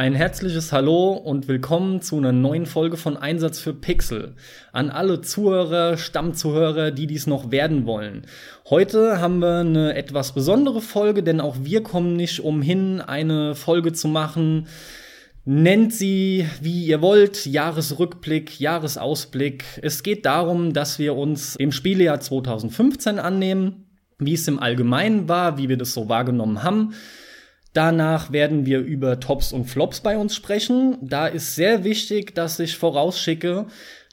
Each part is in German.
Ein herzliches Hallo und willkommen zu einer neuen Folge von Einsatz für Pixel. An alle Zuhörer, Stammzuhörer, die dies noch werden wollen. Heute haben wir eine etwas besondere Folge, denn auch wir kommen nicht umhin, eine Folge zu machen. Nennt sie, wie ihr wollt, Jahresrückblick, Jahresausblick. Es geht darum, dass wir uns dem Spielejahr 2015 annehmen, wie es im Allgemeinen war, wie wir das so wahrgenommen haben Danach werden wir über Tops und Flops bei uns sprechen. Da ist sehr wichtig, dass ich vorausschicke,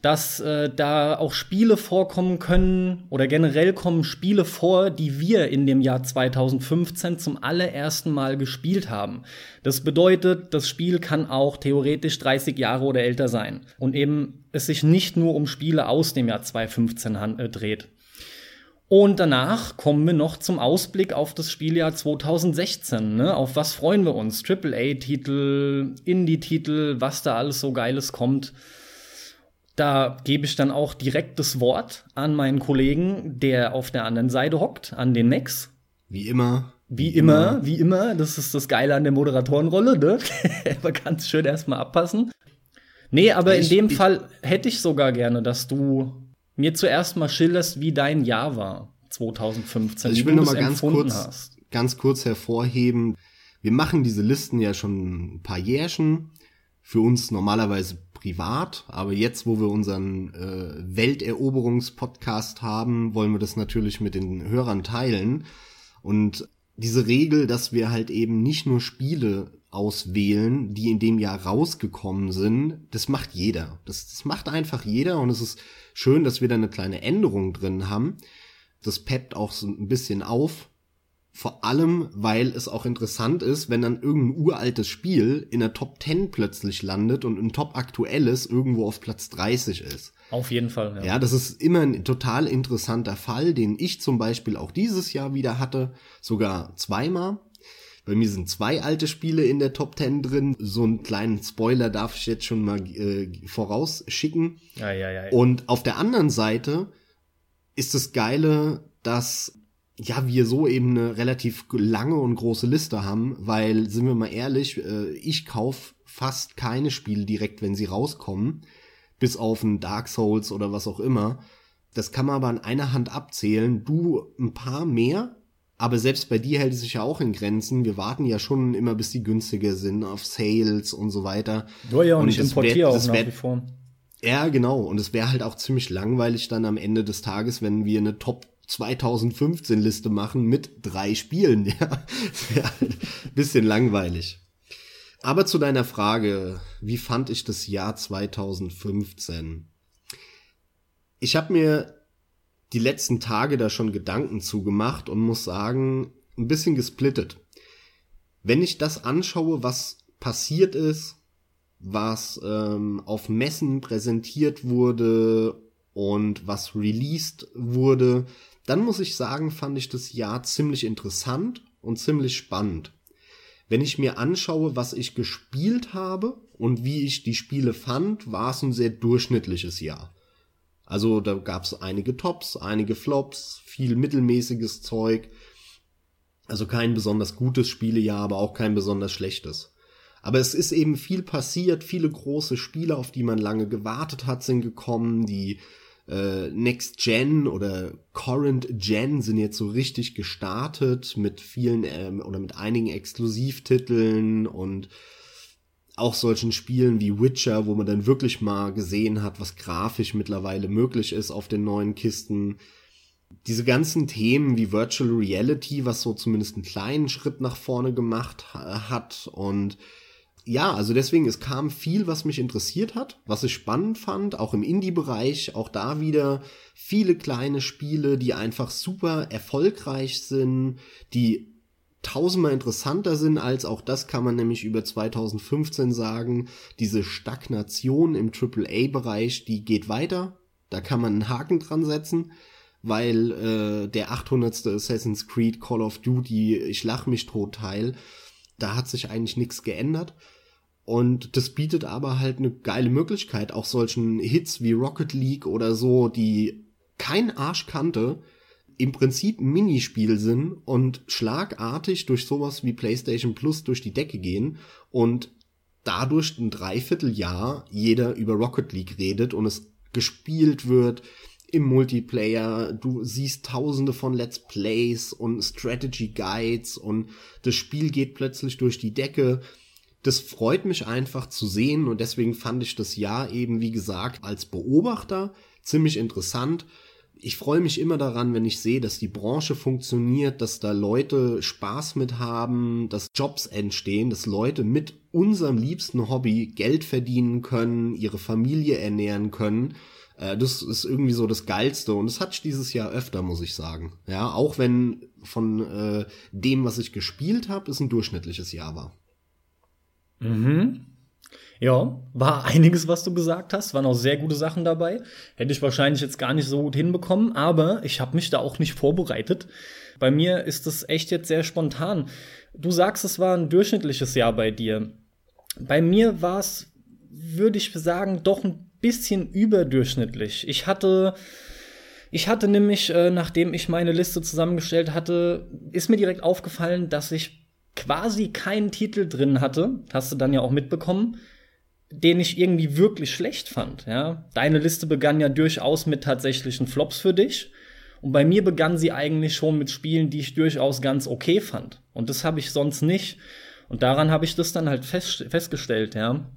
dass äh, da auch Spiele vorkommen können oder generell kommen Spiele vor, die wir in dem Jahr 2015 zum allerersten Mal gespielt haben. Das bedeutet, das Spiel kann auch theoretisch 30 Jahre oder älter sein und eben es sich nicht nur um Spiele aus dem Jahr 2015 äh, dreht. Und danach kommen wir noch zum Ausblick auf das Spieljahr 2016. Ne? Auf was freuen wir uns? AAA-Titel, Indie-Titel, was da alles so Geiles kommt. Da gebe ich dann auch direkt das Wort an meinen Kollegen, der auf der anderen Seite hockt, an den Max. Wie immer. Wie immer, wie immer. Das ist das Geile an der Moderatorenrolle, ne? Man kann es schön erstmal abpassen. Nee, aber ich, in dem Fall hätte ich sogar gerne, dass du mir zuerst mal schilderst, wie dein Jahr war 2015. Also ich will noch mal ganz kurz, hast. ganz kurz hervorheben. Wir machen diese Listen ja schon ein paar Jährchen. Für uns normalerweise privat, aber jetzt, wo wir unseren äh, Welteroberungspodcast haben, wollen wir das natürlich mit den Hörern teilen. Und diese Regel, dass wir halt eben nicht nur Spiele auswählen, die in dem Jahr rausgekommen sind, das macht jeder. Das, das macht einfach jeder und es ist schön, dass wir da eine kleine Änderung drin haben. Das peppt auch so ein bisschen auf. Vor allem, weil es auch interessant ist, wenn dann irgendein uraltes Spiel in der Top 10 plötzlich landet und ein top aktuelles irgendwo auf Platz 30 ist. Auf jeden Fall, ja. Ja, das ist immer ein total interessanter Fall, den ich zum Beispiel auch dieses Jahr wieder hatte, sogar zweimal. Bei mir sind zwei alte Spiele in der Top 10 drin. So einen kleinen Spoiler darf ich jetzt schon mal äh, vorausschicken. Ja, ja, ja. Und auf der anderen Seite ist das Geile, dass ja, wir so eben eine relativ lange und große Liste haben, weil, sind wir mal ehrlich, äh, ich kauf fast keine Spiele direkt, wenn sie rauskommen, bis auf ein Dark Souls oder was auch immer. Das kann man aber an einer Hand abzählen. Du ein paar mehr, aber selbst bei dir hält es sich ja auch in Grenzen. Wir warten ja schon immer, bis die günstiger sind, auf Sales und so weiter. Ja, ja, und, und ich importiere auch nach wie vor. Ja, genau. Und es wäre halt auch ziemlich langweilig dann am Ende des Tages, wenn wir eine Top 2015 Liste machen mit drei Spielen. Ja, das wäre halt ein bisschen langweilig. Aber zu deiner Frage, wie fand ich das Jahr 2015? Ich habe mir die letzten Tage da schon Gedanken zugemacht und muss sagen, ein bisschen gesplittet. Wenn ich das anschaue, was passiert ist, was ähm, auf Messen präsentiert wurde und was released wurde, dann muss ich sagen, fand ich das Jahr ziemlich interessant und ziemlich spannend. Wenn ich mir anschaue, was ich gespielt habe und wie ich die Spiele fand, war es ein sehr durchschnittliches Jahr. Also da gab es einige Tops, einige Flops, viel mittelmäßiges Zeug. Also kein besonders gutes Spielejahr, aber auch kein besonders schlechtes. Aber es ist eben viel passiert, viele große Spiele, auf die man lange gewartet hat, sind gekommen. Die äh, Next Gen oder Current Gen sind jetzt so richtig gestartet mit vielen ähm, oder mit einigen Exklusivtiteln und auch solchen Spielen wie Witcher, wo man dann wirklich mal gesehen hat, was grafisch mittlerweile möglich ist auf den neuen Kisten. Diese ganzen Themen wie Virtual Reality, was so zumindest einen kleinen Schritt nach vorne gemacht hat und ja, also deswegen, es kam viel, was mich interessiert hat, was ich spannend fand, auch im Indie-Bereich, auch da wieder viele kleine Spiele, die einfach super erfolgreich sind, die tausendmal interessanter sind als auch das kann man nämlich über 2015 sagen. Diese Stagnation im AAA-Bereich, die geht weiter. Da kann man einen Haken dran setzen, weil äh, der 800. Assassin's Creed Call of Duty, ich lach mich tot Teil, da hat sich eigentlich nichts geändert. Und das bietet aber halt eine geile Möglichkeit, auch solchen Hits wie Rocket League oder so, die kein Arsch kannte, im Prinzip Minispiel sind und schlagartig durch sowas wie PlayStation Plus durch die Decke gehen und dadurch ein Dreivierteljahr jeder über Rocket League redet und es gespielt wird im Multiplayer. Du siehst tausende von Let's Plays und Strategy Guides und das Spiel geht plötzlich durch die Decke. Das freut mich einfach zu sehen und deswegen fand ich das Jahr eben, wie gesagt, als Beobachter ziemlich interessant. Ich freue mich immer daran, wenn ich sehe, dass die Branche funktioniert, dass da Leute Spaß mit haben, dass Jobs entstehen, dass Leute mit unserem liebsten Hobby Geld verdienen können, ihre Familie ernähren können. Äh, das ist irgendwie so das Geilste und das hatte ich dieses Jahr öfter, muss ich sagen. Ja, auch wenn von äh, dem, was ich gespielt habe, es ein durchschnittliches Jahr war. Mhm. Ja, war einiges, was du gesagt hast. Waren auch sehr gute Sachen dabei. Hätte ich wahrscheinlich jetzt gar nicht so gut hinbekommen, aber ich habe mich da auch nicht vorbereitet. Bei mir ist es echt jetzt sehr spontan. Du sagst, es war ein durchschnittliches Jahr bei dir. Bei mir war es, würde ich sagen, doch ein bisschen überdurchschnittlich. Ich hatte ich hatte nämlich, äh, nachdem ich meine Liste zusammengestellt hatte, ist mir direkt aufgefallen, dass ich quasi keinen Titel drin hatte, hast du dann ja auch mitbekommen, den ich irgendwie wirklich schlecht fand. Ja? Deine Liste begann ja durchaus mit tatsächlichen Flops für dich. Und bei mir begann sie eigentlich schon mit Spielen, die ich durchaus ganz okay fand. Und das habe ich sonst nicht. Und daran habe ich das dann halt fest, festgestellt, ja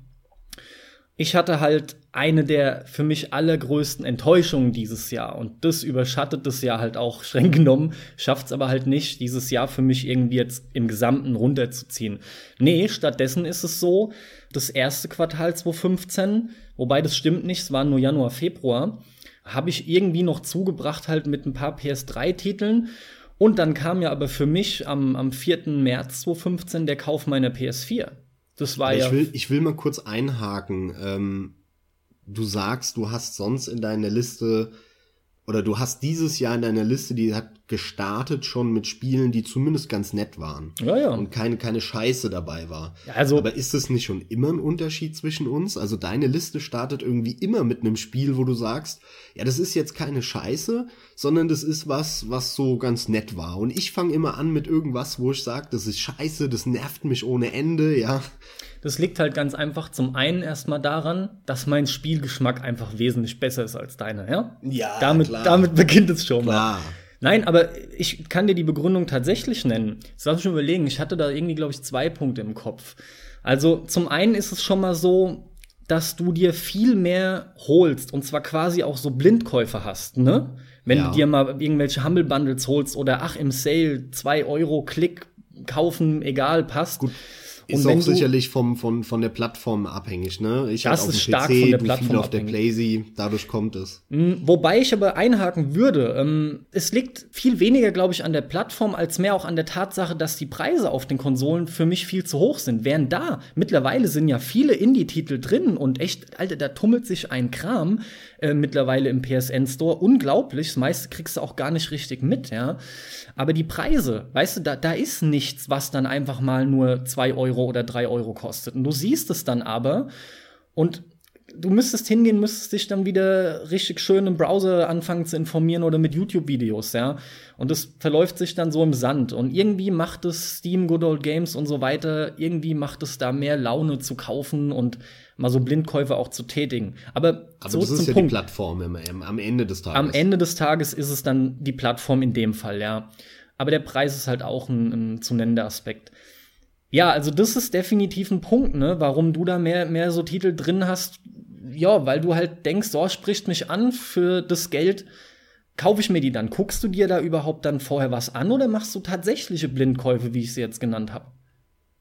ich hatte halt eine der für mich allergrößten Enttäuschungen dieses Jahr. Und das überschattet das Jahr halt auch streng genommen, schafft es aber halt nicht, dieses Jahr für mich irgendwie jetzt im Gesamten runterzuziehen. Nee, stattdessen ist es so, das erste Quartal 2015, wobei das stimmt nicht, es war nur Januar, Februar, habe ich irgendwie noch zugebracht halt mit ein paar PS3-Titeln. Und dann kam ja aber für mich am, am 4. März 2015 der Kauf meiner PS4. Das war ich ja. Will, ich will mal kurz einhaken. Ähm, du sagst, du hast sonst in deiner Liste oder du hast dieses Jahr in deiner Liste, die hat gestartet schon mit Spielen, die zumindest ganz nett waren. Ja, ja. Und keine, keine Scheiße dabei war. Also, Aber ist es nicht schon immer ein Unterschied zwischen uns? Also deine Liste startet irgendwie immer mit einem Spiel, wo du sagst, ja, das ist jetzt keine Scheiße, sondern das ist was, was so ganz nett war. Und ich fange immer an mit irgendwas, wo ich sage, das ist scheiße, das nervt mich ohne Ende, ja. Das liegt halt ganz einfach zum einen erstmal daran, dass mein Spielgeschmack einfach wesentlich besser ist als deiner, ja? Ja, damit, klar. damit beginnt es schon klar. mal. Nein, aber ich kann dir die Begründung tatsächlich nennen. Das darf ich schon überlegen. Ich hatte da irgendwie, glaube ich, zwei Punkte im Kopf. Also zum einen ist es schon mal so, dass du dir viel mehr holst und zwar quasi auch so Blindkäufe hast, ne? Wenn ja. du dir mal irgendwelche Humble Bundles holst oder ach im Sale zwei Euro Klick kaufen, egal, passt. Gut. Ist auch sicherlich vom, von, von der Plattform abhängig, ne? Ich das ist stark PC, von der Plattform auf der Playsee, dadurch kommt es. Mhm, wobei ich aber einhaken würde, ähm, es liegt viel weniger, glaube ich, an der Plattform, als mehr auch an der Tatsache, dass die Preise auf den Konsolen für mich viel zu hoch sind. Während da, mittlerweile sind ja viele Indie-Titel drin und echt, Alter, da tummelt sich ein Kram äh, mittlerweile im PSN-Store. Unglaublich, das meiste kriegst du auch gar nicht richtig mit, ja. Aber die Preise, weißt du, da, da ist nichts, was dann einfach mal nur zwei Euro oder drei Euro kostet. Und du siehst es dann aber und du müsstest hingehen, müsstest dich dann wieder richtig schön im Browser anfangen zu informieren oder mit YouTube-Videos, ja. Und das verläuft sich dann so im Sand. Und irgendwie macht es Steam, Good Old Games und so weiter, irgendwie macht es da mehr Laune zu kaufen und mal so Blindkäufe auch zu tätigen. Aber, Aber so das ist ja Punkt. die Plattform im, im, am Ende des Tages. Am Ende des Tages ist es dann die Plattform in dem Fall, ja. Aber der Preis ist halt auch ein, ein zu nennender Aspekt. Ja, also das ist definitiv ein Punkt, ne, warum du da mehr, mehr so Titel drin hast. Ja, weil du halt denkst, so spricht mich an für das Geld, kaufe ich mir die dann. Guckst du dir da überhaupt dann vorher was an oder machst du tatsächliche Blindkäufe, wie ich sie jetzt genannt habe?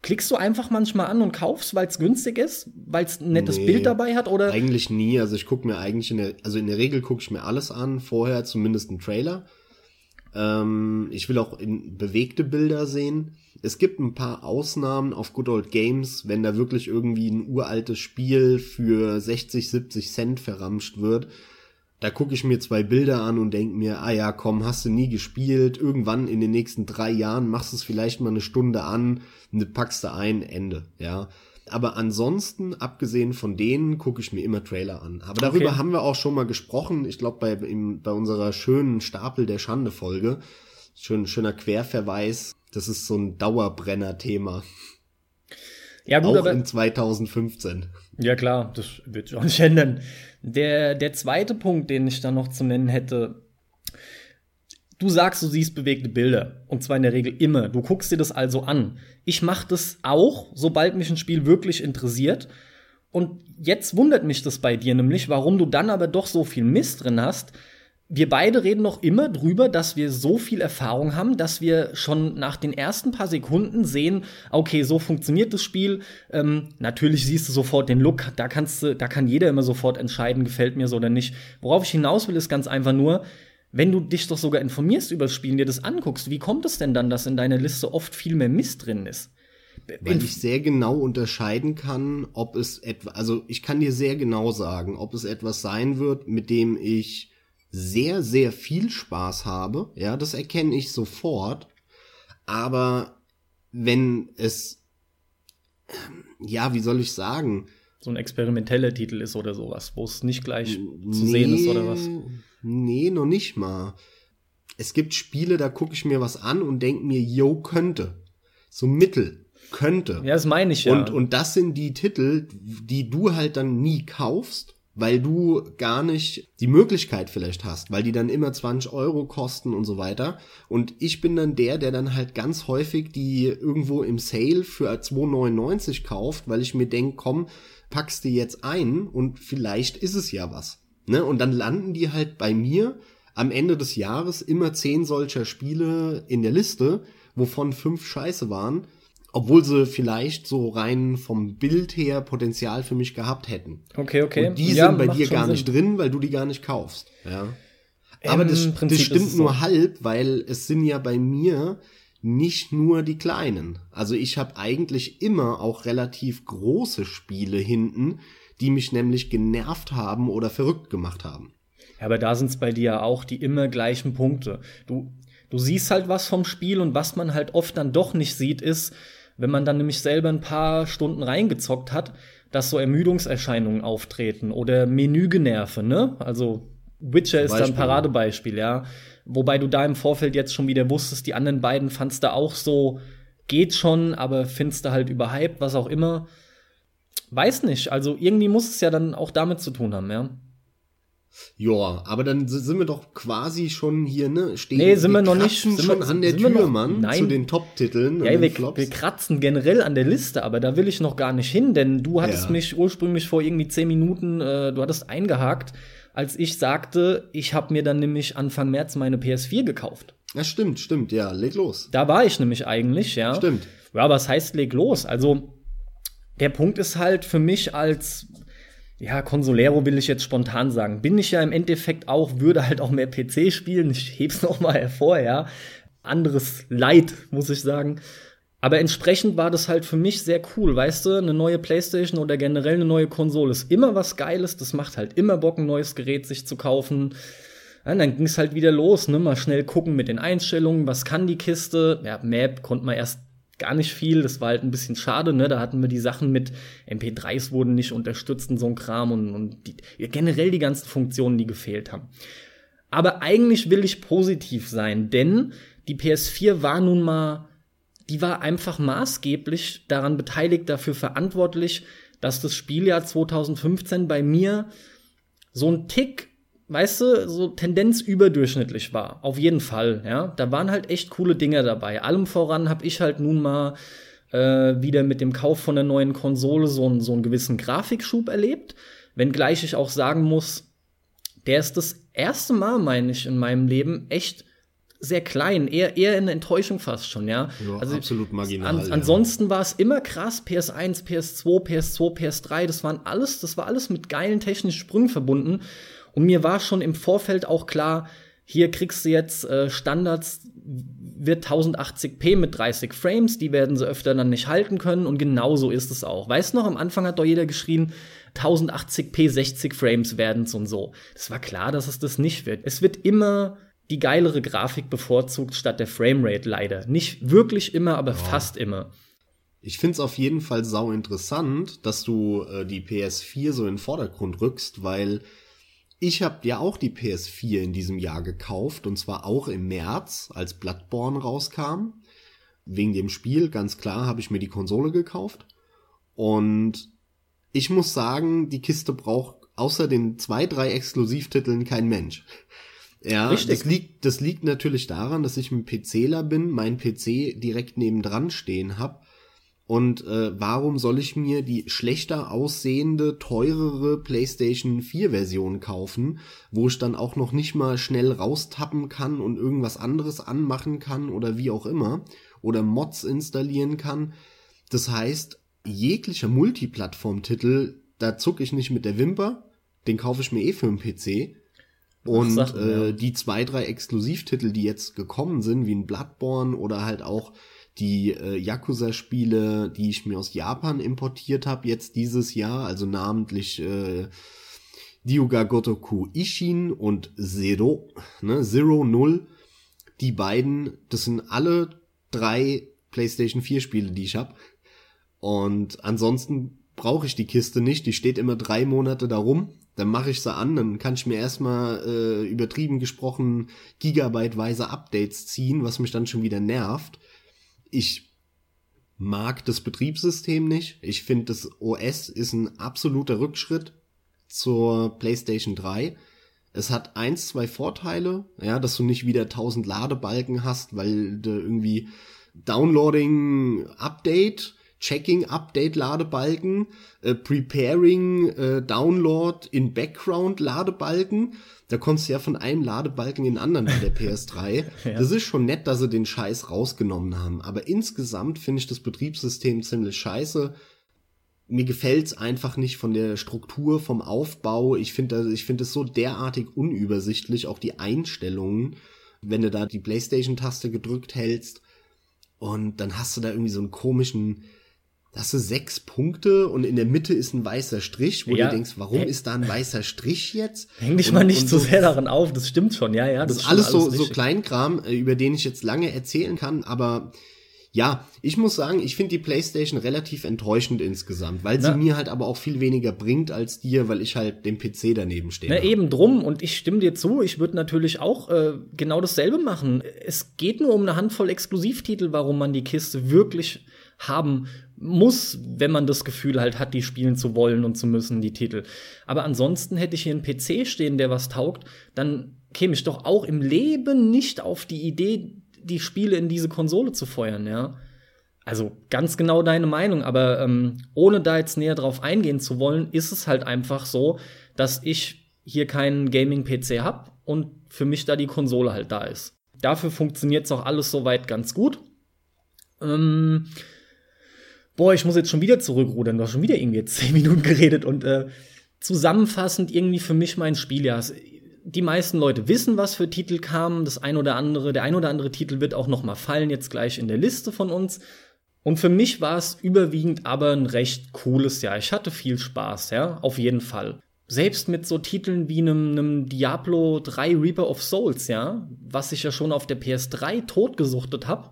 Klickst du einfach manchmal an und kaufst, weil es günstig ist, weil es ein nettes nee, Bild dabei hat oder? Eigentlich nie. Also ich gucke mir eigentlich in der, also in der Regel gucke ich mir alles an, vorher zumindest einen Trailer. Ähm, ich will auch in bewegte Bilder sehen. Es gibt ein paar Ausnahmen auf Good Old Games, wenn da wirklich irgendwie ein uraltes Spiel für 60, 70 Cent verramscht wird da gucke ich mir zwei Bilder an und denke mir, ah ja, komm, hast du nie gespielt, irgendwann in den nächsten drei Jahren machst du es vielleicht mal eine Stunde an, ne, packst du ein, Ende, ja. Aber ansonsten, abgesehen von denen, gucke ich mir immer Trailer an. Aber darüber okay. haben wir auch schon mal gesprochen, ich glaube bei, bei unserer schönen Stapel der Schande-Folge. Schön, schöner Querverweis. Das ist so ein Dauerbrenner-Thema. Ja, gut, auch aber, in 2015. Ja, klar, das wird sich auch nicht ändern. Der, der zweite Punkt, den ich da noch zu nennen hätte, du sagst, du siehst bewegte Bilder. Und zwar in der Regel immer. Du guckst dir das also an. Ich mache das auch, sobald mich ein Spiel wirklich interessiert. Und jetzt wundert mich das bei dir nämlich, warum du dann aber doch so viel Mist drin hast, wir beide reden noch immer drüber, dass wir so viel Erfahrung haben, dass wir schon nach den ersten paar Sekunden sehen, okay, so funktioniert das Spiel. Ähm, natürlich siehst du sofort den Look, da kannst du, da kann jeder immer sofort entscheiden, gefällt mir so oder nicht. Worauf ich hinaus will, ist ganz einfach nur, wenn du dich doch sogar informierst über das Spiel und dir das anguckst, wie kommt es denn dann, dass in deiner Liste oft viel mehr Mist drin ist? Weil ich sehr genau unterscheiden kann, ob es etwa, also ich kann dir sehr genau sagen, ob es etwas sein wird, mit dem ich sehr, sehr viel Spaß habe. Ja, das erkenne ich sofort. Aber wenn es, ähm, ja, wie soll ich sagen? So ein experimenteller Titel ist oder sowas, wo es nicht gleich nee, zu sehen ist oder was? Nee, noch nicht mal. Es gibt Spiele, da gucke ich mir was an und denke mir, yo, könnte. So mittel. Könnte. Ja, das meine ich ja. Und, und das sind die Titel, die du halt dann nie kaufst weil du gar nicht die Möglichkeit vielleicht hast, weil die dann immer 20 Euro kosten und so weiter. Und ich bin dann der, der dann halt ganz häufig die irgendwo im Sale für 2,99 kauft, weil ich mir denke, komm, packst du jetzt ein und vielleicht ist es ja was. Ne? Und dann landen die halt bei mir am Ende des Jahres immer zehn solcher Spiele in der Liste, wovon fünf scheiße waren obwohl sie vielleicht so rein vom Bild her Potenzial für mich gehabt hätten. Okay, okay. Und die ja, sind bei dir gar Sinn. nicht drin, weil du die gar nicht kaufst. Ja. Aber das, das stimmt nur so. halb, weil es sind ja bei mir nicht nur die kleinen. Also ich habe eigentlich immer auch relativ große Spiele hinten, die mich nämlich genervt haben oder verrückt gemacht haben. Ja, aber da sind es bei dir ja auch die immer gleichen Punkte. Du, du siehst halt was vom Spiel und was man halt oft dann doch nicht sieht, ist, wenn man dann nämlich selber ein paar Stunden reingezockt hat, dass so Ermüdungserscheinungen auftreten oder Menügenerve, ne? Also Witcher ist dann Paradebeispiel, ja. Wobei du da im Vorfeld jetzt schon wieder wusstest, die anderen beiden fandst du auch so, geht schon, aber findest du halt überhyped, was auch immer. Weiß nicht, also irgendwie muss es ja dann auch damit zu tun haben, ja. Ja, aber dann sind wir doch quasi schon hier, ne? Stehen, nee, sind wir, wir noch nicht. Sind schon wir, an der Tür, noch, Mann, nein. zu den Top-Titeln. Ja, wir, wir, kratzen generell an der Liste, aber da will ich noch gar nicht hin, denn du hattest ja. mich ursprünglich vor irgendwie zehn Minuten, äh, du hattest eingehakt, als ich sagte, ich habe mir dann nämlich Anfang März meine PS4 gekauft. Ja, stimmt, stimmt, ja, leg los. Da war ich nämlich eigentlich, ja. Stimmt. Ja, was heißt leg los? Also, der Punkt ist halt für mich als ja, Consolero will ich jetzt spontan sagen. Bin ich ja im Endeffekt auch, würde halt auch mehr PC spielen. Ich heb's noch mal hervor, ja. Anderes Leid, muss ich sagen. Aber entsprechend war das halt für mich sehr cool, weißt du, eine neue Playstation oder generell eine neue Konsole ist immer was Geiles, das macht halt immer Bock, ein neues Gerät sich zu kaufen. Ja, dann ging es halt wieder los, ne, mal schnell gucken mit den Einstellungen, was kann die Kiste. Ja, Map konnte man erst gar nicht viel. Das war halt ein bisschen schade, ne? Da hatten wir die Sachen mit MP3s wurden nicht unterstützt und so ein Kram und, und die, generell die ganzen Funktionen, die gefehlt haben. Aber eigentlich will ich positiv sein, denn die PS4 war nun mal, die war einfach maßgeblich daran beteiligt, dafür verantwortlich, dass das Spieljahr 2015 bei mir so ein Tick weißt du, so Tendenz überdurchschnittlich war. Auf jeden Fall, ja. Da waren halt echt coole Dinge dabei. Allem voran habe ich halt nun mal äh, wieder mit dem Kauf von der neuen Konsole so, einen so einen gewissen Grafikschub erlebt. Wenngleich ich auch sagen muss, der ist das erste Mal, meine ich, in meinem Leben echt sehr klein, eher, eher in Enttäuschung fast schon, ja. ja also, absolut marginal. An, ja. Ansonsten war es immer krass, PS1, PS2, PS2, PS3, das waren alles, das war alles mit geilen technischen Sprüngen verbunden. Und mir war schon im Vorfeld auch klar, hier kriegst du jetzt äh, Standards, wird 1080p mit 30 Frames, die werden sie öfter dann nicht halten können und genauso ist es auch. Weißt du noch, am Anfang hat doch jeder geschrien, 1080p 60 Frames werden's und so. Das war klar, dass es das nicht wird. Es wird immer die geilere Grafik bevorzugt statt der Framerate leider. Nicht wirklich immer, aber ja. fast immer. Ich find's auf jeden Fall sau interessant, dass du äh, die PS4 so in den Vordergrund rückst, weil ich habe ja auch die PS4 in diesem Jahr gekauft und zwar auch im März, als Bloodborne rauskam. Wegen dem Spiel, ganz klar, habe ich mir die Konsole gekauft. Und ich muss sagen, die Kiste braucht außer den zwei, drei Exklusivtiteln kein Mensch. Ja, Richtig. das liegt, das liegt natürlich daran, dass ich ein PCler bin, mein PC direkt nebendran stehen hab. Und äh, warum soll ich mir die schlechter aussehende, teurere PlayStation 4 Version kaufen, wo ich dann auch noch nicht mal schnell raustappen kann und irgendwas anderes anmachen kann oder wie auch immer oder Mods installieren kann? Das heißt, jeglicher Multiplattform-Titel, da zuck ich nicht mit der Wimper, den kaufe ich mir eh für den PC. Und Ach, äh, die zwei, drei Exklusivtitel, die jetzt gekommen sind, wie ein Bloodborne oder halt auch die äh, Yakuza-Spiele, die ich mir aus Japan importiert habe, jetzt dieses Jahr, also namentlich äh, Ryuga Gotoku Ishin und Zero, ne, Zero Null, die beiden, das sind alle drei PlayStation 4 Spiele, die ich habe. Und ansonsten brauche ich die Kiste nicht, die steht immer drei Monate da rum dann mache ich sie an, dann kann ich mir erstmal äh, übertrieben gesprochen gigabyteweise Updates ziehen, was mich dann schon wieder nervt. Ich mag das Betriebssystem nicht. Ich finde, das OS ist ein absoluter Rückschritt zur PlayStation 3. Es hat eins, zwei Vorteile, ja, dass du nicht wieder 1000 Ladebalken hast, weil du irgendwie Downloading Update Checking Update Ladebalken, äh, Preparing äh, Download in Background Ladebalken. Da kommst du ja von einem Ladebalken in den anderen bei der PS3. ja. Das ist schon nett, dass sie den Scheiß rausgenommen haben. Aber insgesamt finde ich das Betriebssystem ziemlich scheiße. Mir gefällt's einfach nicht von der Struktur, vom Aufbau. Ich finde ich finde es so derartig unübersichtlich, auch die Einstellungen, wenn du da die Playstation-Taste gedrückt hältst. Und dann hast du da irgendwie so einen komischen hast du sechs Punkte und in der Mitte ist ein weißer Strich, wo ja. du denkst, warum ist da ein weißer Strich jetzt? Häng dich und, mal nicht so sehr daran auf, das stimmt schon, ja, ja. Das, das ist alles, alles so, so Kleinkram, äh, über den ich jetzt lange erzählen kann, aber ja, ich muss sagen, ich finde die PlayStation relativ enttäuschend insgesamt, weil sie Na, mir halt aber auch viel weniger bringt als dir, weil ich halt den PC daneben stehe. Na, eben drum und ich stimme dir zu, ich würde natürlich auch äh, genau dasselbe machen. Es geht nur um eine Handvoll Exklusivtitel, warum man die Kiste wirklich haben muss, wenn man das Gefühl halt hat, die spielen zu wollen und zu müssen, die Titel. Aber ansonsten hätte ich hier einen PC stehen, der was taugt, dann käme ich doch auch im Leben nicht auf die Idee, die Spiele in diese Konsole zu feuern, ja. Also ganz genau deine Meinung, aber ähm, ohne da jetzt näher drauf eingehen zu wollen, ist es halt einfach so, dass ich hier keinen Gaming-PC habe und für mich da die Konsole halt da ist. Dafür funktioniert es auch alles soweit ganz gut. Ähm, boah, ich muss jetzt schon wieder zurückrudern, du hast schon wieder irgendwie zehn Minuten geredet und äh, zusammenfassend irgendwie für mich mein Spieljahr. Die meisten Leute wissen, was für Titel kamen, das ein oder andere, der ein oder andere Titel wird auch noch mal fallen jetzt gleich in der Liste von uns. Und für mich war es überwiegend aber ein recht cooles Jahr. Ich hatte viel Spaß, ja, auf jeden Fall. Selbst mit so Titeln wie einem, einem Diablo 3 Reaper of Souls, ja, was ich ja schon auf der PS3 totgesuchtet habe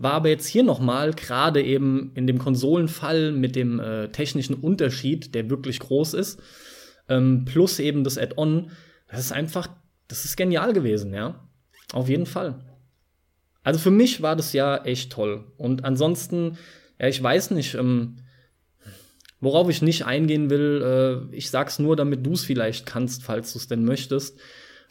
war aber jetzt hier nochmal, gerade eben in dem Konsolenfall mit dem äh, technischen Unterschied, der wirklich groß ist, ähm, plus eben das Add-on, das ist einfach, das ist genial gewesen, ja. Auf jeden Fall. Also für mich war das ja echt toll. Und ansonsten, ja, ich weiß nicht, ähm, worauf ich nicht eingehen will, äh, ich sag's nur, damit du es vielleicht kannst, falls du es denn möchtest.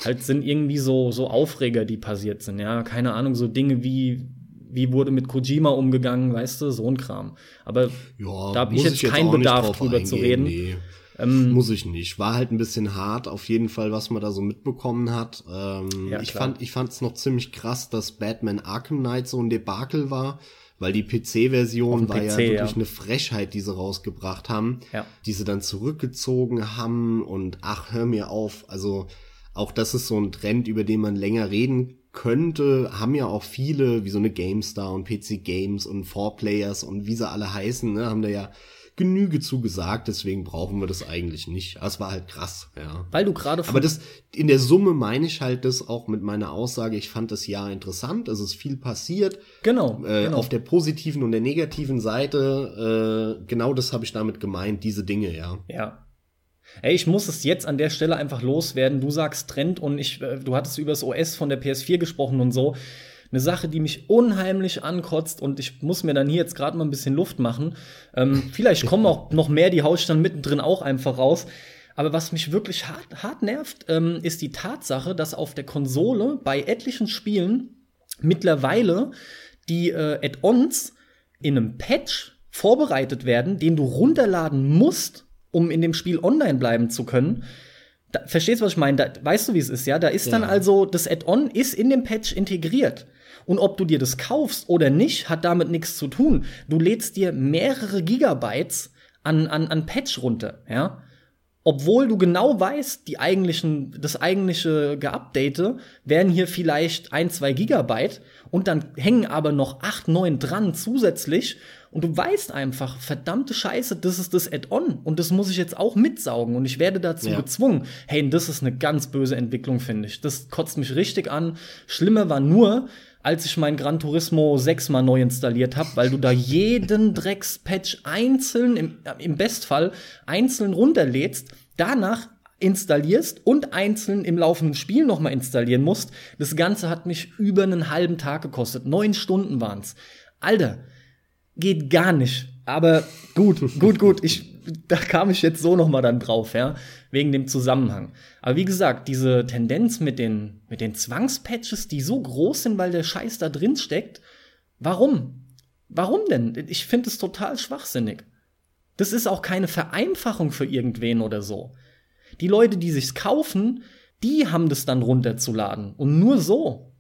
Halt sind irgendwie so, so Aufreger, die passiert sind, ja. Keine Ahnung, so Dinge wie wie wurde mit Kojima umgegangen, weißt du, so ein Kram. Aber ja, da habe ich jetzt keinen Bedarf drüber eingehen, zu reden. Nee. Ähm, muss ich nicht. War halt ein bisschen hart, auf jeden Fall, was man da so mitbekommen hat. Ähm, ja, ich fand, ich fand es noch ziemlich krass, dass Batman Arkham Knight so ein Debakel war, weil die PC-Version war PC, ja wirklich ja. eine Frechheit, die sie rausgebracht haben, ja. die sie dann zurückgezogen haben und ach, hör mir auf. Also auch das ist so ein Trend, über den man länger reden könnte, haben ja auch viele, wie so eine GameStar und PC Games und 4Players und wie sie alle heißen, ne, haben da ja Genüge zugesagt, deswegen brauchen wir das eigentlich nicht. Es war halt krass, ja. Weil du gerade Aber das, in der Summe meine ich halt das auch mit meiner Aussage, ich fand das Jahr interessant, es ist viel passiert. Genau, äh, genau. Auf der positiven und der negativen Seite, äh, genau das habe ich damit gemeint, diese Dinge, ja. Ja, Ey, ich muss es jetzt an der Stelle einfach loswerden. Du sagst Trend und ich, äh, du hattest über das OS von der PS4 gesprochen und so. Eine Sache, die mich unheimlich ankotzt und ich muss mir dann hier jetzt gerade mal ein bisschen Luft machen. Ähm, vielleicht kommen auch noch mehr, die hau ich dann mittendrin auch einfach raus. Aber was mich wirklich hart, hart nervt, ähm, ist die Tatsache, dass auf der Konsole bei etlichen Spielen mittlerweile die äh, Add-ons in einem Patch vorbereitet werden, den du runterladen musst, um in dem Spiel online bleiben zu können. Da, verstehst du, was ich meine? Da, weißt du, wie es ist, ja? Da ist ja. dann also, das Add-on ist in dem Patch integriert. Und ob du dir das kaufst oder nicht, hat damit nichts zu tun. Du lädst dir mehrere Gigabytes an, an, an Patch runter, ja? Obwohl du genau weißt, die eigentlichen, das eigentliche Geupdate wären hier vielleicht ein, zwei Gigabyte und dann hängen aber noch acht, neun dran zusätzlich und du weißt einfach, verdammte Scheiße, das ist das Add-on und das muss ich jetzt auch mitsaugen und ich werde dazu ja. gezwungen. Hey, das ist eine ganz böse Entwicklung, finde ich. Das kotzt mich richtig an. Schlimmer war nur, als ich mein Gran Turismo 6 mal neu installiert habe, weil du da jeden Dreckspatch einzeln, im, im Bestfall einzeln runterlädst, danach installierst und einzeln im laufenden Spiel nochmal installieren musst. Das Ganze hat mich über einen halben Tag gekostet. Neun Stunden waren's. Alter, geht gar nicht. Aber gut, gut, gut. Ich, da kam ich jetzt so noch mal dann drauf, ja, wegen dem Zusammenhang. Aber wie gesagt, diese Tendenz mit den mit den Zwangspatches, die so groß sind, weil der Scheiß da drin steckt, warum? Warum denn? Ich finde es total schwachsinnig. Das ist auch keine Vereinfachung für irgendwen oder so. Die Leute, die sich's kaufen, die haben das dann runterzuladen und nur so.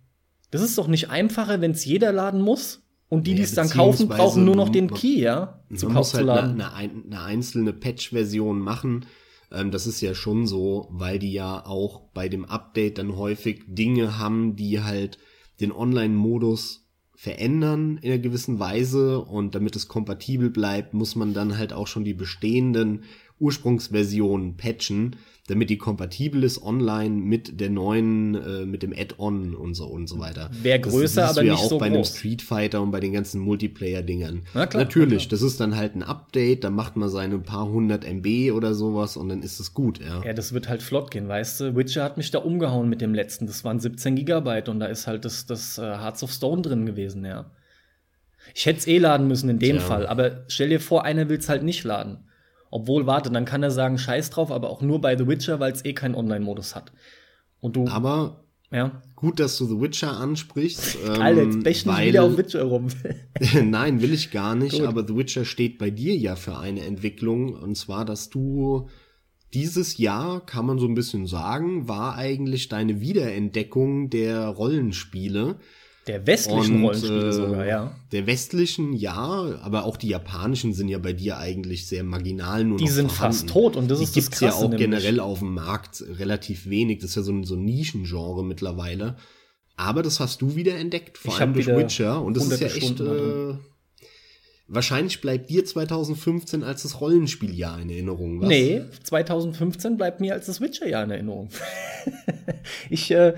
Das ist doch nicht einfacher, wenn es jeder laden muss. Und die, die es dann kaufen, brauchen nur noch den Key, ja, zu muss halt eine, eine, eine einzelne Patch-Version machen. Ähm, das ist ja schon so, weil die ja auch bei dem Update dann häufig Dinge haben, die halt den Online-Modus verändern in einer gewissen Weise. Und damit es kompatibel bleibt, muss man dann halt auch schon die bestehenden Ursprungsversionen patchen damit die kompatibel ist online mit der neuen, äh, mit dem Add-on und so und so weiter. Wäre größer, das aber nicht ja auch so bei groß. einem Street Fighter und bei den ganzen Multiplayer-Dingern. Na klar, Natürlich, klar. das ist dann halt ein Update, da macht man seine paar hundert MB oder sowas und dann ist es gut, ja. Ja, das wird halt flott gehen, weißt du. Witcher hat mich da umgehauen mit dem letzten, das waren 17 Gigabyte und da ist halt das, das uh, Hearts of Stone drin gewesen, ja. Ich hätte es eh laden müssen in dem Tja. Fall, aber stell dir vor, einer will's halt nicht laden. Obwohl, warte, dann kann er sagen, scheiß drauf, aber auch nur bei The Witcher, weil es eh keinen Online-Modus hat. Und du. Aber ja. gut, dass du The Witcher ansprichst. Geil, jetzt bächen weil, wieder auf Witcher rum. Nein, will ich gar nicht, gut. aber The Witcher steht bei dir ja für eine Entwicklung. Und zwar, dass du dieses Jahr, kann man so ein bisschen sagen, war eigentlich deine Wiederentdeckung der Rollenspiele. Der westlichen und, Rollenspiele äh, sogar, ja. Der westlichen, ja, aber auch die japanischen sind ja bei dir eigentlich sehr marginal nur Die sind vorhanden. fast tot und das die ist das Krasse, ja auch generell auf dem Markt relativ wenig. Das ist ja so ein, so ein Nischengenre mittlerweile. Aber das hast du wieder entdeckt, vor ich allem durch Witcher. Und das ist ja echt. Äh, wahrscheinlich bleibt dir 2015 als das Rollenspieljahr in Erinnerung. Was? Nee, 2015 bleibt mir als das Witcher-Jahr in Erinnerung. ich, äh,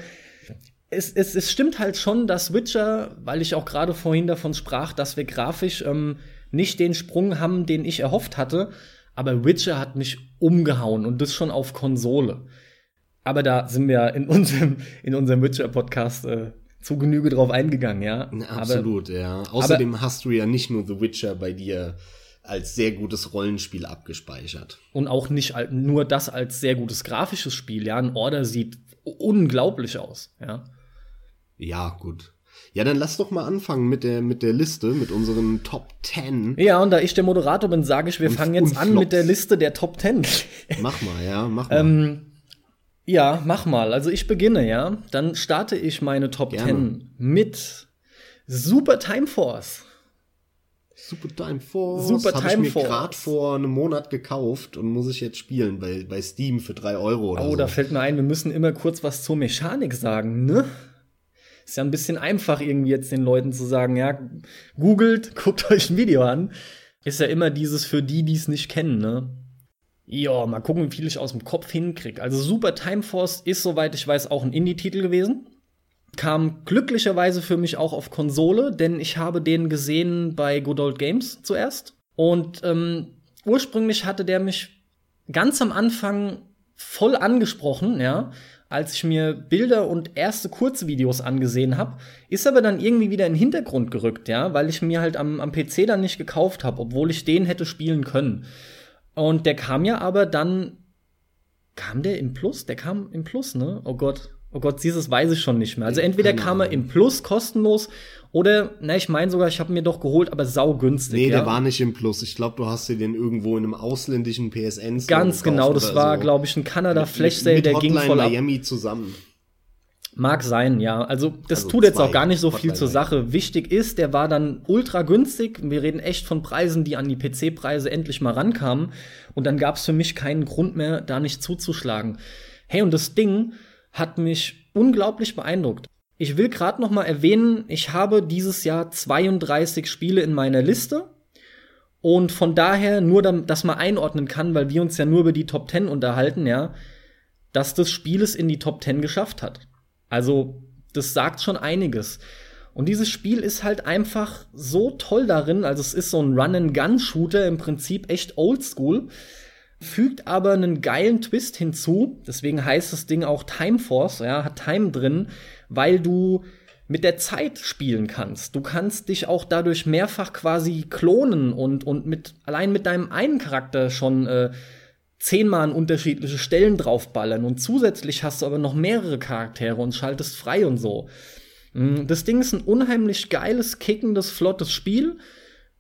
es, es, es stimmt halt schon, dass Witcher, weil ich auch gerade vorhin davon sprach, dass wir grafisch ähm, nicht den Sprung haben, den ich erhofft hatte. Aber Witcher hat mich umgehauen und das schon auf Konsole. Aber da sind wir in unserem, in unserem Witcher-Podcast äh, zu Genüge drauf eingegangen, ja. Absolut, aber, ja. Außerdem aber, hast du ja nicht nur The Witcher bei dir als sehr gutes Rollenspiel abgespeichert. Und auch nicht nur das als sehr gutes grafisches Spiel, ja. Ein Order sieht unglaublich aus, ja. Ja, gut. Ja, dann lass doch mal anfangen mit der, mit der Liste, mit unseren Top 10. Ja, und da ich der Moderator bin, sage ich, wir und, fangen jetzt an mit der Liste der Top 10. Mach mal, ja, mach mal. ähm, ja, mach mal. Also ich beginne, ja. Dann starte ich meine Top Gerne. 10 mit Super Time Force. Super Time Force. Super Time ich mir gerade vor einem Monat gekauft und muss ich jetzt spielen bei, bei Steam für drei Euro oder Oh, so. da fällt mir ein, wir müssen immer kurz was zur Mechanik sagen, ne? Ist ja ein bisschen einfach, irgendwie jetzt den Leuten zu sagen, ja, googelt, guckt euch ein Video an. Ist ja immer dieses für die, die es nicht kennen, ne? Ja, mal gucken, wie viel ich aus dem Kopf hinkriege. Also Super Time Force ist, soweit ich weiß, auch ein Indie-Titel gewesen. Kam glücklicherweise für mich auch auf Konsole, denn ich habe den gesehen bei Good Old Games zuerst. Und ähm, ursprünglich hatte der mich ganz am Anfang voll angesprochen, ja als ich mir Bilder und erste Kurzvideos angesehen habe, ist aber dann irgendwie wieder in den Hintergrund gerückt, ja, weil ich mir halt am, am PC dann nicht gekauft habe, obwohl ich den hätte spielen können. Und der kam ja aber dann, kam der im Plus? Der kam im Plus, ne? Oh Gott. Oh Gott, dieses weiß ich schon nicht mehr. Also entweder kam er im Plus kostenlos oder, na, ich meine sogar, ich habe mir doch geholt, aber saugünstig. Nee, ja? der war nicht im Plus. Ich glaube, du hast dir den irgendwo in einem ausländischen PSN Ganz genau, das war, so. glaube ich, ein Kanada Flash Sale, der ging voll Miami ab. zusammen. Mag sein, ja. Also das also tut jetzt auch gar nicht so viel zur Sache. Wichtig ist, der war dann ultra günstig. Wir reden echt von Preisen, die an die PC-Preise endlich mal rankamen. Und dann gab es für mich keinen Grund mehr, da nicht zuzuschlagen. Hey, und das Ding hat mich unglaublich beeindruckt. Ich will gerade noch mal erwähnen, ich habe dieses Jahr 32 Spiele in meiner Liste. Und von daher nur, dass man einordnen kann, weil wir uns ja nur über die Top 10 unterhalten, ja, dass das Spiel es in die Top 10 geschafft hat. Also, das sagt schon einiges. Und dieses Spiel ist halt einfach so toll darin, also es ist so ein Run-and-Gun-Shooter, im Prinzip echt oldschool, fügt aber einen geilen Twist hinzu, deswegen heißt das Ding auch Time Force, ja, hat Time drin, weil du mit der Zeit spielen kannst. Du kannst dich auch dadurch mehrfach quasi klonen und, und mit, allein mit deinem einen Charakter schon äh, zehnmal an unterschiedliche Stellen draufballern und zusätzlich hast du aber noch mehrere Charaktere und schaltest frei und so. Mm, das Ding ist ein unheimlich geiles, kickendes, flottes Spiel,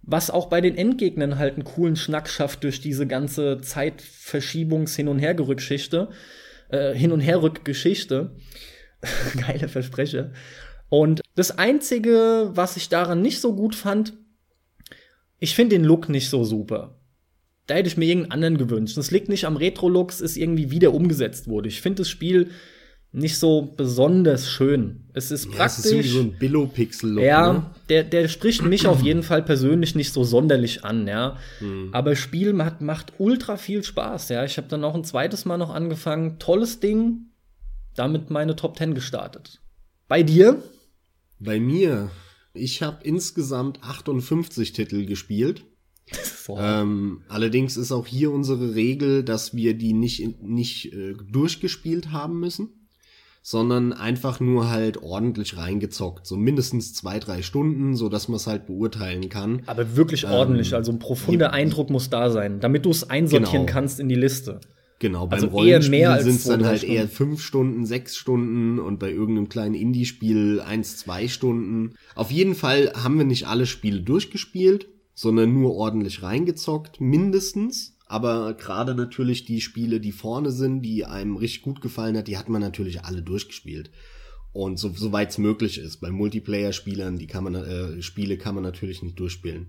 was auch bei den Endgegnern halt einen coolen Schnack schafft durch diese ganze Zeitverschiebungs- hin und hergerückgeschichte, äh, hin und herrückgeschichte. Geile Verspreche. Und das einzige, was ich daran nicht so gut fand, ich finde den Look nicht so super. Da hätte ich mir irgendeinen anderen gewünscht. Das liegt nicht am Retro-Look, es ist irgendwie wieder umgesetzt wurde. Ich finde das Spiel nicht so besonders schön. Es ist ja, praktisch. Es ist so ein Billo-Pixel-Look. Ja, ne? der, der spricht mich auf jeden Fall persönlich nicht so sonderlich an, ja. Hm. Aber Spiel macht, macht ultra viel Spaß, ja. Ich habe dann auch ein zweites Mal noch angefangen. Tolles Ding. Damit meine Top 10 gestartet. Bei dir? Bei mir. Ich habe insgesamt 58 Titel gespielt. Ähm, allerdings ist auch hier unsere Regel, dass wir die nicht, nicht äh, durchgespielt haben müssen, sondern einfach nur halt ordentlich reingezockt. So mindestens zwei, drei Stunden, so dass man es halt beurteilen kann. Aber wirklich ordentlich, ähm, also ein profunder Eindruck muss da sein, damit du es einsortieren genau. kannst in die Liste. Genau, beim also Rollenspiel sind es dann halt Stunden. eher fünf Stunden, sechs Stunden und bei irgendeinem kleinen Indie-Spiel eins, zwei Stunden. Auf jeden Fall haben wir nicht alle Spiele durchgespielt sondern nur ordentlich reingezockt, mindestens. Aber gerade natürlich die Spiele, die vorne sind, die einem richtig gut gefallen hat, die hat man natürlich alle durchgespielt. Und so, soweit es möglich ist. Bei Multiplayer-Spielern, die kann man, äh, Spiele kann man natürlich nicht durchspielen.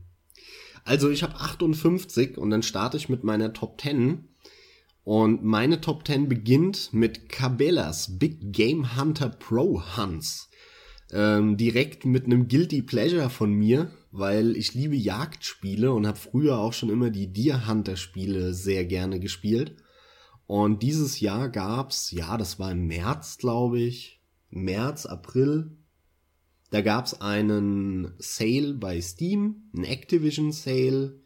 Also ich habe 58 und dann starte ich mit meiner Top 10. Und meine Top 10 beginnt mit Cabela's Big Game Hunter Pro Hunts. Ähm, direkt mit einem Guilty Pleasure von mir, weil ich liebe Jagdspiele und habe früher auch schon immer die Deer Hunter Spiele sehr gerne gespielt. Und dieses Jahr gab's, ja, das war im März, glaube ich, März, April, da gab's einen Sale bei Steam, einen Activision Sale.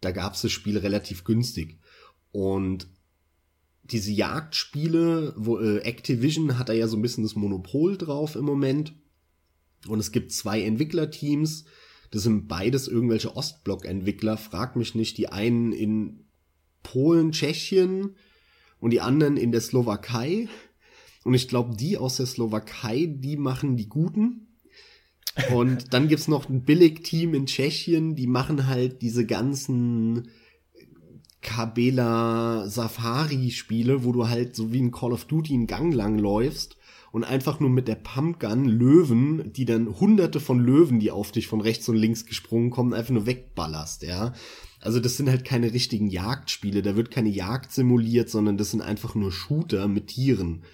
Da gab's das Spiel relativ günstig. Und diese Jagdspiele, wo äh, Activision hat da ja so ein bisschen das Monopol drauf im Moment. Und es gibt zwei Entwicklerteams, das sind beides irgendwelche Ostblock-Entwickler. Frag mich nicht, die einen in Polen, Tschechien und die anderen in der Slowakei. Und ich glaube, die aus der Slowakei, die machen die Guten. Und dann gibt's noch ein Billig-Team in Tschechien, die machen halt diese ganzen Kabela Safari Spiele, wo du halt so wie in Call of Duty einen Gang lang läufst und einfach nur mit der Pumpgun Löwen, die dann hunderte von Löwen, die auf dich von rechts und links gesprungen kommen, einfach nur wegballerst, ja. Also das sind halt keine richtigen Jagdspiele, da wird keine Jagd simuliert, sondern das sind einfach nur Shooter mit Tieren.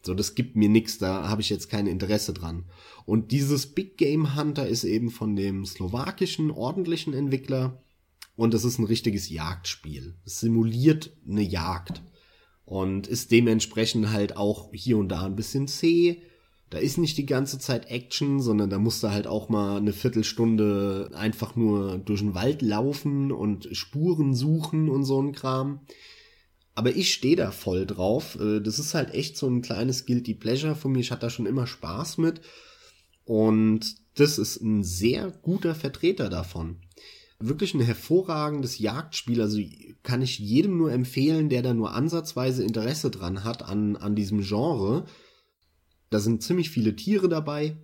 So, das gibt mir nichts, da habe ich jetzt kein Interesse dran. Und dieses Big Game Hunter ist eben von dem slowakischen ordentlichen Entwickler und das ist ein richtiges Jagdspiel. Es simuliert eine Jagd und ist dementsprechend halt auch hier und da ein bisschen zäh. Da ist nicht die ganze Zeit Action, sondern da musst du halt auch mal eine Viertelstunde einfach nur durch den Wald laufen und Spuren suchen und so ein Kram. Aber ich stehe da voll drauf. Äh, das ist halt echt so ein kleines Guilty Pleasure von mir. Ich hatte da schon immer Spaß mit. Und das ist ein sehr guter Vertreter davon. Wirklich ein hervorragendes Jagdspiel. Also kann ich jedem nur empfehlen, der da nur ansatzweise Interesse dran hat an, an diesem Genre. Da sind ziemlich viele Tiere dabei.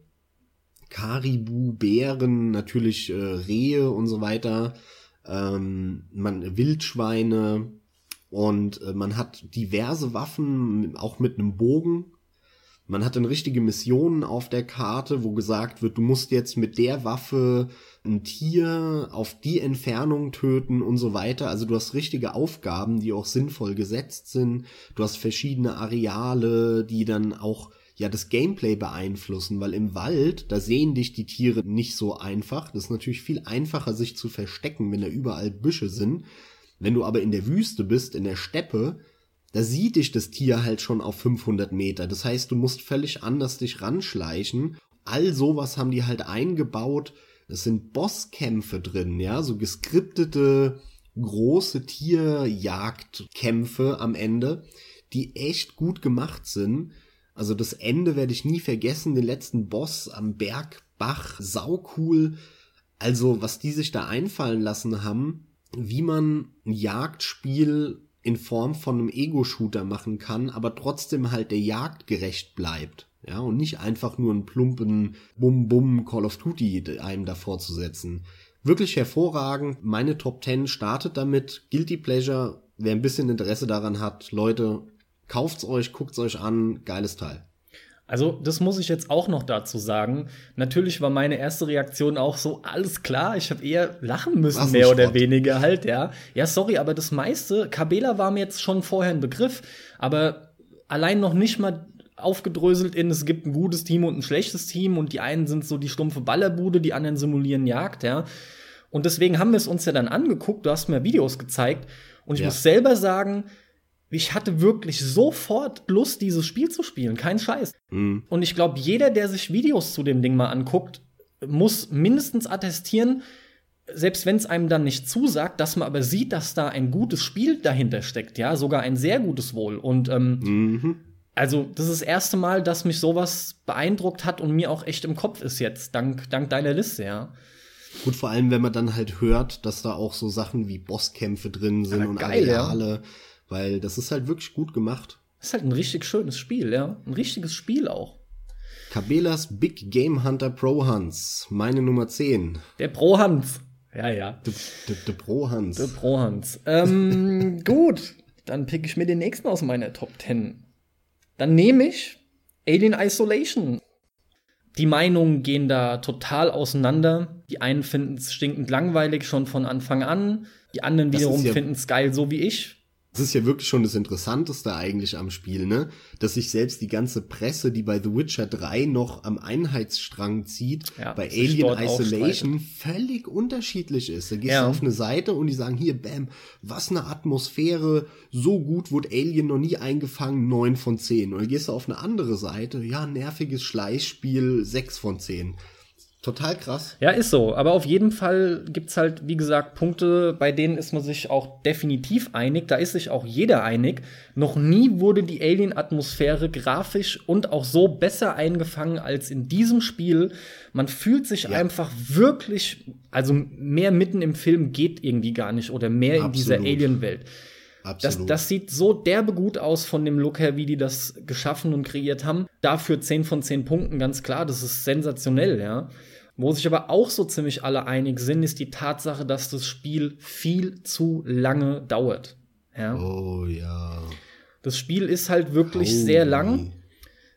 Karibu, Bären, natürlich äh, Rehe und so weiter. Ähm, man, Wildschweine, und äh, man hat diverse Waffen, auch mit einem Bogen. Man hat dann richtige Missionen auf der Karte, wo gesagt wird, du musst jetzt mit der Waffe ein Tier auf die Entfernung töten und so weiter. Also du hast richtige Aufgaben, die auch sinnvoll gesetzt sind. Du hast verschiedene Areale, die dann auch ja das Gameplay beeinflussen, weil im Wald, da sehen dich die Tiere nicht so einfach. Das ist natürlich viel einfacher, sich zu verstecken, wenn da überall Büsche sind. Wenn du aber in der Wüste bist, in der Steppe, da sieht dich das Tier halt schon auf 500 Meter. Das heißt, du musst völlig anders dich ranschleichen. All sowas haben die halt eingebaut. Es sind Bosskämpfe drin, ja, so geskriptete große Tierjagdkämpfe am Ende, die echt gut gemacht sind. Also das Ende werde ich nie vergessen, den letzten Boss am Bergbach, saucool. Also was die sich da einfallen lassen haben, wie man ein Jagdspiel in Form von einem Ego-Shooter machen kann, aber trotzdem halt der Jagd gerecht bleibt. Ja, und nicht einfach nur einen plumpen Bum-Bum Call of Duty einem davor zu setzen. Wirklich hervorragend. Meine Top 10 startet damit. Guilty Pleasure. Wer ein bisschen Interesse daran hat, Leute, kauft's euch, guckt's euch an. Geiles Teil. Also, das muss ich jetzt auch noch dazu sagen. Natürlich war meine erste Reaktion auch so, alles klar, ich habe eher lachen müssen, mehr oder weniger halt, ja. Ja, sorry, aber das meiste, Kabela war mir jetzt schon vorher ein Begriff, aber allein noch nicht mal aufgedröselt in, es gibt ein gutes Team und ein schlechtes Team und die einen sind so die stumpfe Ballerbude, die anderen simulieren Jagd, ja. Und deswegen haben wir es uns ja dann angeguckt, du hast mir Videos gezeigt und ich ja. muss selber sagen, ich hatte wirklich sofort Lust, dieses Spiel zu spielen. Kein Scheiß. Mhm. Und ich glaube, jeder, der sich Videos zu dem Ding mal anguckt, muss mindestens attestieren, selbst wenn es einem dann nicht zusagt, dass man aber sieht, dass da ein gutes Spiel dahinter steckt, ja, sogar ein sehr gutes Wohl. Und ähm, mhm. Also das ist das erste Mal, dass mich sowas beeindruckt hat und mir auch echt im Kopf ist jetzt, dank, dank deiner Liste, ja. Gut, vor allem, wenn man dann halt hört, dass da auch so Sachen wie Bosskämpfe drin sind ja, und geil, Areale. Ja weil das ist halt wirklich gut gemacht. Das ist halt ein richtig schönes Spiel, ja. Ein richtiges Spiel auch. Kabelas Big Game Hunter Pro Hans, meine Nummer 10. Der Pro Hans. Ja, ja. Der Pro Hans. Der Pro Hans. Ähm, gut, dann pick ich mir den nächsten aus meiner Top 10. Dann nehme ich Alien Isolation. Die Meinungen gehen da total auseinander. Die einen finden es stinkend langweilig schon von Anfang an. Die anderen wiederum ja finden es geil, so wie ich. Das ist ja wirklich schon das Interessanteste eigentlich am Spiel, ne? Dass sich selbst die ganze Presse, die bei The Witcher 3 noch am Einheitsstrang zieht, ja, bei Alien Isolation völlig unterschiedlich ist. Da gehst ja. du auf eine Seite und die sagen, hier, bam, was eine Atmosphäre, so gut wurde Alien noch nie eingefangen, 9 von 10. Und dann gehst du auf eine andere Seite, ja, nerviges Schleichspiel, 6 von 10. Total krass. Ja, ist so. Aber auf jeden Fall gibt's halt, wie gesagt, Punkte, bei denen ist man sich auch definitiv einig. Da ist sich auch jeder einig. Noch nie wurde die Alien-Atmosphäre grafisch und auch so besser eingefangen als in diesem Spiel. Man fühlt sich ja. einfach wirklich, also mehr mitten im Film geht irgendwie gar nicht oder mehr Absolut. in dieser Alien-Welt. Das, das sieht so derbe gut aus von dem Look her, wie die das geschaffen und kreiert haben. Dafür 10 von 10 Punkten, ganz klar, das ist sensationell, ja. Wo sich aber auch so ziemlich alle einig sind, ist die Tatsache, dass das Spiel viel zu lange dauert. Ja? Oh ja. Das Spiel ist halt wirklich oh. sehr lang.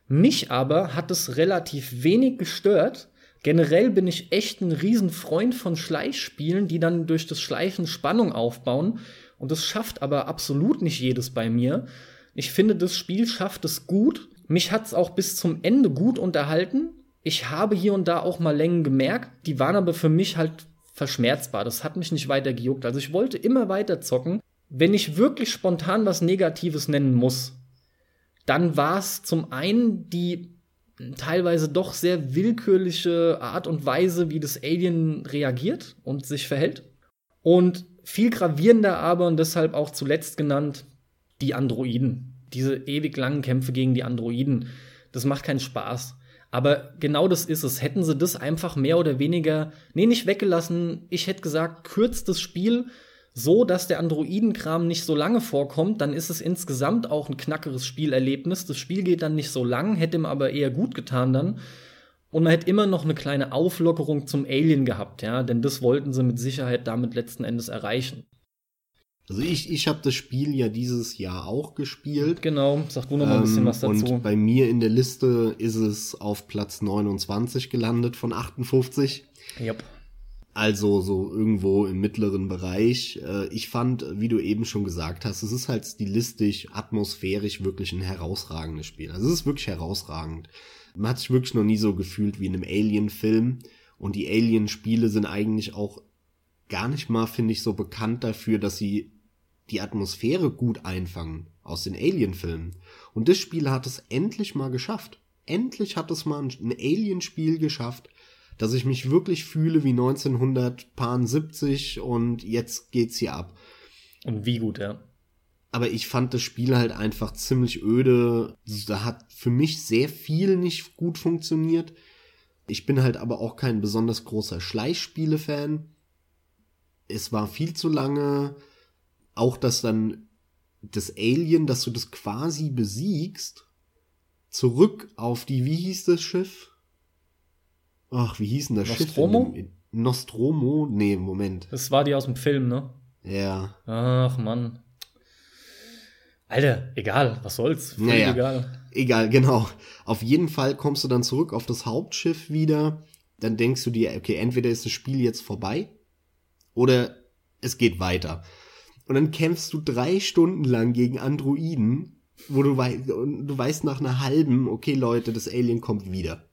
Mich aber hat es relativ wenig gestört. Generell bin ich echt ein Riesenfreund von Schleichspielen, die dann durch das Schleichen Spannung aufbauen. Und das schafft aber absolut nicht jedes bei mir. Ich finde, das Spiel schafft es gut. Mich hat es auch bis zum Ende gut unterhalten ich habe hier und da auch mal Längen gemerkt, die waren aber für mich halt verschmerzbar. Das hat mich nicht weiter gejuckt. Also ich wollte immer weiter zocken. Wenn ich wirklich spontan was Negatives nennen muss, dann war es zum einen die teilweise doch sehr willkürliche Art und Weise, wie das Alien reagiert und sich verhält. Und viel gravierender aber und deshalb auch zuletzt genannt, die Androiden. Diese ewig langen Kämpfe gegen die Androiden. Das macht keinen Spaß. Aber genau das ist es. Hätten sie das einfach mehr oder weniger, nee, nicht weggelassen. Ich hätte gesagt, kürzt das Spiel so, dass der Androidenkram nicht so lange vorkommt, dann ist es insgesamt auch ein knackeres Spielerlebnis. Das Spiel geht dann nicht so lang, hätte ihm aber eher gut getan dann. Und man hätte immer noch eine kleine Auflockerung zum Alien gehabt, ja, denn das wollten sie mit Sicherheit damit letzten Endes erreichen. Also ich, ich habe das Spiel ja dieses Jahr auch gespielt. Genau, sag du noch mal ein bisschen was ähm, dazu. Und bei mir in der Liste ist es auf Platz 29 gelandet von 58. Yep. Also so irgendwo im mittleren Bereich. Äh, ich fand, wie du eben schon gesagt hast, es ist halt stilistisch, atmosphärisch wirklich ein herausragendes Spiel. Also es ist wirklich herausragend. Man hat sich wirklich noch nie so gefühlt wie in einem Alien-Film. Und die Alien-Spiele sind eigentlich auch gar nicht mal, finde ich, so bekannt dafür, dass sie die Atmosphäre gut einfangen aus den Alien-Filmen. Und das Spiel hat es endlich mal geschafft. Endlich hat es mal ein Alien-Spiel geschafft, dass ich mich wirklich fühle wie 1970 und jetzt geht's hier ab. Und wie gut, ja. Aber ich fand das Spiel halt einfach ziemlich öde. Da hat für mich sehr viel nicht gut funktioniert. Ich bin halt aber auch kein besonders großer Schleichspiele-Fan. Es war viel zu lange auch dass dann das Alien, dass du das quasi besiegst, zurück auf die, wie hieß das Schiff? Ach, wie hieß denn das Nostromo? Schiff? Dem, Nostromo? Nee, Moment. Das war die aus dem Film, ne? Ja. Ach, Mann. Alter, egal, was soll's? Völlig Naja. egal. Egal, genau. Auf jeden Fall kommst du dann zurück auf das Hauptschiff wieder. Dann denkst du dir, okay, entweder ist das Spiel jetzt vorbei oder es geht weiter. Und dann kämpfst du drei Stunden lang gegen Androiden, wo du, wei du weißt nach einer halben, okay Leute, das Alien kommt wieder.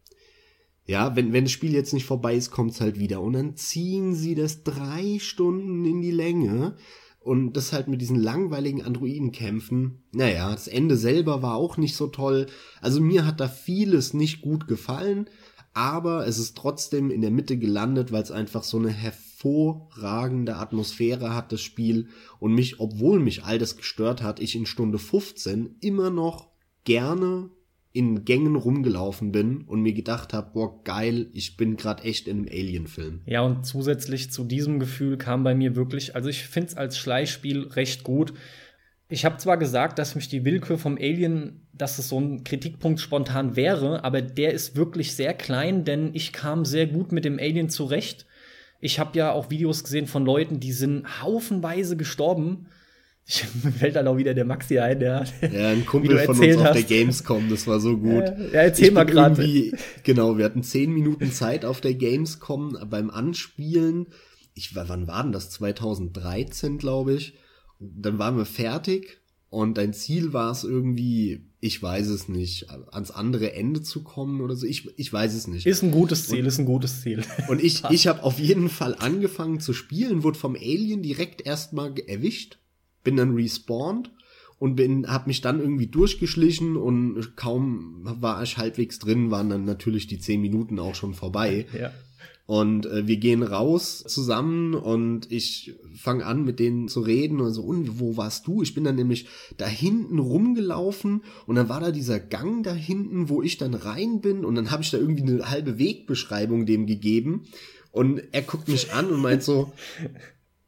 Ja, wenn, wenn das Spiel jetzt nicht vorbei ist, kommt's halt wieder. Und dann ziehen sie das drei Stunden in die Länge. Und das halt mit diesen langweiligen Androidenkämpfen. Naja, das Ende selber war auch nicht so toll. Also mir hat da vieles nicht gut gefallen. Aber es ist trotzdem in der Mitte gelandet, weil es einfach so eine hervorragende Atmosphäre hat, das Spiel. Und mich, obwohl mich all das gestört hat, ich in Stunde 15 immer noch gerne in Gängen rumgelaufen bin und mir gedacht habe, boah, geil, ich bin gerade echt in einem Alien-Film. Ja, und zusätzlich zu diesem Gefühl kam bei mir wirklich, also ich finde es als Schleichspiel recht gut. Ich habe zwar gesagt, dass mich die Willkür vom Alien, dass es so ein Kritikpunkt spontan wäre, aber der ist wirklich sehr klein, denn ich kam sehr gut mit dem Alien zurecht. Ich habe ja auch Videos gesehen von Leuten, die sind haufenweise gestorben. Ich, fällt dann auch wieder der Maxi ein, der. Ja, ein Kumpel von uns erzählt auf der hast. Gamescom, das war so gut. Ja, erzähl Ich mal gerade. Genau, wir hatten zehn Minuten Zeit auf der Gamescom beim Anspielen. Ich, war- wann war denn das? 2013, glaube ich. Dann waren wir fertig und dein Ziel war es irgendwie, ich weiß es nicht, ans andere Ende zu kommen oder so. Ich, ich weiß es nicht. Ist ein gutes Ziel, ist ein gutes Ziel. Und ich, ich habe auf jeden Fall angefangen zu spielen, wurde vom Alien direkt erstmal erwischt, bin dann respawned und bin, hab mich dann irgendwie durchgeschlichen und kaum war ich halbwegs drin, waren dann natürlich die zehn Minuten auch schon vorbei. ja. Und äh, wir gehen raus zusammen und ich fange an mit denen zu reden und so, und wo warst du? Ich bin dann nämlich da hinten rumgelaufen und dann war da dieser Gang da hinten, wo ich dann rein bin und dann habe ich da irgendwie eine halbe Wegbeschreibung dem gegeben und er guckt mich an und meint so,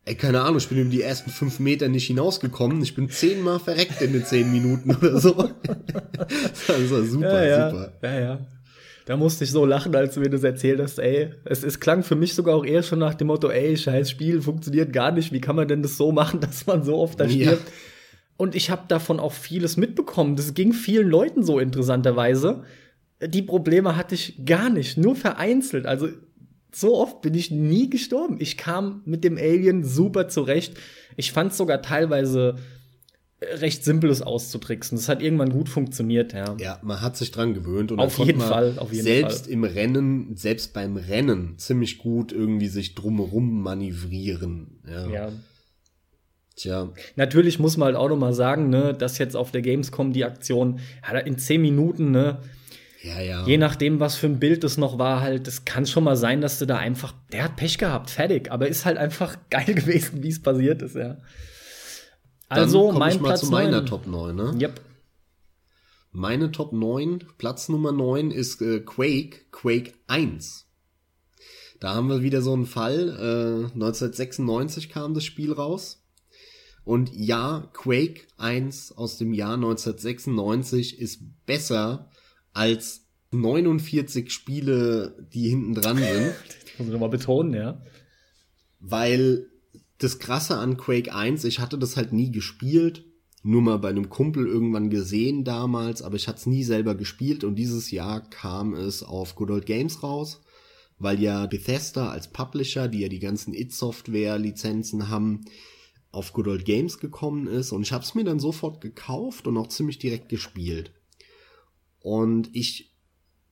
ey, keine Ahnung, ich bin über die ersten fünf Meter nicht hinausgekommen, ich bin zehnmal verreckt in den zehn Minuten oder so. das war super, ja, ja. super. Ja, ja. Da musste ich so lachen, als du mir das erzählt hast, ey. Es, es klang für mich sogar auch eher schon nach dem Motto, ey, scheiß Spiel, funktioniert gar nicht. Wie kann man denn das so machen, dass man so oft da Ja. stirbt? Und ich habe davon auch vieles mitbekommen. Das ging vielen Leuten so interessanterweise. Die Probleme hatte ich gar nicht, nur vereinzelt. Also so oft bin ich nie gestorben. Ich kam mit dem Alien super zurecht. Ich fand sogar teilweise recht simples auszutricksen. Das hat irgendwann gut funktioniert, ja. Ja, man hat sich dran gewöhnt und Auf jeden Fall, auf jeden selbst Fall. im Rennen, selbst beim Rennen ziemlich gut irgendwie sich drumherum manövrieren. Ja. ja. Tja, Natürlich muss man halt auch noch mal sagen, ne, dass jetzt auf der Gamescom die Aktion ja, in zehn Minuten, ne, ja, ja. je nachdem, was für ein Bild es noch war, halt, es kann schon mal sein, dass du da einfach, der hat Pech gehabt, fertig, aber ist halt einfach geil gewesen, wie es passiert ist, ja. Also mein ich mal Platz zu meiner 9. Top 9, ne? Yep. Meine Top 9, Platz Nummer 9 ist äh, Quake, Quake 1. Da haben wir wieder so einen Fall. Äh, 1996 kam das Spiel raus. Und ja, Quake 1 aus dem Jahr 1996 ist besser als 49 Spiele, die hinten dran sind. Das muss ich nochmal betonen, ja. weil das Krasse an Quake 1, ich hatte das halt nie gespielt, nur mal bei einem Kumpel irgendwann gesehen damals, aber ich hatte es nie selber gespielt und dieses Jahr kam es auf Good Old Games raus, weil ja Bethesda als Publisher, die ja die ganzen It-Software-Lizenzen haben, auf Good Old Games gekommen ist und ich habe es mir dann sofort gekauft und auch ziemlich direkt gespielt. Und ich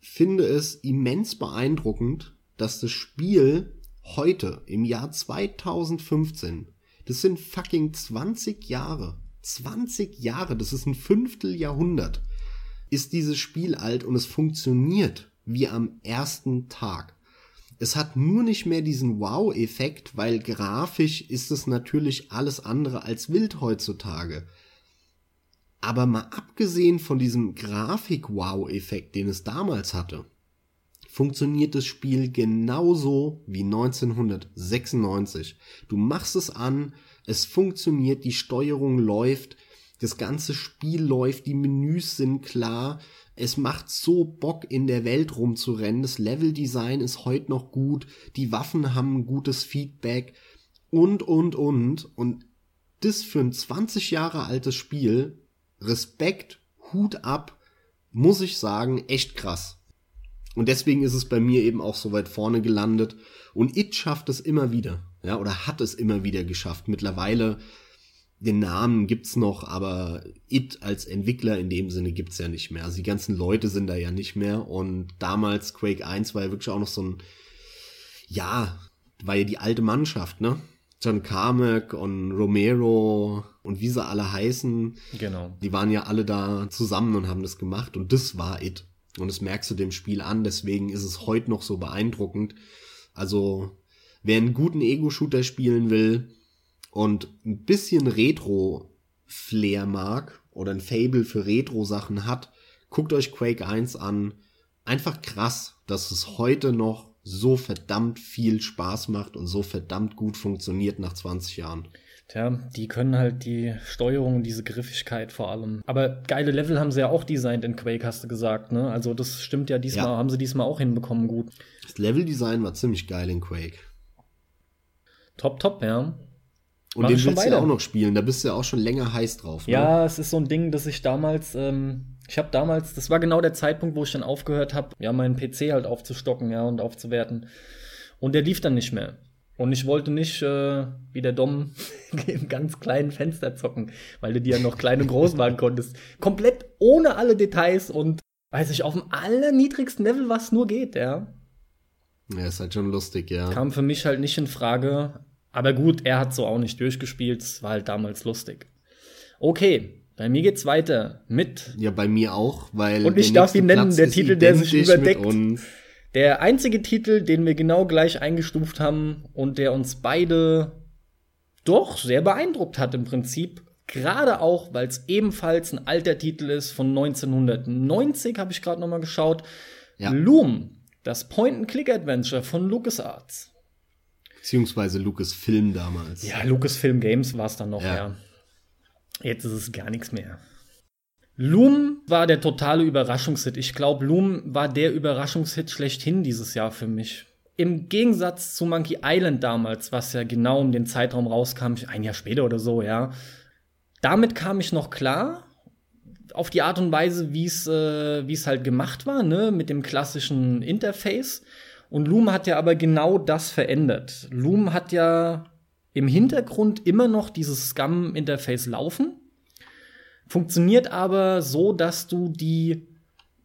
finde es immens beeindruckend, dass das Spiel heute im Jahr 2015, das sind fucking 20 Jahre, 20 Jahre, das ist ein Fünfteljahrhundert, ist dieses Spiel alt und es funktioniert wie am ersten Tag. Es hat nur nicht mehr diesen Wow-Effekt, weil grafisch ist es natürlich alles andere als wild heutzutage. Aber mal abgesehen von diesem Grafik-Wow-Effekt, den es damals hatte, funktioniert das Spiel genauso wie 1996. Du machst es an, es funktioniert, die Steuerung läuft, das ganze Spiel läuft, die Menüs sind klar, es macht so Bock in der Welt rumzurennen, das Leveldesign ist heute noch gut, die Waffen haben ein gutes Feedback und, und, und. Und das für ein 20 Jahre altes Spiel, Respekt, Hut ab, muss ich sagen, echt krass. Und deswegen ist es bei mir eben auch so weit vorne gelandet. Und It schafft es immer wieder. Ja, oder hat es immer wieder geschafft. Mittlerweile, den Namen gibt's noch, aber It als Entwickler in dem Sinne gibt's ja nicht mehr. Also die ganzen Leute sind da ja nicht mehr. Und damals Quake 1 war ja wirklich auch noch so ein, ja, war ja die alte Mannschaft, ne? John Carmack und Romero und wie sie alle heißen. Genau. Die waren ja alle da zusammen und haben das gemacht und das war It. Und das merkst du dem Spiel an, deswegen ist es heute noch so beeindruckend. Also, wer einen guten Ego-Shooter spielen will und ein bisschen Retro-Flair mag oder ein Fable für Retro-Sachen hat, guckt euch Quake 1 an. Einfach krass, dass es heute noch so verdammt viel Spaß macht und so verdammt gut funktioniert nach 20 Jahren. Tja, die können halt die Steuerung, diese Griffigkeit vor allem. Aber geile Level haben sie ja auch designt in Quake, hast du gesagt, ne? Also das stimmt ja diesmal, Ja. haben sie diesmal auch hinbekommen gut. Das Leveldesign war ziemlich geil in Quake. Top, top, ja. Und Mach den willst du ja auch noch spielen, da bist du ja auch schon länger heiß drauf. Ne? Ja, es ist so ein Ding, dass ich damals, ähm, ich habe damals, das war genau der Zeitpunkt, wo ich dann aufgehört habe, ja, meinen PC halt aufzustocken, ja, und aufzuwerten. Und der lief dann nicht mehr. Und ich wollte nicht äh, wie der Dom im ganz kleinen Fenster zocken, weil du die ja noch klein und groß machen konntest. Komplett ohne alle Details und weiß ich, auf dem allerniedrigsten Level, was nur geht, ja. Ja, ist halt schon lustig, ja. Kam für mich halt nicht in Frage. Aber gut, er hat so auch nicht durchgespielt, es war halt damals lustig. Okay, bei mir geht's weiter mit Ja, bei mir auch, weil. Und ich darf ihn nennen, der Titel, der sich überdeckt. Der einzige Titel, den wir genau gleich eingestuft haben und der uns beide doch sehr beeindruckt hat im Prinzip. Gerade auch, weil es ebenfalls ein alter Titel ist von 1990, habe ich gerade noch mal geschaut. Ja. Loom, das Point-and-Click-Adventure von LucasArts. Beziehungsweise Lucasfilm damals. Ja, Lucasfilm Games war es dann noch, Ja. ja. Jetzt ist es gar nichts mehr. Loom war der totale Überraschungshit. Ich glaube, Loom war der Überraschungshit schlechthin dieses Jahr für mich. Im Gegensatz zu Monkey Island damals, was ja genau um den Zeitraum rauskam, ein Jahr später oder so, ja. Damit kam ich noch klar, auf die Art und Weise, wie es äh, wie es halt gemacht war, ne, mit dem klassischen Interface. Und Loom hat ja aber genau das verändert. Loom hat ja im Hintergrund immer noch dieses Scum-Interface laufen, funktioniert aber so, dass du die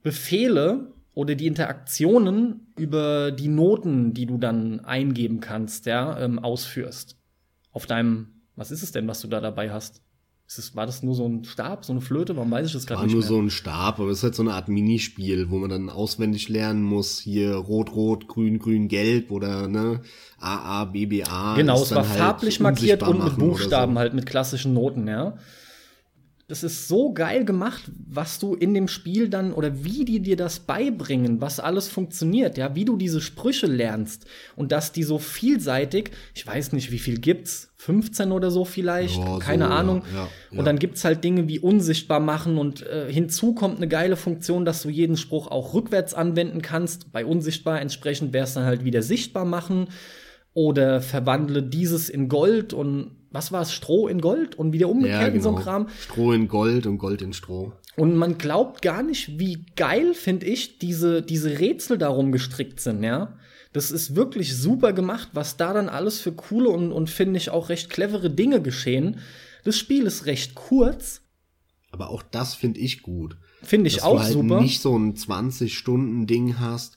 Befehle oder die Interaktionen über die Noten, die du dann eingeben kannst, ja, ähm, ausführst. Auf deinem, was ist es denn, was du da dabei hast? Ist das, war das nur so ein Stab, so eine Flöte? Warum weiß ich das gerade War nicht nur mehr? so ein Stab, aber es ist halt so eine Art Minispiel, wo man dann auswendig lernen muss, hier rot, rot, grün, grün, gelb oder ne, AA, BBA. Genau, ist es dann war halt farblich markiert unsichtbar und mit Buchstaben so. halt, mit klassischen Noten, ja. Das ist so geil gemacht, was du in dem Spiel dann oder wie die dir das beibringen, was alles funktioniert, ja, wie du diese Sprüche lernst und dass die so vielseitig, ich weiß nicht, wie viel gibt's, 15 oder so vielleicht, Ja, so, keine ja, Ahnung. ja, ja. Und dann gibt's halt Dinge wie unsichtbar machen und äh, hinzu kommt eine geile Funktion, dass du jeden Spruch auch rückwärts anwenden kannst. Bei unsichtbar entsprechend wär's dann halt wieder sichtbar machen oder verwandle dieses in Gold und was war es, Stroh in Gold und wieder umgekehrt Ja, in so einem genau. Kram. Stroh in Gold und Gold in Stroh. Und man glaubt gar nicht, wie geil, finde ich, diese, diese Rätsel darum gestrickt sind, ja. Das ist wirklich super gemacht, was da dann alles für coole und, und finde ich auch recht clevere Dinge geschehen. Das Spiel ist recht kurz, Aber auch das finde ich gut. finde ich dass auch du halt super. nicht so ein 20-Stunden-Ding hast,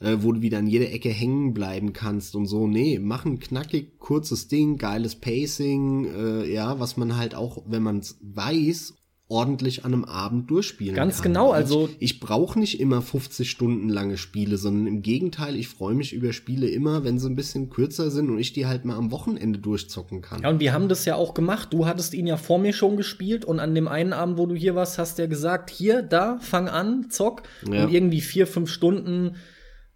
äh, wo du wieder an jeder Ecke hängen bleiben kannst und so. Nee, mach ein knackig, kurzes Ding, geiles Pacing, äh, ja, was man halt auch, wenn man es weiß, ordentlich an einem Abend durchspielen Ganz kann. genau, also- Ich, ich brauche nicht immer 50 Stunden lange Spiele, sondern im Gegenteil, ich freue mich über Spiele immer, wenn sie ein bisschen kürzer sind und ich die halt mal am Wochenende durchzocken kann. Ja, und wir haben das ja auch gemacht. Du hattest ihn ja vor mir schon gespielt und an dem einen Abend, wo du hier warst, hast du ja gesagt, hier, da, fang an, zock. Ja. Und irgendwie vier, fünf Stunden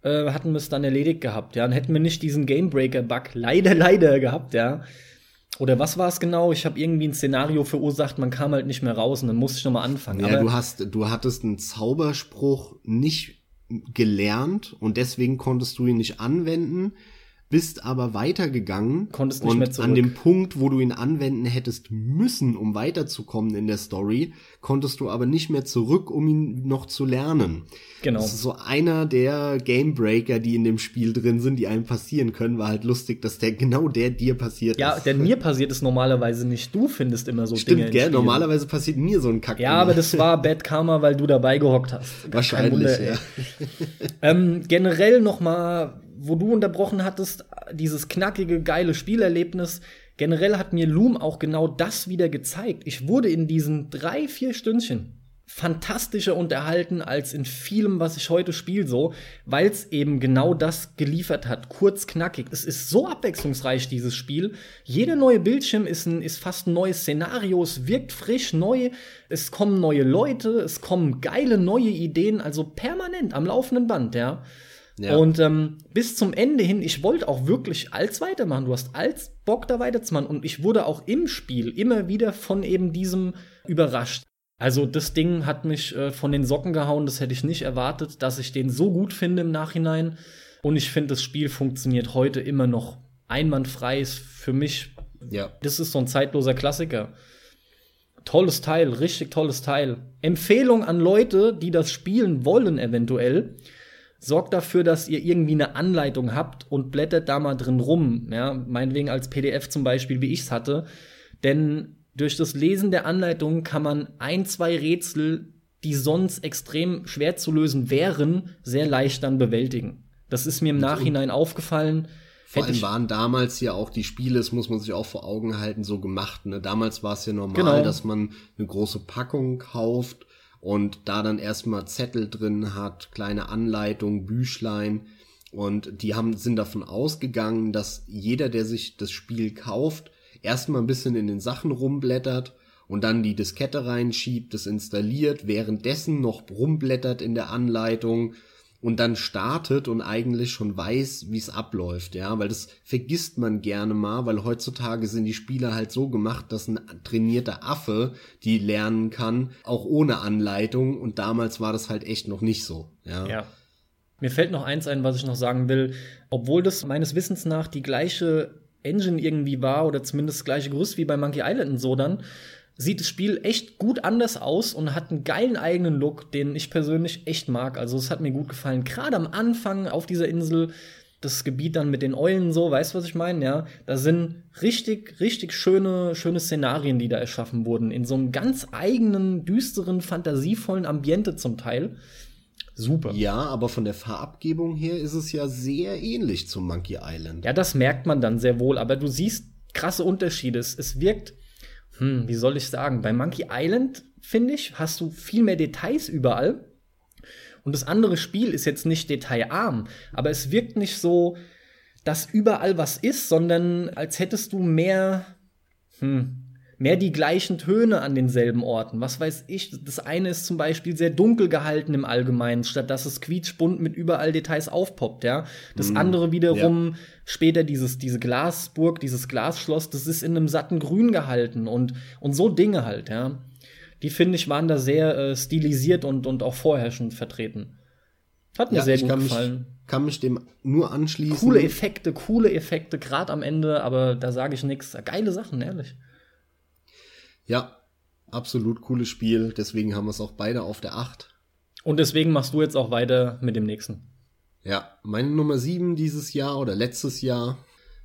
äh, hatten wir es dann erledigt gehabt, ja. Und hätten wir nicht diesen Gamebreaker-Bug leider, leider gehabt, ja. Oder was war es genau? Ich habe irgendwie ein Szenario verursacht, man kam halt nicht mehr raus und dann musste ich noch mal anfangen. Ja, Aber du hast, du hattest einen Zauberspruch nicht gelernt und deswegen konntest du ihn nicht anwenden, bist aber weitergegangen Konntest nicht und mehr zurück. an dem Punkt, wo du ihn anwenden hättest müssen, um weiterzukommen in der Story, konntest du aber nicht mehr zurück, um ihn noch zu lernen. Genau. Das ist so einer der Gamebreaker, die in dem Spiel drin sind, die einem passieren können, war halt lustig, dass der genau der dir passiert ja, ist. denn mir passiert es normalerweise nicht. Du findest immer so Dinge Stimmt, in gell? Spielen. Normalerweise passiert mir so ein Kack. Ja, immer. aber das war Bad Karma, weil du dabei gehockt hast. Wahrscheinlich, ja. Ähm, generell noch mal, wo du unterbrochen hattest, dieses knackige, geile Spielerlebnis. Generell hat mir Loom auch genau das wieder gezeigt. Ich wurde in diesen drei, vier Stündchen fantastischer unterhalten als in vielem, was ich heute spiele, so, weil es eben genau das geliefert hat. Kurz, knackig. Es ist so abwechslungsreich, dieses Spiel. Jeder neue Bildschirm ist, ein, ist fast ein neues Szenario. Es wirkt frisch, neu. Es kommen neue Leute. Es kommen geile neue Ideen. Also permanent am laufenden Band, ja. Ja. Und ähm, bis zum Ende hin, ich wollte auch wirklich als weitermachen. Du hast als Bock da weiterzumachen. Und ich wurde auch im Spiel immer wieder von eben diesem überrascht. Also das Ding hat mich äh, von den Socken gehauen. Das hätte ich nicht erwartet, dass ich den so gut finde im Nachhinein. Und ich finde, das Spiel funktioniert heute immer noch einwandfrei. Ist für mich, ja. das ist so ein zeitloser Klassiker. Tolles Teil, richtig tolles Teil. Empfehlung an Leute, die das spielen wollen, eventuell. Sorgt dafür, dass ihr irgendwie eine Anleitung habt und blättert da mal drin rum. Ja, meinetwegen als PDF zum Beispiel, wie ich's hatte. Denn durch das Lesen der Anleitung kann man ein, zwei Rätsel, die sonst extrem schwer zu lösen wären, sehr leicht dann bewältigen. Das ist mir im Nachhinein aufgefallen. Vor allem ich- waren damals ja auch die Spiele, das muss man sich auch vor Augen halten, so gemacht. Ne? Damals war es ja normal, Genau. dass man eine große Packung kauft und da dann erstmal Zettel drin hat, kleine Anleitung, Büchlein. Und die haben, sind davon ausgegangen, dass jeder, der sich das Spiel kauft, erstmal ein bisschen in den Sachen rumblättert und dann die Diskette reinschiebt, das installiert, währenddessen noch rumblättert in der Anleitung und dann startet und eigentlich schon weiß, wie es abläuft, ja, weil das vergisst man gerne mal, weil heutzutage sind die Spiele halt so gemacht, dass ein trainierter Affe die lernen kann, auch ohne Anleitung und damals war das halt echt noch nicht so, ja. Ja. Mir fällt noch eins ein, was ich noch sagen will. Obwohl das meines Wissens nach die gleiche Engine irgendwie war oder zumindest das gleiche Gerüst wie bei Monkey Island und so dann, sieht das Spiel echt gut anders aus und hat einen geilen eigenen Look, den ich persönlich echt mag. Also es hat mir gut gefallen. Gerade am Anfang auf dieser Insel, das Gebiet dann mit den Eulen so, weißt du, was ich meine? Ja, da sind richtig, richtig schöne, schöne Szenarien, die da erschaffen wurden. In so einem ganz eigenen, düsteren, fantasievollen Ambiente zum Teil. Super. Ja, aber von der Farbgebung her ist es ja sehr ähnlich zum Monkey Island. Ja, das merkt man dann sehr wohl, aber du siehst krasse Unterschiede. Es, es wirkt hm, wie soll ich sagen, bei Monkey Island, finde ich, hast du viel mehr Details überall. Und das andere Spiel ist jetzt nicht detailarm, aber es wirkt nicht so, dass überall was ist, sondern als hättest du mehr, hm, mehr die gleichen Töne an denselben Orten. Was weiß ich, das eine ist zum Beispiel sehr dunkel gehalten im Allgemeinen, statt dass es quietschbunt mit überall Details aufpoppt, ja. Das mm, andere wiederum, ja. später dieses, diese Glasburg, dieses Glasschloss, das ist in einem satten Grün gehalten und, und so Dinge halt, ja. Die finde ich waren da sehr äh, stilisiert und, und auch vorherrschend vertreten. Hat mir ja, sehr gut gefallen. Mich, kann mich dem nur anschließen. Coole Effekte, coole Effekte, gerade am Ende, aber da sage ich nichts. Geile Sachen, ehrlich. Ja, absolut cooles Spiel. Deswegen haben wir es auch beide auf der 8. Und deswegen machst du jetzt auch weiter mit dem nächsten. Ja, meine Nummer 7 dieses Jahr oder letztes Jahr.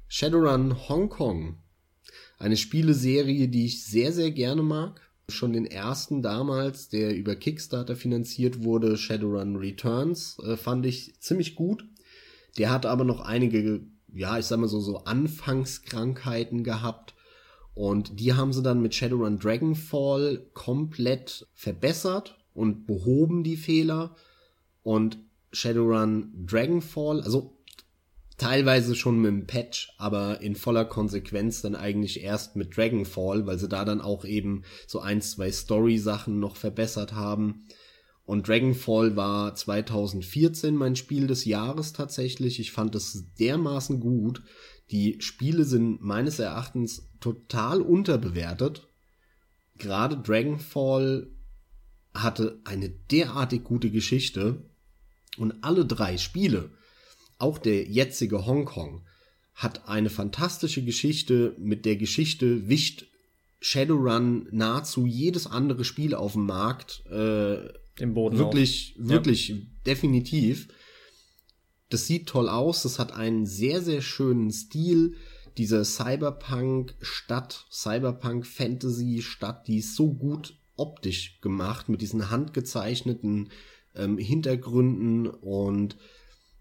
Shadowrun Hong Kong. Eine Spieleserie, die ich sehr, sehr gerne mag. Schon den ersten damals, der über Kickstarter finanziert wurde, Shadowrun Returns, äh, fand ich ziemlich gut. Der hat aber noch einige, ja, ich sag mal so, so Anfangskrankheiten gehabt und die haben sie dann mit Shadowrun Dragonfall komplett verbessert und behoben die Fehler. Und Shadowrun Dragonfall, also teilweise schon mit dem Patch, aber in voller Konsequenz dann eigentlich erst mit Dragonfall, weil sie da dann auch eben so ein, zwei Story-Sachen noch verbessert haben. Und Dragonfall war 2014 mein Spiel des Jahres tatsächlich. Ich fand es dermaßen gut, die Spiele sind meines Erachtens total unterbewertet. Gerade Dragonfall hatte eine derartig gute Geschichte und alle drei Spiele, auch der jetzige Hongkong, hat eine fantastische Geschichte. Mit der Geschichte wischt Shadowrun nahezu jedes andere Spiel auf dem Markt äh, den Boden wirklich, auf. wirklich ja. definitiv. Das sieht toll aus, das hat einen sehr, sehr schönen Stil. Diese Cyberpunk-Stadt, Cyberpunk-Fantasy-Stadt, die ist so gut optisch gemacht mit diesen handgezeichneten ähm, Hintergründen und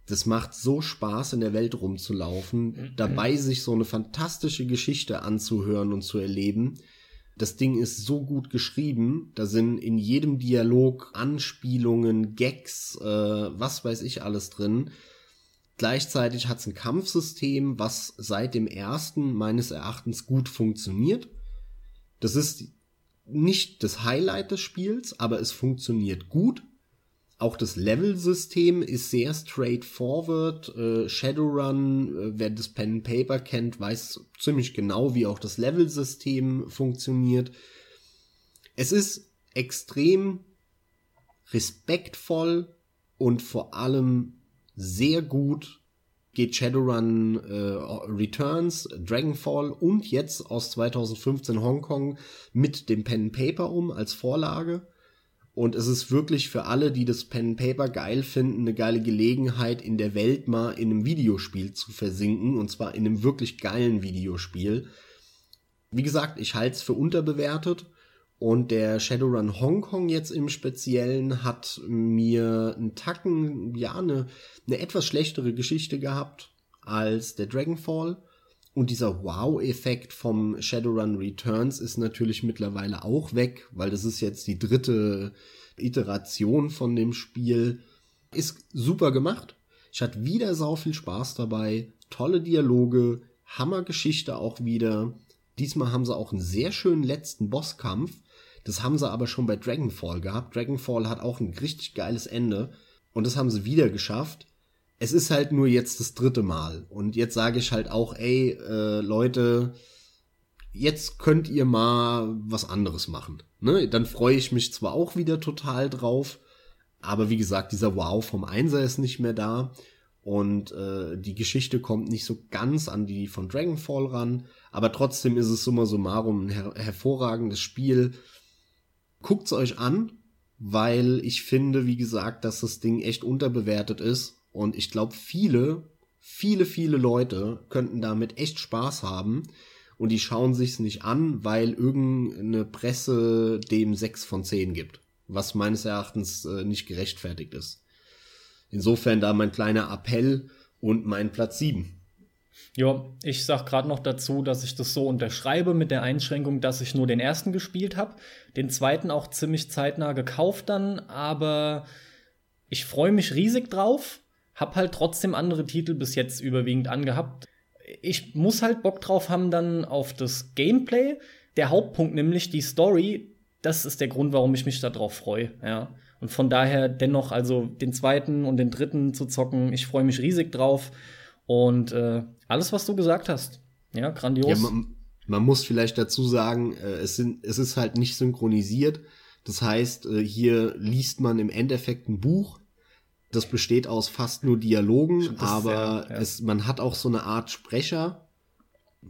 das macht so Spaß, in der Welt rumzulaufen, mhm. dabei sich so eine fantastische Geschichte anzuhören und zu erleben. Das Ding ist so gut geschrieben, da sind in jedem Dialog Anspielungen, Gags, äh, was weiß ich alles drin. Gleichzeitig hat es ein Kampfsystem, was seit dem ersten meines Erachtens gut funktioniert. Das ist nicht das Highlight des Spiels, aber es funktioniert gut. Auch das Level-System ist sehr straightforward. Äh, Shadowrun, äh, wer das Pen and Paper kennt, weiß ziemlich genau, wie auch das Level-System funktioniert. Es ist extrem respektvoll und vor allem sehr gut geht Shadowrun äh, Returns, Dragonfall und jetzt aus 2015 Hongkong mit dem Pen Paper um als Vorlage. Und es ist wirklich für alle, die das Pen Paper geil finden, eine geile Gelegenheit, in der Welt mal in einem Videospiel zu versinken. Und zwar in einem wirklich geilen Videospiel. Wie gesagt, ich halte es für unterbewertet. Und der Shadowrun Hong Kong jetzt im Speziellen hat mir einen Tacken, ja, eine, eine etwas schlechtere Geschichte gehabt als der Dragonfall. Und dieser Wow-Effekt vom Shadowrun Returns ist natürlich mittlerweile auch weg, weil das ist jetzt die dritte Iteration von dem Spiel. Ist super gemacht. Ich hatte wieder sau viel Spaß dabei. Tolle Dialoge, Hammergeschichte auch wieder. Diesmal haben sie auch einen sehr schönen letzten Bosskampf das haben sie aber schon bei Dragonfall gehabt. Dragonfall hat auch ein richtig geiles Ende. Und das haben sie wieder geschafft. Es ist halt nur jetzt das dritte Mal. Und jetzt sage ich halt auch, ey, äh, Leute, jetzt könnt ihr mal was anderes machen. Ne? Dann freue ich mich zwar auch wieder total drauf, aber wie gesagt, dieser Wow vom Einser ist nicht mehr da. Und äh, die Geschichte kommt nicht so ganz an die von Dragonfall ran. Aber trotzdem ist es summa summarum ein her hervorragendes Spiel Guckt's euch an, weil ich finde, wie gesagt, dass das Ding echt unterbewertet ist. Und ich glaube, viele, viele, viele Leute könnten damit echt Spaß haben. Und die schauen sich's nicht an, weil irgendeine Presse dem 6 von 10 gibt. Was meines Erachtens äh, nicht gerechtfertigt ist. Insofern da mein kleiner Appell und mein Platz 7. Ja, ich sag gerade noch dazu, dass ich das so unterschreibe mit der Einschränkung, dass ich nur den ersten gespielt habe, den zweiten auch ziemlich zeitnah gekauft dann, aber ich freue mich riesig drauf, hab halt trotzdem andere Titel bis jetzt überwiegend angehabt. Ich muss halt Bock drauf haben dann auf das Gameplay. Der Hauptpunkt nämlich die Story, das ist der Grund, warum ich mich darauf freue, ja. Und von daher dennoch also den zweiten und den dritten zu zocken, ich freue mich riesig drauf. Und äh, alles, was du gesagt hast, ja, grandios. Ja, man, man, muss vielleicht dazu sagen, äh, es, sind, es ist halt nicht synchronisiert. Das heißt, äh, hier liest man im Endeffekt ein Buch. Das besteht aus fast nur Dialogen, aber sehr, ja. es, man hat auch so eine Art Sprecher,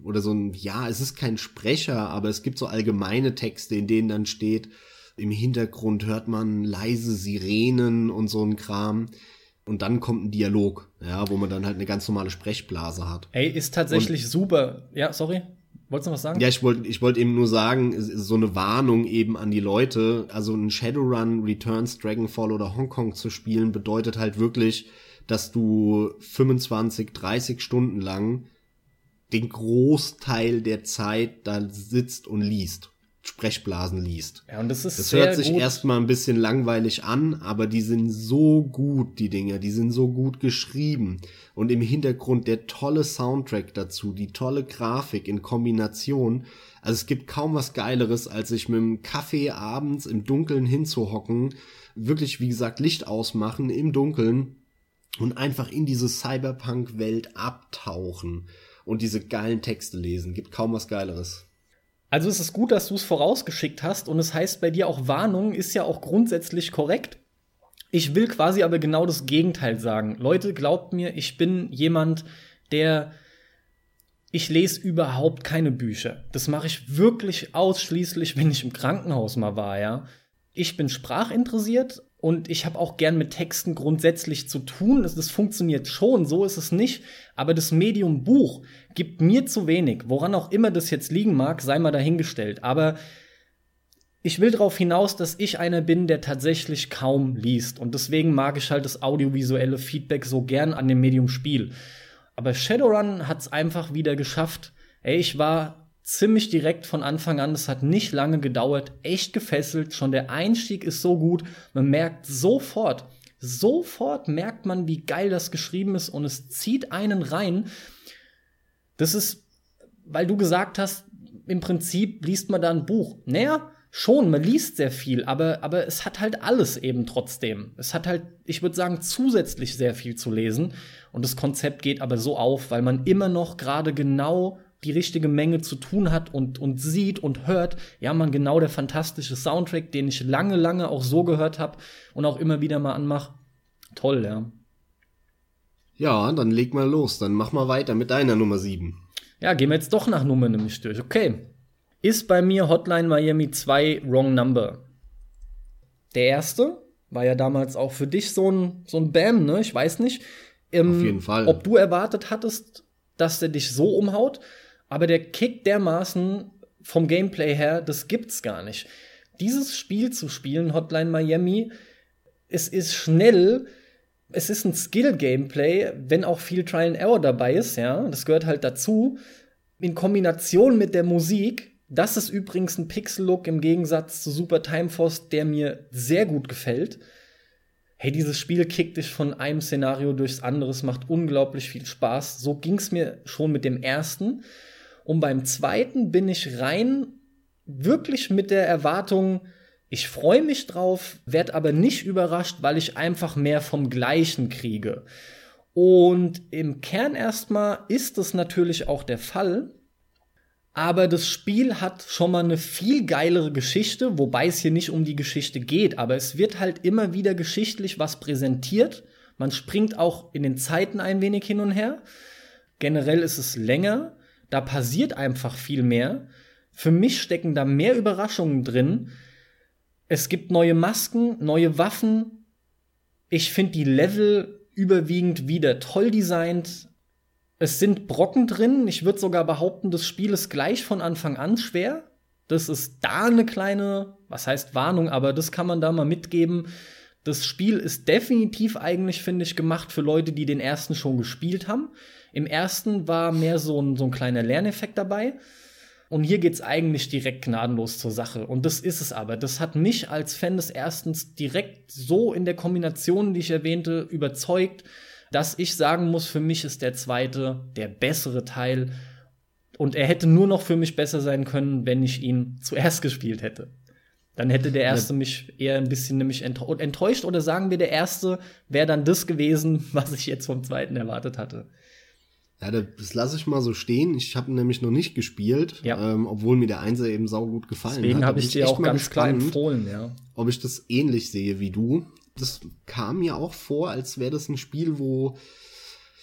oder so ein, ja, es ist kein Sprecher, aber es gibt so allgemeine Texte, in denen dann steht, im Hintergrund hört man leise Sirenen und so ein Kram. Und dann kommt ein Dialog, ja, wo man dann halt eine ganz normale Sprechblase hat. Ey, ist tatsächlich und, super. Ja, sorry. Wolltest du noch was sagen? Ja, ich wollte ich wollte eben nur sagen, so eine Warnung eben an die Leute. Also ein Shadowrun, Returns, Dragonfall oder Hongkong zu spielen, bedeutet halt wirklich, dass du 25, 30 Stunden lang den Großteil der Zeit da sitzt und liest. Sprechblasen liest. Ja, und das ist Das hört sich gut. erstmal ein bisschen langweilig an, aber die sind so gut, die Dinge, die sind so gut geschrieben. Und im Hintergrund der tolle Soundtrack dazu, die tolle Grafik in Kombination. Also es gibt kaum was Geileres, als sich mit dem Kaffee abends im Dunkeln hinzuhocken, wirklich, wie gesagt, Licht ausmachen im Dunkeln und einfach in diese Cyberpunk-Welt abtauchen und diese geilen Texte lesen. Gibt kaum was Geileres. Also es ist gut, dass du es vorausgeschickt hast und es heißt bei dir auch Warnung ist ja auch grundsätzlich korrekt. Ich will quasi aber genau das Gegenteil sagen. Leute, glaubt mir, ich bin jemand, der ich lese überhaupt keine Bücher. Das mache ich wirklich ausschließlich, wenn ich im Krankenhaus mal war, ja. Ich bin sprachinteressiert und ich habe auch gern mit Texten grundsätzlich zu tun. Das, das, funktioniert schon, so ist es nicht. Aber das Medium Buch gibt mir zu wenig. Woran auch immer das jetzt liegen mag, sei mal dahingestellt. Aber ich will darauf hinaus, dass ich einer bin, der tatsächlich kaum liest. Und deswegen mag ich halt das audiovisuelle Feedback so gern an dem Medium Spiel. Aber Shadowrun hat es einfach wieder geschafft. Ey, ich war ziemlich direkt von Anfang an. Das hat nicht lange gedauert, echt gefesselt. Schon der Einstieg ist so gut. Man merkt sofort, sofort merkt man, wie geil das geschrieben ist und es zieht einen rein. Das ist, weil du gesagt hast, im Prinzip liest man da ein Buch. Naja, schon, man liest sehr viel, aber, aber es hat halt alles eben trotzdem. Es hat halt, ich würde sagen, zusätzlich sehr viel zu lesen. Und das Konzept geht aber so auf, weil man immer noch gerade genau die richtige Menge zu tun hat und, und sieht und hört. Ja, man, genau der fantastische Soundtrack, den ich lange, lange auch so gehört habe und auch immer wieder mal anmache. Toll, ja. Ja, dann leg mal los. Dann mach mal weiter mit deiner Nummer 7. Ja, gehen wir jetzt doch nach Nummer nämlich durch. Okay. Ist bei mir Hotline Miami 2 Wrong Number. Der erste war ja damals auch für dich so ein, so ein Bam, ne? Ich weiß nicht. Ähm, Auf jeden Fall. Ob du erwartet hattest, dass der dich so umhaut. Aber der kickt dermaßen vom Gameplay her, das gibt's gar nicht. Dieses Spiel zu spielen, Hotline Miami, es ist schnell, es ist ein Skill-Gameplay, wenn auch viel Trial and Error dabei ist, ja, das gehört halt dazu. In Kombination mit der Musik, das ist übrigens ein Pixel-Look im Gegensatz zu Super Time Force, der mir sehr gut gefällt. Hey, dieses Spiel kickt dich von einem Szenario durchs andere, es macht unglaublich viel Spaß. So ging's mir schon mit dem ersten. Und beim zweiten bin ich rein wirklich mit der Erwartung, ich freue mich drauf, werde aber nicht überrascht, weil ich einfach mehr vom Gleichen kriege. Und im Kern erstmal ist das natürlich auch der Fall. Aber das Spiel hat schon mal eine viel geilere Geschichte, wobei es hier nicht um die Geschichte geht. Aber es wird halt immer wieder geschichtlich was präsentiert. Man springt auch in den Zeiten ein wenig hin und her. Generell ist es länger. Da passiert einfach viel mehr. Für mich stecken da mehr Überraschungen drin. Es gibt neue Masken, neue Waffen. Ich finde die Level überwiegend wieder toll designt. Es sind Brocken drin. Ich würde sogar behaupten, das Spiel ist gleich von Anfang an schwer. Das ist da eine kleine, was heißt Warnung, aber das kann man da mal mitgeben. Das Spiel ist definitiv eigentlich, finde ich, gemacht für Leute, die den ersten schon gespielt haben. Im ersten war mehr so ein, so ein kleiner Lerneffekt dabei. Und hier geht's eigentlich direkt gnadenlos zur Sache. Und das ist es aber. Das hat mich als Fan des Erstens direkt so in der Kombination, die ich erwähnte, überzeugt, dass ich sagen muss, für mich ist der zweite der bessere Teil. Und er hätte nur noch für mich besser sein können, wenn ich ihn zuerst gespielt hätte. Dann hätte der erste mich eher ein bisschen nämlich enttäuscht oder sagen wir, der erste wäre dann das gewesen, was ich jetzt vom zweiten erwartet hatte. Ja, das lasse ich mal so stehen. Ich habe nämlich noch nicht gespielt, ja. ähm, obwohl mir der Einser eben saugut gefallen Deswegen hat. Deswegen habe ich dir auch ganz klar empfohlen, ja. Ob ich das ähnlich sehe wie du. Das kam mir auch vor, als wäre das ein Spiel, wo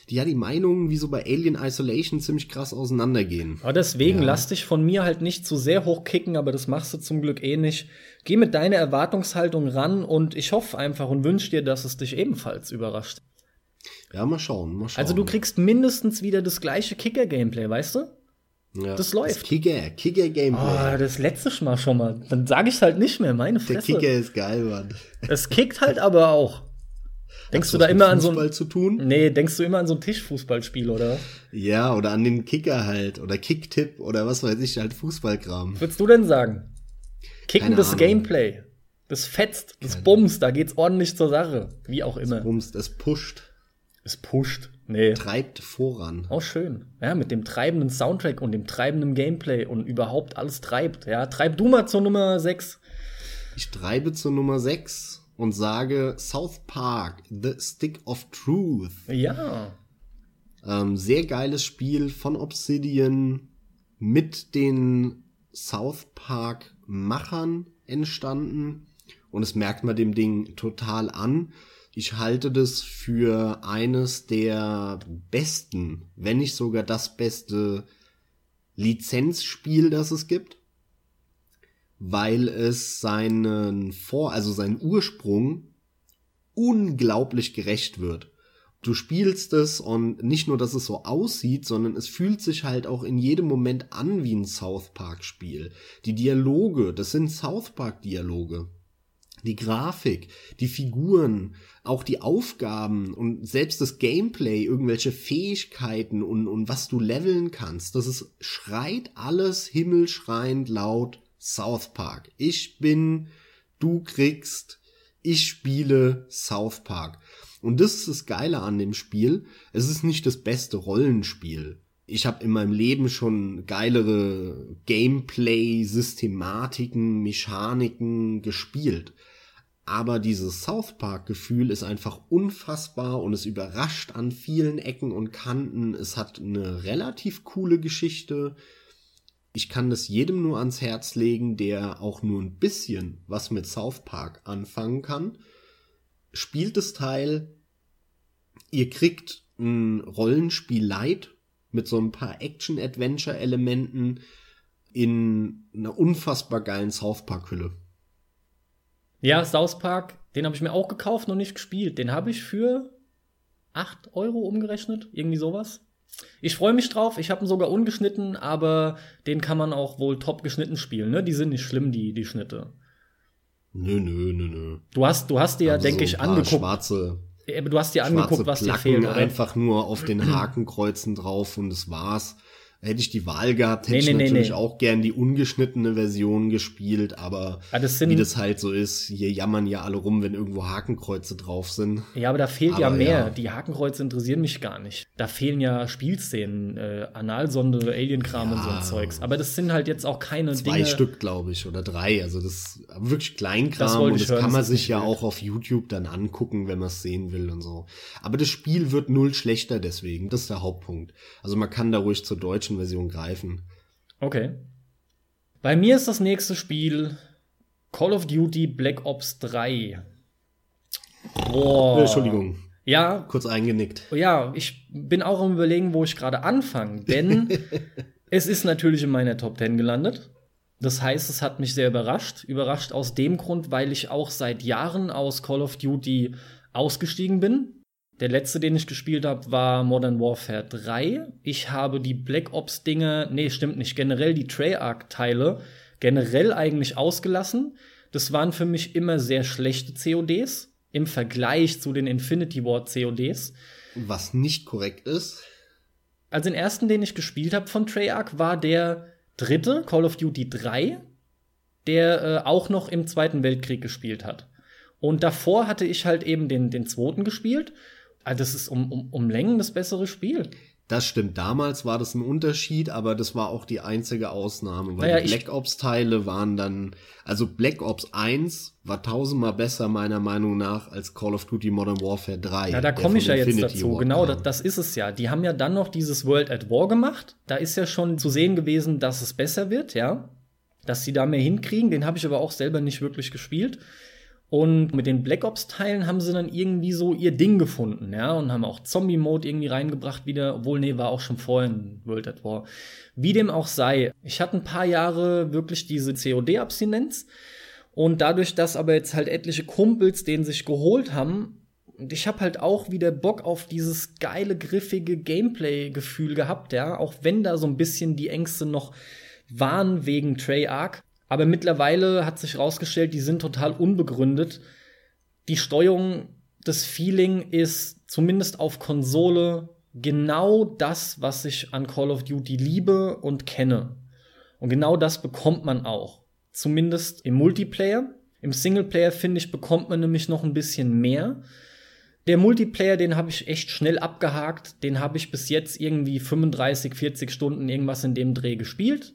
ja die Meinungen wie so bei Alien Isolation ziemlich krass auseinandergehen. Aber deswegen ja. lass dich von mir halt nicht zu sehr hochkicken, aber das machst du zum Glück eh nicht. Geh mit deiner Erwartungshaltung ran und ich hoffe einfach und wünsche dir, dass es dich ebenfalls überrascht. Ja, mal schauen, mal schauen. Also du kriegst mindestens wieder das gleiche Kicker-Gameplay, weißt du? Ja, das läuft. Das Kicker, Kicker-Gameplay. Oh, das letzte Mal schon mal. Dann sage ich halt nicht mehr, meine Fresse. Der Kicker ist geil, Mann. Es kickt halt aber auch. Denkst du da immer an so ein zu tun? Nee, denkst du immer an so ein Tischfußballspiel, oder? Ja, oder an den Kicker halt oder Kicktipp oder was weiß ich, halt Fußballkram. Würdest du denn sagen? Kicken das Gameplay. Das fetzt, das Keine bumst, da geht's ordentlich zur Sache, wie auch immer. Es bumst, es pusht. Es pusht. Nee. Treibt voran. Oh, schön. Ja, mit dem treibenden Soundtrack und dem treibenden Gameplay und überhaupt alles treibt. Ja, treib du mal zur Nummer 6. Ich treibe zur Nummer 6 und sage South Park, The Stick of Truth. Ja. Ähm, sehr geiles Spiel von Obsidian mit den South Park Machern entstanden. Und es merkt man dem Ding total an. Ich halte das für eines der besten, wenn nicht sogar das beste Lizenzspiel, das es gibt weil es seinen Vor, also seinen Ursprung unglaublich gerecht wird. Du spielst es und nicht nur, dass es so aussieht, sondern es fühlt sich halt auch in jedem Moment an wie ein South Park Spiel. Die Dialoge, das sind South Park Dialoge. Die Grafik, die Figuren, auch die Aufgaben und selbst das Gameplay, irgendwelche Fähigkeiten und, und was du leveln kannst, das ist, schreit alles himmelschreiend laut South Park. Ich bin, du kriegst, ich spiele South Park. Und das ist das Geile an dem Spiel. Es ist nicht das beste Rollenspiel. Ich habe in meinem Leben schon geilere Gameplay-Systematiken, Mechaniken gespielt. Aber dieses South Park-Gefühl ist einfach unfassbar und es überrascht an vielen Ecken und Kanten. Es hat eine relativ coole Geschichte ich kann das jedem nur ans Herz legen, der auch nur ein bisschen was mit South Park anfangen kann. Spielt das Teil, ihr kriegt ein Rollenspiel Light mit so ein paar Action-Adventure-Elementen in einer unfassbar geilen South Park-Hülle. Ja, South Park, den habe ich mir auch gekauft, noch nicht gespielt. Den habe ich für 8 Euro umgerechnet, irgendwie sowas. Ich freue mich drauf. Ich habe ihn sogar ungeschnitten, aber den kann man auch wohl top geschnitten spielen. Ne? Die sind nicht schlimm, die, die Schnitte. Nö, nö, nö, nö. Du hast, du hast dir, also denke so ich, angeguckt. Schwarze, du hast dir angeguckt, was Placken dir fehlt. Oder? einfach nur auf den Hakenkreuzen drauf und das war's. Hätte ich die Wahl gehabt, hätte nee, ich nee, natürlich nee. auch gern die ungeschnittene Version gespielt, aber ja, das sind, wie das halt so ist, hier jammern ja alle rum, wenn irgendwo Hakenkreuze drauf sind. Ja, aber da fehlt aber ja mehr. Ja. Die Hakenkreuze interessieren mich gar nicht. Da fehlen ja Spielszenen, äh, Analsonde, Alienkram ja, und so ein Zeugs. Aber das sind halt jetzt auch keine zwei Dinge. Zwei Stück, glaube ich, oder drei. Also das ist wirklich Kleinkram das und das hören, kann man sich ja auch auf YouTube dann angucken, wenn man es sehen will und so. Aber das Spiel wird null schlechter deswegen. Das ist der Hauptpunkt. Also man kann da ruhig zur deutschen deutschen Version greifen. Okay. Bei mir ist das nächste Spiel Call of Duty Black Ops 3. Boah. Entschuldigung. Ja. Kurz eingenickt. Ja, ich bin auch am überlegen, wo ich gerade anfange, denn es ist natürlich in meiner Top 10 gelandet. Das heißt, es hat mich sehr überrascht. Überrascht aus dem Grund, weil ich auch seit Jahren aus Call of Duty ausgestiegen bin. Der letzte, den ich gespielt habe, war Modern Warfare 3. Ich habe die Black Ops Dinge, nee, stimmt nicht, generell die Treyarch Teile generell eigentlich ausgelassen. Das waren für mich immer sehr schlechte CODs. im Vergleich zu den Infinity Ward CODs. Was nicht korrekt ist. Also den ersten, den ich gespielt habe von Treyarch, war der dritte, Call of Duty 3, der äh, auch noch im Zweiten Weltkrieg gespielt hat. Und davor hatte ich halt eben den, den zweiten gespielt. Also das ist um, um, um Längen das bessere Spiel. Das stimmt, damals war das ein Unterschied, aber das war auch die einzige Ausnahme, weil Naja, die Black Ops Teile waren dann, also Black Ops 1 war tausendmal besser meiner Meinung nach als Call of Duty Modern Warfare 3. Ja, da komme ich ja jetzt Infinity dazu. Ward Genau, das, das ist es ja. Die haben ja dann noch dieses World at War gemacht. Da ist ja schon zu sehen gewesen, dass es besser wird, ja. Dass sie da mehr hinkriegen. Den habe ich aber auch selber nicht wirklich gespielt. Und mit den Black Ops-Teilen haben sie dann irgendwie so ihr Ding gefunden, ja, und haben auch Zombie-Mode irgendwie reingebracht wieder, obwohl, nee, war auch schon vorher in World at War. Wie dem auch sei, ich hatte ein paar Jahre wirklich diese COD-Abstinenz und dadurch, dass aber jetzt halt etliche Kumpels den sich geholt haben, und ich habe halt auch wieder Bock auf dieses geile, griffige Gameplay-Gefühl gehabt, ja, auch wenn da so ein bisschen die Ängste noch waren wegen Treyarch. Aber mittlerweile hat sich herausgestellt, die sind total unbegründet. Die Steuerung, das Feeling ist zumindest auf Konsole genau das, was ich an Call of Duty liebe und kenne. Und genau das bekommt man auch. Zumindest im Multiplayer. Im Singleplayer, finde ich, bekommt man nämlich noch ein bisschen mehr. Der Multiplayer, den habe ich echt schnell abgehakt. Den habe ich bis jetzt irgendwie 35, 40 Stunden irgendwas in dem Dreh gespielt.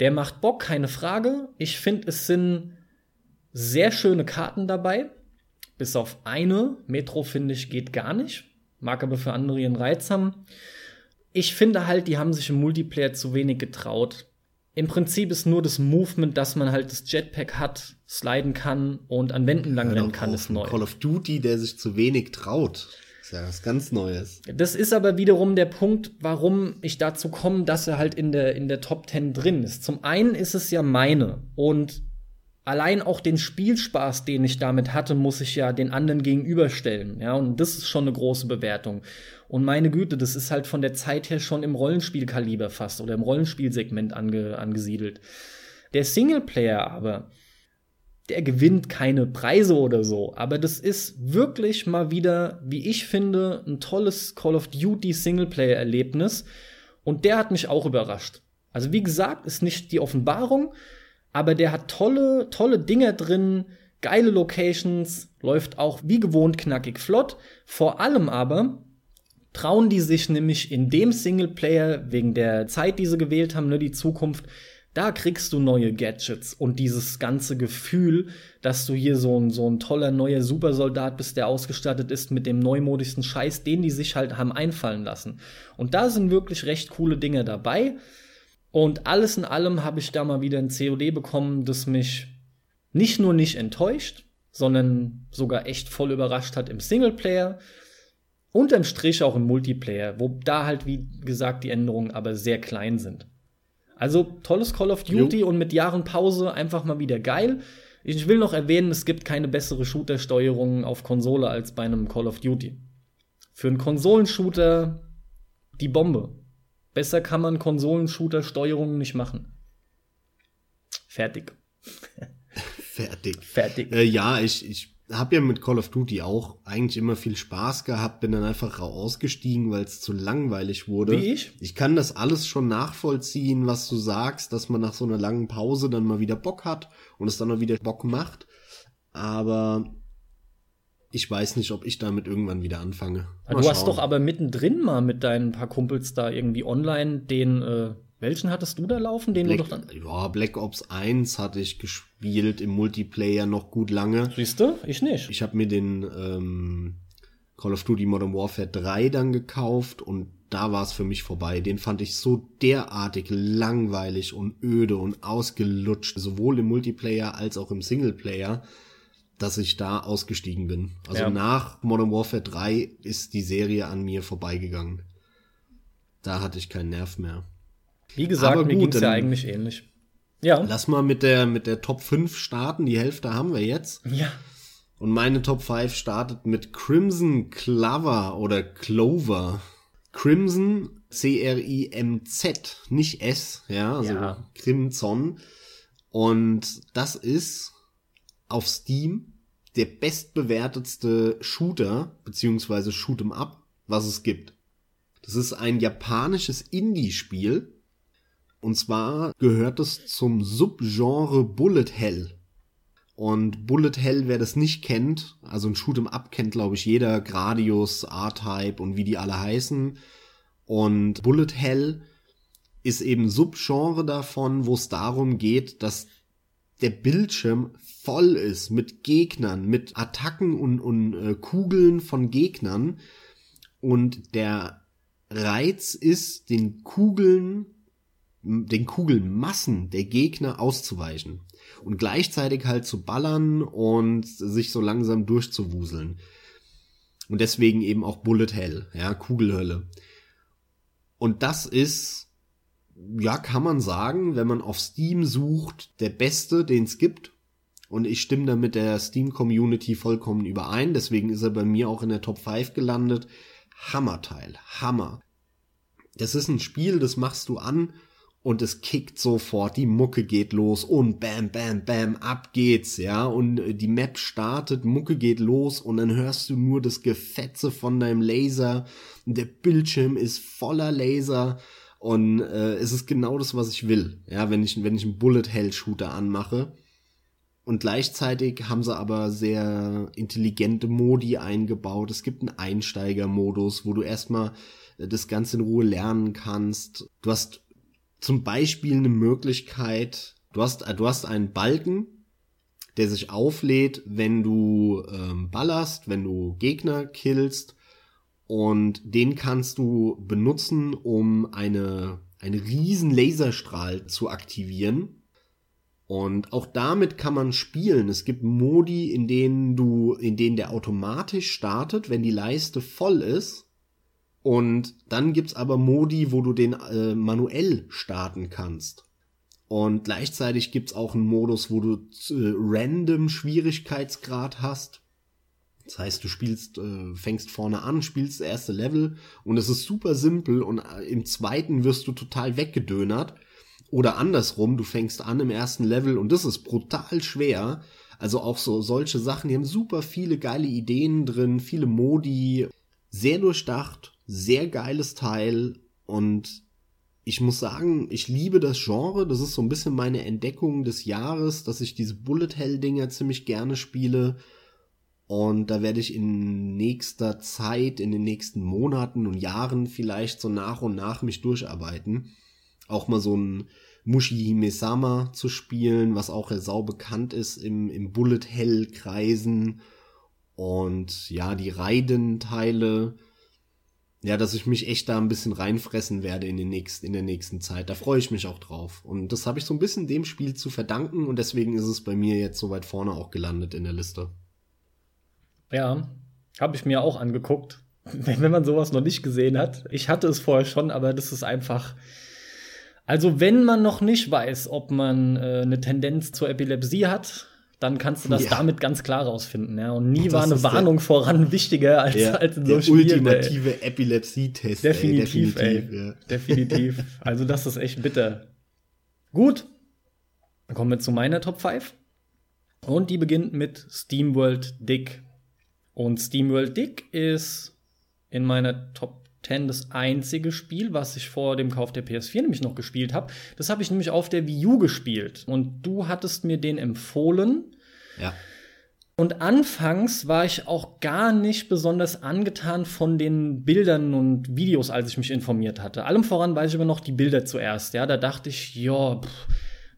Der macht Bock, keine Frage. Ich finde, es sind sehr schöne Karten dabei. Bis auf eine. Metro, finde ich, geht gar nicht. Mag aber für andere ihren Reiz haben. Ich finde halt, die haben sich im Multiplayer zu wenig getraut. Im Prinzip ist nur das Movement, dass man halt das Jetpack hat, sliden kann und an Wänden lang rennen kann, ist neu. Call of Duty, der sich zu wenig traut. Ist ja was ganz Neues. Das ist aber wiederum der Punkt, warum ich dazu komme, dass er halt in der, in der Top 10 drin ist. Zum einen ist es ja meine und allein auch den Spielspaß, den ich damit hatte, muss ich ja den anderen gegenüberstellen. Ja, und das ist schon eine große Bewertung. Und meine Güte, das ist halt von der Zeit her schon im Rollenspielkaliber fast oder im Rollenspielsegment ange, angesiedelt. Der Singleplayer aber, der gewinnt keine Preise oder so, aber das ist wirklich mal wieder, wie ich finde, ein tolles Call of Duty Singleplayer-Erlebnis und der hat mich auch überrascht. Also wie gesagt, ist nicht die Offenbarung, aber der hat tolle, tolle Dinger drin, geile Locations, läuft auch wie gewohnt knackig flott. Vor allem aber trauen die sich nämlich in dem Singleplayer, wegen der Zeit, die sie gewählt haben, ne, die Zukunft, da kriegst du neue Gadgets und dieses ganze Gefühl, dass du hier so ein, so ein toller neuer Supersoldat bist, der ausgestattet ist mit dem neumodischsten Scheiß, den die sich halt haben einfallen lassen. Und da sind wirklich recht coole Dinge dabei. Und alles in allem habe ich da mal wieder ein COD bekommen, das mich nicht nur nicht enttäuscht, sondern sogar echt voll überrascht hat im Singleplayer. Unterm Strich auch im Multiplayer, wo da halt, wie gesagt, die Änderungen aber sehr klein sind. Also tolles Call of Duty und mit Jahren Pause einfach mal wieder geil. Ich will noch erwähnen, es gibt keine bessere Shooter-Steuerung auf Konsole als bei einem Call of Duty. Für einen Konsolenshooter die Bombe. Besser kann man Konsolenshooter-Steuerungen nicht machen. Fertig. Fertig. Fertig. Äh, ja, ich, ich habe ja mit Call of Duty auch eigentlich immer viel Spaß gehabt, bin dann einfach ausgestiegen, weil es zu langweilig wurde. Wie ich? Ich kann das alles schon nachvollziehen, was du sagst, dass man nach so einer langen Pause dann mal wieder Bock hat und es dann mal wieder Bock macht. Aber ich weiß nicht, ob ich damit irgendwann wieder anfange. Mal du hast schauen. doch aber mittendrin mal mit deinen paar Kumpels da irgendwie online den, äh, welchen hattest du da laufen? Den du doch Black, dann. ja, Black Ops 1 hatte ich gespielt im Multiplayer noch gut lange. Siehst du? Ich nicht. Ich habe mir den ähm, Call of Duty Modern Warfare 3 dann gekauft und da war es für mich vorbei. Den fand ich so derartig langweilig und öde und ausgelutscht, sowohl im Multiplayer als auch im Singleplayer, dass ich da ausgestiegen bin. Also Ja. nach Modern Warfare 3 ist die Serie an mir vorbeigegangen. Da hatte ich keinen Nerv mehr. Wie gesagt, Aber mir gut, ging's ja eigentlich ähnlich. Ja. Lass mal mit der, mit der Top 5 starten. Die Hälfte haben wir jetzt. Ja. Und meine Top 5 startet mit Crimson Clover oder Clover. Crimson, C-R-I-M-Z, nicht S, ja, also Ja. Crimson. Und das ist auf Steam der bestbewertetste Shooter, beziehungsweise Shoot'em Up, was es gibt. Das ist ein japanisches Indie-Spiel. Und zwar gehört es zum Subgenre Bullet Hell. Und Bullet Hell, wer das nicht kennt, also ein Shoot'em Up kennt, glaube ich, jeder, Gradius, R-Type und wie die alle heißen. Und Bullet Hell ist eben Subgenre davon, wo es darum geht, dass der Bildschirm voll ist mit Gegnern, mit Attacken und, und äh, Kugeln von Gegnern. Und der Reiz ist, den Kugeln, den Kugelmassen der Gegner auszuweichen. Und gleichzeitig halt zu ballern und sich so langsam durchzuwuseln. Und deswegen eben auch Bullet Hell, ja, Kugelhölle. Und das ist ja, kann man sagen, wenn man auf Steam sucht, der beste, den es gibt. Und ich stimme da mit der Steam-Community vollkommen überein. Deswegen ist er bei mir auch in der Top 5 gelandet. Hammerteil. Hammer. Das ist ein Spiel, das machst du an und es kickt sofort, die Mucke geht los und bam, bam, bam, ab geht's, ja, und die Map startet, Mucke geht los und dann hörst du nur das Gefetze von deinem Laser der Bildschirm ist voller Laser und äh, es ist genau das, was ich will. Ja, wenn ich, wenn ich einen Bullet Hell Shooter anmache. Und gleichzeitig haben sie aber sehr intelligente Modi eingebaut. Es gibt einen Einsteigermodus, wo du erstmal äh, das Ganze in Ruhe lernen kannst. Du hast zum Beispiel eine Möglichkeit, du hast, äh, du hast einen Balken, der sich auflädt, wenn du ähm, ballerst, wenn du Gegner killst und den kannst du benutzen, um eine, einen riesen Laserstrahl zu aktivieren. Und auch damit kann man spielen. Es gibt Modi, in denen du, in denen der automatisch startet, wenn die Leiste voll ist. Und dann gibt's aber Modi, wo du den äh, manuell starten kannst. Und gleichzeitig gibt's auch einen Modus, wo du äh, random Schwierigkeitsgrad hast. Das heißt, du spielst, äh, fängst vorne an, spielst das erste Level und es ist super simpel und äh, im zweiten wirst du total weggedönert. Oder andersrum, du fängst an im ersten Level und das ist brutal schwer. Also auch so solche Sachen, die haben super viele geile Ideen drin, viele Modi, sehr durchdacht, sehr geiles Teil und ich muss sagen, ich liebe das Genre. Das ist so ein bisschen meine Entdeckung des Jahres, dass ich diese Bullet Hell Dinger ziemlich gerne spiele und da werde ich in nächster Zeit, in den nächsten Monaten und Jahren vielleicht so nach und nach mich durcharbeiten. Auch mal so ein Mushi Himesama zu spielen, was auch sau bekannt ist im, im Bullet Hell Kreisen. Und ja, die Raiden-Teile. Ja, dass ich mich echt da ein bisschen reinfressen werde in, den nächsten, in der nächsten Zeit. Da freue ich mich auch drauf. Und das habe ich so ein bisschen dem Spiel zu verdanken und deswegen ist es bei mir jetzt so weit vorne auch gelandet in der Liste. Ja, habe ich mir auch angeguckt. Wenn man sowas noch nicht gesehen hat. Ich hatte es vorher schon, aber das ist einfach. Also, wenn man noch nicht weiß, ob man äh, eine Tendenz zur Epilepsie hat, dann kannst du das ja. damit ganz klar rausfinden. Ja? Und nie war eine Warnung voran wichtiger als, ja, als in so einem Spiel. ultimative Epilepsie-Test. Definitiv, ey. Definitiv. Ey. Ja. definitiv. Also, das ist echt bitter. Gut. Dann kommen wir zu meiner Top 5. Und die beginnt mit SteamWorld Dick. Und SteamWorld Dick ist in meiner Top 10 das einzige Spiel, was ich vor dem Kauf der PS4 nämlich noch gespielt habe. Das habe ich nämlich auf der Wii U gespielt. Und du hattest mir den empfohlen. Ja. Und anfangs war ich auch gar nicht besonders angetan von den Bildern und Videos, als ich mich informiert hatte. Allem voran weiß ich aber noch die Bilder zuerst. Ja, da dachte ich, ja,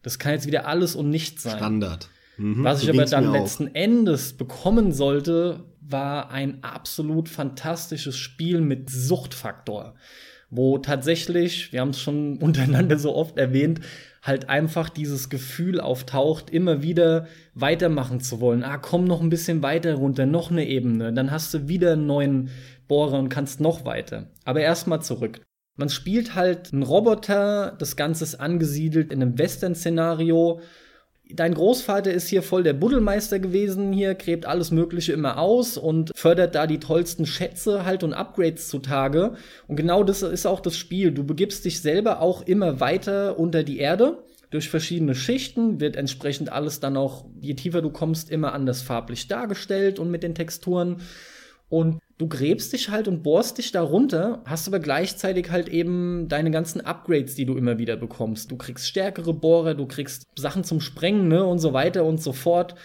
das kann jetzt wieder alles und nichts sein. Standard. Mhm, Was ich aber dann letzten Endes bekommen sollte, war ein absolut fantastisches Spiel mit Suchtfaktor, wo tatsächlich, wir haben es schon untereinander so oft erwähnt, halt einfach dieses Gefühl auftaucht, immer wieder weitermachen zu wollen. Ah, komm noch ein bisschen weiter runter, noch eine Ebene, dann hast du wieder einen neuen Bohrer und kannst noch weiter. Aber erstmal zurück. Man spielt halt einen Roboter, das Ganze ist angesiedelt in einem Western-Szenario dein Großvater ist hier voll der Buddelmeister gewesen, hier gräbt alles Mögliche immer aus und fördert da die tollsten Schätze halt und Upgrades zutage. Und genau das ist auch das Spiel. Du begibst dich selber auch immer weiter unter die Erde durch verschiedene Schichten, wird entsprechend alles dann auch, je tiefer du kommst, immer anders farblich dargestellt und mit den Texturen. Und du gräbst dich halt und bohrst dich da runter, hast aber gleichzeitig halt eben deine ganzen Upgrades, die du immer wieder bekommst. Du kriegst stärkere Bohrer, du kriegst Sachen zum Sprengen, ne, und so weiter und so fort.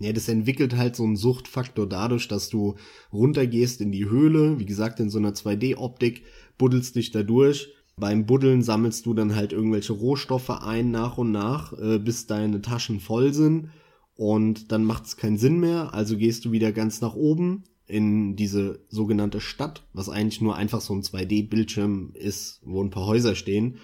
Ja, das entwickelt halt so einen Suchtfaktor dadurch, dass du runtergehst in die Höhle, wie gesagt, in so einer 2D-Optik, buddelst dich da durch. Beim Buddeln sammelst du dann halt irgendwelche Rohstoffe ein nach und nach, äh, bis deine Taschen voll sind. Und dann macht es keinen Sinn mehr, also gehst du wieder ganz nach oben in diese sogenannte Stadt, was eigentlich nur einfach so ein 2D-Bildschirm ist, wo ein paar Häuser stehen.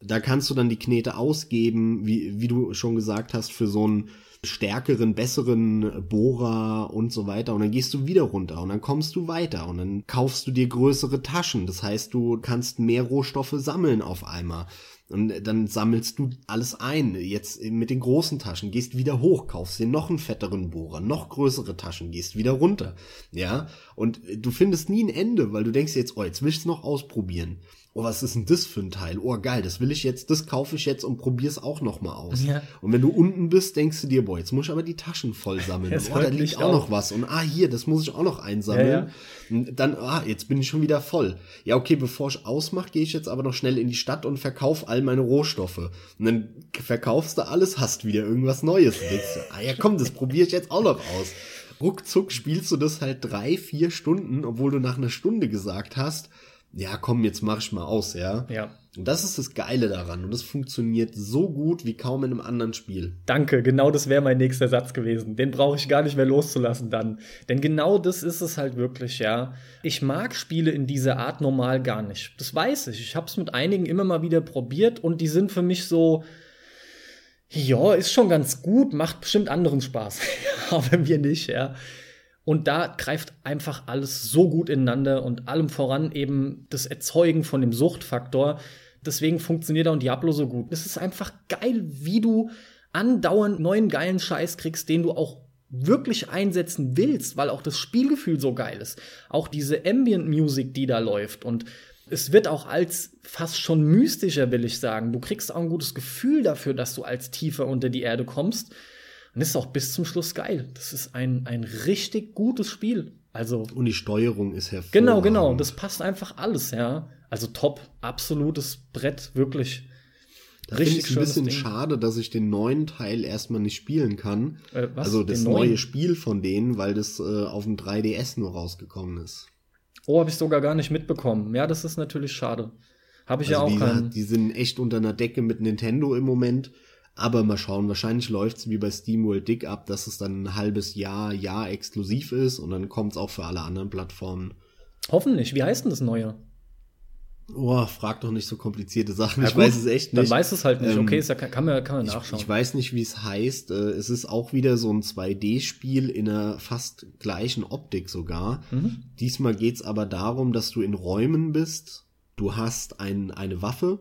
Da kannst du dann die Knete ausgeben, wie, wie du schon gesagt hast, für so einen stärkeren, besseren Bohrer und so weiter. Und dann gehst du wieder runter und dann kommst du weiter und dann kaufst du dir größere Taschen. Das heißt, du kannst mehr Rohstoffe sammeln auf einmal. Und dann sammelst du alles ein. Jetzt mit den großen Taschen, gehst wieder hoch, kaufst dir noch einen fetteren Bohrer, noch größere Taschen, gehst wieder runter. Ja. Und du findest nie ein Ende, weil du denkst jetzt, oh, jetzt willst du noch ausprobieren oh, was ist denn das für ein Teil? Oh, geil, das will ich jetzt, das kaufe ich jetzt und probier's auch noch mal aus. Ja. Und wenn du unten bist, denkst du dir, boah, jetzt muss ich aber die Taschen voll sammeln. Das oh, da liegt auch, noch was. Und ah, hier, das muss ich auch noch einsammeln. Ja, ja. Und dann, ah, jetzt bin ich schon wieder voll. Ja, okay, bevor ich ausmache, gehe ich jetzt aber noch schnell in die Stadt und verkauf all meine Rohstoffe. Und dann verkaufst du alles, hast wieder irgendwas Neues. Und denkst ah ja, komm, das probiere ich jetzt auch noch aus. Ruckzuck spielst du das halt drei, vier Stunden, obwohl du nach einer Stunde gesagt hast, ja, komm, jetzt mach ich mal aus, ja. Ja. Und das ist das Geile daran. Und das funktioniert so gut wie kaum in einem anderen Spiel. Danke, genau das wäre mein nächster Satz gewesen. Den brauche ich gar nicht mehr loszulassen dann. Denn genau das ist es halt wirklich, ja. Ich mag Spiele in dieser Art normal gar nicht. Das weiß ich. Ich habe es mit einigen immer mal wieder probiert und die sind für mich so, ja, ist schon ganz gut, macht bestimmt anderen Spaß. Aber mir nicht, ja. Und da greift einfach alles so gut ineinander und allem voran eben das Erzeugen von dem Suchtfaktor. Deswegen funktioniert auch Diablo so gut. Es ist einfach geil, wie du andauernd neuen geilen Scheiß kriegst, den du auch wirklich einsetzen willst, weil auch das Spielgefühl so geil ist. Auch diese Ambient Music, die da läuft und es wird auch als fast schon mystischer, will ich sagen. Du kriegst auch ein gutes Gefühl dafür, dass du als tiefer unter die Erde kommst und ist auch bis zum Schluss geil. Das ist ein, ein richtig gutes Spiel. Also. Und die Steuerung ist hervorragend. Genau, genau. Das passt einfach alles, ja. Also top, absolutes Brett, wirklich. Das finde ich ein bisschen Ding. schade, dass ich den neuen Teil erstmal nicht spielen kann. Äh? Also das neue Spiel von denen, weil das äh, auf dem 3DS nur rausgekommen ist. Oh, habe ich sogar gar nicht mitbekommen. Ja, das ist natürlich schade. Habe ich also ja auch die, die sind echt unter einer Decke mit Nintendo im Moment. Aber mal schauen, wahrscheinlich läuft's wie bei SteamWorld Dick ab, dass es dann ein halbes Jahr, Jahr exklusiv ist und dann kommt's auch für alle anderen Plattformen. Hoffentlich. Wie heißt denn das neue? Oh, frag doch nicht so komplizierte Sachen. Ja, ich gut, weiß es echt nicht. Dann weiß es halt nicht. Okay, ähm, kann, kann, man, kann man nachschauen. Ich, ich weiß nicht, wie es heißt. Äh, es ist auch wieder so ein 2D-Spiel in einer fast gleichen Optik sogar. Mhm. Diesmal geht's aber darum, dass du in Räumen bist. Du hast ein, eine Waffe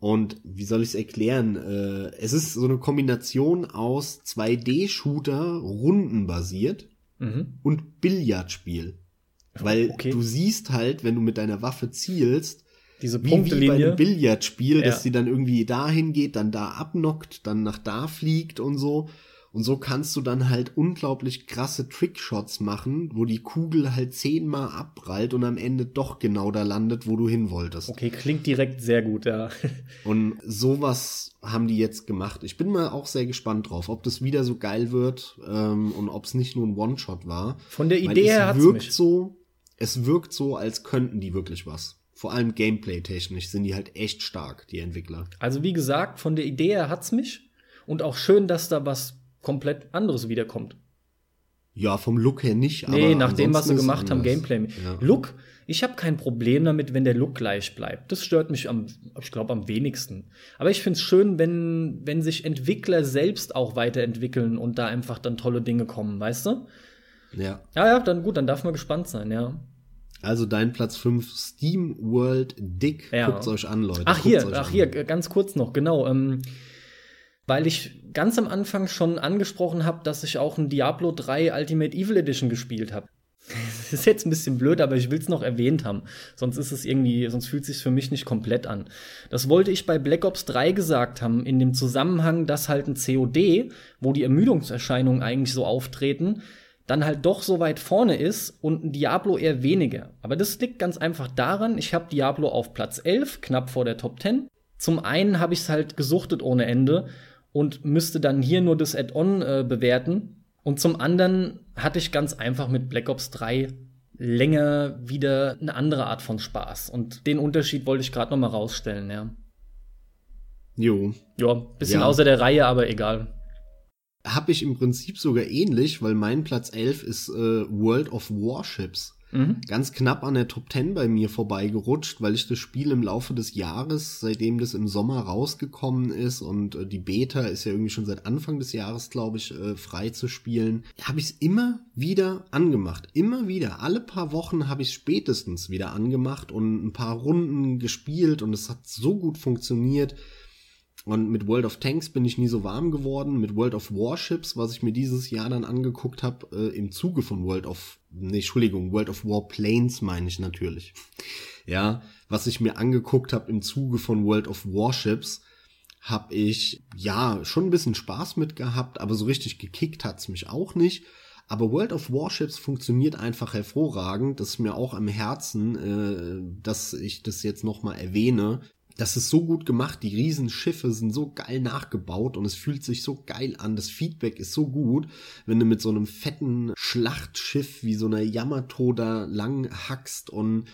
und wie soll ich es erklären? Äh, es ist so eine Kombination aus 2D-Shooter, rundenbasiert mhm. und Billardspiel. Weil okay. du siehst halt, wenn du mit deiner Waffe zielst, diese Punktelinie. Wie, wie bei einem Billardspiel, ja. dass sie dann irgendwie dahin geht, dann da abnockt, dann nach da fliegt und so. Und so kannst du dann halt unglaublich krasse Trickshots machen, wo die Kugel halt zehnmal abprallt und am Ende doch genau da landet, wo du hin wolltest. Okay, klingt direkt sehr gut, ja. und sowas haben die jetzt gemacht. Ich bin mal auch sehr gespannt drauf, ob das wieder so geil wird ähm, und ob es nicht nur ein One-Shot war. Von der Idee her hat's wirkt mich. so, es wirkt so, als könnten die wirklich was. Vor allem Gameplay-technisch sind die halt echt stark, die Entwickler. Also wie gesagt, von der Idee her hat's mich. Und auch schön, dass da was komplett anderes wiederkommt. Ja, vom Look her nicht. Nee, nach dem, was sie gemacht haben, Gameplay. Ja. Look, ich habe kein Problem damit, wenn der Look gleich bleibt. Das stört mich am, ich glaube, am wenigsten. Aber ich finde es schön, wenn, wenn sich Entwickler selbst auch weiterentwickeln und da einfach dann tolle Dinge kommen, weißt du? Ja. Ja, ja, dann gut, dann darf man gespannt sein, ja. Also dein Platz 5, Steam World Dick. Ja. Guckt's euch an, Leute. Ach Guckt's hier, ach an. hier, ganz kurz noch, genau. Ähm, weil ich ganz am Anfang schon angesprochen habe, dass ich auch ein Diablo 3 Ultimate Evil Edition gespielt habe. das ist jetzt ein bisschen blöd, aber ich will es noch erwähnt haben. Sonst ist es irgendwie, sonst fühlt es sich für mich nicht komplett an. Das wollte ich bei Black Ops 3 gesagt haben, in dem Zusammenhang, dass halt ein COD, wo die Ermüdungserscheinungen eigentlich so auftreten, dann halt doch so weit vorne ist und ein Diablo eher weniger. Aber das liegt ganz einfach daran, ich habe Diablo auf Platz 11, knapp vor der Top 10. Zum einen habe ich es halt gesuchtet ohne Ende und müsste dann hier nur das Add-on äh, bewerten. Und zum anderen hatte ich ganz einfach mit Black Ops 3 länger wieder eine andere Art von Spaß. Und den Unterschied wollte ich gerade noch mal rausstellen, ja. Jo. Ja, bisschen ja. außer der Reihe, aber egal habe ich im Prinzip sogar ähnlich, weil mein Platz 11 ist äh, World of Warships. Mhm. Ganz knapp an der Top 10 bei mir vorbeigerutscht, weil ich das Spiel im Laufe des Jahres, seitdem das im Sommer rausgekommen ist und äh, die Beta ist ja irgendwie schon seit Anfang des Jahres, glaube ich, äh, frei zu spielen, habe ich es immer wieder angemacht. Immer wieder. Alle paar Wochen habe ich spätestens wieder angemacht und ein paar Runden gespielt und es hat so gut funktioniert. Und mit World of Tanks bin ich nie so warm geworden. Mit World of Warships, was ich mir dieses Jahr dann angeguckt habe, äh, im Zuge von World of, nee, Entschuldigung, World of Warplanes meine ich natürlich. Ja, was ich mir angeguckt habe im Zuge von World of Warships, habe ich ja schon ein bisschen Spaß mit gehabt, aber so richtig gekickt hat's mich auch nicht. Aber World of Warships funktioniert einfach hervorragend. Das ist mir auch am Herzen, äh, dass ich das jetzt nochmal erwähne das ist so gut gemacht, die Riesenschiffe sind so geil nachgebaut und es fühlt sich so geil an, das Feedback ist so gut, wenn du mit so einem fetten Schlachtschiff wie so einer Yamato da lang hackst und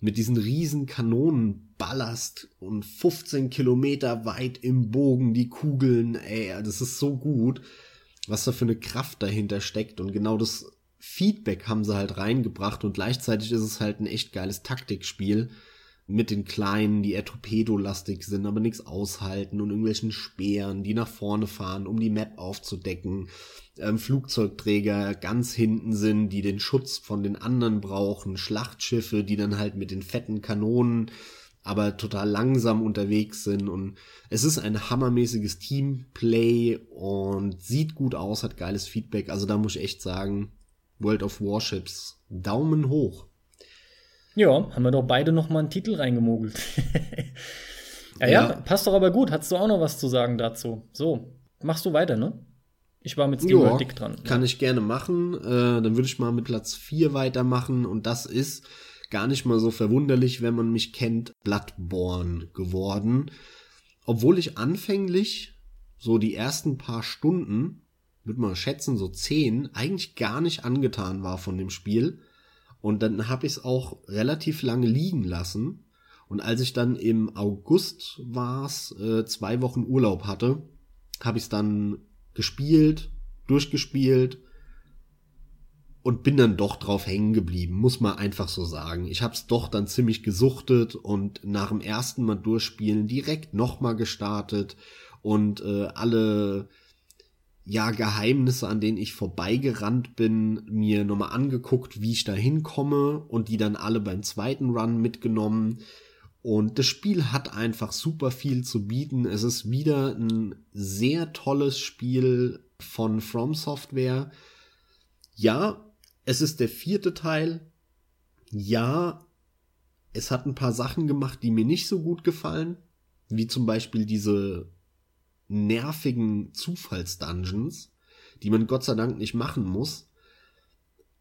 mit diesen riesen Kanonen ballerst und 15 Kilometer weit im Bogen die Kugeln, ey, das ist so gut, was da für eine Kraft dahinter steckt. Und genau das Feedback haben sie halt reingebracht und gleichzeitig ist es halt ein echt geiles Taktikspiel mit den Kleinen, die eher torpedolastig sind, aber nichts aushalten und irgendwelchen Speeren, die nach vorne fahren, um die Map aufzudecken. Ähm, Flugzeugträger ganz hinten sind, die den Schutz von den anderen brauchen. Schlachtschiffe, die dann halt mit den fetten Kanonen aber total langsam unterwegs sind und es ist ein hammermäßiges Teamplay und sieht gut aus, hat geiles Feedback. Also da muss ich echt sagen, World of Warships, Daumen hoch. Ja, haben wir doch beide noch mal einen Titel reingemogelt. ja, ja, ja, passt doch aber gut. Hast du auch noch was zu sagen dazu? So, machst du weiter, ne? Ich war mit Steamworld dick dran. Kann ja. ich gerne machen. Äh, dann würde ich mal mit Platz 4 weitermachen. Und das ist gar nicht mal so verwunderlich, wenn man mich kennt, Bloodborne geworden. Obwohl ich anfänglich so die ersten paar Stunden, würde man schätzen, so zehn, eigentlich gar nicht angetan war von dem Spiel und dann habe ich es auch relativ lange liegen lassen. Und als ich dann im August war's, äh, zwei Wochen Urlaub hatte, habe ich es dann gespielt, durchgespielt und bin dann doch drauf hängen geblieben, muss man einfach so sagen. Ich habe es doch dann ziemlich gesuchtet und nach dem ersten Mal durchspielen direkt nochmal gestartet und äh, alle ja, Geheimnisse, an denen ich vorbeigerannt bin, mir nochmal angeguckt, wie ich da hinkomme und die dann alle beim zweiten Run mitgenommen. Und das Spiel hat einfach super viel zu bieten. Es ist wieder ein sehr tolles Spiel von From Software. Ja, es ist der vierte Teil. Ja, es hat ein paar Sachen gemacht, die mir nicht so gut gefallen. Wie zum Beispiel diese nervigen Zufallsdungeons, die man Gott sei Dank nicht machen muss.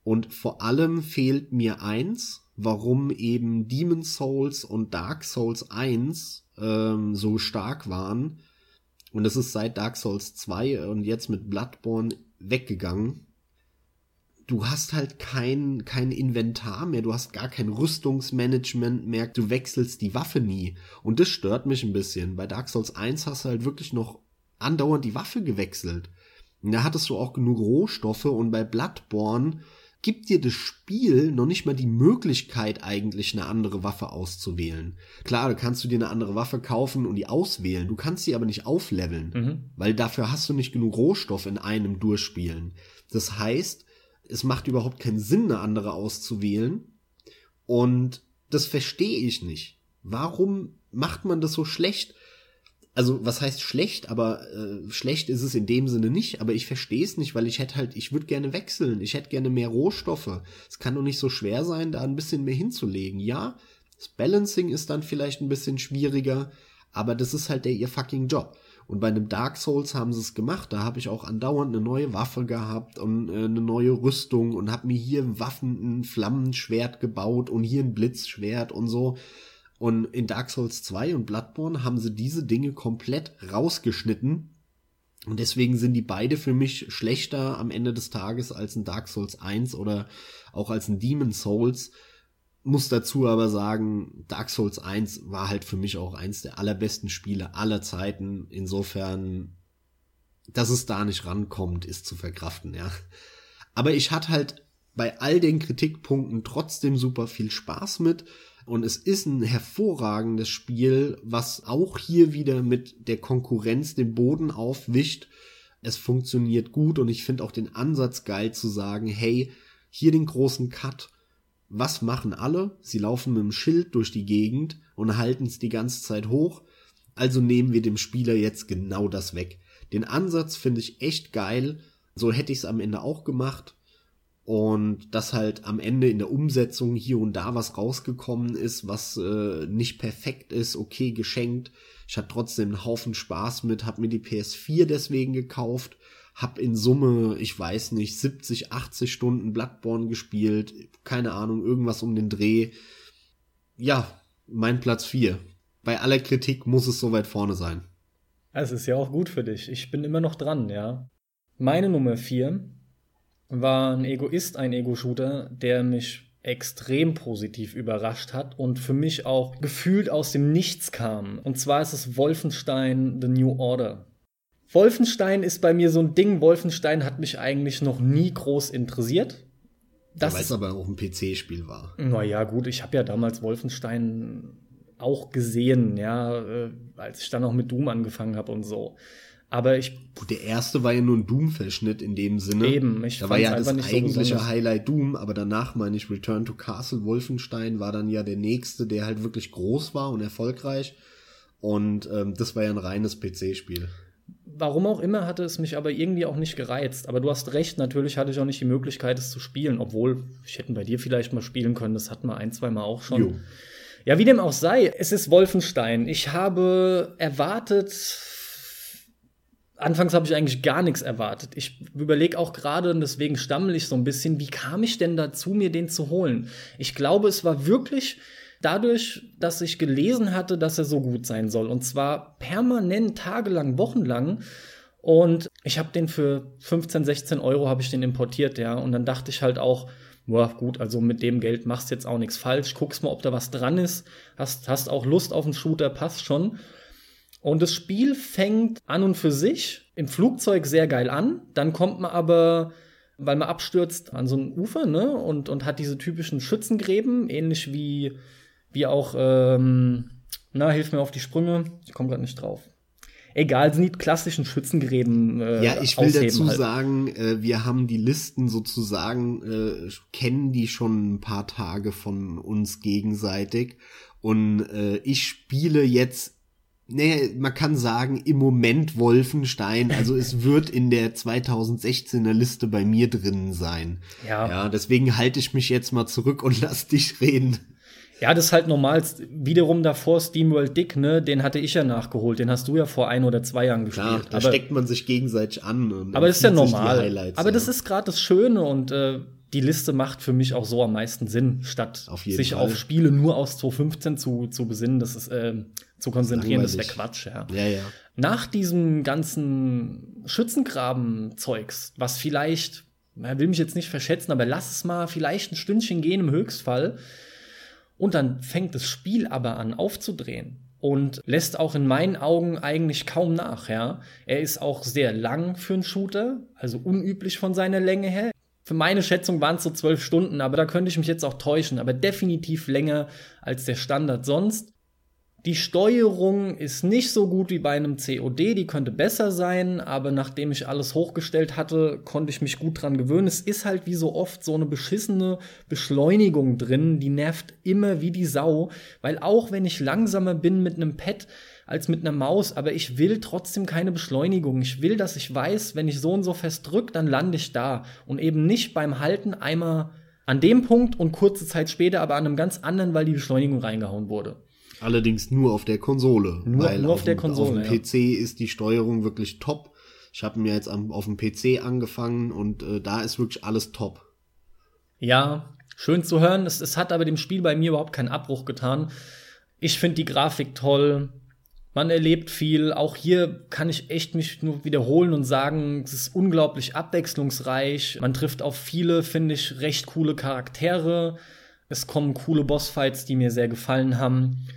Und vor allem fehlt mir eins, warum eben Demon Souls und Dark Souls 1 ähm, so stark waren. Und es ist seit Dark Souls 2 und jetzt mit Bloodborne weggegangen du hast halt kein, kein Inventar mehr, du hast gar kein Rüstungsmanagement mehr, du wechselst die Waffe nie. Und das stört mich ein bisschen. Bei Dark Souls 1 hast du halt wirklich noch andauernd die Waffe gewechselt. Und da hattest du auch genug Rohstoffe und bei Bloodborne gibt dir das Spiel noch nicht mal die Möglichkeit eigentlich eine andere Waffe auszuwählen. Klar, da kannst du dir eine andere Waffe kaufen und die auswählen, du kannst sie aber nicht aufleveln, mhm. weil dafür hast du nicht genug Rohstoff in einem Durchspielen. Das heißt, es macht überhaupt keinen Sinn, eine andere auszuwählen. Und das verstehe ich nicht. Warum macht man das so schlecht? also was heißt schlecht, aber äh, schlecht ist es in dem Sinne nicht, aber ich verstehe es nicht, weil ich hätte halt, ich würde gerne wechseln, ich hätte gerne mehr Rohstoffe. Es kann doch nicht so schwer sein, da ein bisschen mehr hinzulegen. Ja, das Balancing ist dann vielleicht ein bisschen schwieriger, aber das ist halt der ihr fucking Job. Und bei einem Dark Souls haben sie es gemacht. Da habe ich auch andauernd eine neue Waffe gehabt und äh, eine neue Rüstung und habe mir hier Waffen, ein Flammenschwert gebaut und hier ein Blitzschwert und so. Und in Dark Souls 2 und Bloodborne haben sie diese Dinge komplett rausgeschnitten. Und deswegen sind die beide für mich schlechter am Ende des Tages als ein Dark Souls 1 oder auch als ein Demon Souls muss dazu aber sagen, Dark Souls 1 war halt für mich auch eins der allerbesten Spiele aller Zeiten. Insofern, dass es da nicht rankommt, ist zu verkraften, ja. Aber ich hatte halt bei all den Kritikpunkten trotzdem super viel Spaß mit. Und es ist ein hervorragendes Spiel, was auch hier wieder mit der Konkurrenz den Boden aufwischt. Es funktioniert gut und ich finde auch den Ansatz geil zu sagen, hey, hier den großen Cut was machen alle? Sie laufen mit dem Schild durch die Gegend und halten es die ganze Zeit hoch. Also nehmen wir dem Spieler jetzt genau das weg. Den Ansatz finde ich echt geil. So hätte ich es am Ende auch gemacht. Und dass halt am Ende in der Umsetzung hier und da was rausgekommen ist, was äh, nicht perfekt ist, okay, geschenkt. Ich hatte trotzdem einen Haufen Spaß mit, hab mir die PS4 deswegen gekauft hab in Summe, ich weiß nicht, 70, 80 Stunden Bloodborne gespielt, keine Ahnung, irgendwas um den Dreh. Ja, mein Platz 4. Bei aller Kritik muss es so weit vorne sein. Es ist ja auch gut für dich. Ich bin immer noch dran, ja. Meine Nummer 4 war ein Egoist, ein Ego-Shooter, der mich extrem positiv überrascht hat und für mich auch gefühlt aus dem Nichts kam. Und zwar ist es Wolfenstein The New Order. Wolfenstein ist bei mir so ein Ding. Wolfenstein hat mich eigentlich noch nie groß interessiert. Das, Weil es aber auch ein PC-Spiel war. Naja, gut, ich habe ja damals Wolfenstein auch gesehen, ja, äh, als ich dann noch mit Doom angefangen habe und so. Aber ich. Der erste war ja nur ein Doom-Verschnitt in dem Sinne. Eben, ich Da war ja das eigentliche so Highlight Doom, aber danach meine ich Return to Castle Wolfenstein war dann ja der nächste, der halt wirklich groß war und erfolgreich. Und ähm, das war ja ein reines PC-Spiel warum auch immer hatte es mich aber irgendwie auch nicht gereizt. Aber du hast recht, natürlich hatte ich auch nicht die Möglichkeit, es zu spielen, obwohl ich hätte bei dir vielleicht mal spielen können. Das hatten wir ein, zwei Mal auch schon. Jo. Ja, wie dem auch sei, es ist Wolfenstein. Ich habe erwartet, anfangs habe ich eigentlich gar nichts erwartet. Ich überlege auch gerade, und deswegen stammel ich so ein bisschen, wie kam ich denn dazu, mir den zu holen? Ich glaube, es war wirklich dadurch, dass ich gelesen hatte, dass er so gut sein soll. Und zwar permanent, tagelang, wochenlang. Und ich habe den für 15, 16 Euro habe ich den importiert, ja. Und dann dachte ich halt auch, boah, gut, also mit dem Geld machst jetzt auch nichts falsch. Guckst mal, ob da was dran ist. Hast, hast auch Lust auf einen Shooter, passt schon. Und das Spiel fängt an und für sich im Flugzeug sehr geil an. Dann kommt man aber, weil man abstürzt, an so ein Ufer, ne? Und, und hat diese typischen Schützengräben, ähnlich wie wie auch, ähm, na, hilf mir auf die Sprünge, ich komme gerade nicht drauf. Egal, sind die klassischen Schützengräben. Äh, ja, ich will dazu halt. sagen, äh, wir haben die Listen sozusagen, äh, kennen die schon ein paar Tage von uns gegenseitig. Und äh, ich spiele jetzt Nee, man kann sagen, im Moment Wolfenstein, also es wird in der 2016er Liste bei mir drinnen sein. Ja. Ja, deswegen halte ich mich jetzt mal zurück und lass dich reden. Ja, das ist halt normal. Wiederum davor SteamWorld Dick, ne, den hatte ich ja nachgeholt. Den hast du ja vor ein oder zwei Jahren gespielt. Klar, da aber, steckt man sich gegenseitig an. aber das ist ja normal. Aber ja. das ist gerade das Schöne und äh, die Liste macht für mich auch so am meisten Sinn, statt auf sich Fall. auf Spiele nur aus 2015 zu, zu besinnen, das ist äh, zu konzentrieren, das, das wäre Quatsch, ja. ja, ja. Nach diesem ganzen Schützengraben-Zeugs, was vielleicht, man will mich jetzt nicht verschätzen, aber lass es mal vielleicht ein Stündchen gehen im Höchstfall, und dann fängt das Spiel aber an aufzudrehen und lässt auch in meinen Augen eigentlich kaum nach, ja. Er ist auch sehr lang für einen Shooter, also unüblich von seiner Länge her. Für meine Schätzung waren es so zwölf Stunden, aber da könnte ich mich jetzt auch täuschen, aber definitiv länger als der Standard sonst. Die Steuerung ist nicht so gut wie bei einem COD, die könnte besser sein, aber nachdem ich alles hochgestellt hatte, konnte ich mich gut dran gewöhnen. Es ist halt wie so oft so eine beschissene Beschleunigung drin, die nervt immer wie die Sau, weil auch wenn ich langsamer bin mit einem Pad, als mit einer Maus, aber ich will trotzdem keine Beschleunigung. Ich will, dass ich weiß, wenn ich so und so fest drücke, dann lande ich da und eben nicht beim Halten einmal an dem Punkt und kurze Zeit später aber an einem ganz anderen, weil die Beschleunigung reingehauen wurde. Allerdings nur auf der Konsole. Nur, weil nur auf, auf der Konsole. Auf dem PC ist die Steuerung wirklich top. Ich habe mir jetzt am, auf dem PC angefangen und äh, da ist wirklich alles top. Ja, schön zu hören. Es, es hat aber dem Spiel bei mir überhaupt keinen Abbruch getan. Ich finde die Grafik toll. Man erlebt viel. Auch hier kann ich echt mich nur wiederholen und sagen, es ist unglaublich abwechslungsreich. Man trifft auf viele, finde ich, recht coole Charaktere. Es kommen coole Bossfights, die mir sehr gefallen haben.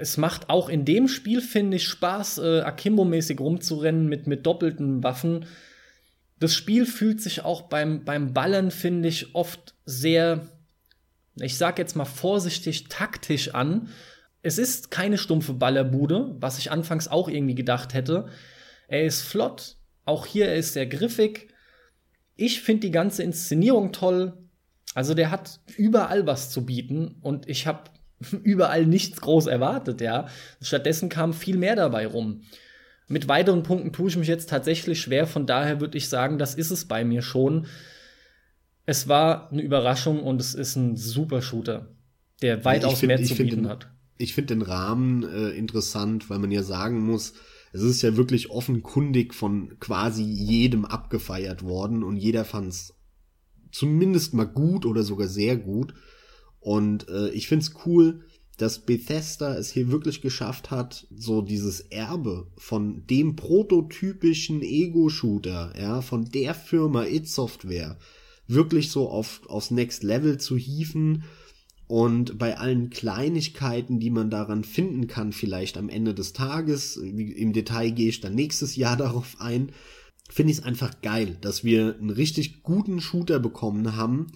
Es macht auch in dem Spiel, finde ich, Spaß, äh, Akimbo-mäßig rumzurennen mit, mit doppelten Waffen. Das Spiel fühlt sich auch beim, beim Ballern, finde ich, oft sehr, ich sag jetzt mal vorsichtig, taktisch an. Es ist keine stumpfe Ballerbude, was ich anfangs auch irgendwie gedacht hätte. Er ist flott, auch hier er ist sehr griffig. Ich finde die ganze Inszenierung toll. Also der hat überall was zu bieten und ich habe überall nichts groß erwartet, ja. Stattdessen kam viel mehr dabei rum. Mit weiteren Punkten tue ich mich jetzt tatsächlich schwer, von daher würde ich sagen, das ist es bei mir schon. Es war eine Überraschung und es ist ein super Shooter, der weitaus find, mehr zu bieten den, hat. Ich finde den Rahmen äh, interessant, weil man ja sagen muss, es ist ja wirklich offenkundig von quasi jedem abgefeiert worden und jeder fand es zumindest mal gut oder sogar sehr gut. Und äh, ich find's cool, dass Bethesda es hier wirklich geschafft hat, so dieses Erbe von dem prototypischen Ego-Shooter, ja, von der Firma It Software, wirklich so auf, aufs Next Level zu hieven und bei allen Kleinigkeiten, die man daran finden kann, vielleicht am Ende des Tages, im Detail gehe ich dann nächstes Jahr darauf ein, finde ich es einfach geil, dass wir einen richtig guten Shooter bekommen haben,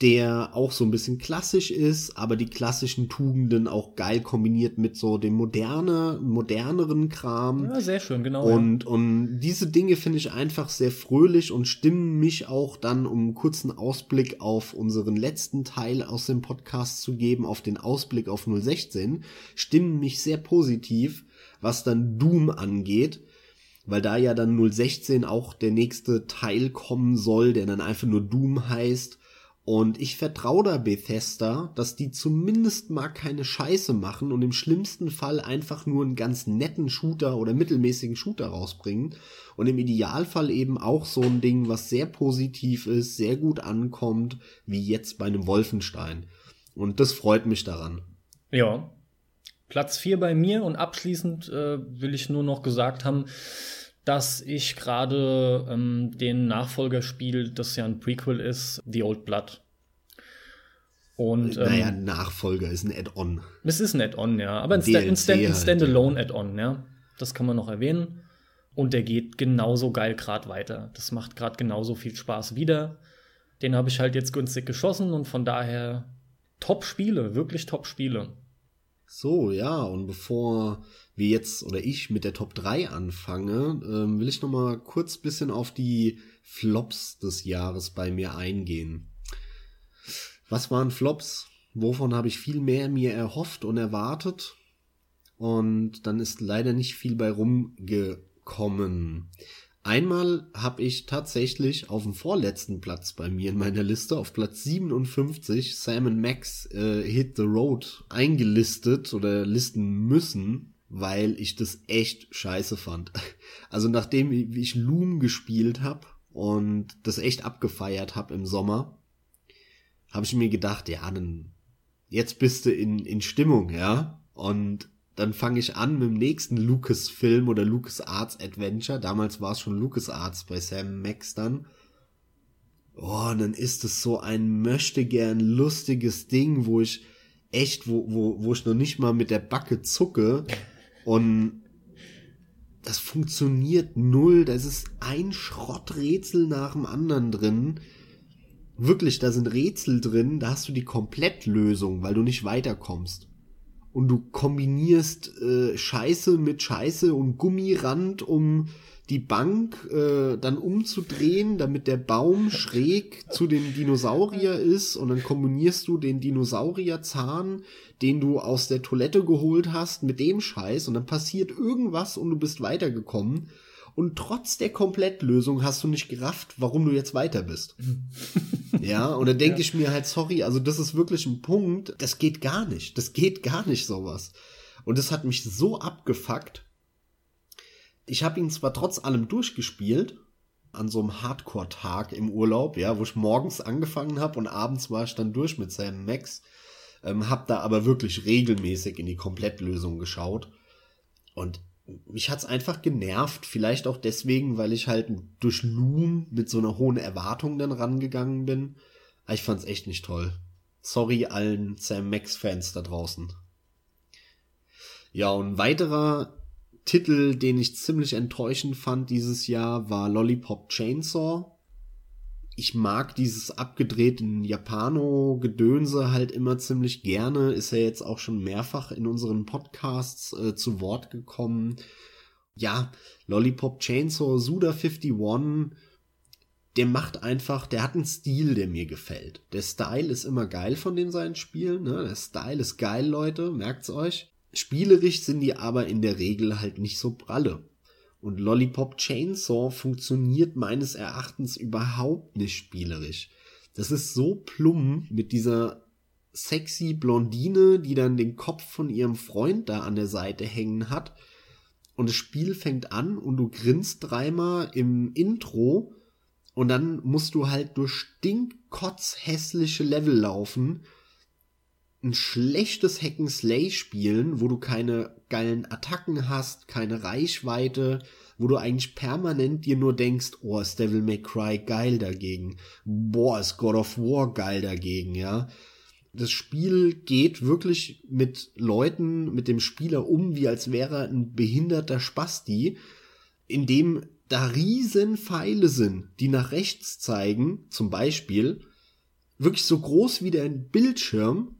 der auch so ein bisschen klassisch ist, aber die klassischen Tugenden auch geil kombiniert mit so dem moderne, moderneren Kram. Ja, sehr schön, genau. Und, ja. und diese Dinge finde ich einfach sehr fröhlich und stimmen mich auch dann, um einen kurzen Ausblick auf unseren letzten Teil aus dem Podcast zu geben, auf den Ausblick auf 016, stimmen mich sehr positiv, was dann Doom angeht weil da ja dann 016 auch der nächste Teil kommen soll, der dann einfach nur Doom heißt und ich vertraue da Bethesda, dass die zumindest mal keine Scheiße machen und im schlimmsten Fall einfach nur einen ganz netten Shooter oder mittelmäßigen Shooter rausbringen. Und im Idealfall eben auch so ein Ding, was sehr positiv ist, sehr gut ankommt, wie jetzt bei einem Wolfenstein. Und das freut mich daran. Ja. Platz 4 bei mir und abschließend äh, will ich nur noch gesagt haben, dass ich gerade ähm, den Nachfolger spiele, das ja ein Prequel ist, The Old Blood. Und, ähm, naja, Nachfolger ist ein Add-on. Es ist ein Add-on, ja. Aber ein, Sta ein, Stand ein Standalone-Add-on, ja. Das kann man noch erwähnen. Und der geht genauso geil gerade weiter. Das macht gerade genauso viel Spaß wieder. Den habe ich halt jetzt günstig geschossen und von daher Top-Spiele, wirklich Top-Spiele. So, ja, und bevor wir jetzt oder ich mit der Top 3 anfange, ähm, will ich noch mal kurz bisschen auf die Flops des Jahres bei mir eingehen. Was waren Flops? Wovon habe ich viel mehr mir erhofft und erwartet? Und dann ist leider nicht viel bei rumgekommen. Einmal habe ich tatsächlich auf dem vorletzten Platz bei mir in meiner Liste, auf Platz 57, Sam Max äh, Hit the Road eingelistet oder listen müssen, weil ich das echt scheiße fand. Also nachdem ich Loom gespielt habe und das echt abgefeiert habe im Sommer, habe ich mir gedacht, ja, dann jetzt bist du in, in Stimmung, ja. Und dann fange ich an mit dem nächsten Lucas-Film oder Lucas Arts Adventure. Damals war es schon Lucas Arts bei Sam Max dann. Oh, und dann ist es so ein möchte gern lustiges Ding, wo ich echt, wo, wo, wo ich noch nicht mal mit der Backe zucke. Und das funktioniert null. Das ist ein Schrotträtsel nach dem anderen drin. Wirklich, da sind Rätsel drin, da hast du die Komplettlösung, weil du nicht weiterkommst. Und du kombinierst äh, Scheiße mit Scheiße und Gummirand, um die Bank äh, dann umzudrehen, damit der Baum schräg zu dem Dinosaurier ist. Und dann kombinierst du den Dinosaurierzahn, den du aus der Toilette geholt hast, mit dem Scheiß. Und dann passiert irgendwas und du bist weitergekommen und trotz der Komplettlösung hast du nicht gerafft, warum du jetzt weiter bist. ja, und dann denke ja. ich mir halt, sorry, also das ist wirklich ein Punkt, das geht gar nicht, das geht gar nicht sowas. Und das hat mich so abgefuckt, ich habe ihn zwar trotz allem durchgespielt, an so einem Hardcore-Tag im Urlaub, ja, wo ich morgens angefangen habe und abends war ich dann durch mit Sam Max, ähm, hab da aber wirklich regelmäßig in die Komplettlösung geschaut und mich hat's einfach genervt, vielleicht auch deswegen, weil ich halt durch Loom mit so einer hohen Erwartung dann rangegangen bin. Aber ich fand's echt nicht toll. Sorry allen Sam Max Fans da draußen. Ja, und weiterer Titel, den ich ziemlich enttäuschend fand dieses Jahr, war Lollipop Chainsaw. Ich mag dieses abgedrehten Japano-Gedönse halt immer ziemlich gerne. Ist ja jetzt auch schon mehrfach in unseren Podcasts äh, zu Wort gekommen. Ja, Lollipop Chainsaw, Suda 51, der macht einfach, der hat einen Stil, der mir gefällt. Der Style ist immer geil von den seinen Spielen, ne? Der Style ist geil, Leute, merkt's euch. Spielerisch sind die aber in der Regel halt nicht so pralle. Und Lollipop Chainsaw funktioniert meines Erachtens überhaupt nicht spielerisch. Das ist so plump mit dieser sexy Blondine, die dann den Kopf von ihrem Freund da an der Seite hängen hat. Und das Spiel fängt an und du grinst dreimal im Intro und dann musst du halt durch stinkkotzhässliche Level laufen ein schlechtes Hacken Slay spielen, wo du keine geilen Attacken hast, keine Reichweite, wo du eigentlich permanent dir nur denkst, oh, ist Devil May Cry geil dagegen. Boah, ist God of War geil dagegen, ja. Das Spiel geht wirklich mit Leuten, mit dem Spieler um, wie als wäre er ein behinderter Spasti, in dem da riesen Pfeile sind, die nach rechts zeigen, zum Beispiel, wirklich so groß wie der Bildschirm,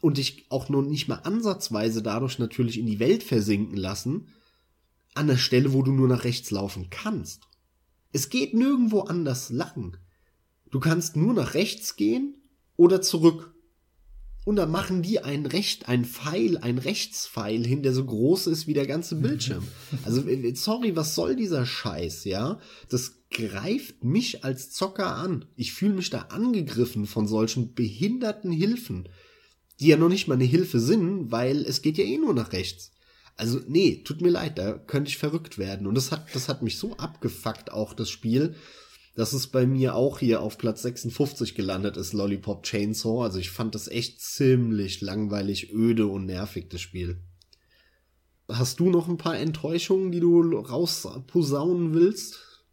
und dich auch nur nicht mal ansatzweise dadurch natürlich in die Welt versinken lassen, an der Stelle, wo du nur nach rechts laufen kannst. Es geht nirgendwo anders lang. Du kannst nur nach rechts gehen oder zurück. Und dann machen die ein Recht, ein Pfeil, ein Rechtspfeil hin, der so groß ist wie der ganze Bildschirm. Also, äh, sorry, was soll dieser Scheiß, ja? Das greift mich als Zocker an. Ich fühle mich da angegriffen von solchen behinderten Hilfen die ja noch nicht mal eine Hilfe sind, weil es geht ja eh nur nach rechts. Also, nee, tut mir leid, da könnte ich verrückt werden. Und das hat, das hat mich so abgefuckt, auch das Spiel, dass es bei mir auch hier auf Platz 56 gelandet ist, Lollipop Chainsaw. Also ich fand das echt ziemlich langweilig, öde und nervig, das Spiel. Hast du noch ein paar Enttäuschungen, die du rausposaunen willst?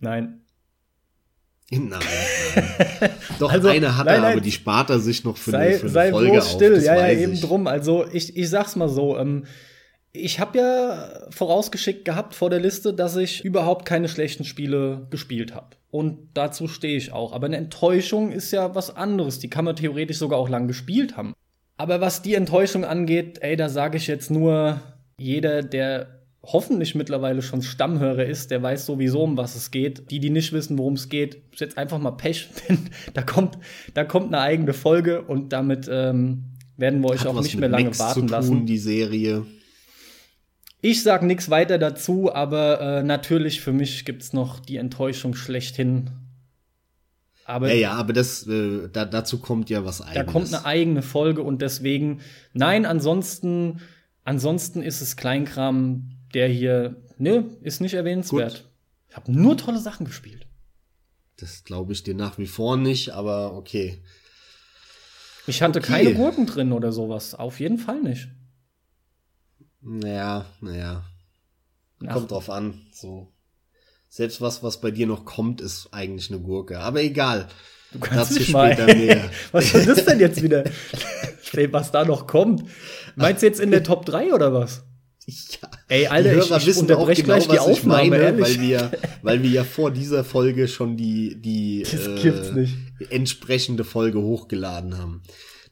Nein. Nein, nein. Doch also, eine hat nein, er, aber die spart er sich noch für, sei, eine, für eine sei Folge bloß still. Auf, ja, ja, eben ich. drum. Also ich, ich sag's mal so, ähm, ich habe ja vorausgeschickt gehabt vor der Liste, dass ich überhaupt keine schlechten Spiele gespielt habe. Und dazu stehe ich auch. Aber eine Enttäuschung ist ja was anderes. Die kann man theoretisch sogar auch lang gespielt haben. Aber was die Enttäuschung angeht, ey, da sage ich jetzt nur, jeder, der hoffentlich mittlerweile schon Stammhörer ist, der weiß sowieso, um was es geht. Die, die nicht wissen, worum es geht, ist jetzt einfach mal Pech, denn da kommt, da kommt eine eigene Folge und damit ähm, werden wir euch Hat auch nicht mehr lange Max warten zu tun, lassen. Die Serie. Ich sag nichts weiter dazu, aber äh, natürlich für mich gibt's noch die Enttäuschung schlechthin. Aber ja, ja, aber das, äh, da, dazu kommt ja was eigenes. Da kommt eine eigene Folge und deswegen, nein, ansonsten, ansonsten ist es Kleinkram, der hier, ne, ist nicht erwähnenswert. Gut. Ich habe nur tolle Sachen gespielt. Das glaube ich dir nach wie vor nicht, aber okay. Ich hatte okay. keine Gurken drin oder sowas. Auf jeden Fall nicht. Naja, naja. Kommt drauf an. So. Selbst was, was bei dir noch kommt, ist eigentlich eine Gurke. Aber egal. Du kannst dich mal. Mehr. was ist das denn jetzt wieder? was da noch kommt? Meinst du jetzt in der Top 3 oder was? Ja. Ey, Alter, die Hörer ich, ich wissen auch genau, gleich die Aufnahme, meine, weil wir, weil wir ja vor dieser Folge schon die, die äh, entsprechende Folge hochgeladen haben.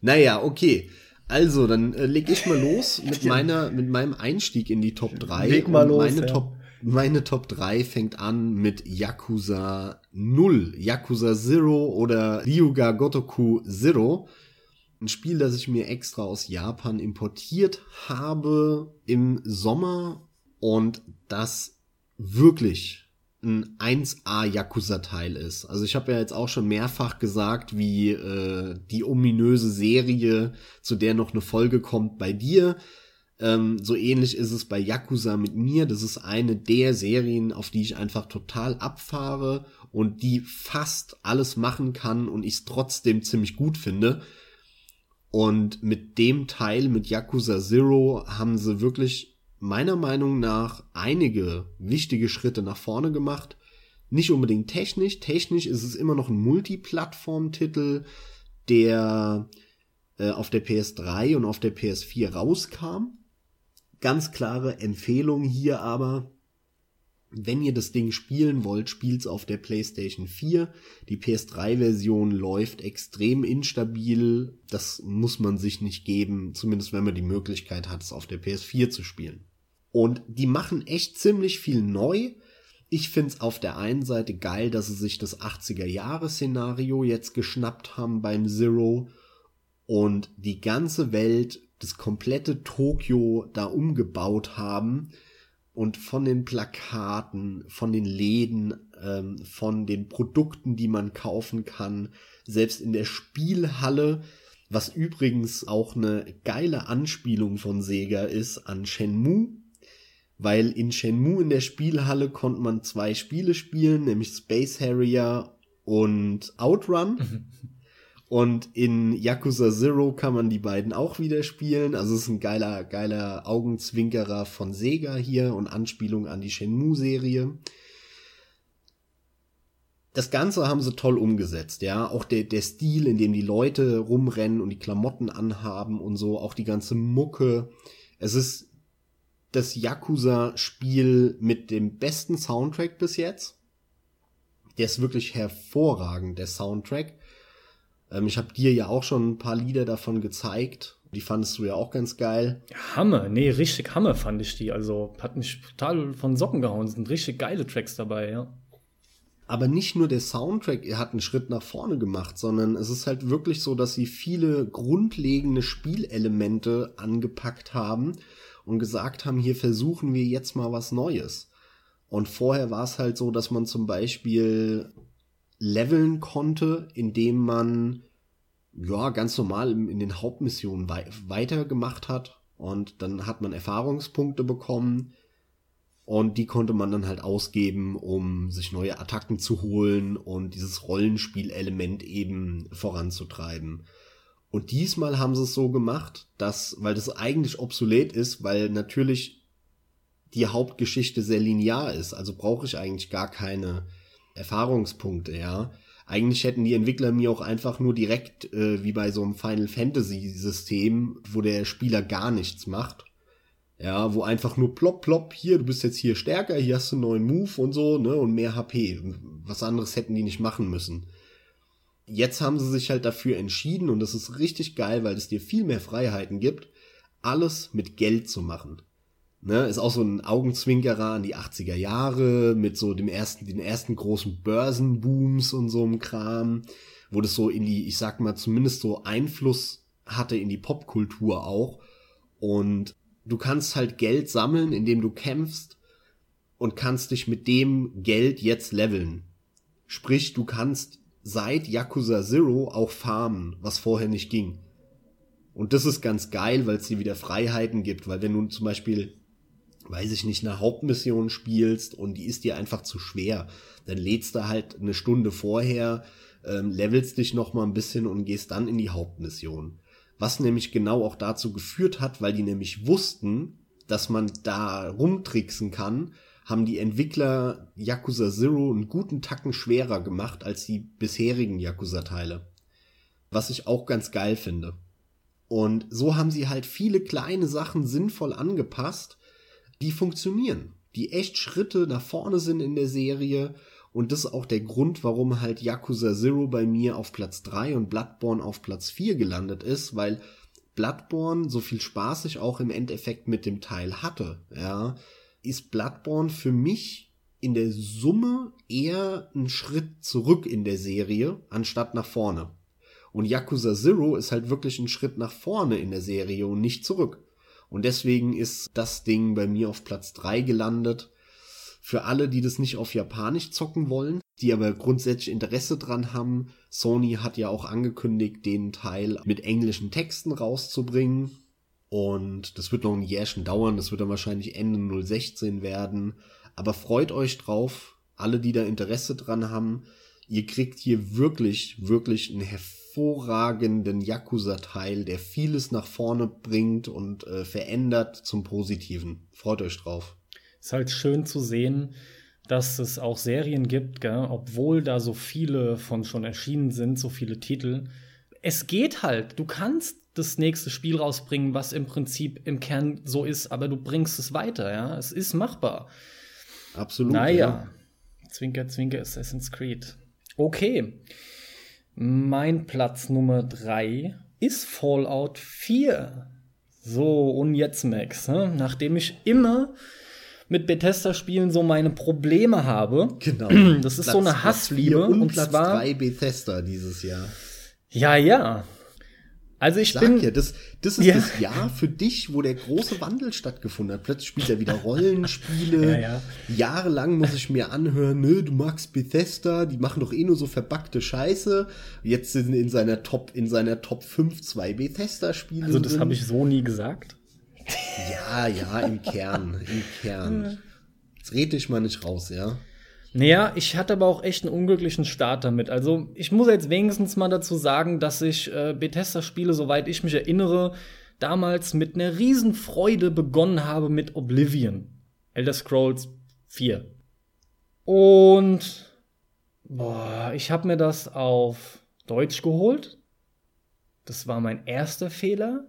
Naja, okay. Also, dann äh, leg ich mal los mit meiner, mit meinem Einstieg in die Top 3. Leg mal los, Meine ja. Top, meine Top 3 fängt an mit Yakuza 0, Yakuza Zero oder Ryuga Gotoku Zero. Ein Spiel, das ich mir extra aus Japan importiert habe im Sommer und das wirklich ein 1A Yakuza-Teil ist. Also ich habe ja jetzt auch schon mehrfach gesagt, wie äh, die ominöse Serie, zu der noch eine Folge kommt bei dir. Ähm, so ähnlich ist es bei Yakuza mit mir. Das ist eine der Serien, auf die ich einfach total abfahre und die fast alles machen kann und ich es trotzdem ziemlich gut finde. Und mit dem Teil, mit Yakuza Zero, haben sie wirklich meiner Meinung nach einige wichtige Schritte nach vorne gemacht. Nicht unbedingt technisch. Technisch ist es immer noch ein Multiplattform-Titel, der äh, auf der PS3 und auf der PS4 rauskam. Ganz klare Empfehlung hier aber, wenn ihr das Ding spielen wollt, spielt's auf der PlayStation 4. Die PS3-Version läuft extrem instabil. Das muss man sich nicht geben, zumindest wenn man die Möglichkeit hat, es auf der PS4 zu spielen. Und die machen echt ziemlich viel neu. Ich find's auf der einen Seite geil, dass sie sich das 80er-Jahre-Szenario jetzt geschnappt haben beim Zero und die ganze Welt, das komplette Tokio da umgebaut haben und von den Plakaten, von den Läden, ähm, von den Produkten, die man kaufen kann, selbst in der Spielhalle, was übrigens auch eine geile Anspielung von Sega ist an Shenmue, weil in Shenmue in der Spielhalle konnte man zwei Spiele spielen, nämlich Space Harrier und Outrun. Und in Yakuza Zero kann man die beiden auch wieder spielen. Also es ist ein geiler, geiler Augenzwinkerer von Sega hier und Anspielung an die Shenmue-Serie. Das Ganze haben sie toll umgesetzt, ja. Auch der, der Stil, in dem die Leute rumrennen und die Klamotten anhaben und so, auch die ganze Mucke. Es ist das Yakuza-Spiel mit dem besten Soundtrack bis jetzt. Der ist wirklich hervorragend, der Soundtrack. Ähm, ich habe dir ja auch schon ein paar Lieder davon gezeigt. Die fandest du ja auch ganz geil. Hammer, nee, richtig Hammer fand ich die. Also hat mich total von Socken gehauen. Sind richtig geile Tracks dabei, ja. Aber nicht nur der Soundtrack hat einen Schritt nach vorne gemacht, sondern es ist halt wirklich so, dass sie viele grundlegende Spielelemente angepackt haben und gesagt haben, hier versuchen wir jetzt mal was Neues. Und vorher war es halt so, dass man zum Beispiel leveln konnte, indem man ja ganz normal in, den Hauptmissionen wei weitergemacht hat und dann hat man Erfahrungspunkte bekommen und die konnte man dann halt ausgeben, um sich neue Attacken zu holen und dieses Rollenspielelement eben voranzutreiben. Und diesmal haben sie es so gemacht, dass, weil das eigentlich obsolet ist, weil natürlich die Hauptgeschichte sehr linear ist, also brauche ich eigentlich gar keine Erfahrungspunkte, ja. Eigentlich hätten die Entwickler mir auch einfach nur direkt, äh, wie bei so einem Final Fantasy System, wo der Spieler gar nichts macht. Ja, wo einfach nur plopp, plopp, hier, du bist jetzt hier stärker, hier hast du einen neuen Move und so, ne, und mehr HP. Was anderes hätten die nicht machen müssen. Jetzt haben sie sich halt dafür entschieden, und das ist richtig geil, weil es dir viel mehr Freiheiten gibt, alles mit Geld zu machen. Ne, ist auch so ein Augenzwinkerer an die 80er Jahre mit so dem ersten, den ersten großen Börsenbooms und so einem Kram, wo das so in die, ich sag mal, zumindest so Einfluss hatte in die Popkultur auch. Und du kannst halt Geld sammeln, indem du kämpfst und kannst dich mit dem Geld jetzt leveln. Sprich, du kannst seit Yakuza Zero auch farmen, was vorher nicht ging. Und das ist ganz geil, weil es dir wieder Freiheiten gibt, weil wenn du zum Beispiel weiß ich nicht, eine Hauptmission spielst und die ist dir einfach zu schwer, dann lädst du halt eine Stunde vorher, ähm, levelst dich noch mal ein bisschen und gehst dann in die Hauptmission. Was nämlich genau auch dazu geführt hat, weil die nämlich wussten, dass man da rumtricksen kann, haben die Entwickler Yakuza Zero einen guten Tacken schwerer gemacht als die bisherigen Yakuza-Teile. Was ich auch ganz geil finde. Und so haben sie halt viele kleine Sachen sinnvoll angepasst, die funktionieren, die echt Schritte nach vorne sind in der Serie. Und das ist auch der Grund, warum halt Yakuza Zero bei mir auf Platz 3 und Bloodborne auf Platz 4 gelandet ist, weil Bloodborne, so viel Spaß ich auch im Endeffekt mit dem Teil hatte, ja, ist Bloodborne für mich in der Summe eher ein Schritt zurück in der Serie, anstatt nach vorne. Und Yakuza Zero ist halt wirklich ein Schritt nach vorne in der Serie und nicht zurück. Und deswegen ist das Ding bei mir auf Platz drei gelandet. Für alle, die das nicht auf Japanisch zocken wollen, die aber grundsätzlich Interesse dran haben, Sony hat ja auch angekündigt, den Teil mit englischen Texten rauszubringen. Und das wird noch ein Jährchen dauern, das wird dann wahrscheinlich Ende 016 werden. Aber freut euch drauf, alle, die da Interesse dran haben. Ihr kriegt hier wirklich, wirklich einen hervorragenden Yakuza-Teil, der vieles nach vorne bringt und äh, verändert zum Positiven. Freut euch drauf. Ist halt schön zu sehen, dass es auch Serien gibt, gell? obwohl da so viele von schon erschienen sind, so viele Titel. Es geht halt. Du kannst das nächste Spiel rausbringen, was im Prinzip im Kern so ist, aber du bringst es weiter, ja. Es ist machbar. Absolut. Naja. Ja. Zwinker, Zwinker, Assassin's Creed. Okay. Mein Platz Nummer drei ist Fallout 4. So, und jetzt, Max, ne? nachdem ich immer mit Bethesda-Spielen so meine Probleme habe. Genau. Das ist Platz, so eine Hassliebe. Und, und Platz zwar, 3 Bethesda dieses Jahr. Ja, ja. Also ich Sag bin ja, das, das ist ja. das Jahr für dich, wo der große Wandel stattgefunden hat. Plötzlich spielt er wieder Rollenspiele. ja, ja. Jahrelang muss ich mir anhören, nö, du magst Bethesda, die machen doch eh nur so verbackte Scheiße. Jetzt sind in seiner Top in seiner Top 5 zwei Bethesda Spiele. Also das habe ich so nie gesagt. Ja, ja, im Kern, im Kern. Jetzt red dich mal nicht raus, ja. Naja, ich hatte aber auch echt einen unglücklichen Start damit. Also, ich muss jetzt wenigstens mal dazu sagen, dass ich äh, Bethesda-Spiele, soweit ich mich erinnere, damals mit einer Riesenfreude begonnen habe mit Oblivion. Elder Scrolls 4. Und boah, ich habe mir das auf Deutsch geholt. Das war mein erster Fehler,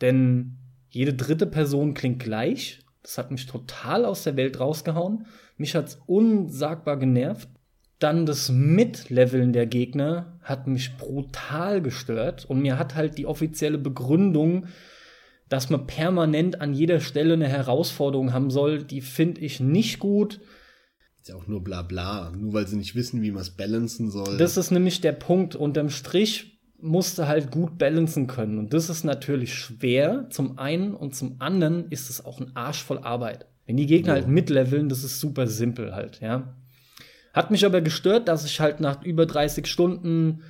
denn jede dritte Person klingt gleich. Das hat mich total aus der Welt rausgehauen. Mich hat's unsagbar genervt. Dann das Mitleveln der Gegner hat mich brutal gestört und mir hat halt die offizielle Begründung, dass man permanent an jeder Stelle eine Herausforderung haben soll, die finde ich nicht gut. Ist ja auch nur bla bla, nur weil sie nicht wissen, wie man es balancen soll. Das ist nämlich der Punkt. Unterm Strich musste halt gut balancen können. Und das ist natürlich schwer, zum einen und zum anderen ist es auch ein Arsch voll Arbeit. Wenn die Gegner ja. halt mitleveln, das ist super simpel halt, ja. Hat mich aber gestört, dass ich halt nach über 30 Stunden,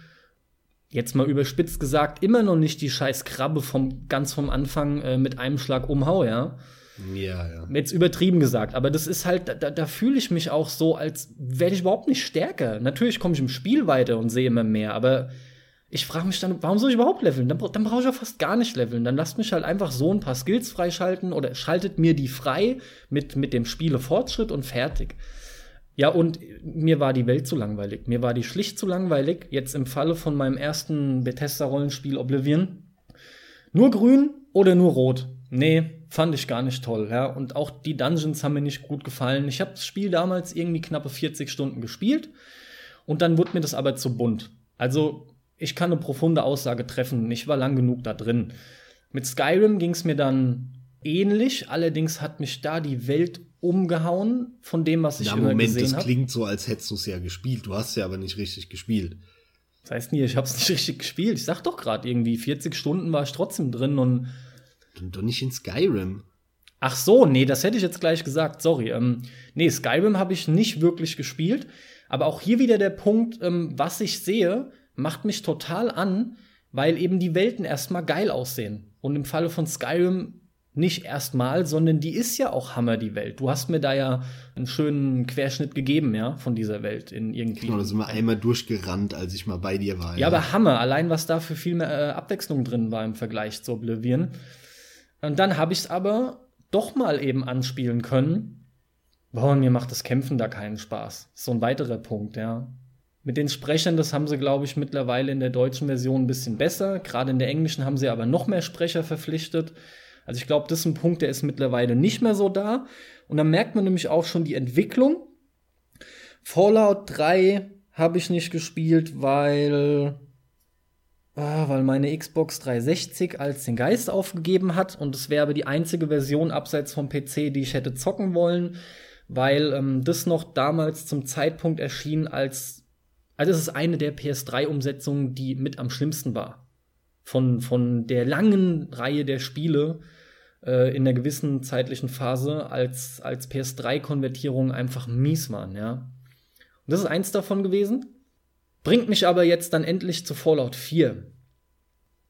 jetzt mal überspitzt gesagt, immer noch nicht die scheiß Krabbe vom, ganz vom Anfang äh, mit einem Schlag umhau, ja. Ja, ja. Jetzt übertrieben gesagt, aber das ist halt, da, da fühle ich mich auch so, als werde ich überhaupt nicht stärker. Natürlich komme ich im Spiel weiter und sehe immer mehr, aber ich frage mich dann, warum soll ich überhaupt leveln? Dann, dann brauche ich ja fast gar nicht leveln. Dann lasst mich halt einfach so ein paar Skills freischalten oder schaltet mir die frei mit, mit dem Spielefortschritt und fertig. Ja, und mir war die Welt zu langweilig. Mir war die schlicht zu langweilig. Jetzt im Falle von meinem ersten Bethesda-Rollenspiel Oblivion. Nur grün oder nur rot? Nee, fand ich gar nicht toll. Ja. Und auch die Dungeons haben mir nicht gut gefallen. Ich habe das Spiel damals irgendwie knappe 40 Stunden gespielt. Und dann wurde mir das aber zu bunt. Also ich kann eine profunde Aussage treffen. Ich war lang genug da drin. Mit Skyrim ging es mir dann ähnlich, allerdings hat mich da die Welt umgehauen von dem, was ich Na, immer Moment, gesehen habe. Das klingt so, als hättest du es ja gespielt. Du hast ja aber nicht richtig gespielt. Das heißt nie, ich habe es nicht richtig gespielt. Ich sag doch gerade irgendwie 40 Stunden war ich trotzdem drin und doch nicht in Skyrim. Ach so, nee, das hätte ich jetzt gleich gesagt. Sorry. Ähm, nee, Skyrim habe ich nicht wirklich gespielt. Aber auch hier wieder der Punkt, ähm, was ich sehe, macht mich total an, weil eben die Welten erstmal geil aussehen. Und im Falle von Skyrim nicht erstmal, sondern die ist ja auch Hammer, die Welt. Du hast mir da ja einen schönen Querschnitt gegeben, ja, von dieser Welt in irgendwie. Genau, da sind wir einmal durchgerannt, als ich mal bei dir war. Ja, ja. aber Hammer, allein was da für viel mehr äh, Abwechslung drin war im Vergleich zu Oblivion. Und dann habe ich es aber doch mal eben anspielen können. Boah, mir macht das Kämpfen da keinen Spaß. So ein weiterer Punkt, ja. Mit den Sprechern, das haben sie, glaube ich, mittlerweile in der deutschen Version ein bisschen besser. Gerade in der englischen haben sie aber noch mehr Sprecher verpflichtet. Also ich glaube, das ist ein Punkt, der ist mittlerweile nicht mehr so da. Und dann merkt man nämlich auch schon die Entwicklung. Fallout 3 habe ich nicht gespielt, weil Ah, weil meine Xbox 360 als den Geist aufgegeben hat und es wäre aber die einzige Version abseits vom PC, die ich hätte zocken wollen, weil ähm, das noch damals zum Zeitpunkt erschien als also es ist eine der PS3-Umsetzungen, die mit am schlimmsten war. Von, von der langen Reihe der Spiele äh, in einer gewissen zeitlichen Phase, als, als PS3-Konvertierungen einfach mies waren, ja. Und das ist eins davon gewesen. Bringt mich aber jetzt dann endlich zu Fallout 4.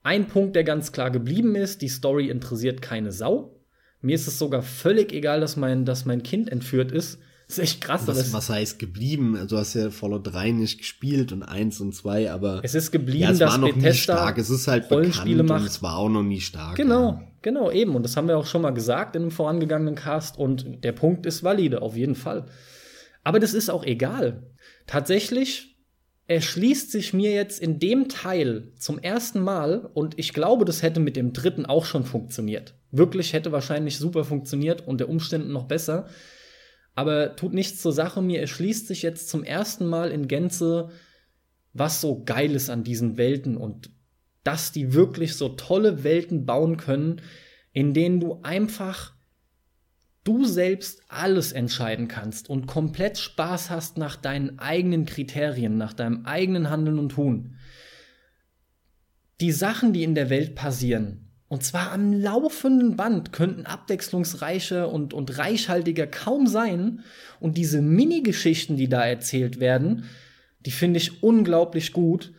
Ein Punkt, der ganz klar geblieben ist, die Story interessiert keine Sau. Mir ist es sogar völlig egal, dass mein, dass mein Kind entführt ist. Das ist echt krass. Was, was heißt geblieben? Du hast ja Fallout 3 nicht gespielt und 1 und 2, aber es ist geblieben, ja, es dass war noch Bethesda nie stark. Es ist halt Rollenspiele bekannt macht. und es war auch noch nie stark. Genau, Ja. genau, eben. Und das haben wir auch schon mal gesagt in einem vorangegangenen Cast. Und der Punkt ist valide, auf jeden Fall. Aber das ist auch egal. Tatsächlich erschließt sich mir jetzt in dem Teil zum ersten Mal, und ich glaube, das hätte mit dem dritten auch schon funktioniert. Wirklich hätte wahrscheinlich super funktioniert und der Umständen noch besser. Aber tut nichts zur Sache. Mir erschließt sich jetzt zum ersten Mal in Gänze, was so geil ist an diesen Welten und dass die wirklich so tolle Welten bauen können, in denen du einfach du selbst alles entscheiden kannst und komplett Spaß hast nach deinen eigenen Kriterien, nach deinem eigenen Handeln und Tun. Die Sachen, die in der Welt passieren, und zwar am laufenden Band, könnten abwechslungsreicher und, und reichhaltiger kaum sein. Und diese Mini-Geschichten, die da erzählt werden, die finde ich unglaublich gut.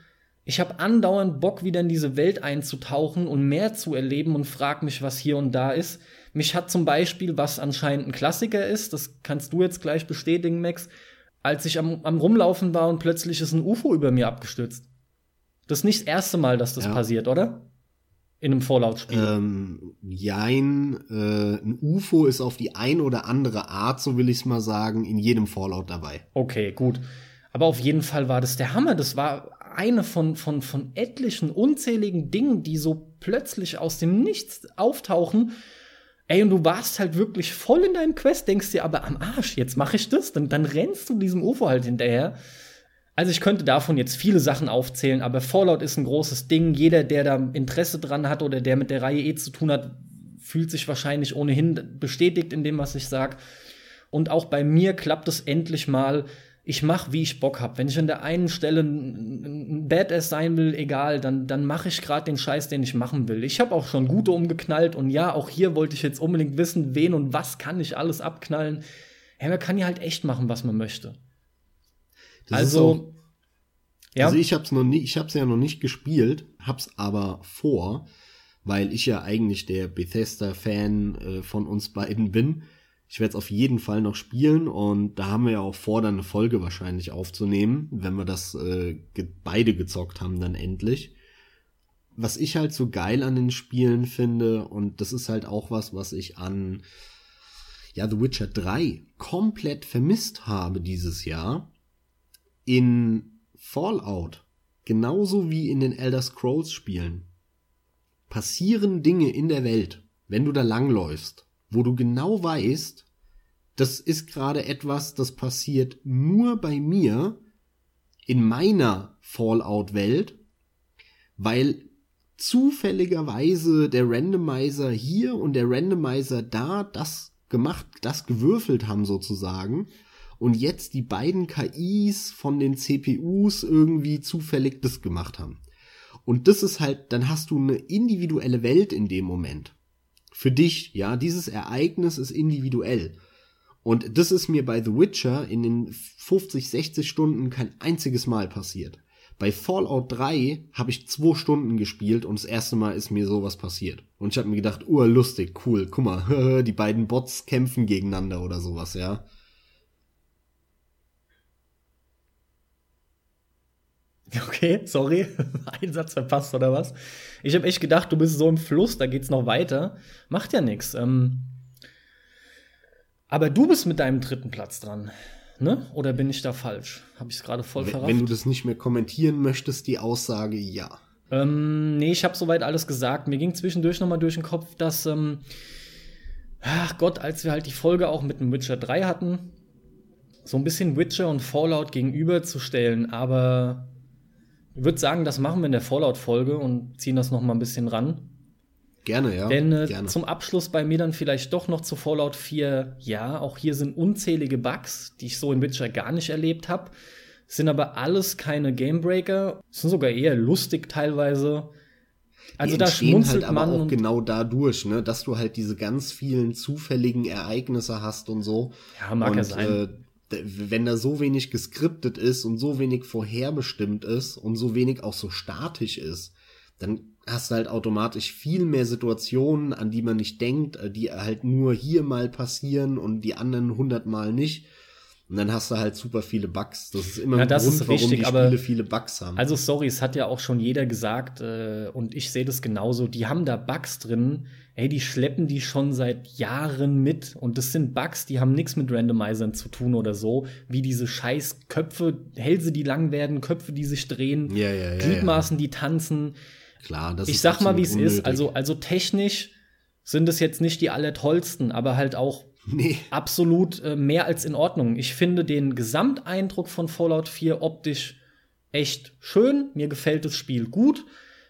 Ich habe andauernd Bock, wieder in diese Welt einzutauchen und mehr zu erleben und frag mich, was hier und da ist. Mich hat zum Beispiel, was anscheinend ein Klassiker ist, das kannst du jetzt gleich bestätigen, Max, als ich am, am Rumlaufen war und plötzlich ist ein UFO über mir abgestürzt. Das ist nicht das erste Mal, dass das Ja. passiert, oder? In einem Fallout-Spiel. Ähm, jein, äh, ein UFO ist auf die ein oder andere Art, so will ich es mal sagen, in jedem Fallout dabei. Okay, gut. Aber auf jeden Fall war das der Hammer. Das war eine von, von, von etlichen unzähligen Dingen, die so plötzlich aus dem Nichts auftauchen. Ey, und du warst halt wirklich voll in deinem Quest, denkst dir aber am Arsch, jetzt mache ich das, dann, dann rennst du diesem UFO halt hinterher. Also ich könnte davon jetzt viele Sachen aufzählen, aber Fallout ist ein großes Ding. Jeder, der da Interesse dran hat oder der mit der Reihe eh zu tun hat, fühlt sich wahrscheinlich ohnehin bestätigt in dem, was ich sag. Und auch bei mir klappt es endlich mal. Ich mache, wie ich Bock hab. Wenn ich an der einen Stelle ein Badass sein will, egal, dann, dann mache ich gerade den Scheiß, den ich machen will. Ich habe auch schon gute umgeknallt und ja, auch hier wollte ich jetzt unbedingt wissen, wen und was kann ich alles abknallen. Ja, man kann ja halt echt machen, was man möchte. Das also, ja, Also ich hab's noch nie, ich hab's ja noch nicht gespielt, hab's aber vor, weil ich ja eigentlich der Bethesda-Fan äh, von uns beiden bin. Ich werde es auf jeden Fall noch spielen und da haben wir ja auch vor, dann eine Folge wahrscheinlich aufzunehmen, wenn wir das äh, ge beide gezockt haben dann endlich. Was ich halt so geil an den Spielen finde und das ist halt auch was, was ich an ja The Witcher 3 komplett vermisst habe dieses Jahr in Fallout, genauso wie in den Elder Scrolls Spielen, passieren Dinge in der Welt, wenn du da langläufst, wo du genau weißt, das ist gerade etwas, das passiert nur bei mir in meiner Fallout-Welt, weil zufälligerweise der Randomizer hier und der Randomizer da das gemacht, das gewürfelt haben sozusagen und jetzt die beiden KIs von den CPUs irgendwie zufällig das gemacht haben. Und das ist halt, dann hast du eine individuelle Welt in dem Moment. Für dich, ja, dieses Ereignis ist individuell. Und das ist mir bei The Witcher in den 50, 60 Stunden kein einziges Mal passiert. Bei Fallout 3 habe ich zwei Stunden gespielt und das erste Mal ist mir sowas passiert. Und ich habe mir gedacht, urlustig, cool, guck mal, die beiden Bots kämpfen gegeneinander oder sowas, ja. Okay, sorry. Ein Satz verpasst oder was? Ich habe echt gedacht, du bist so im Fluss, da geht's noch weiter. Macht ja nichts. Ähm, aber du bist mit deinem dritten Platz dran. Ne? Oder bin ich da falsch? Habe ich es gerade voll verrafft? wenn du das nicht mehr kommentieren möchtest, die Aussage, ja. Ähm, nee, ich habe soweit alles gesagt. Mir ging zwischendurch noch mal durch den Kopf, dass, ähm, ach Gott, als wir halt die Folge auch mit dem Witcher 3 hatten, so ein bisschen Witcher und Fallout gegenüberzustellen, aber Ich würde sagen, das machen wir in der Fallout-Folge und ziehen das noch mal ein bisschen ran. Gerne, ja. Denn äh, Gerne. zum Abschluss bei mir dann vielleicht doch noch zu Fallout 4. Ja, auch hier sind unzählige Bugs, die ich so in Witcher gar nicht erlebt habe. Sind aber alles keine Gamebreaker, sind sogar eher lustig teilweise. Also die da entstehen schmunzelt halt aber man. auch genau dadurch, ne, dass du halt diese ganz vielen zufälligen Ereignisse hast und so. ja, mag und ja sein. Äh, wenn da so wenig geskriptet ist und so wenig vorherbestimmt ist und so wenig auch so statisch ist, dann hast du halt automatisch viel mehr Situationen, an die man nicht denkt, äh, die halt nur hier mal passieren und die anderen hundertmal nicht. Und dann hast du halt super viele Bugs. Das ist immer Ja, ein das Grund, ist warum richtig, die Spiele viele Bugs haben. Also sorry, es hat ja auch schon jeder gesagt äh, und ich sehe das genauso. Die haben da Bugs drin, ey, die schleppen die schon seit Jahren mit und das sind Bugs, die haben nichts mit Randomizern zu tun oder so, wie diese scheiß Köpfe, Hälse, die lang werden, Köpfe, die sich drehen, ja, ja, ja. Gliedmaßen, die tanzen. Klar, das Ich sag mal, wie es ist. Also, also technisch sind es jetzt nicht die allertollsten, aber halt auch nee. absolut äh, mehr als in Ordnung. Ich finde den Gesamteindruck von Fallout 4 optisch echt schön. Mir gefällt das Spiel gut.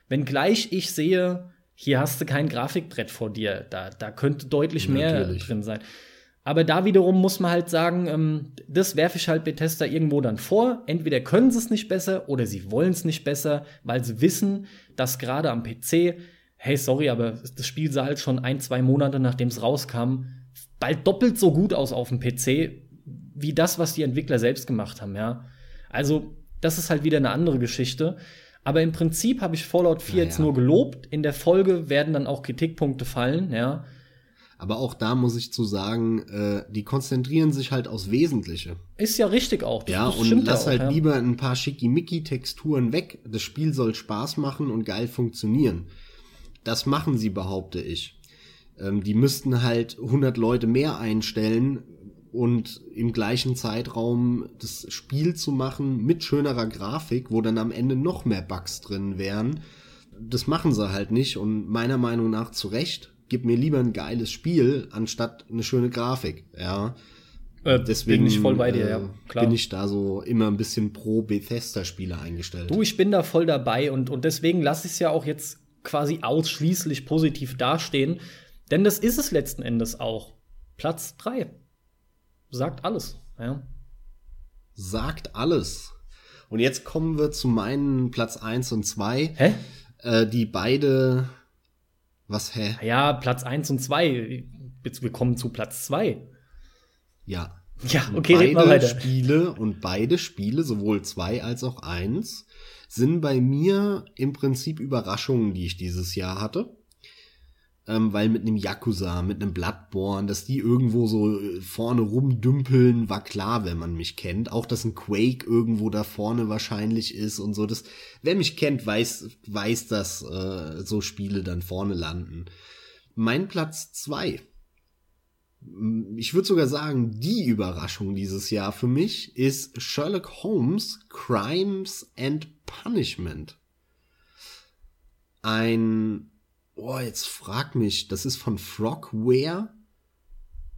Wenngleich ich sehe, hier hast du kein Grafikbrett vor dir. Da, da könnte deutlich mehr Natürlich. drin sein. Aber da wiederum muss man halt sagen, ähm, das werfe ich halt Bethesda irgendwo dann vor. Entweder können sie es nicht besser oder sie wollen es nicht besser, weil sie wissen, dass gerade am PC, hey, sorry, aber das Spiel sah halt schon ein, zwei Monate nachdem es rauskam, bald doppelt so gut aus auf dem PC, wie das, was die Entwickler selbst gemacht haben, ja. Also, das ist halt wieder eine andere Geschichte. Aber im Prinzip habe ich Fallout 4 jetzt Naja. nur gelobt. In der Folge werden dann auch Kritikpunkte fallen, ja. Aber auch da muss ich zu sagen, äh, die konzentrieren sich halt aufs Wesentliche. Ist ja richtig auch. Das- Ja, das und lass auch, halt ja. lieber ein paar Schickimicki-Texturen weg. Das Spiel soll Spaß machen und geil funktionieren. Das machen sie, behaupte ich. Ähm, die müssten halt 100 Leute mehr einstellen und im gleichen Zeitraum das Spiel zu machen mit schönerer Grafik, wo dann am Ende noch mehr Bugs drin wären. Das machen sie halt nicht und meiner Meinung nach zu Recht. Gib mir lieber ein geiles Spiel anstatt eine schöne Grafik. Ja. Äh, Deswegen bin ich voll bei dir, äh, ja. Klar. bin ich da so immer ein bisschen pro Bethesda-Spiele eingestellt. Du, ich bin da voll dabei und, und deswegen lasse ich es ja auch jetzt quasi ausschließlich positiv dastehen. Denn das ist es letzten Endes auch. Platz 3. Sagt alles. Ja. Sagt alles. Und jetzt kommen wir zu meinen Platz 1 und 2, Hä? äh, die beide. Was, hä? Ja, Platz 1 und 2. Jetzt wir kommen zu Platz 2. Ja. Ja, okay, mal beide weiter. Spiele und beide Spiele, sowohl zwei als auch eins, sind bei mir im Prinzip Überraschungen, die ich dieses Jahr hatte. Ähm, weil mit einem Yakuza, mit einem Bloodborne, dass die irgendwo so äh, vorne rumdümpeln, war klar, wenn man mich kennt. Auch, dass ein Quake irgendwo da vorne wahrscheinlich ist und so. Das, wer mich kennt, weiß, weiß, dass äh, so Spiele dann vorne landen. Mein Platz zwei ich würde sogar sagen, die Überraschung dieses Jahr für mich ist Sherlock Holmes Crimes and Punishment. Ein, oh, jetzt frag mich, das ist von Frogware.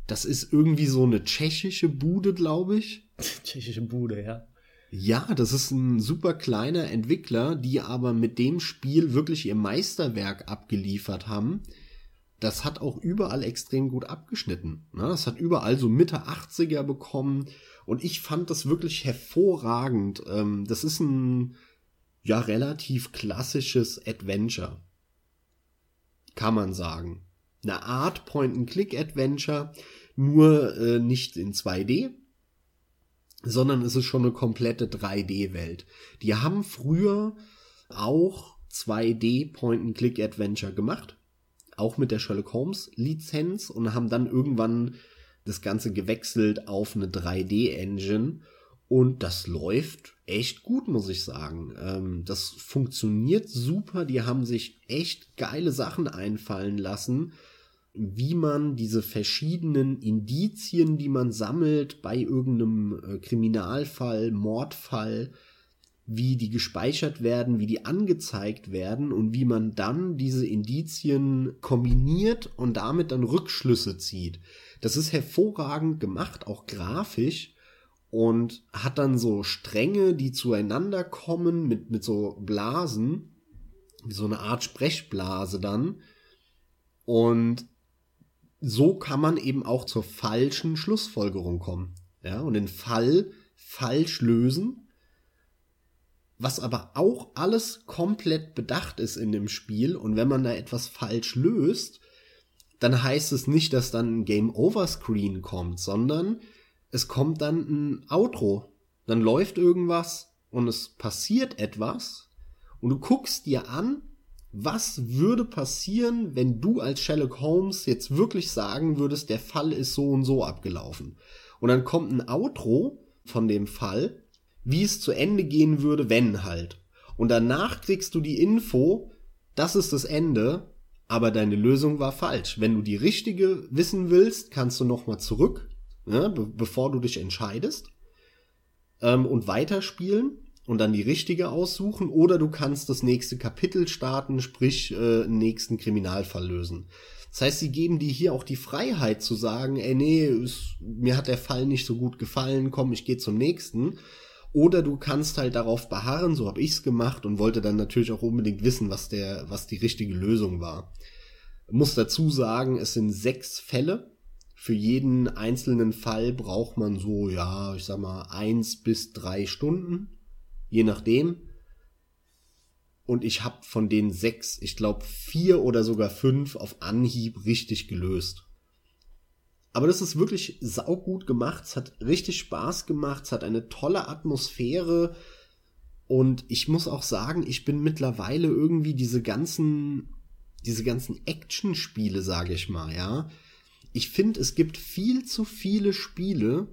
Das ist irgendwie so eine tschechische Bude, glaube ich. Tschechische Bude, ja. Ja, das ist ein super kleiner Entwickler, die aber mit dem Spiel wirklich ihr Meisterwerk abgeliefert haben. Das hat auch überall extrem gut abgeschnitten. Ne? Das hat überall so Mitte 80er bekommen. Und ich fand das wirklich hervorragend. Ähm, das ist ein ja relativ klassisches Adventure. Kann man sagen. Eine Art Point-and-Click-Adventure, nur äh, nicht in 2D, sondern es ist schon eine komplette 3D-Welt. Die haben früher auch 2D Point-and-Click-Adventure gemacht, auch mit der Sherlock Holmes-Lizenz und haben dann irgendwann das Ganze gewechselt auf eine 3D-Engine und das läuft echt gut, muss ich sagen. Ähm, das funktioniert super, die haben sich echt geile Sachen einfallen lassen wie man diese verschiedenen Indizien, die man sammelt bei irgendeinem äh, Kriminalfall, Mordfall, wie die gespeichert werden, wie die angezeigt werden und wie man dann diese Indizien kombiniert und damit dann Rückschlüsse zieht. Das ist hervorragend gemacht, auch grafisch. Und hat dann so Stränge, die zueinander kommen mit, mit so Blasen, wie so eine Art Sprechblase dann. Und so kann man eben auch zur falschen Schlussfolgerung kommen. Ja, und den Fall falsch lösen. Was aber auch alles komplett bedacht ist in dem Spiel. Und wenn man da etwas falsch löst, dann heißt es nicht, dass dann ein Game Over Screen kommt, sondern es kommt dann ein Outro. Dann läuft irgendwas und es passiert etwas und du guckst dir an, was würde passieren, wenn du als Sherlock Holmes jetzt wirklich sagen würdest, der Fall ist so und so abgelaufen. Und dann kommt ein Outro von dem Fall, wie es zu Ende gehen würde, wenn halt. Und danach kriegst du die Info, das ist das Ende, aber deine Lösung war falsch. Wenn du die richtige wissen willst, kannst du nochmal zurück ne, be bevor du dich entscheidest ähm, und weiterspielen und dann die richtige aussuchen oder du kannst das nächste Kapitel starten, sprich äh, nächsten Kriminalfall lösen. Das heißt, sie geben dir hier auch die Freiheit zu sagen, ey nee, ist, mir hat der Fall nicht so gut gefallen, komm, ich gehe zum nächsten. Oder du kannst halt darauf beharren, so habe ich's gemacht und wollte dann natürlich auch unbedingt wissen, was der, was die richtige Lösung war. Muss dazu sagen, es sind sechs Fälle, für jeden einzelnen Fall braucht man so, ja, ich sag mal, eins bis drei Stunden, je nachdem. Und ich habe von den sechs, ich glaube, vier oder sogar fünf auf Anhieb richtig gelöst. Aber das ist wirklich saugut gemacht. Es hat richtig Spaß gemacht. Es hat eine tolle Atmosphäre. Und ich muss auch sagen, ich bin mittlerweile irgendwie diese ganzen, diese ganzen Action-Spiele, sage ich mal, ja ich finde, es gibt viel zu viele Spiele,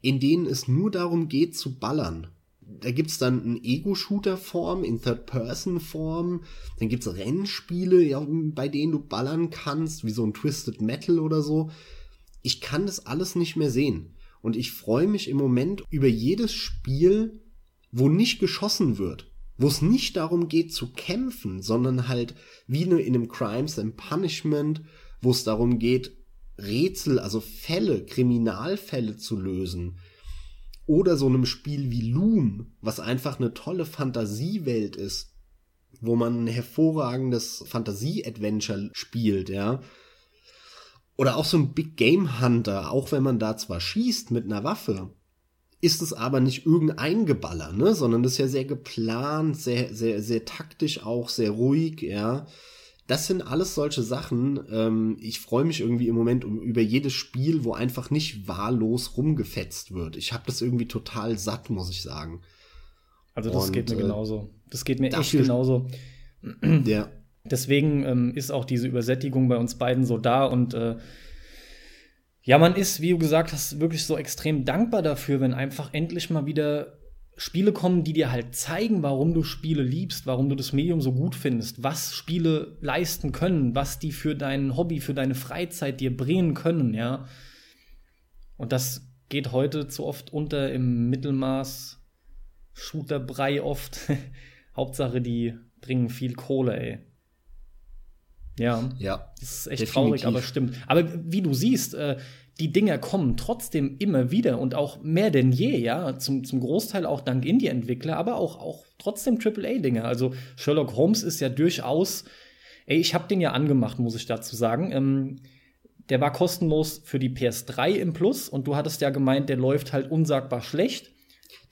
in denen es nur darum geht zu ballern. Da gibt's dann ein Ego-Shooter-Form, in Third-Person-Form, dann gibt's Rennspiele, ja, bei denen du ballern kannst, wie so ein Twisted Metal oder so. Ich kann das alles nicht mehr sehen. Und ich freue mich im Moment über jedes Spiel, wo nicht geschossen wird. Wo es nicht darum geht zu kämpfen, sondern halt wie nur in einem Crimes and Punishment, wo es darum geht, Rätsel, also Fälle, Kriminalfälle zu lösen. Oder so einem Spiel wie Loom, was einfach eine tolle Fantasiewelt ist, wo man ein hervorragendes Fantasie-Adventure spielt, ja. Oder auch so ein Big Game Hunter, auch wenn man da zwar schießt mit einer Waffe, ist es aber nicht irgendein Geballer, ne, sondern das ist ja sehr geplant, sehr, sehr, sehr taktisch auch, sehr ruhig, ja das sind alles solche Sachen. Ähm, ich freue mich irgendwie im Moment um, über jedes Spiel, wo einfach nicht wahllos rumgefetzt wird. Ich habe das irgendwie total satt, muss ich sagen. Also das Und, geht mir äh, genauso. Das geht mir echt genauso. Ja. Deswegen ähm, ist auch diese Übersättigung bei uns beiden so da und äh, ja, man ist, wie du gesagt hast, wirklich so extrem dankbar dafür, wenn einfach endlich mal wieder Spiele kommen, die dir halt zeigen, warum du Spiele liebst, warum du das Medium so gut findest, was Spiele leisten können, was die für dein Hobby, für deine Freizeit dir bringen können, ja. Und das geht heute zu oft unter im Mittelmaß, Shooterbrei oft. Hauptsache, die bringen viel Kohle, ey. Ja. Ja. Das ist echt definitiv. traurig, aber stimmt. Aber wie du siehst, äh, die Dinger kommen trotzdem immer wieder und auch mehr denn je, ja, zum, zum Großteil auch dank Indie-Entwickler, aber auch, auch trotzdem AAA-Dinger. Also Sherlock Holmes ist ja durchaus, ey, ich habe den ja angemacht, muss ich dazu sagen. Ähm, der war kostenlos für die PS3 im Plus und du hattest ja gemeint, der läuft halt unsagbar schlecht.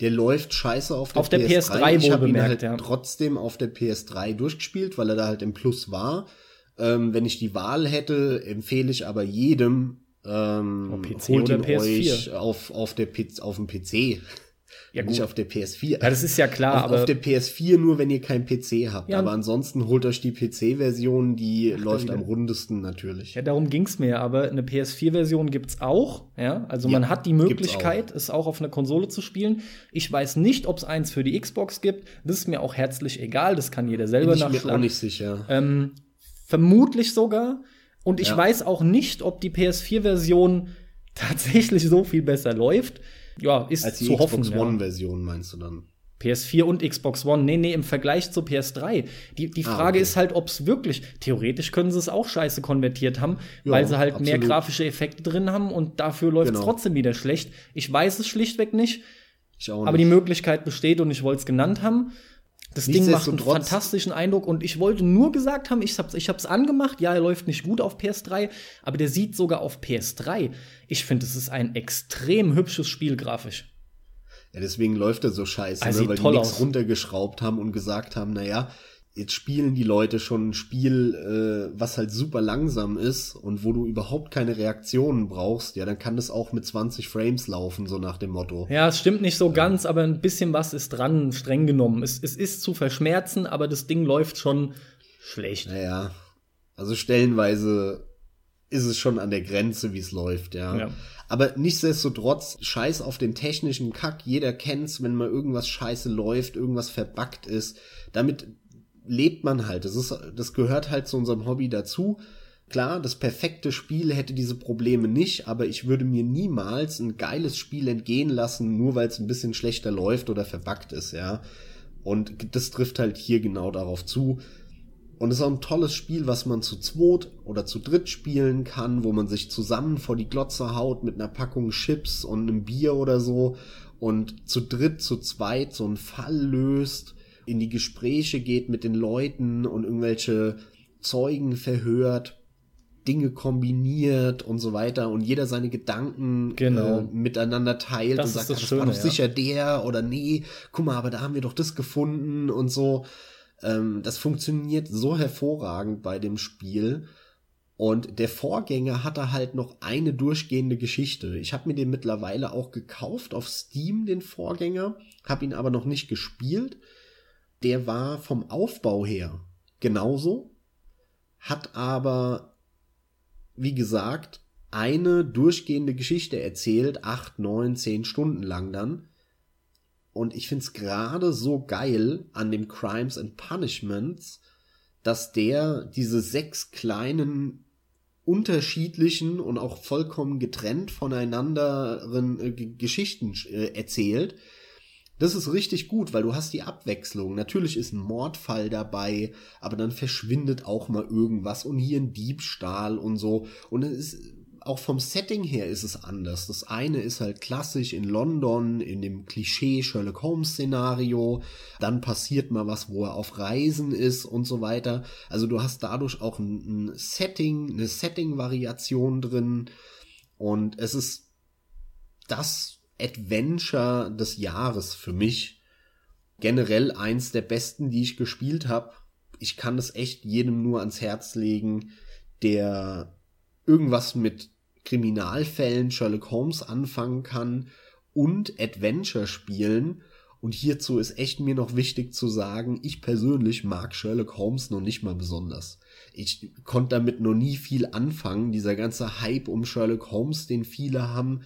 Der läuft scheiße auf der, auf der PS3. PS3 ich habe ihn halt ja. trotzdem auf der PS3 durchgespielt, weil er da halt im Plus war. Ähm, wenn ich die Wahl hätte, empfehle ich aber jedem, ähm, auf PC holt oder PS4. auf, auf, der, auf dem PC. Ja, gut. Nicht auf der PS4. Ja, das ist ja klar. Auf, aber auf der PS4 nur, wenn ihr keinen PC habt. Ja. Aber ansonsten holt euch die PC-Version, die Ach, läuft am rundesten natürlich. Ja, darum ging's mir. Aber eine PS4-Version gibt's auch. Ja, also ja, man hat die Möglichkeit, auch. es auch auf einer Konsole zu spielen. Ich weiß nicht, ob es eins für die Xbox gibt. Das ist mir auch herzlich egal. Das kann jeder selber Bin ich nachschlagen. Bin mir auch nicht sicher. Ähm, vermutlich sogar. Und ich ja. weiß auch nicht, ob die PS4-Version tatsächlich so viel besser läuft. Ja, ist Als die zu Xbox hoffen. Xbox One-Version meinst du dann? PS4 und Xbox One. Nee, nee, im Vergleich zur PS3. Die, die ah, Frage ah, okay. ist halt, ob es wirklich, theoretisch können sie es auch scheiße konvertiert haben, ja, weil sie halt absolut. mehr grafische Effekte drin haben und dafür läuft es genau. trotzdem wieder schlecht. Ich weiß es schlichtweg nicht. Ich auch nicht. Aber die Möglichkeit besteht und ich wollte es genannt haben. Das Ding macht einen fantastischen Eindruck und ich wollte nur gesagt haben, ich hab's, ich hab's angemacht. Ja, er läuft nicht gut auf PS3, aber der sieht sogar auf PS3. Ich finde, es ist ein extrem hübsches Spiel grafisch. Ja, deswegen läuft er so scheiße, also ne? weil die nichts runtergeschraubt haben und gesagt haben, naja, jetzt spielen die Leute schon ein Spiel, äh, was halt super langsam ist und wo du überhaupt keine Reaktionen brauchst, ja, dann kann das auch mit 20 Frames laufen, so nach dem Motto. Ja, es stimmt nicht so ganz, aber ein bisschen was ist dran, streng genommen. Es, es ist zu verschmerzen, aber das Ding läuft schon schlecht. Naja, also stellenweise ist es schon an der Grenze, wie es läuft, ja. ja. Aber nichtsdestotrotz, scheiß auf den technischen Kack. Jeder kennt's, wenn mal irgendwas scheiße läuft, irgendwas verbuggt ist. Damit lebt man halt. Das ist, das gehört halt zu unserem Hobby dazu. Klar, das perfekte Spiel hätte diese Probleme nicht, aber ich würde mir niemals ein geiles Spiel entgehen lassen, nur weil es ein bisschen schlechter läuft oder verbuggt ist, ja. Und das trifft halt hier genau darauf zu. Und es ist auch ein tolles Spiel, was man zu zweit oder zu dritt spielen kann, wo man sich zusammen vor die Glotze haut mit einer Packung Chips und einem Bier oder so und zu dritt, zu zweit so einen Fall löst, in die Gespräche geht mit den Leuten und irgendwelche Zeugen verhört, Dinge kombiniert und so weiter und jeder seine Gedanken genau. äh, miteinander teilt das und sagt, das, das Schöne, war doch ja. sicher der oder nee, guck mal, aber da haben wir doch das gefunden und so. Ähm, das funktioniert so hervorragend bei dem Spiel. Und der Vorgänger hatte halt noch eine durchgehende Geschichte. Ich habe mir den mittlerweile auch gekauft auf Steam, den Vorgänger, habe ihn aber noch nicht gespielt. Der war vom Aufbau her genauso, hat aber, wie gesagt, eine durchgehende Geschichte erzählt, acht, neun, zehn Stunden lang dann. Und ich find's gerade so geil an dem Crimes and Punishments, dass der diese sechs kleinen unterschiedlichen und auch vollkommen getrennt voneinander äh, Geschichten äh, erzählt. Das ist richtig gut, weil du hast die Abwechslung. Natürlich ist ein Mordfall dabei, aber dann verschwindet auch mal irgendwas und hier ein Diebstahl und so. Und es ist auch vom Setting her ist es anders. Das eine ist halt klassisch in London, in dem Klischee Sherlock Holmes Szenario. Dann passiert mal was, wo er auf Reisen ist und so weiter. Also du hast dadurch auch ein, ein Setting, eine Setting-Variation drin. Und es ist das Adventure des Jahres für mich. Generell eins der besten, die ich gespielt habe. Ich kann es echt jedem nur ans Herz legen, der irgendwas mit Kriminalfällen Sherlock Holmes anfangen kann und Adventure spielen. Und hierzu ist echt mir noch wichtig zu sagen, ich persönlich mag Sherlock Holmes noch nicht mal besonders. Ich konnte damit noch nie viel anfangen. Dieser ganze Hype um Sherlock Holmes, den viele haben,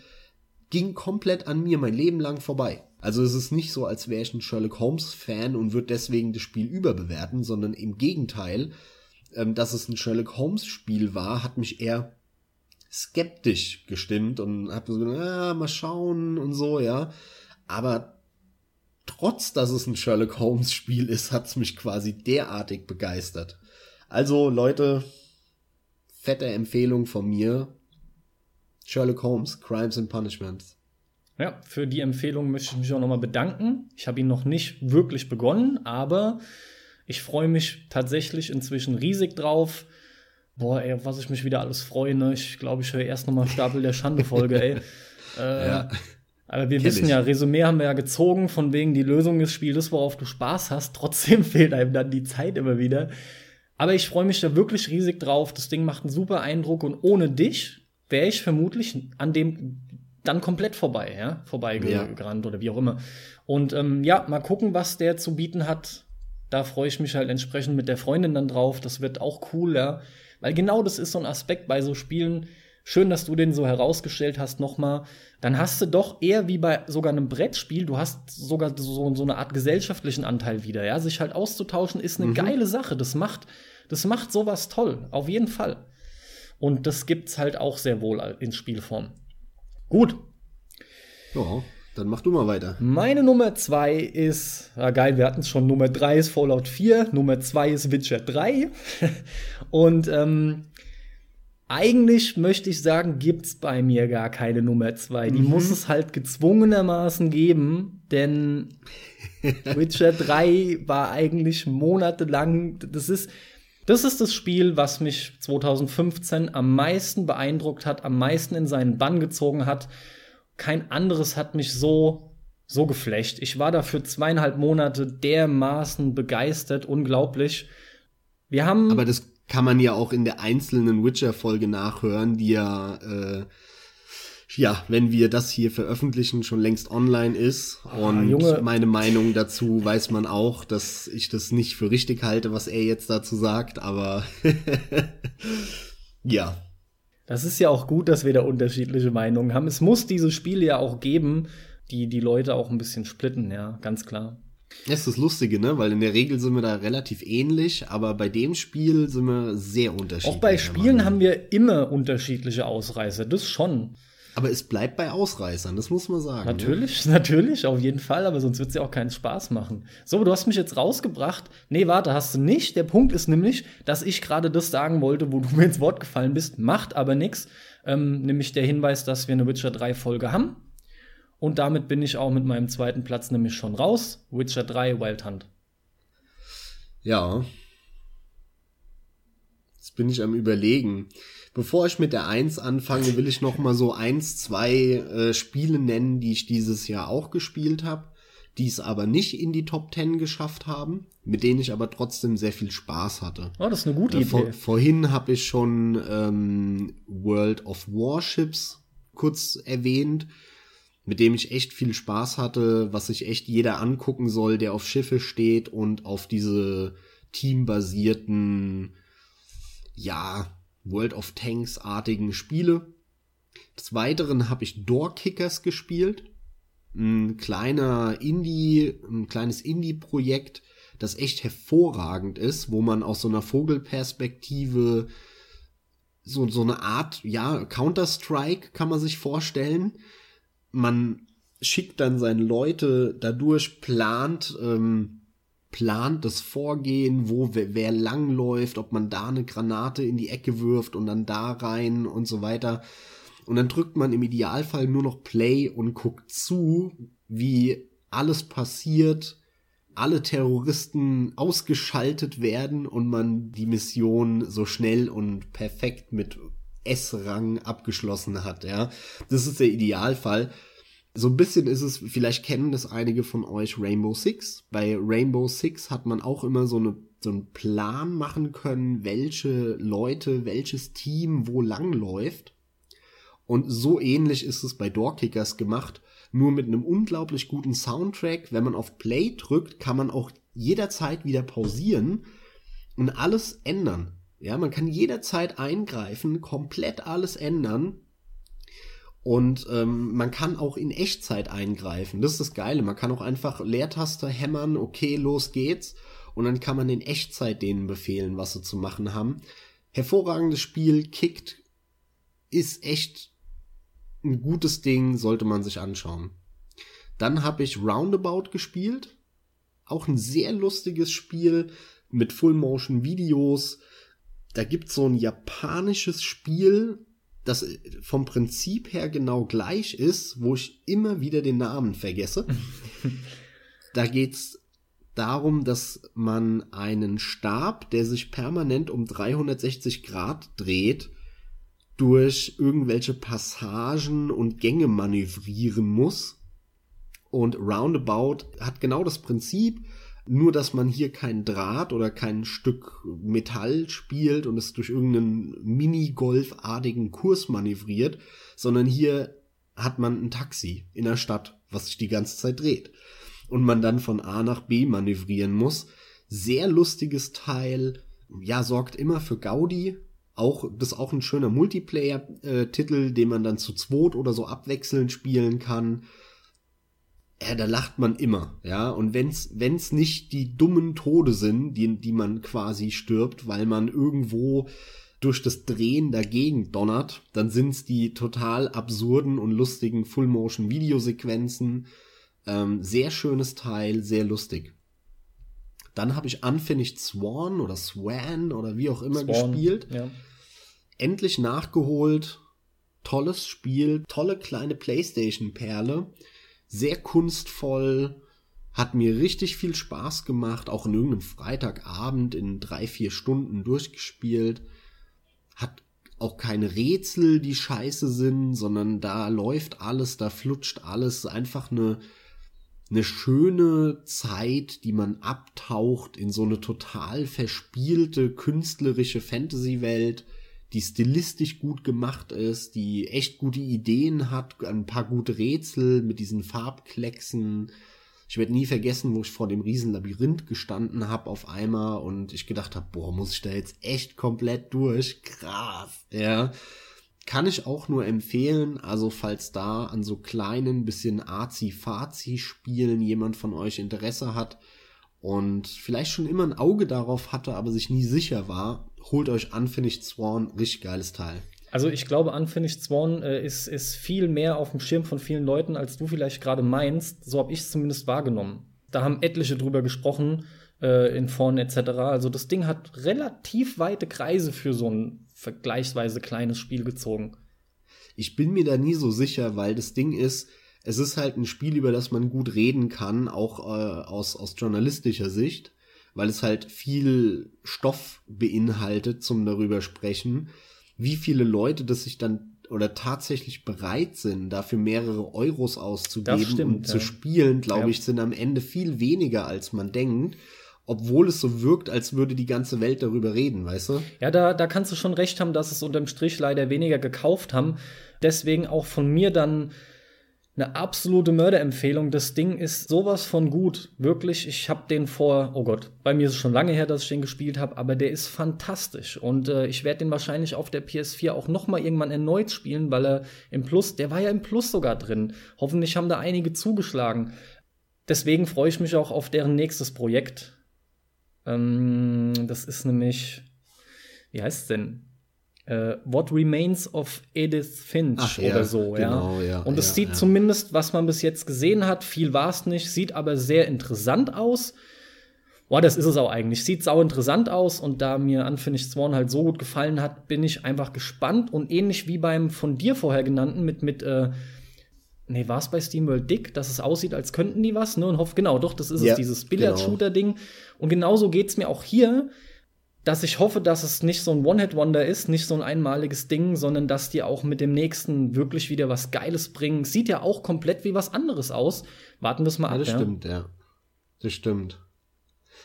ging komplett an mir mein Leben lang vorbei. Also es ist nicht so, als wäre ich ein Sherlock Holmes Fan und würde deswegen das Spiel überbewerten, sondern im Gegenteil, ähm, dass es ein Sherlock Holmes Spiel war, hat mich eher skeptisch gestimmt und habe so gedacht, ah, mal schauen und so, ja. Aber trotz, dass es ein Sherlock Holmes Spiel ist, hat's mich quasi derartig begeistert. Also Leute, fette Empfehlung von mir. Sherlock Holmes, Crimes and Punishments. Ja, für die Empfehlung möchte ich mich auch nochmal bedanken. Ich habe ihn noch nicht wirklich begonnen, aber ich freue mich tatsächlich inzwischen riesig drauf. Boah, ey, was ich mich wieder alles freue, ne? Ich glaube, ich höre erst nochmal Stapel der Schande-Folge, ey. äh, ja. Aber wir Kenn wissen ich. ja, Resümee haben wir ja gezogen, von wegen die Lösung des Spieles, worauf du Spaß hast. Trotzdem fehlt einem dann die Zeit immer wieder. Aber ich freue mich da wirklich riesig drauf. Das Ding macht einen super Eindruck und ohne dich wäre ich vermutlich an dem dann komplett vorbei, ja, vorbeigerannt ja. oder wie auch immer. Und ähm, ja, mal gucken, was der zu bieten hat. Da freue ich mich halt entsprechend mit der Freundin dann drauf. Das wird auch cool, ja. Weil genau das ist so ein Aspekt bei so Spielen. Schön, dass du den so herausgestellt hast nochmal. Dann hast du doch eher wie bei sogar einem Brettspiel, du hast sogar so, so eine Art gesellschaftlichen Anteil wieder. Ja, sich halt auszutauschen ist eine mhm. geile Sache. Das macht, das macht sowas toll. Auf jeden Fall. Und das gibt's halt auch sehr wohl in Spielform. Gut. Ja. Dann mach du mal weiter. Meine Nummer zwei ist, ja geil, wir hatten es schon, Nummer drei ist Fallout 4, Nummer zwei ist Witcher 3. Und ähm, eigentlich möchte ich sagen, gibt's bei mir gar keine Nummer zwei. Die mhm. muss es halt gezwungenermaßen geben, denn Witcher 3 war eigentlich monatelang, das ist, das ist das Spiel, was mich 2015 am meisten beeindruckt hat, am meisten in seinen Bann gezogen hat. Kein anderes hat mich so so geflecht. Ich war dafür zweieinhalb Monate dermaßen begeistert, unglaublich. Wir haben. Aber das kann man ja auch in der einzelnen Witcher-Folge nachhören, die ja äh, ja, wenn wir das hier veröffentlichen, schon längst online ist. Oh, und Junge. meine Meinung dazu weiß man auch, dass ich das nicht für richtig halte, was er jetzt dazu sagt, aber ja. Das ist ja auch gut, dass wir da unterschiedliche Meinungen haben. Es muss diese Spiele ja auch geben, die die Leute auch ein bisschen splitten, ja, ganz klar. Das ist das Lustige, ne? Weil in der Regel sind wir da relativ ähnlich, aber bei dem Spiel sind wir sehr unterschiedlich. Auch bei Spielen haben wir immer unterschiedliche Ausreißer, das schon. Aber es bleibt bei Ausreißern, das muss man sagen. Ne? Natürlich, ne? natürlich, auf jeden Fall, aber sonst wird es ja auch keinen Spaß machen. So, du hast mich jetzt rausgebracht. Nee, warte, hast du nicht. Der Punkt ist nämlich, dass ich gerade das sagen wollte, wo du mir ins Wort gefallen bist, macht aber nichts. Ähm, nämlich der Hinweis, dass wir eine Witcher 3 Folge haben. Und damit bin ich auch mit meinem zweiten Platz nämlich schon raus. Witcher 3 Wild Hunt. Ja. Jetzt bin ich am überlegen. Bevor ich mit der 1 anfange, will ich noch mal so eins, zwei äh, Spiele nennen, die ich dieses Jahr auch gespielt habe, die es aber nicht in die Top 10 geschafft haben, mit denen ich aber trotzdem sehr viel Spaß hatte. Oh, das ist eine gute Idee. Vor, vorhin habe ich schon ähm, World of Warships kurz erwähnt, mit dem ich echt viel Spaß hatte, was sich echt jeder angucken soll, der auf Schiffe steht und auf diese teambasierten, ja, World of Tanks-artigen Spiele. Des Weiteren habe ich Door Kickers gespielt. Ein kleiner Indie, ein kleines Indie-Projekt, das echt hervorragend ist, wo man aus so einer Vogelperspektive so, so eine Art, ja, Counter-Strike kann man sich vorstellen. Man schickt dann seine Leute dadurch, plant, ähm, plant das Vorgehen, wo wer, wer langläuft, ob man da eine Granate in die Ecke wirft und dann da rein und so weiter. Und dann drückt man im Idealfall nur noch Play und guckt zu, wie alles passiert, alle Terroristen ausgeschaltet werden und man die Mission so schnell und perfekt mit S-Rang abgeschlossen hat, ja. Das ist der Idealfall. So ein bisschen ist es, vielleicht kennen das einige von euch Rainbow Six. Bei Rainbow Six hat man auch immer so, eine, so einen Plan machen können, welche Leute, welches Team wo lang läuft. Und so ähnlich ist es bei Doorkickers gemacht, nur mit einem unglaublich guten Soundtrack. Wenn man auf Play drückt, kann man auch jederzeit wieder pausieren und alles ändern. Ja, man kann jederzeit eingreifen, komplett alles ändern und ähm, man kann auch in Echtzeit eingreifen. Das ist das Geile. Man kann auch einfach Leertaste hämmern, okay, los geht's. Und dann kann man in Echtzeit denen befehlen, was sie zu machen haben. Hervorragendes Spiel, kickt, ist echt ein gutes Ding, sollte man sich anschauen. Dann habe ich Roundabout gespielt. Auch ein sehr lustiges Spiel mit Full-Motion-Videos. Da gibt's so ein japanisches Spiel, das vom Prinzip her genau gleich ist, wo ich immer wieder den Namen vergesse. da geht's darum, dass man einen Stab, der sich permanent um 360 Grad dreht, durch irgendwelche Passagen und Gänge manövrieren muss. Und Roundabout hat genau das Prinzip, nur, dass man hier kein Draht oder kein Stück Metall spielt und es durch irgendeinen Minigolf-artigen Kurs manövriert, sondern hier hat man ein Taxi in der Stadt, was sich die ganze Zeit dreht. Und man dann von A nach B manövrieren muss. Sehr lustiges Teil, ja, sorgt immer für Gaudi. Auch, das ist auch ein schöner Multiplayer-Titel, den man dann zu zweit oder so abwechselnd spielen kann ja, da lacht man immer, ja. Und wenn's, wenn's nicht die dummen Tode sind, die, die man quasi stirbt, weil man irgendwo durch das Drehen dagegen donnert, dann sind's die total absurden und lustigen Full-Motion-Videosequenzen. Ähm, sehr schönes Teil, sehr lustig. Dann habe ich Unfinished Swan oder Swan oder wie auch immer Spawn, gespielt. Ja. Endlich nachgeholt. Tolles Spiel, tolle kleine Playstation-Perle. Sehr kunstvoll, hat mir richtig viel Spaß gemacht, auch in irgendeinem Freitagabend in drei, vier Stunden durchgespielt. Hat auch keine Rätsel, die scheiße sind, sondern da läuft alles, da flutscht alles. Einfach eine, eine schöne Zeit, die man abtaucht in so eine total verspielte, künstlerische Fantasy-Welt, die stilistisch gut gemacht ist, die echt gute Ideen hat, ein paar gute Rätsel mit diesen Farbklecksen, ich werde nie vergessen, wo ich vor dem Riesenlabyrinth gestanden habe auf einmal und ich gedacht habe, boah, muss ich da jetzt echt komplett durch? Krass, ja. Kann ich auch nur empfehlen, also falls da an so kleinen, bisschen Azi-Fazi-Spielen jemand von euch Interesse hat und vielleicht schon immer ein Auge darauf hatte, aber sich nie sicher war, holt euch Unfinished Sworn, richtig geiles Teil. Also ich glaube, Unfinished Swan äh, ist, ist viel mehr auf dem Schirm von vielen Leuten, als du vielleicht gerade meinst. So habe ich es zumindest wahrgenommen. Da haben etliche drüber gesprochen, äh, in Foren etc. Also das Ding hat relativ weite Kreise für so ein vergleichsweise kleines Spiel gezogen. Ich bin mir da nie so sicher, weil das Ding ist, es ist halt ein Spiel, über das man gut reden kann, auch äh, aus, aus journalistischer Sicht, weil es halt viel Stoff beinhaltet zum darüber sprechen wie viele Leute das sich dann oder tatsächlich bereit sind, dafür mehrere Euros auszugeben stimmt, und ja. zu spielen, glaube Ja. ich, sind am Ende viel weniger, als man denkt, obwohl es so wirkt, als würde die ganze Welt darüber reden, weißt du? Ja, da, da kannst du schon recht haben, dass es unterm Strich leider weniger gekauft haben. Deswegen auch von mir dann eine absolute Mörderempfehlung. Das Ding ist sowas von gut. Wirklich, ich habe den vor, oh Gott, bei mir ist es schon lange her, dass ich den gespielt habe, aber der ist fantastisch. Und äh, ich werde den wahrscheinlich auf der PS4 auch noch mal irgendwann erneut spielen, weil er im Plus, der war ja im Plus sogar drin. Hoffentlich haben da einige zugeschlagen. Deswegen freue ich mich auch auf deren nächstes Projekt. Ähm, das ist nämlich, wie heißt es denn? Äh, What Remains of Edith Finch Ach ja, oder so, genau, ja. ja, Und es ja, sieht ja. zumindest, was man bis jetzt gesehen hat, viel war es nicht, sieht aber sehr interessant aus. Boah, das ist es auch eigentlich. Sieht sau interessant aus und da mir Unfinished Swan halt so gut gefallen hat, bin ich einfach gespannt und ähnlich wie beim von dir vorher genannten mit, mit, äh, nee, war es bei SteamWorld Dick, dass es aussieht, als könnten die was, ne? Und hoffe, genau, doch, das ist Ja, es, dieses Billard-Shooter-Ding. Und genauso geht's mir auch hier, dass ich hoffe, dass es nicht so ein One-Hit-Wonder ist, nicht so ein einmaliges Ding, sondern dass die auch mit dem nächsten wirklich wieder was Geiles bringen. Sieht ja auch komplett wie was anderes aus. Warten wir es mal Ja, ab. das ja. stimmt, ja. Das stimmt.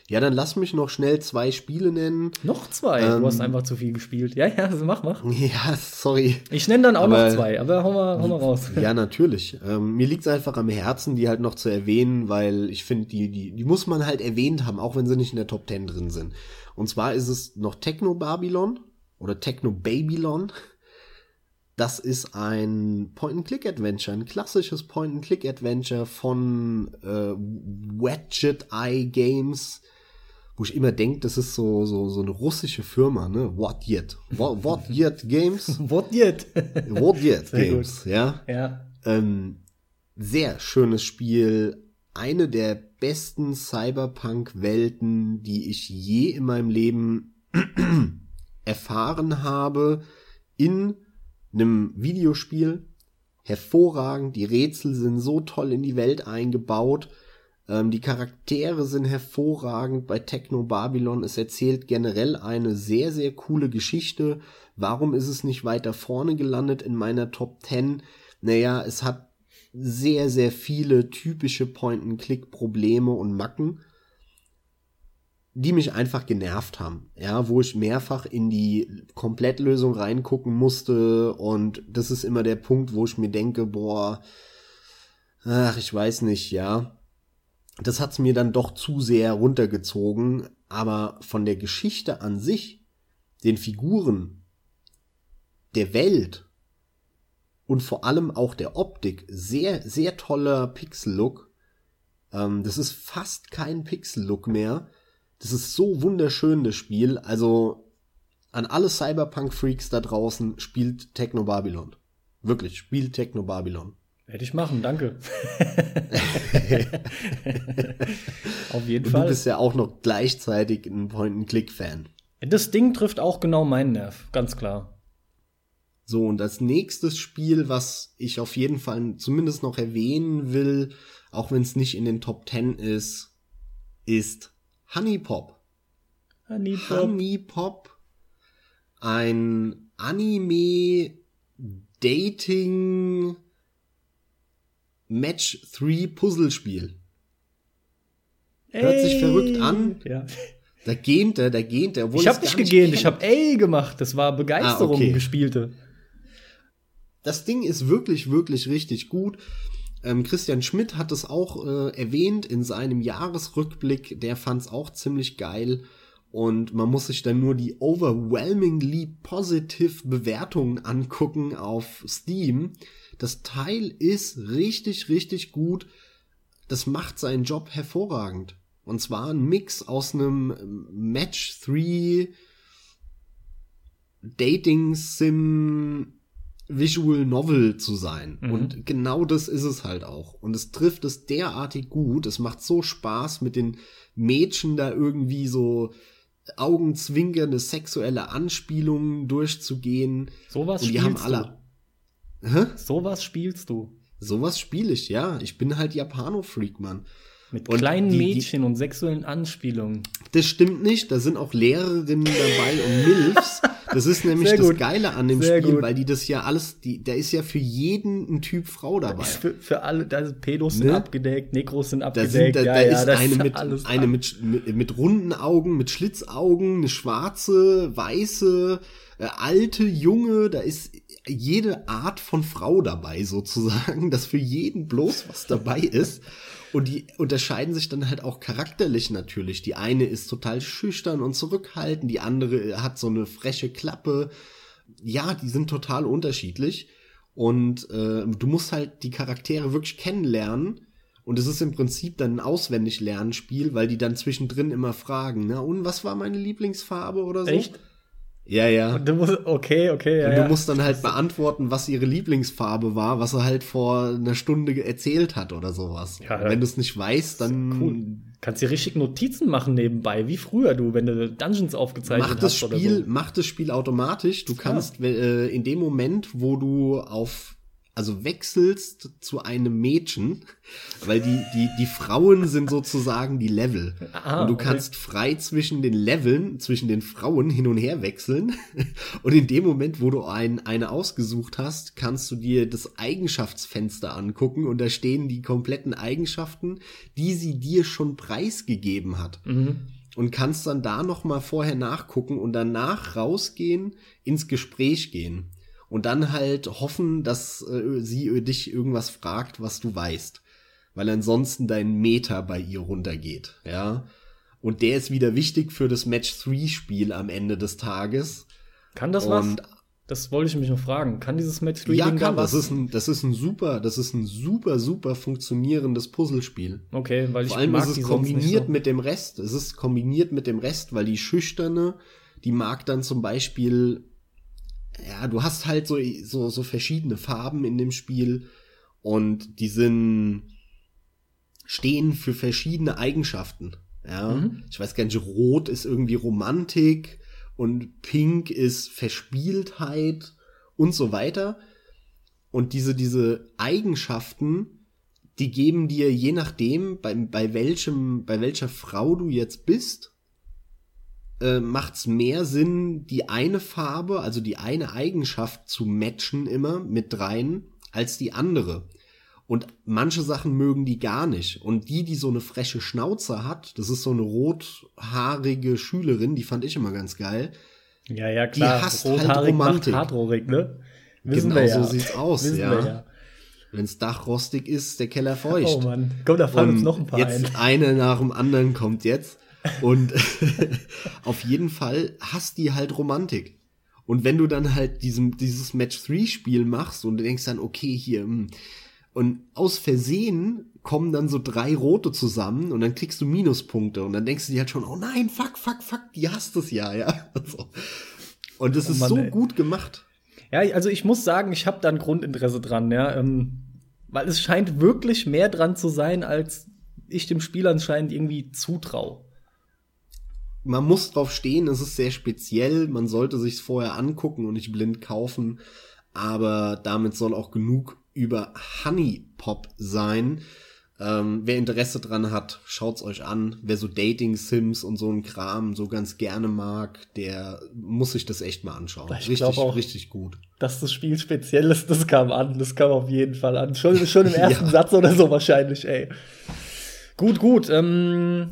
Ja, dann lass mich noch schnell zwei Spiele nennen. Noch zwei. Ähm. du hast einfach zu viel gespielt. Ja, ja, also mach, mach. Ja, sorry. Ich nenne dann auch Aber- noch zwei, aber hau mal, hau mal raus. Ja, natürlich. Ähm, mir liegt es einfach am Herzen, die halt noch zu erwähnen, weil ich finde, die, die, die muss man halt erwähnt haben, auch wenn sie nicht in der Top 10 drin sind. Und zwar ist es noch Techno Babylon oder Techno Babylon. Das ist ein Point-and-Click-Adventure, ein klassisches Point-and-Click-Adventure von äh, Wedget Eye Games, wo ich immer denke, das ist so, so, so eine russische Firma, ne? What Yet? What, what Yet Games? What yet? What Yet Games, ja. ja. Ähm, sehr schönes Spiel. Eine der besten Cyberpunk-Welten, die ich je in meinem Leben erfahren habe. In einem Videospiel. Hervorragend. Die Rätsel sind so toll in die Welt eingebaut. Ähm, die Charaktere sind hervorragend bei Techno Babylon. Es erzählt generell eine sehr, sehr coole Geschichte. Warum ist es nicht weiter vorne gelandet in meiner Top 10? Naja, es hat sehr, sehr viele typische Point-and-Click-Probleme und Macken, die mich einfach genervt haben. Ja, wo ich mehrfach in die Komplettlösung reingucken musste und das ist immer der Punkt, wo ich mir denke, boah, ach, ich weiß nicht, ja. Das hat's mir dann doch zu sehr runtergezogen, aber von der Geschichte an sich, den Figuren, der Welt und vor allem auch der Optik sehr, sehr toller Pixel-Look. Ähm, das ist fast kein Pixel-Look mehr. Das ist so wunderschön, das Spiel. Also an alle Cyberpunk-Freaks da draußen, spielt Techno Babylon. Wirklich, spielt Techno Babylon. Werde ich machen, danke. Auf jeden Und Fall. du bist ja auch noch gleichzeitig ein Point-and-Click-Fan. Das Ding trifft auch genau meinen Nerv, ganz klar. So, und als nächstes Spiel, was ich auf jeden Fall zumindest noch erwähnen will, auch wenn es nicht in den Top 10 ist, ist Honey Pop. Honey Pop. Honey Pop. Ein Anime Dating Match 3 Puzzlespiel. Hört sich Ey. verrückt an. Ja. Da gähnt er, da gähnt er. Ich es habe nicht gegähnt, ich habe ey gemacht. Das war Begeisterung, Ah, okay. gespielte. Das Ding ist wirklich, wirklich richtig gut. Ähm, Christian Schmidt hat es auch äh, erwähnt in seinem Jahresrückblick. Der fand es auch ziemlich geil. Und man muss sich dann nur die overwhelmingly positive Bewertungen angucken auf Steam. Das Teil ist richtig, richtig gut. Das macht seinen Job hervorragend. Und zwar ein Mix aus einem ähm, Match 3 Dating Sim Visual Novel zu sein. Mhm. Und genau das ist es halt auch. Und es trifft es derartig gut. Es macht so Spaß, mit den Mädchen da irgendwie so augenzwinkernde sexuelle Anspielungen durchzugehen. Sowas Und die spielst haben du. alle. Hä? Sowas spielst du. Sowas spiele ich, ja. Ich bin halt Japano-Freak, Mann. Mit Und kleinen die- die- Mädchen und sexuellen Anspielungen. Das stimmt nicht. Da sind auch Lehrerinnen dabei und Milfs. Das ist nämlich das. Geile an dem Sehr Spiel, gut. weil die das ja alles, die, da ist ja für jeden ein Typ Frau dabei. Ist für, für alle, da sind Pedos sind Ne? abgedeckt, Nekros sind Da, abgedeckt. sind, da, ja, da ja, ist eine, ist mit, eine mit, mit, mit runden Augen, mit Schlitzaugen, eine schwarze, weiße, äh, alte, junge, da ist jede Art von Frau dabei sozusagen, dass für jeden bloß was dabei ist. Und die unterscheiden sich dann halt auch charakterlich natürlich. Die eine ist total schüchtern und zurückhaltend, die andere hat so eine freche Klappe. Ja, die sind total unterschiedlich. Und äh, du musst halt die Charaktere wirklich kennenlernen. Und es ist im Prinzip dann ein Auswendig-Lernspiel, weil die dann zwischendrin immer fragen, na und was war meine Lieblingsfarbe oder so? Echt? Ja, ja. Und du musst, okay, okay, ja. Und du ja. musst dann halt beantworten, was ihre Lieblingsfarbe war, was er halt vor einer Stunde erzählt hat oder sowas. Ja, ja. Wenn du es nicht weißt, dann Cool. Kannst dir richtig Notizen machen nebenbei, wie früher du, wenn du Dungeons aufgezeichnet macht das hast oder Spiel, so. macht das Spiel automatisch. Du kannst äh, in dem Moment, wo du auf also wechselst zu einem Mädchen, weil die die die Frauen sind sozusagen die Level Ah, und du okay. kannst frei zwischen den Leveln, zwischen den Frauen hin und her wechseln und in dem Moment, wo du ein, eine ausgesucht hast, kannst du dir das Eigenschaftsfenster angucken und da stehen die kompletten Eigenschaften, die sie dir schon preisgegeben hat Mhm. und kannst dann da noch mal vorher nachgucken und danach rausgehen, ins Gespräch gehen und dann halt hoffen, dass äh, sie dich irgendwas fragt, was du weißt, weil ansonsten dein Meter bei ihr runtergeht, ja. Und der ist wieder wichtig für das Match 3 Spiel am Ende des Tages. Kann das was? Und Das wollte ich mich noch fragen. Kann dieses Match 3 ja, Ding kann, da das was? ist ein, das ist ein super, das ist ein super, super funktionierendes Puzzlespiel. okay, weil ich Vor allem mag ist es kombiniert so. mit dem Rest. Es ist kombiniert mit dem Rest, weil die Schüchterne, die mag dann zum Beispiel, ja, du hast halt so, so, so verschiedene Farben in dem Spiel und die sind, stehen für verschiedene Eigenschaften. Ja, Mhm. ich weiß gar nicht, Rot ist irgendwie Romantik und Pink ist Verspieltheit und so weiter. Und diese, diese Eigenschaften, die geben dir je nachdem, bei, bei welchem, bei welcher Frau du jetzt bist, äh, macht's mehr Sinn, die eine Farbe, also die eine Eigenschaft zu matchen immer mit rein, als die andere. Und manche Sachen mögen die gar nicht. Und die, die so eine freche Schnauze hat, das ist so eine rothaarige Schülerin, die fand ich immer ganz geil. Ja, ja, klar. hasst halt Rothaarig macht Romantik. hartrohrig, ne? Wissen genau wir ja. so sieht's aus, Wissen ja. Wenn's Dach rostig ist, der Keller feucht. Oh Mann. Komm, da fallen uns Und noch ein paar jetzt ein. eine nach dem anderen kommt jetzt. Und auf jeden Fall hasst die halt Romantik. Und wenn du dann halt diesem, dieses Match-3-Spiel machst und du denkst dann, okay, hier, hm, und aus Versehen kommen dann so drei rote zusammen und dann kriegst du Minuspunkte und dann denkst du dir halt schon, oh nein, fuck, fuck, fuck, die hasst es ja, ja. Und es Oh ist so ey. gut gemacht. Ja, also ich muss sagen, ich habe da ein Grundinteresse dran, ja. Ähm, weil es scheint wirklich mehr dran zu sein, als ich dem Spiel anscheinend irgendwie zutraue. Man muss drauf stehen, es ist sehr speziell, man sollte sich's vorher angucken und nicht blind kaufen, aber damit soll auch genug über Honey Pop sein. Ähm, wer Interesse dran hat, schaut's euch an. Wer so Dating-Sims und so ein Kram so ganz gerne mag, der muss sich das echt mal anschauen. Ich richtig, auch. richtig gut. Dass das Spiel speziell ist, das kam an. Das kam auf jeden Fall an. Schon, schon im ersten Ja. Satz oder so wahrscheinlich, ey. Gut, gut. Ähm,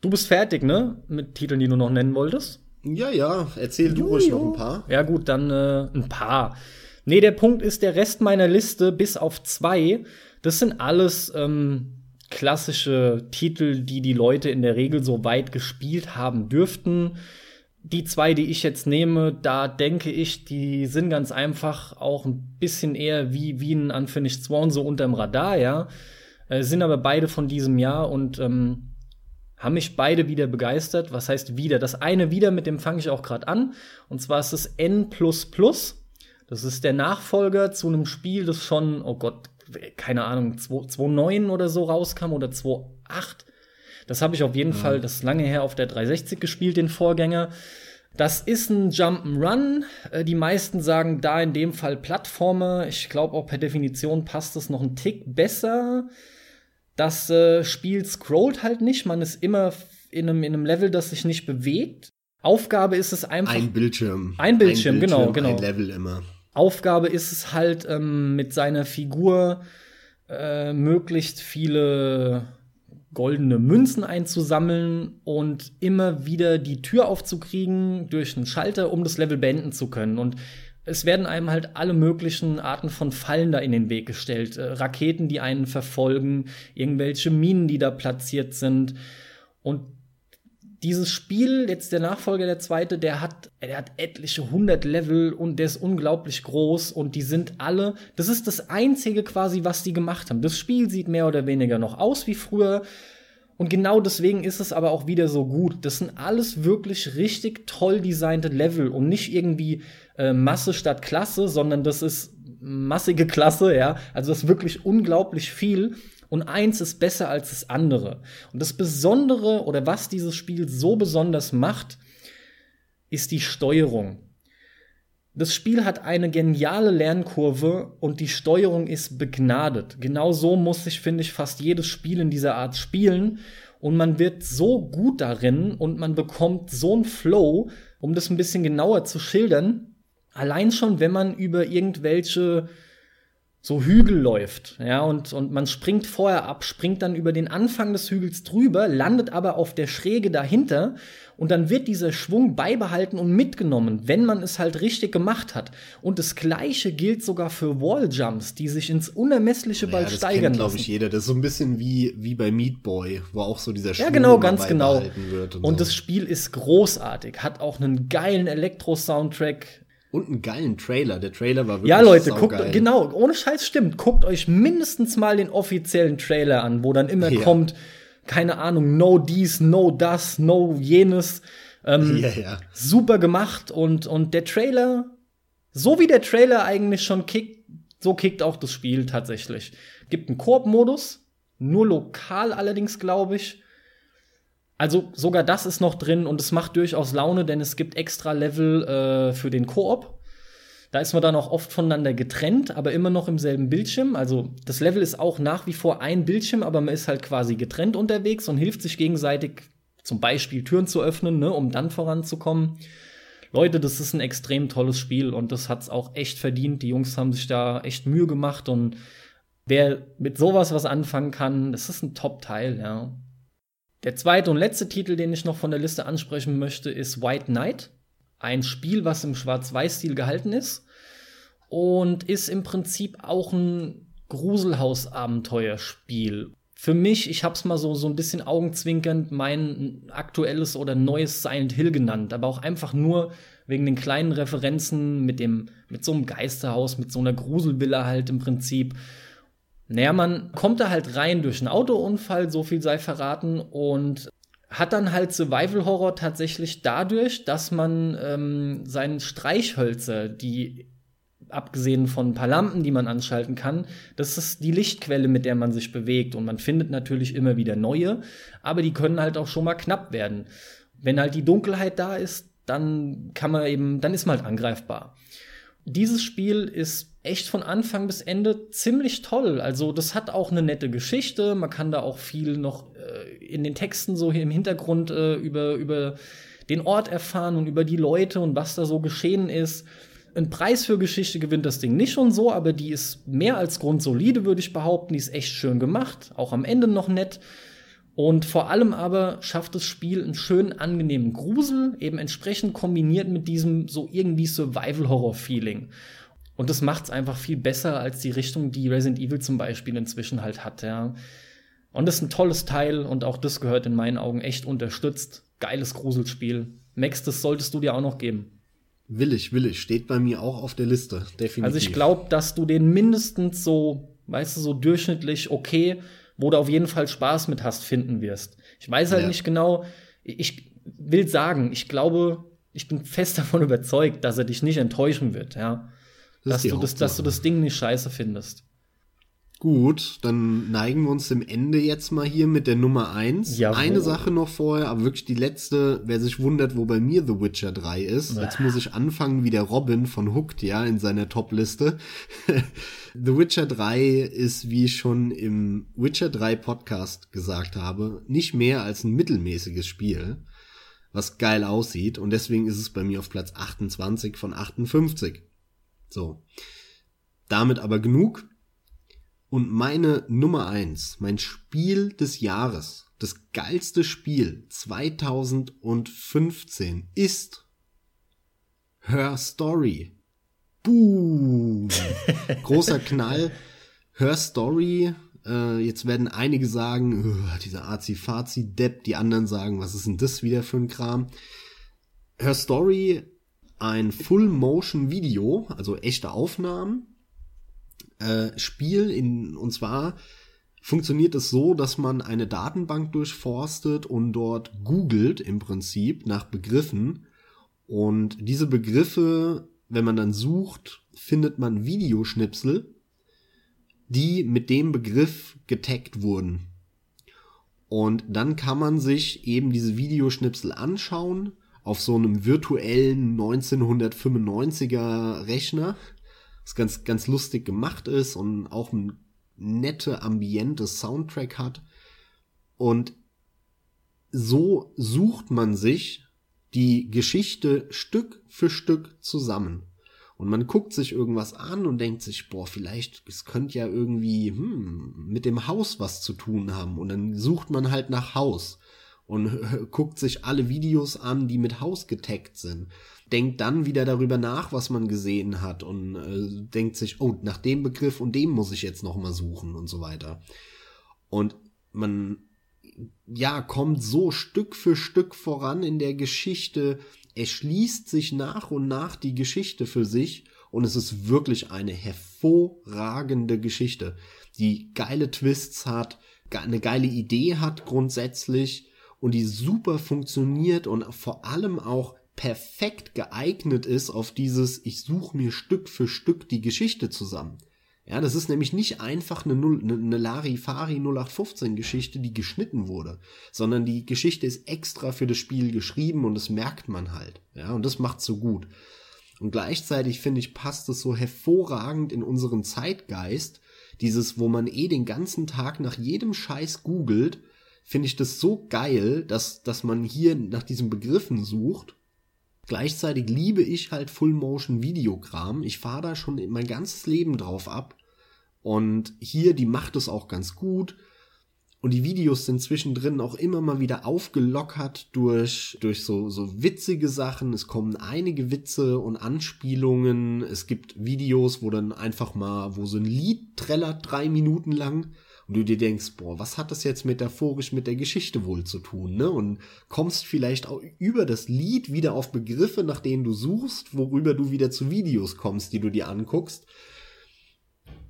du bist fertig, ne? Mit Titeln, die du noch nennen wolltest. Ja, ja, erzähl du ruhig noch ein paar. Ja, gut, dann äh, ein paar. Nee, der Punkt ist, der Rest meiner Liste, bis auf zwei, das sind alles ähm, klassische Titel, die die Leute in der Regel so weit gespielt haben dürften. Die zwei, die ich jetzt nehme, da denke ich, die sind ganz einfach auch ein bisschen eher wie, wie ein Unfinished Swan, so unterm Radar, ja. Äh, sind aber beide von diesem Jahr und ähm, haben mich beide wieder begeistert. Was heißt wieder? Das eine wieder, mit dem fange ich auch gerade an. Und zwar ist es N. Das ist der Nachfolger zu einem Spiel, das schon, oh Gott, keine Ahnung, 2.9 oder so rauskam oder 2.8. Das habe ich auf jeden Fall, das ist lange her, auf der 360 gespielt, den Vorgänger. Das ist ein Jump'n'Run. Äh, Die meisten sagen da in dem Fall Plattformer. Ich glaube auch per Definition passt es noch ein Tick besser. Das äh, Spiel scrollt halt nicht. Man ist immer in einem, in einem Level, das sich nicht bewegt. Aufgabe ist es einfach. Ein Bildschirm. Ein Bildschirm, genau, genau. Ein Level immer. Aufgabe ist es halt, ähm, mit seiner Figur äh, möglichst viele goldene Münzen einzusammeln und immer wieder die Tür aufzukriegen durch einen Schalter, um das Level beenden zu können. Und es werden einem halt alle möglichen Arten von Fallen da in den Weg gestellt. Äh, Raketen, die einen verfolgen, irgendwelche Minen, die da platziert sind. Und dieses Spiel, jetzt der Nachfolger, der zweite, der hat, der hat etliche hundert Level und der ist unglaublich groß und die sind alle, das ist das einzige quasi, was die gemacht haben. Das Spiel sieht mehr oder weniger noch aus wie früher und genau deswegen ist es aber auch wieder so gut. Das sind alles wirklich richtig toll designte Level und nicht irgendwie äh, Masse statt Klasse, sondern das ist massige Klasse, ja. Also das ist wirklich unglaublich viel. Und eins ist besser als das andere. Und das Besondere oder was dieses Spiel so besonders macht, ist die Steuerung. Das Spiel hat eine geniale Lernkurve und die Steuerung ist begnadet. Genau so muss sich, finde ich, fast jedes Spiel in dieser Art spielen. Und man wird so gut darin und man bekommt so einen Flow, um das ein bisschen genauer zu schildern. Allein schon, wenn man über irgendwelche so Hügel läuft, ja, und, und man springt vorher ab, springt dann über den Anfang des Hügels drüber, landet aber auf der Schräge dahinter und dann wird dieser Schwung beibehalten und mitgenommen, wenn man es halt richtig gemacht hat. Und das Gleiche gilt sogar für Walljumps, die sich ins Unermessliche bald ja, das steigern kennt, glaube ich, jeder. Das ist so ein bisschen wie, wie bei Meat Boy, wo auch so dieser Ja, Schwung genau, immer ganz genau. und, Und so. das Spiel ist großartig, hat auch einen geilen Elektro-Soundtrack, und einen geilen Trailer. Der Trailer war wirklich Ja, Leute, guckt, genau, ohne Scheiß stimmt. Guckt euch mindestens mal den offiziellen Trailer an, wo dann immer Ja. kommt, keine Ahnung, no dies, no das, no jenes. Ähm, Ja, ja. Super gemacht und, und der Trailer, so wie der Trailer eigentlich schon kickt, so kickt auch das Spiel tatsächlich. Gibt einen Koop-Modus, nur lokal allerdings, glaube ich. Also sogar das ist noch drin und es macht durchaus Laune, denn es gibt extra Level äh, für den Koop. Da ist man dann auch oft voneinander getrennt, aber immer noch im selben Bildschirm. Also das Level ist auch nach wie vor ein Bildschirm, aber man ist halt quasi getrennt unterwegs und hilft sich gegenseitig, zum Beispiel Türen zu öffnen, ne, um dann voranzukommen. Leute, das ist ein extrem tolles Spiel und das hat's auch echt verdient. Die Jungs haben sich da echt Mühe gemacht und wer mit sowas was anfangen kann, das ist ein Top-Teil, ja. Der zweite und letzte Titel, den ich noch von der Liste ansprechen möchte, ist White Knight. Ein Spiel, was im Schwarz-Weiß-Stil gehalten ist und ist im Prinzip auch ein Gruselhaus-Abenteuerspiel. Für mich, ich hab's mal so, so ein bisschen augenzwinkernd, mein aktuelles oder neues Silent Hill genannt, aber auch einfach nur wegen den kleinen Referenzen mit dem, mit so einem Geisterhaus, mit so einer Gruselvilla halt im Prinzip. Naja, man kommt da halt rein durch einen Autounfall, so viel sei verraten, und hat dann halt Survival Horror tatsächlich dadurch, dass man ähm, seinen Streichhölzer, die abgesehen von ein paar Lampen, die man anschalten kann, das ist die Lichtquelle, mit der man sich bewegt. Und man findet natürlich immer wieder neue, aber die können halt auch schon mal knapp werden. Wenn halt die Dunkelheit da ist, dann kann man eben, dann ist man halt angreifbar. Dieses Spiel ist echt von Anfang bis Ende ziemlich toll. Also das hat auch eine nette Geschichte. Man kann da auch viel noch äh, in den Texten so hier im Hintergrund äh, über, über den Ort erfahren und über die Leute und was da so geschehen ist. Ein Preis für Geschichte gewinnt das Ding nicht schon so, aber die ist mehr als grundsolide, würde ich behaupten. Die ist echt schön gemacht, auch am Ende noch nett. Und vor allem aber schafft das Spiel einen schönen, angenehmen Grusel, eben entsprechend kombiniert mit diesem so irgendwie Survival-Horror-Feeling. Und das macht es einfach viel besser als die Richtung, die Resident Evil zum Beispiel inzwischen halt hat, ja. Und das ist ein tolles Teil und auch das gehört in meinen Augen echt unterstützt. Geiles Gruselspiel. Max, das solltest du dir auch noch geben. Will ich, will ich. Steht bei mir auch auf der Liste, definitiv. Also ich glaube, dass du den mindestens so, weißt du, so durchschnittlich okay, wo du auf jeden Fall Spaß mit hast, finden wirst. Ich weiß halt ja. nicht genau, ich will sagen, ich glaube, ich bin fest davon überzeugt, dass er dich nicht enttäuschen wird, ja. Das dass, du das, dass du das Ding nicht scheiße findest. Gut, dann neigen wir uns dem Ende jetzt mal hier mit der Nummer eins. Jawohl. Eine Sache noch vorher, aber wirklich die letzte, wer sich wundert, wo bei mir The Witcher 3 ist. Ja. Jetzt muss ich anfangen wie der Robin von Hooked, ja, in seiner Top-Liste. The Witcher 3 ist, wie ich schon im Witcher 3 Podcast gesagt habe, nicht mehr als ein mittelmäßiges Spiel, was geil aussieht und deswegen ist es bei mir auf Platz 28 von 58. So. Damit aber genug. Und meine Nummer eins, mein Spiel des Jahres, das geilste Spiel 2015 ist Her Story. Boom! Großer Knall. Her Story. Äh, jetzt werden einige sagen, dieser Azi-Fazi-Depp. Die anderen sagen, was ist denn das wieder für ein Kram? Her Story, ein Full-Motion-Video, also echte Aufnahmen äh, Spiel in, und zwar funktioniert es so, dass man eine Datenbank durchforstet und dort googelt im Prinzip nach Begriffen und diese Begriffe, wenn man dann sucht, findet man Videoschnipsel, die mit dem Begriff getaggt wurden. Und dann kann man sich eben diese Videoschnipsel anschauen auf so einem virtuellen 1995er Rechner was ganz, ganz lustig gemacht ist und auch ein nette, ambientes Soundtrack hat. Und so sucht man sich die Geschichte Stück für Stück zusammen. Und man guckt sich irgendwas an und denkt sich, boah, vielleicht, es könnte ja irgendwie hm, mit dem Haus was zu tun haben. Und dann sucht man halt nach Haus und guckt sich alle Videos an, die mit Haus getaggt sind denkt dann wieder darüber nach, was man gesehen hat und äh, denkt sich, oh, nach dem Begriff und dem muss ich jetzt noch mal suchen und so weiter. Und man ja kommt so Stück für Stück voran in der Geschichte, erschließt sich nach und nach die Geschichte für sich und es ist wirklich eine hervorragende Geschichte, die geile Twists hat, eine geile Idee hat grundsätzlich und die super funktioniert und vor allem auch perfekt geeignet ist auf dieses, ich suche mir Stück für Stück die Geschichte zusammen. Ja, das ist nämlich nicht einfach eine, eine, eine Larifari 0815 Geschichte, die geschnitten wurde, sondern die Geschichte ist extra für das Spiel geschrieben und das merkt man halt. Ja, und das macht so gut. Und gleichzeitig finde ich, passt es so hervorragend in unseren Zeitgeist, dieses, wo man eh den ganzen Tag nach jedem Scheiß googelt, finde ich das so geil, dass, dass man hier nach diesen Begriffen sucht Gleichzeitig liebe ich halt Full-Motion-Videokram. Ich fahre da schon mein ganzes Leben drauf ab. Und hier, die macht es auch ganz gut. Und die Videos sind zwischendrin auch immer mal wieder aufgelockert durch, durch so, so witzige Sachen. Es kommen einige Witze und Anspielungen. Es gibt Videos, wo dann einfach mal, wo so ein Lied trällert drei Minuten lang und du dir denkst, boah, was hat das jetzt metaphorisch mit der Geschichte wohl zu tun, ne? Und kommst vielleicht auch über das Lied wieder auf Begriffe, nach denen du suchst, worüber du wieder zu Videos kommst, die du dir anguckst.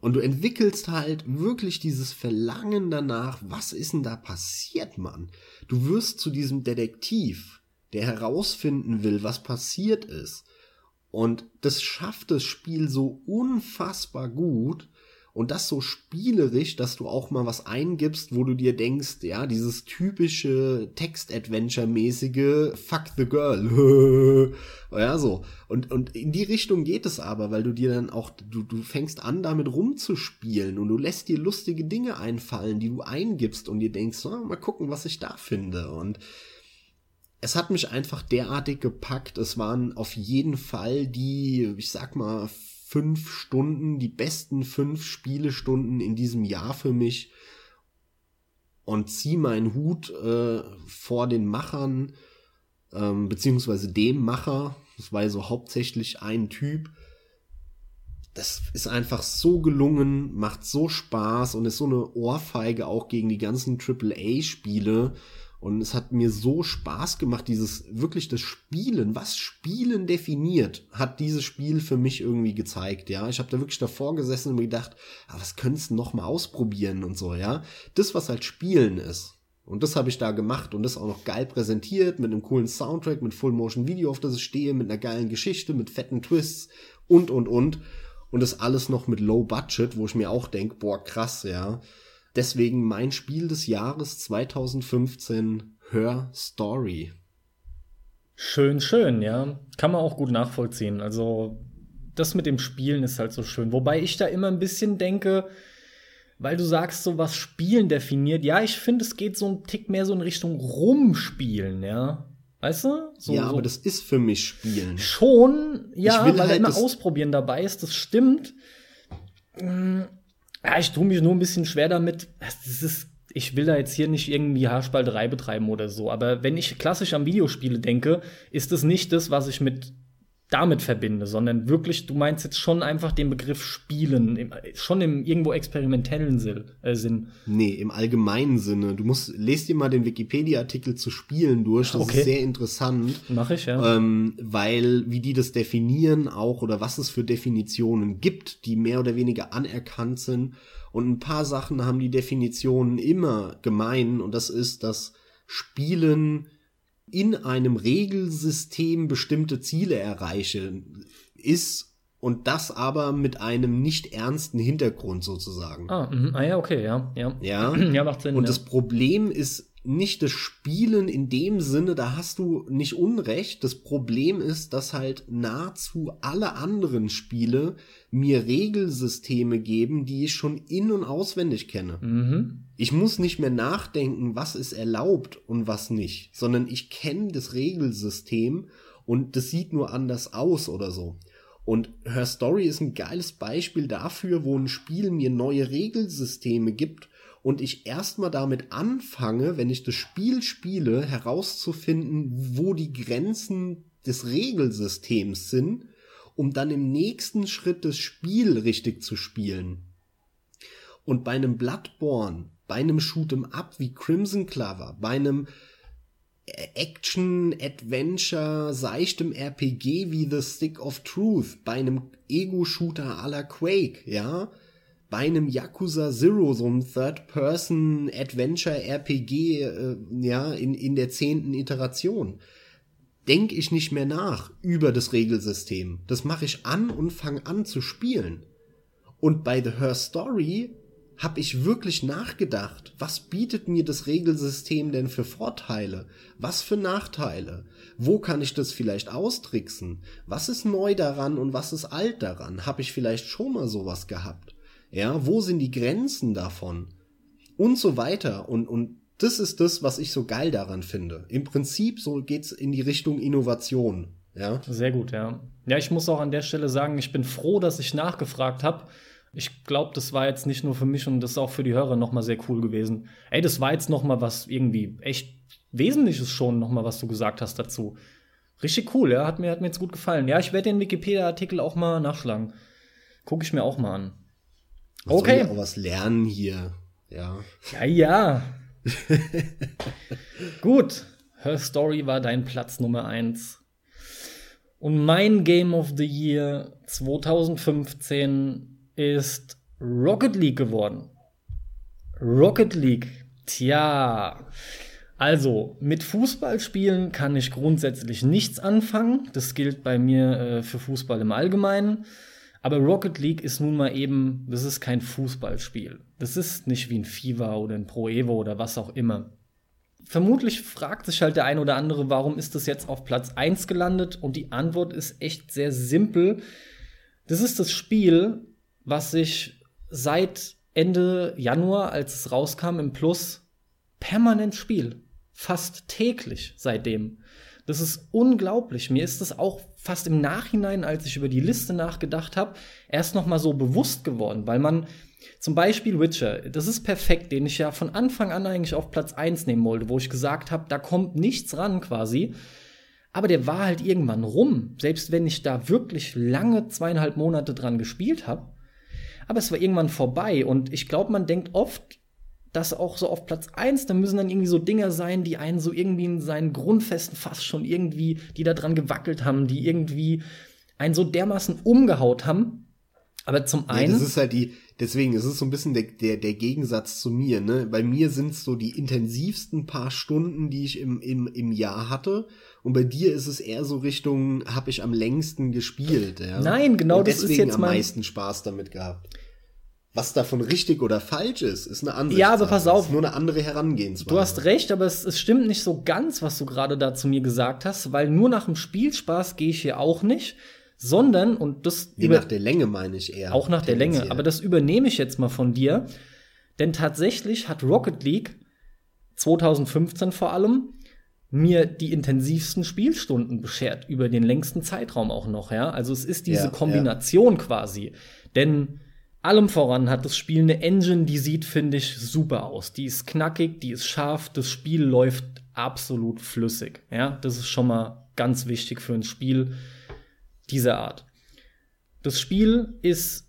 Und du entwickelst halt wirklich dieses Verlangen danach, was ist denn da passiert, Mann? Du wirst zu diesem Detektiv, der herausfinden will, was passiert ist. Und das schafft das Spiel so unfassbar gut, und das so spielerisch, dass du auch mal was eingibst, wo du dir denkst, ja, dieses typische Text-Adventure-mäßige Fuck the Girl. ja, so. Und, und in die Richtung geht es aber, weil du dir dann auch, du, du fängst an, damit rumzuspielen und du lässt dir lustige Dinge einfallen, die du eingibst und dir denkst, oh, mal gucken, was ich da finde. Und es hat mich einfach derartig gepackt. Es waren auf jeden Fall die, ich sag mal, fünf Stunden, die besten fünf Spielestunden in diesem Jahr für mich und zieh meinen Hut äh, vor den Machern, ähm, beziehungsweise dem Macher, das war so hauptsächlich ein Typ. Das ist einfach so gelungen, macht so Spaß und ist so eine Ohrfeige auch gegen die ganzen AAA-Spiele, und es hat mir so Spaß gemacht, dieses wirklich das Spielen, was Spielen definiert, hat dieses Spiel für mich irgendwie gezeigt. Ja, ich habe da wirklich davor gesessen und mir gedacht, ah, was könntest du noch mal ausprobieren und so. Ja, das was halt Spielen ist. Und das habe ich da gemacht und das auch noch geil präsentiert mit einem coolen Soundtrack, mit Full Motion Video, auf das ich stehe, mit einer geilen Geschichte, mit fetten Twists und und und. Und das alles noch mit Low Budget, wo ich mir auch denk, boah krass, ja Deswegen mein Spiel des Jahres 2015, Her Story. Schön, schön, ja. Kann man auch gut nachvollziehen. Also, das mit dem Spielen ist halt so schön. Wobei ich da immer ein bisschen denke, weil du sagst, so was Spielen definiert. Ja, ich finde, es geht so ein Tick mehr so in Richtung Rumspielen, ja. Weißt du? So, ja, so. aber das ist für mich Spielen. Schon, ja, weil halt immer Ausprobieren dabei ist, das stimmt. Ja, ich tue mich nur ein bisschen schwer damit. Das ist, ich will da jetzt hier nicht irgendwie Haarspalterei betreiben oder so, aber wenn ich klassisch an Videospiele denke, ist es nicht das, was ich mit damit verbinde, sondern wirklich, du meinst jetzt schon einfach den Begriff Spielen, schon im irgendwo experimentellen äh, Sinn. Nee, im allgemeinen Sinne. Du musst, lest dir mal den Wikipedia-Artikel zu Spielen durch, das okay. ist sehr interessant. Mach ich, ja. Ähm, weil, wie die das definieren auch, oder was es für Definitionen gibt, die mehr oder weniger anerkannt sind. Und ein paar Sachen haben die Definitionen immer gemein, und das ist, dass Spielen in einem Regelsystem bestimmte Ziele erreiche, ist und das aber mit einem nicht ernsten Hintergrund sozusagen. Ah, mh. ah ja, okay, ja, ja. Ja, ja macht Sinn. Und ja. das Problem ist nicht das Spielen in dem Sinne, da hast du nicht Unrecht. Das Problem ist, dass halt nahezu alle anderen Spiele mir Regelsysteme geben, die ich schon in- und auswendig kenne. Mhm. Ich muss nicht mehr nachdenken, was ist erlaubt und was nicht, sondern ich kenne das Regelsystem und das sieht nur anders aus oder so. Und Her Story ist ein geiles Beispiel dafür, wo ein Spiel mir neue Regelsysteme gibt und ich erstmal damit anfange, wenn ich das Spiel spiele, herauszufinden, wo die Grenzen des Regelsystems sind, um dann im nächsten Schritt das Spiel richtig zu spielen. Und bei einem Bloodborne, bei einem Shoot'em Up wie Crimson Clover, bei einem Action, Adventure, seichtem RPG wie The Stick of Truth, bei einem Ego-Shooter à la Quake, ja, bei einem Yakuza Zero, so einem Third-Person-Adventure-RPG, äh, ja, in, in der zehnten Iteration, denke ich nicht mehr nach über das Regelsystem. Das mache ich an und fange an zu spielen. Und bei The Her Story habe ich wirklich nachgedacht, was bietet mir das Regelsystem denn für Vorteile? Was für Nachteile? Wo kann ich das vielleicht austricksen? Was ist neu daran und was ist alt daran? Habe ich vielleicht schon mal sowas gehabt? Ja, wo sind die Grenzen davon? Und so weiter. Und, und das ist das, was ich so geil daran finde. Im Prinzip so geht's in die Richtung Innovation. Ja. Sehr gut, ja. Ja, ich muss auch an der Stelle sagen, ich bin froh, dass ich nachgefragt habe. Ich glaube, das war jetzt nicht nur für mich und das ist auch für die Hörer noch mal sehr cool gewesen. Ey, das war jetzt noch mal was irgendwie echt Wesentliches schon noch mal, was du gesagt hast dazu. Richtig cool, ja, hat mir, hat mir jetzt gut gefallen. Ja, ich werde den Wikipedia-Artikel auch mal nachschlagen. Gucke ich mir auch mal an. Man okay. Soll ja auch was lernen hier. Ja. Ja, ja. Gut. Her Story war dein Platz Nummer eins. Und mein Game of the Year 2015 ist Rocket League geworden. Rocket League. Tja. Also, mit Fußballspielen kann ich grundsätzlich nichts anfangen. Das gilt bei mir äh, für Fußball im Allgemeinen. Aber Rocket League ist nun mal eben, das ist kein Fußballspiel. Das ist nicht wie ein FIFA oder ein Pro Evo oder was auch immer. Vermutlich fragt sich halt der ein oder andere, warum ist das jetzt auf Platz 1 gelandet? Und die Antwort ist echt sehr simpel. Das ist das Spiel, was sich seit Ende Januar, als es rauskam im Plus, permanent spielt. Fast täglich seitdem. Das ist unglaublich. Mir ist das auch fast im Nachhinein, als ich über die Liste nachgedacht habe, erst noch mal so bewusst geworden, weil man zum Beispiel Witcher, das ist perfekt, den ich ja von Anfang an eigentlich auf Platz 1 nehmen wollte, wo ich gesagt habe, da kommt nichts ran quasi. Aber der war halt irgendwann rum, selbst wenn ich da wirklich lange zweieinhalb Monate dran gespielt habe. Aber es war irgendwann vorbei und ich glaube, man denkt oft, dass auch so auf Platz 1, da müssen dann irgendwie so Dinger sein, die einen so irgendwie in seinen Grundfesten fast schon irgendwie, die da dran gewackelt haben, die irgendwie einen so dermaßen umgehaut haben. Aber zum einen. Ja, das ist halt die, deswegen, es ist so ein bisschen der, der, der Gegensatz zu mir, ne? Bei mir sind es so die intensivsten paar Stunden, die ich im, im, im Jahr hatte. Und bei dir ist es eher so Richtung, habe ich am längsten gespielt, ja? Nein, genau Und das ist jetzt am mein meisten Spaß damit gehabt. Was davon richtig oder falsch ist, ist eine andere Ja, aber pass auf. Ist nur eine andere Herangehensweise. Du hast recht, aber es, es stimmt nicht so ganz, was du gerade da zu mir gesagt hast, weil nur nach dem Spielspaß gehe ich hier auch nicht, sondern, und das Nee, nach der Länge meine ich eher. auch nach der Länge, aber das übernehme ich jetzt mal von dir, denn tatsächlich hat Rocket League 2015 vor allem mir die intensivsten Spielstunden beschert über den längsten Zeitraum auch noch, ja? Also es ist diese Ja, Kombination quasi, denn allem voran hat das Spiel eine Engine, die sieht, finde ich, super aus. Die ist knackig, die ist scharf, das Spiel läuft absolut flüssig. Ja, das ist schon mal ganz wichtig für ein Spiel dieser Art. Das Spiel ist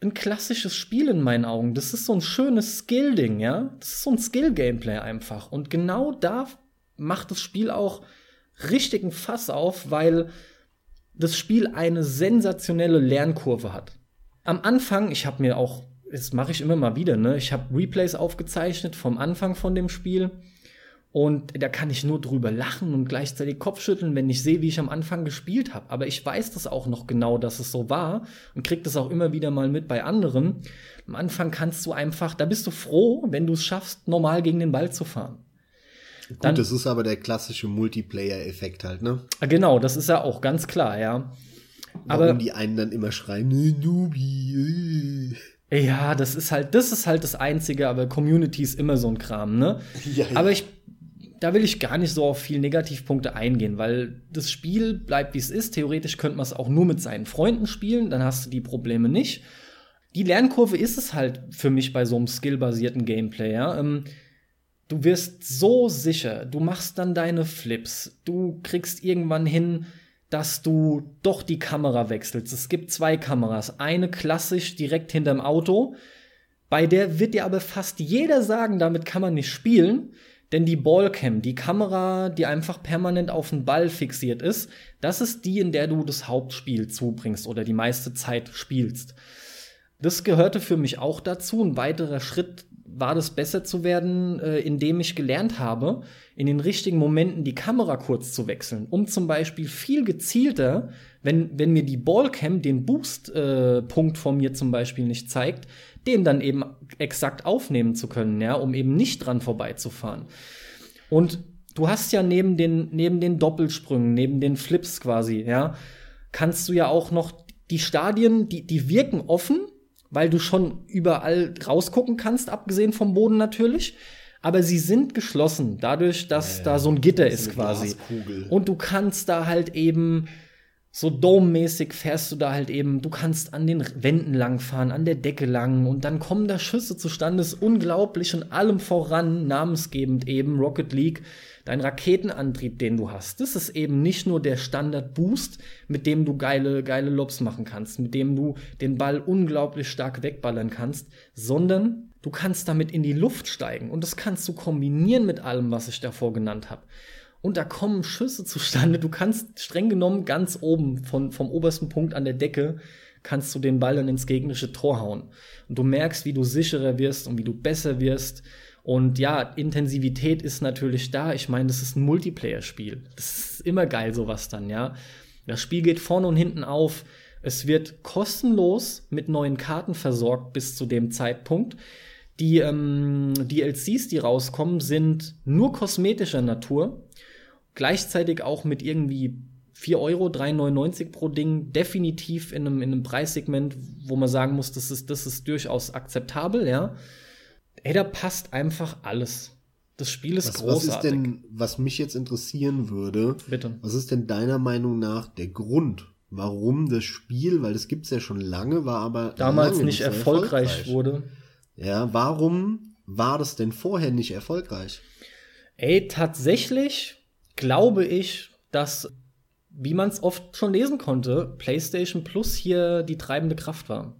ein klassisches Spiel in meinen Augen. Das ist so ein schönes Skill-Ding, ja. Das ist so ein Skill-Gameplay einfach. Und genau da macht das Spiel auch richtigen Fass auf, weil das Spiel eine sensationelle Lernkurve hat. Am Anfang, ich habe mir auch, das mache ich immer mal wieder, ne? Ich habe Replays aufgezeichnet vom Anfang von dem Spiel. Und da kann ich nur drüber lachen und gleichzeitig Kopfschütteln, wenn ich sehe, wie ich am Anfang gespielt habe. Aber ich weiß das auch noch genau, dass es so war und krieg das auch immer wieder mal mit bei anderen. Am Anfang kannst du einfach, da bist du froh, wenn du es schaffst, normal gegen den Ball zu fahren. Gut, dann- das ist aber der klassische Multiplayer-Effekt halt, ne? Ah, Genau, das ist ja auch ganz klar, ja. Warum Aber die einen dann immer schreien, "Nee, Nubi. äh." ja, das ist halt, das ist halt das Einzige, aber Community ist immer so ein Kram, ne? Ja, ja. Aber ich, da will ich gar nicht so auf viel Negativpunkte eingehen, weil das Spiel bleibt wie es ist. Theoretisch könnte man es auch nur mit seinen Freunden spielen, dann hast du die Probleme nicht. Die Lernkurve ist es halt für mich bei so einem skillbasierten Gameplay, ja. Ähm, du wirst so sicher, du machst dann deine Flips, du kriegst irgendwann hin, dass du doch die Kamera wechselst. Es gibt zwei Kameras, eine klassisch direkt hinterm Auto, bei der wird dir aber fast jeder sagen, damit kann man nicht spielen, denn die Ballcam, die Kamera, die einfach permanent auf den Ball fixiert ist, das ist die, in der du das Hauptspiel zubringst oder die meiste Zeit spielst. Das gehörte für mich auch dazu. Ein weiterer Schritt war das besser zu werden, äh, indem ich gelernt habe, in den richtigen Momenten die Kamera kurz zu wechseln, um zum Beispiel viel gezielter, wenn, wenn mir die Ballcam den Boost-Punkt von mir zum Beispiel nicht zeigt, den dann eben exakt aufnehmen zu können, ja, um eben nicht dran vorbeizufahren. Und du hast ja neben den, neben den Doppelsprüngen, neben den Flips quasi, ja, kannst du ja auch noch die Stadien, die, die wirken offen, weil du schon überall rausgucken kannst, abgesehen vom Boden natürlich. Aber sie sind geschlossen, dadurch, dass Ja, da so ein Gitter ist ist quasi. Glaskugel. Und du kannst da halt eben so Dome-mäßig fährst du da halt eben, du kannst an den Wänden langfahren, an der Decke lang und dann kommen da Schüsse zustande, ist unglaublich und allem voran namensgebend eben Rocket League, dein Raketenantrieb, den du hast. Das ist eben nicht nur der Standard-Boost, mit dem du geile, geile Lobs machen kannst, mit dem du den Ball unglaublich stark wegballern kannst, sondern du kannst damit in die Luft steigen und das kannst du kombinieren mit allem, was ich davor genannt habe. Und da kommen Schüsse zustande. Du kannst streng genommen ganz oben von, vom obersten Punkt an der Decke kannst du den Ball dann ins gegnerische Tor hauen. Und du merkst, wie du sicherer wirst und wie du besser wirst. Und ja, Intensivität ist natürlich da. Ich meine, das ist ein Multiplayer-Spiel. Das ist immer geil, sowas dann, ja. Das Spiel geht vorne und hinten auf. Es wird kostenlos mit neuen Karten versorgt bis zu dem Zeitpunkt. Die ähm, DLCs, die rauskommen, sind nur kosmetischer Natur. Gleichzeitig auch mit irgendwie 4 Euro, 3,99 pro Ding, definitiv in einem, in einem Preissegment, wo man sagen muss, das ist, das ist durchaus akzeptabel, ja. Ey, da passt einfach alles. Das Spiel ist Was, was großartig. ist denn, was mich jetzt interessieren würde, Bitte. was ist denn deiner Meinung nach der Grund, warum das Spiel, weil das gibt's ja schon lange, war aber Damals nicht so erfolgreich, wurde. Ja, warum war das denn vorher nicht erfolgreich? Ey, tatsächlich glaube ich, dass, wie man es oft schon lesen konnte, PlayStation Plus hier die treibende Kraft war.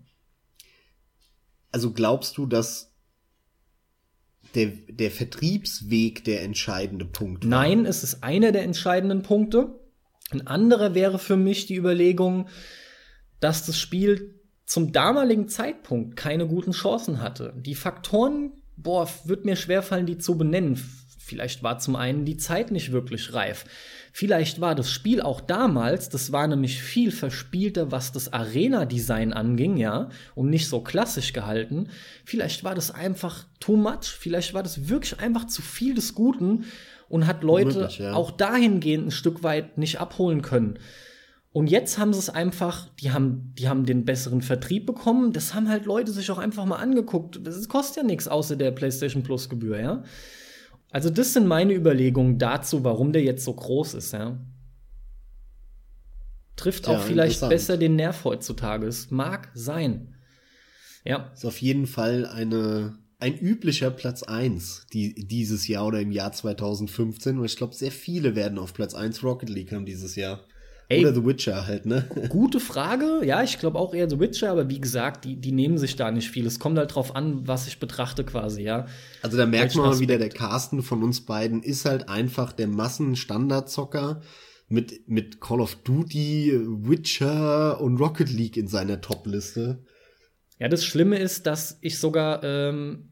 Also glaubst du, dass der, der Vertriebsweg der entscheidende Punkt war? Nein, es ist einer der entscheidenden Punkte. Ein anderer wäre für mich die Überlegung, dass das Spiel zum damaligen Zeitpunkt keine guten Chancen hatte. Die Faktoren, boah, wird mir schwerfallen, die zu benennen. Vielleicht war zum einen die Zeit nicht wirklich reif. Vielleicht war das Spiel auch damals, das war nämlich viel verspielter, was das Arena-Design anging, ja, und nicht so klassisch gehalten. Vielleicht war das einfach too much. Vielleicht war das wirklich einfach zu viel des Guten und hat Leute ja. auch dahingehend ein Stück weit nicht abholen können. Und jetzt haben sie es einfach, die haben, die haben den besseren Vertrieb bekommen. Das haben halt Leute sich auch einfach mal angeguckt. Das kostet ja nichts außer der PlayStation Plus Gebühr, ja. Also das sind meine Überlegungen dazu, warum der jetzt so groß ist, ja. Trifft auch vielleicht interessant. besser den Nerv heutzutage. Es mag sein. Ja, Ist auf jeden Fall eine, ein üblicher Platz 1 die, dieses Jahr oder im Jahr 2015. Und ich glaube, sehr viele werden auf Platz 1 Rocket League haben dieses Jahr. Ey. Oder The Witcher halt, ne? gute Frage. Ja, ich glaube auch eher The Witcher, aber wie gesagt, die, die nehmen sich da nicht viel. Es kommt halt drauf an, was ich betrachte quasi, ja. Also da merkt Welchen man mal wieder, der Carsten von uns beiden ist halt einfach der Massenstandardzocker mit, mit Call of Duty, Witcher und Rocket League in seiner Top-Liste. Ja, das Schlimme ist, dass ich sogar ähm,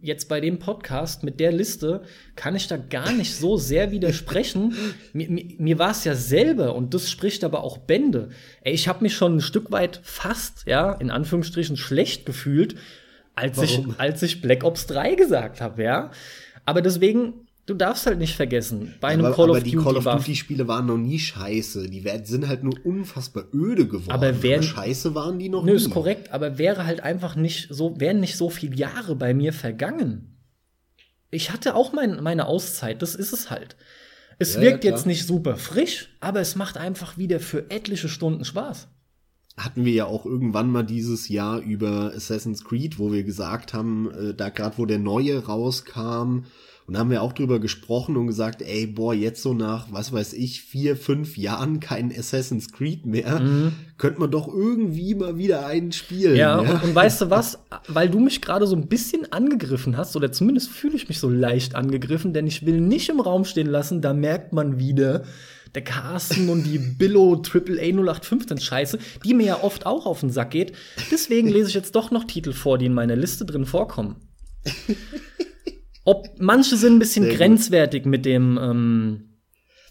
jetzt bei dem Podcast mit der Liste kann ich da gar nicht so sehr widersprechen. mir mir, mir war es ja selber und das spricht aber auch Bände. Ey, ich habe mich schon ein Stück weit fast, ja, in Anführungsstrichen schlecht gefühlt, als ich Warum? als ich Black Ops 3 gesagt habe, ja. Aber deswegen, du darfst halt nicht vergessen, bei einem aber Call of aber die Duty Call of war Duty Spiele waren noch nie scheiße. Die sind halt nur unfassbar öde geworden. Aber werden- scheiße waren die noch Nö, nie. ist korrekt, aber wäre halt einfach nicht so, wären nicht so viele Jahre bei mir vergangen. Ich hatte auch mein, meine Auszeit, das ist es halt. Es Ja, ja, wirkt klar. jetzt nicht super frisch, aber es macht einfach wieder für etliche Stunden Spaß. hatten wir ja auch irgendwann mal dieses Jahr über Assassin's Creed, wo wir gesagt haben, äh, da gerade wo der neue rauskam, und da haben wir auch drüber gesprochen und gesagt, ey, boah, jetzt so nach, was weiß ich, vier, fünf Jahren kein Assassin's Creed mehr, könnte man doch irgendwie mal wieder einen spielen. Mhm. Ja, ja? Und, und weißt du was? Weil du mich gerade so ein bisschen angegriffen hast, oder zumindest fühle ich mich so leicht angegriffen, denn ich will nicht im Raum stehen lassen, da merkt man wieder, der Carsten und die Billo AAA 0815 Scheiße, die mir ja oft auch auf den Sack geht. Deswegen lese ich jetzt doch noch Titel vor, die in meiner Liste drin vorkommen. Ob manche sind ein bisschen Sehr gut. grenzwertig mit dem ähm,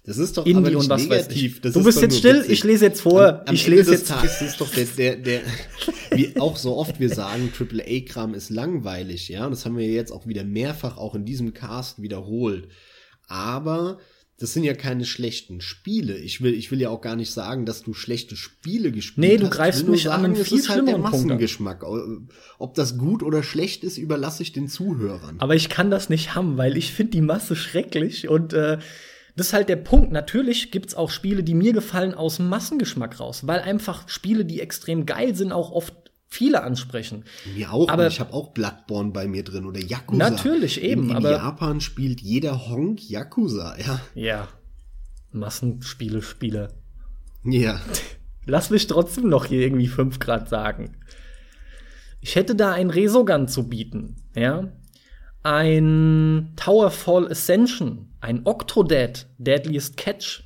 das ist doch Indie und was weiß negativ. ich. Das Du ist bist jetzt still, witzig. ich lese jetzt vor. Am, am ich Ende lese des jetzt. Tages ist doch der, der, der wie auch so oft wir sagen, AAA-Kram ist langweilig, ja. Und das haben wir jetzt auch wieder mehrfach auch in diesem Cast wiederholt. Aber das sind ja keine schlechten Spiele. Ich will, ich will ja auch gar nicht sagen, dass du schlechte Spiele gespielt Nee, du hast. greifst Ich will nur mich an einen viel halt schlimmeren an. Massengeschmack. Ob das gut oder schlecht ist, überlasse ich den Zuhörern. Aber ich kann das nicht haben, weil ich finde die Masse schrecklich und äh, das ist halt der Punkt. Natürlich gibt's auch Spiele, die mir gefallen aus Massengeschmack raus, weil einfach Spiele, die extrem geil sind, auch oft viele ansprechen. Mir auch, Aber- ich habe auch Bloodborne bei mir drin oder Yakuza. Natürlich, eben, In, in aber- Japan spielt jeder Honk Yakuza, ja. Ja. Massenspiele, Spiele. Ja. Lass mich trotzdem noch hier irgendwie 5 Grad sagen. Ich hätte da ein Resogun zu bieten, ja. Ein Towerfall Ascension, ein Octodad, Deadliest Catch,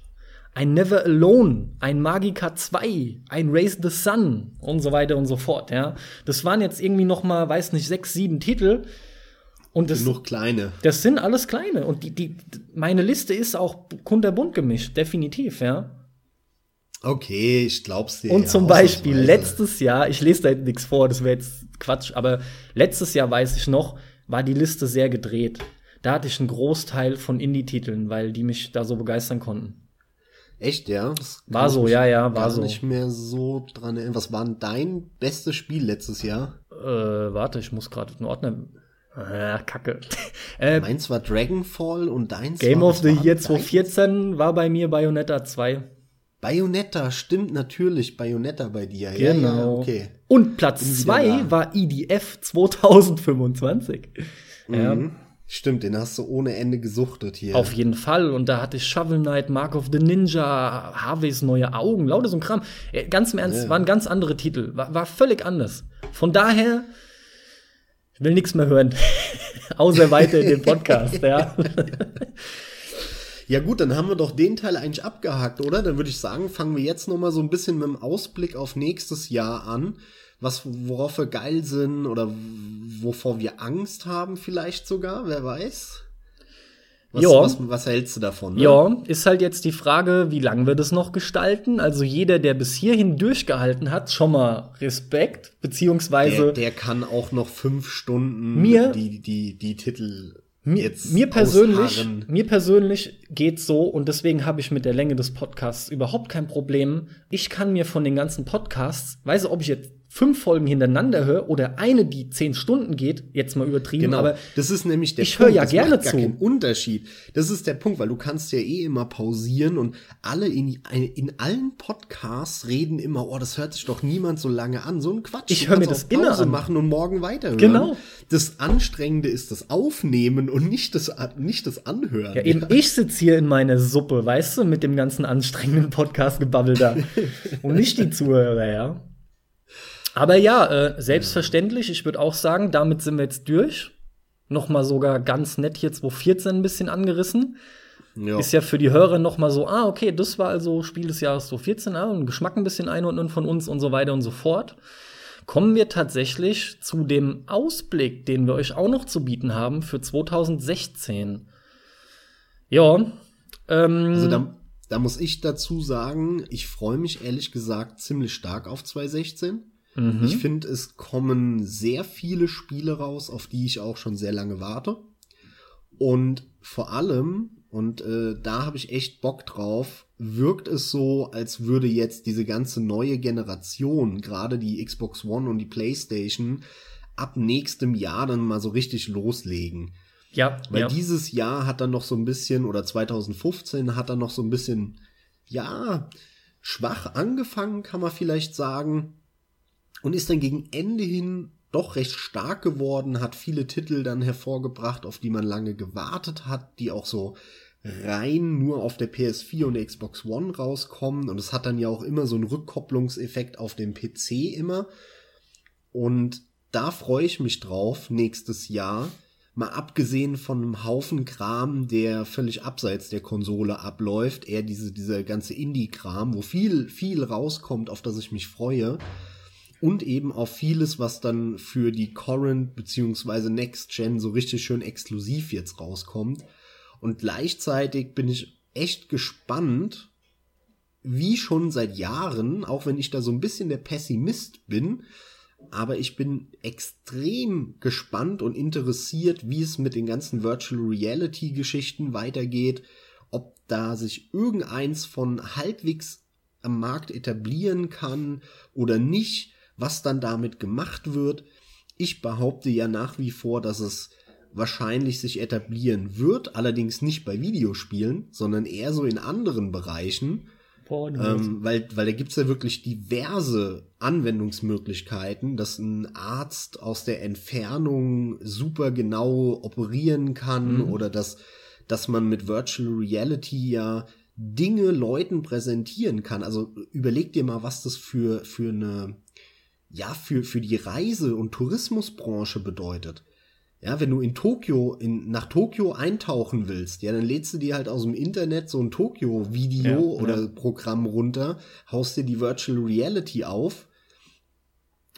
ein Never Alone, ein Magica 2, ein Raise the Sun und so weiter und so fort, ja. Das waren jetzt irgendwie noch mal, weiß nicht, sechs, sieben Titel. Und das, Genug kleine. das sind alles kleine. Und die, die, meine Liste ist auch kunterbunt gemischt, definitiv, ja. Okay, ich glaub's dir. Und ja, zum Beispiel letztes Jahr, ich lese da jetzt nichts vor, das wäre jetzt Quatsch, aber letztes Jahr weiß ich noch, war die Liste sehr gedreht. Da hatte ich einen Großteil von Indie-Titeln, weil die mich da so begeistern konnten. Echt, ja? Das War so, ja, ja, war so. nicht mehr so dran erinnern. Was war denn dein bestes Spiel letztes Jahr? Äh, warte, ich muss gerade einen Ordner. Ah, Kacke. äh, Meins war Dragonfall und deins Game war, of the Year deins? 2014 war bei mir Bayonetta 2. Bayonetta, stimmt natürlich. Bayonetta bei dir. Ja, ja, Genau. okay. Und Platz Bin wieder 2 da. war EDF 2025. Ja. Mhm. Stimmt, den hast du ohne Ende gesuchtet hier. Auf jeden Fall. Und da hatte ich Shovel Knight, Mark of the Ninja, Harveys neue Augen, lauter so ein Kram. Äh, Ganz im Ernst, Ja. waren ganz andere Titel. War, war völlig anders. Von daher, ich will nichts mehr hören. Außer weiter in den Podcast, ja. Ja gut, dann haben wir doch den Teil eigentlich abgehakt, oder? Dann würde ich sagen, fangen wir jetzt noch mal so ein bisschen mit dem Ausblick auf nächstes Jahr an. Was, worauf wir geil sind oder wovor wir Angst haben vielleicht sogar, wer weiß. Was, Ja. was, was hältst du davon? Ne? Ja, ist halt jetzt die Frage, wie lange wir das noch gestalten. Also jeder, der bis hierhin durchgehalten hat, schon mal Respekt, beziehungsweise Der, der kann auch noch fünf Stunden Mir- die, die, die Titel Mir, jetzt mir persönlich, ausharren. mir persönlich geht's so und deswegen habe ich mit der Länge des Podcasts überhaupt kein Problem. Ich kann mir von den ganzen Podcasts, weiß ob ich jetzt fünf Folgen hintereinander höre oder eine, die zehn Stunden geht, jetzt mal übertrieben, Genau, aber das ist nämlich der ich höre ja das gerne macht gar zu. keinen Unterschied. Das ist der Punkt, weil du kannst ja eh immer pausieren und alle in, in allen Podcasts reden immer, oh, das hört sich doch niemand so lange an. So ein Quatsch. Ich höre mir das immer an. machen und morgen weiterhören. Genau. Das Anstrengende ist das Aufnehmen und nicht das, nicht das Anhören. ja, eben ich sitze hier in meiner Suppe, weißt du, mit dem ganzen anstrengenden Podcast-Gebabbel da und nicht die Zuhörer, ja. Aber ja, äh, selbstverständlich, ich würde auch sagen, damit sind wir jetzt durch. Nochmal sogar ganz nett hier 2014 ein bisschen angerissen. Ja. Ist ja für die Hörer noch mal so, ah, okay, das war also Spiel des Jahres 2014, ah, und Geschmack ein bisschen einordnen von uns und so weiter und so fort. Kommen wir tatsächlich zu dem Ausblick, den wir euch auch noch zu bieten haben für 2016. Ja, ähm, Also da, da muss ich dazu sagen, ich freue mich ehrlich gesagt ziemlich stark auf 2016. mhm. Ich finde, es kommen sehr viele Spiele raus, auf die ich auch schon sehr lange warte. Und vor allem, und äh, da habe ich echt Bock drauf, wirkt es so, als würde jetzt diese ganze neue Generation, gerade die Xbox One und die PlayStation, ab nächstem Jahr dann mal so richtig loslegen. ja, Weil ja. dieses Jahr hat dann noch so ein bisschen, oder 2015 hat dann noch so ein bisschen, ja, schwach angefangen, kann man vielleicht sagen. Und ist dann gegen Ende hin doch recht stark geworden, hat viele Titel dann hervorgebracht, auf die man lange gewartet hat, die auch so rein nur auf der PS4 und der Xbox One rauskommen. Und es hat dann ja auch immer so einen Rückkopplungseffekt auf dem PC immer. Und da freue ich mich drauf, nächstes Jahr. Mal abgesehen von einem Haufen Kram, der völlig abseits der Konsole abläuft, eher diese, dieser ganze Indie-Kram, wo viel, viel rauskommt, auf das ich mich freue. Und eben auf vieles, was dann für die Current beziehungsweise Next Gen so richtig schön exklusiv jetzt rauskommt. Und gleichzeitig bin ich echt gespannt, wie schon seit Jahren, auch wenn ich da so ein bisschen der Pessimist bin, aber ich bin extrem gespannt und interessiert, wie es mit den ganzen Virtual Reality Geschichten weitergeht, ob da sich irgendeins von halbwegs am Markt etablieren kann oder nicht, was dann damit gemacht wird. Ich behaupte ja nach wie vor, dass es wahrscheinlich sich etablieren wird, allerdings nicht bei Videospielen, sondern eher so in anderen Bereichen. Ähm, weil, weil da gibt's ja wirklich diverse Anwendungsmöglichkeiten, dass ein Arzt aus der Entfernung super genau operieren kann Mhm. oder dass, dass man mit Virtual Reality ja Dinge Leuten präsentieren kann. Also überleg dir mal, was das für, für eine, ja, für, für die Reise- und Tourismusbranche bedeutet. Ja, wenn du in Tokio, in, nach Tokio eintauchen willst, ja, dann lädst du dir halt aus dem Internet so ein Tokio-Video Ja, oder ja. Programm runter, haust dir die Virtual Reality auf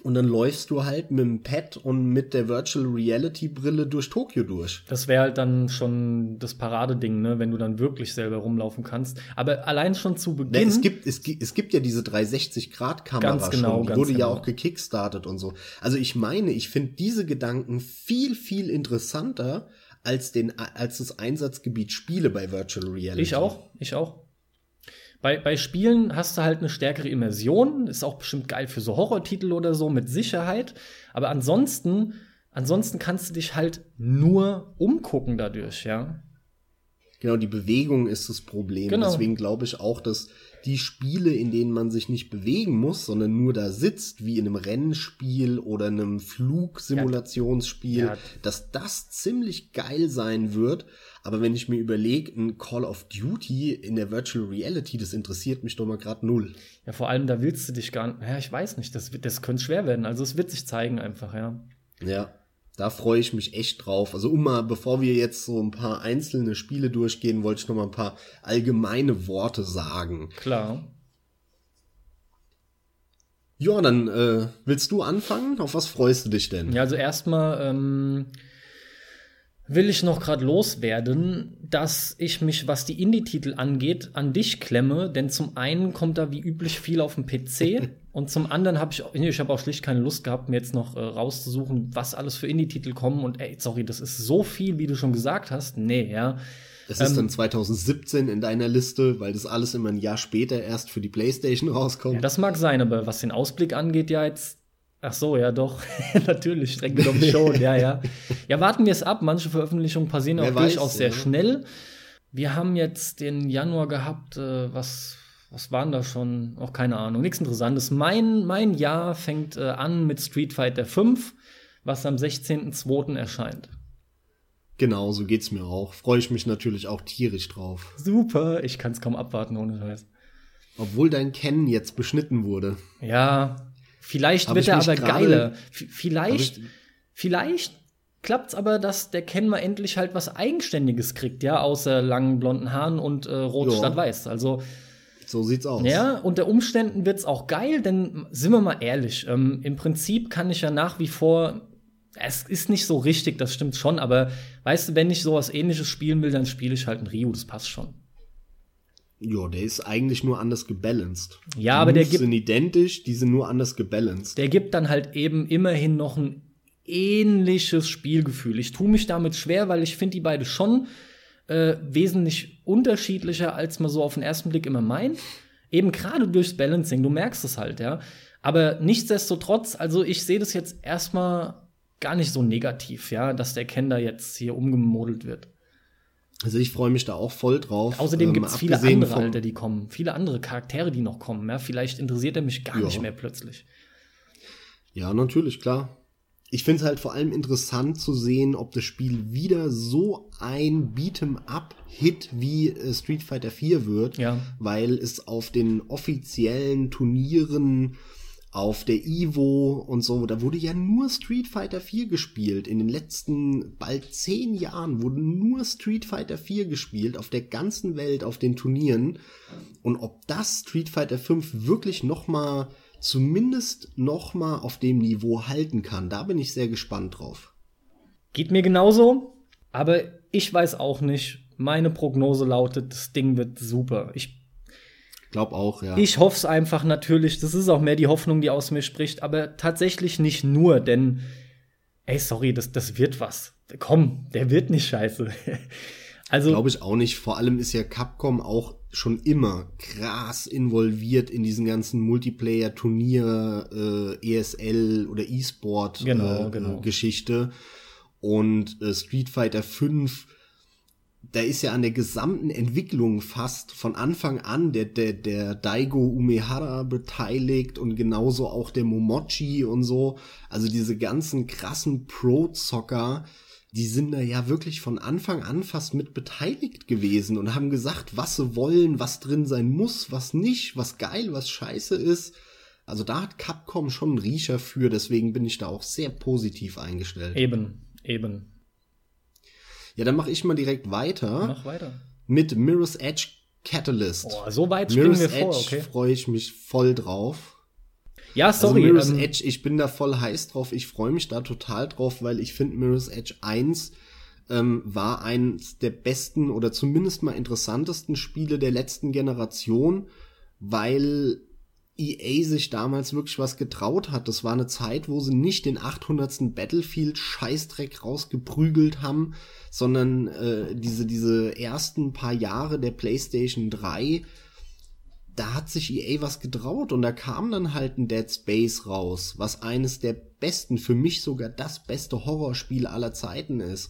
und dann läufst du halt mit dem Pad und mit der Virtual Reality Brille durch Tokio durch. Das wäre halt dann schon das Paradeding, ne, wenn du dann wirklich selber rumlaufen kannst. Aber allein schon zu Ne, Beginn. es gibt, es, gi- es gibt ja diese 360-Grad-Kamera Ganz genau, schon. Die wurde ja genau. auch gekickstartet und so. Also ich meine, ich finde diese Gedanken viel, viel interessanter als den, als das Einsatzgebiet Spiele bei Virtual Reality. Ich auch, ich auch. Bei, bei Spielen hast du halt eine stärkere Immersion, ist auch bestimmt geil für so Horrortitel oder so, mit Sicherheit. Aber ansonsten, ansonsten kannst du dich halt nur umgucken dadurch, ja. Genau, die Bewegung ist das Problem. Genau. Deswegen glaube ich auch, dass die Spiele, in denen man sich nicht bewegen muss, sondern nur da sitzt, wie in einem Rennspiel oder einem Flugsimulationsspiel, Ja. dass das ziemlich geil sein wird. Aber wenn ich mir überlege, ein Call of Duty in der Virtual Reality, das interessiert mich doch mal gerade null. Ja, vor allem, da willst du dich gar nicht, ja, ich weiß nicht, das, wird- das könnte schwer werden. Also es wird sich zeigen einfach, ja. Ja, da freue ich mich echt drauf. Also um mal, bevor wir jetzt so ein paar einzelne Spiele durchgehen, wollte ich noch mal ein paar allgemeine Worte sagen. Klar. Ja, dann äh, willst du anfangen? Auf was freust du dich denn? Ja, also erstmal ähm, will ich noch gerade loswerden, dass ich mich, was die Indie-Titel angeht, an dich klemme, denn zum einen kommt da wie üblich viel auf dem PC und zum anderen habe ich, ich habe auch schlicht keine Lust gehabt, mir jetzt noch äh, rauszusuchen, was alles für Indie-Titel kommen und ey, sorry, das ist so viel, wie du schon gesagt hast. Nee, ja. Es Ähm, ist dann 2017 in deiner Liste, weil das alles immer ein Jahr später erst für die PlayStation rauskommt. Ja, das mag sein, aber was den Ausblick angeht, ja jetzt. Ach so, ja doch. Natürlich, streng genommen schon, ja, ja. Ja, warten wir es ab. Manche Veröffentlichungen passieren Wer auch weiß, durchaus sehr ja. schnell. Wir haben jetzt den Januar gehabt, äh, was, was waren da schon? Auch keine Ahnung, nichts Interessantes. Mein, mein Jahr fängt äh, an mit Street Fighter 5, was am 16.02. erscheint. Genau, so geht's mir auch. Freue ich mich natürlich auch tierisch drauf. Super, ich kann es kaum abwarten, ohne Scheiß. Obwohl dein Ken jetzt beschnitten wurde. Ja, vielleicht Hab wird er aber geiler. Vielleicht, vielleicht klappt's aber, dass der Ken mal endlich halt was Eigenständiges kriegt, ja, außer langen blonden Haaren und äh, Rot Ja. statt Weiß. Also, So sieht's aus. ja, unter Umständen wird's auch geil, denn sind wir mal ehrlich, ähm, im Prinzip kann ich ja nach wie vor, es ist nicht so richtig, das stimmt schon, aber weißt du, wenn ich sowas ähnliches spielen will, dann spiele ich halt ein Ryu, das passt schon. Ja, der ist eigentlich nur anders gebalanced. Ja, die aber der Moves gibt- sind identisch, die sind nur anders gebalanced. der gibt dann halt eben immerhin noch ein ähnliches Spielgefühl. Ich tue mich damit schwer, weil ich finde die beide schon äh, wesentlich unterschiedlicher, als man so auf den ersten Blick immer meint. Eben gerade durchs Balancing, du merkst es halt, ja. Aber nichtsdestotrotz, also ich sehe das jetzt erstmal gar nicht so negativ, ja, dass der Ken da jetzt hier umgemodelt wird. Also ich freue mich da auch voll drauf. Außerdem Ähm, gibt's viele abgesehen andere, Alter, die kommen. Viele andere Charaktere, die noch kommen, ja. Vielleicht interessiert er mich gar Ja. nicht mehr plötzlich. Ja, natürlich, klar. Ich finde es halt vor allem interessant zu sehen, ob das Spiel wieder so ein Beat'em-up-Hit wie äh, Street Fighter 4 wird, Ja. weil es auf den offiziellen Turnieren, auf der Evo und so, da wurde ja nur Street Fighter 4 gespielt. In den letzten bald zehn Jahren wurde nur Street Fighter 4 gespielt, auf der ganzen Welt, auf den Turnieren. Und ob das Street Fighter 5 wirklich noch mal zumindest noch mal auf dem Niveau halten kann, da bin ich sehr gespannt drauf. Geht mir genauso, aber ich weiß auch nicht. Meine Prognose lautet, das Ding wird super. Ich, Glaub auch, ja. ich hoffe es einfach natürlich. Das ist auch mehr die Hoffnung, die aus mir spricht, aber tatsächlich nicht nur, denn, ey, sorry, das, das wird was. Komm, der wird nicht scheiße. Also, Glaube ich auch nicht. Vor allem ist ja Capcom auch schon immer krass involviert in diesen ganzen Multiplayer-Turnier, äh, ESL oder E-Sport Genau, äh, genau. Geschichte. Und äh, Street Fighter 5, da ist ja an der gesamten Entwicklung fast von Anfang an der, der, der Daigo Umehara beteiligt und genauso auch der Momochi und so. Also diese ganzen krassen Pro-Zocker, die sind da ja wirklich von Anfang an fast mit beteiligt gewesen und haben gesagt, was sie wollen, was drin sein muss, was nicht, was geil, was scheiße ist. Also da hat Capcom schon einen Riecher für, deswegen bin ich da auch sehr positiv eingestellt. eben. Eben. Ja, dann mache ich mal direkt weiter. Mach weiter. Mit Mirror's Edge Catalyst. Oh, so weit springen Mirror's wir vor, Edge okay. freue ich mich voll drauf. Ja, sorry. also Mirror's ähm, Edge, ich bin da voll heiß drauf. Ich freue mich da total drauf, weil ich finde Mirror's Edge 1 ähm, war eins der besten oder zumindest mal interessantesten Spiele der letzten Generation, weil EA sich damals wirklich was getraut hat. Das war eine Zeit, wo sie nicht den 800. Battlefield Scheißdreck rausgeprügelt haben, sondern äh, diese diese ersten paar Jahre der PlayStation 3 da hat sich EA was getraut und da kam dann halt ein Dead Space raus, was eines der besten, für mich sogar das beste Horrorspiel aller Zeiten ist.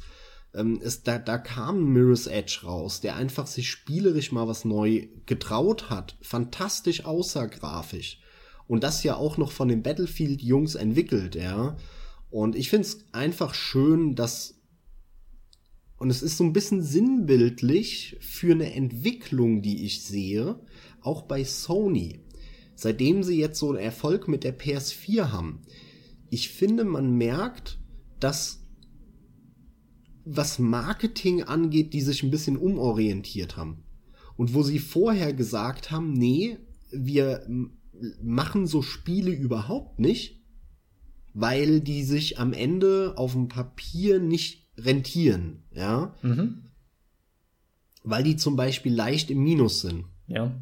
Ähm, es, da, da kam Mirror's Edge raus, der einfach sich spielerisch mal was neu getraut hat, fantastisch aussah grafisch. Und das ja auch noch von den Battlefield-Jungs entwickelt, ja. Und ich find's einfach schön, dass und es ist so ein bisschen sinnbildlich für eine Entwicklung, die ich sehe, auch bei Sony. Seitdem sie jetzt so einen Erfolg mit der PS4 haben. Ich finde, man merkt, dass was Marketing angeht, die sich ein bisschen umorientiert haben. Und wo sie vorher gesagt haben, nee, wir machen so Spiele überhaupt nicht, weil die sich am Ende auf dem Papier nicht rentieren, ja, mhm. weil die zum Beispiel leicht im Minus sind. Ja.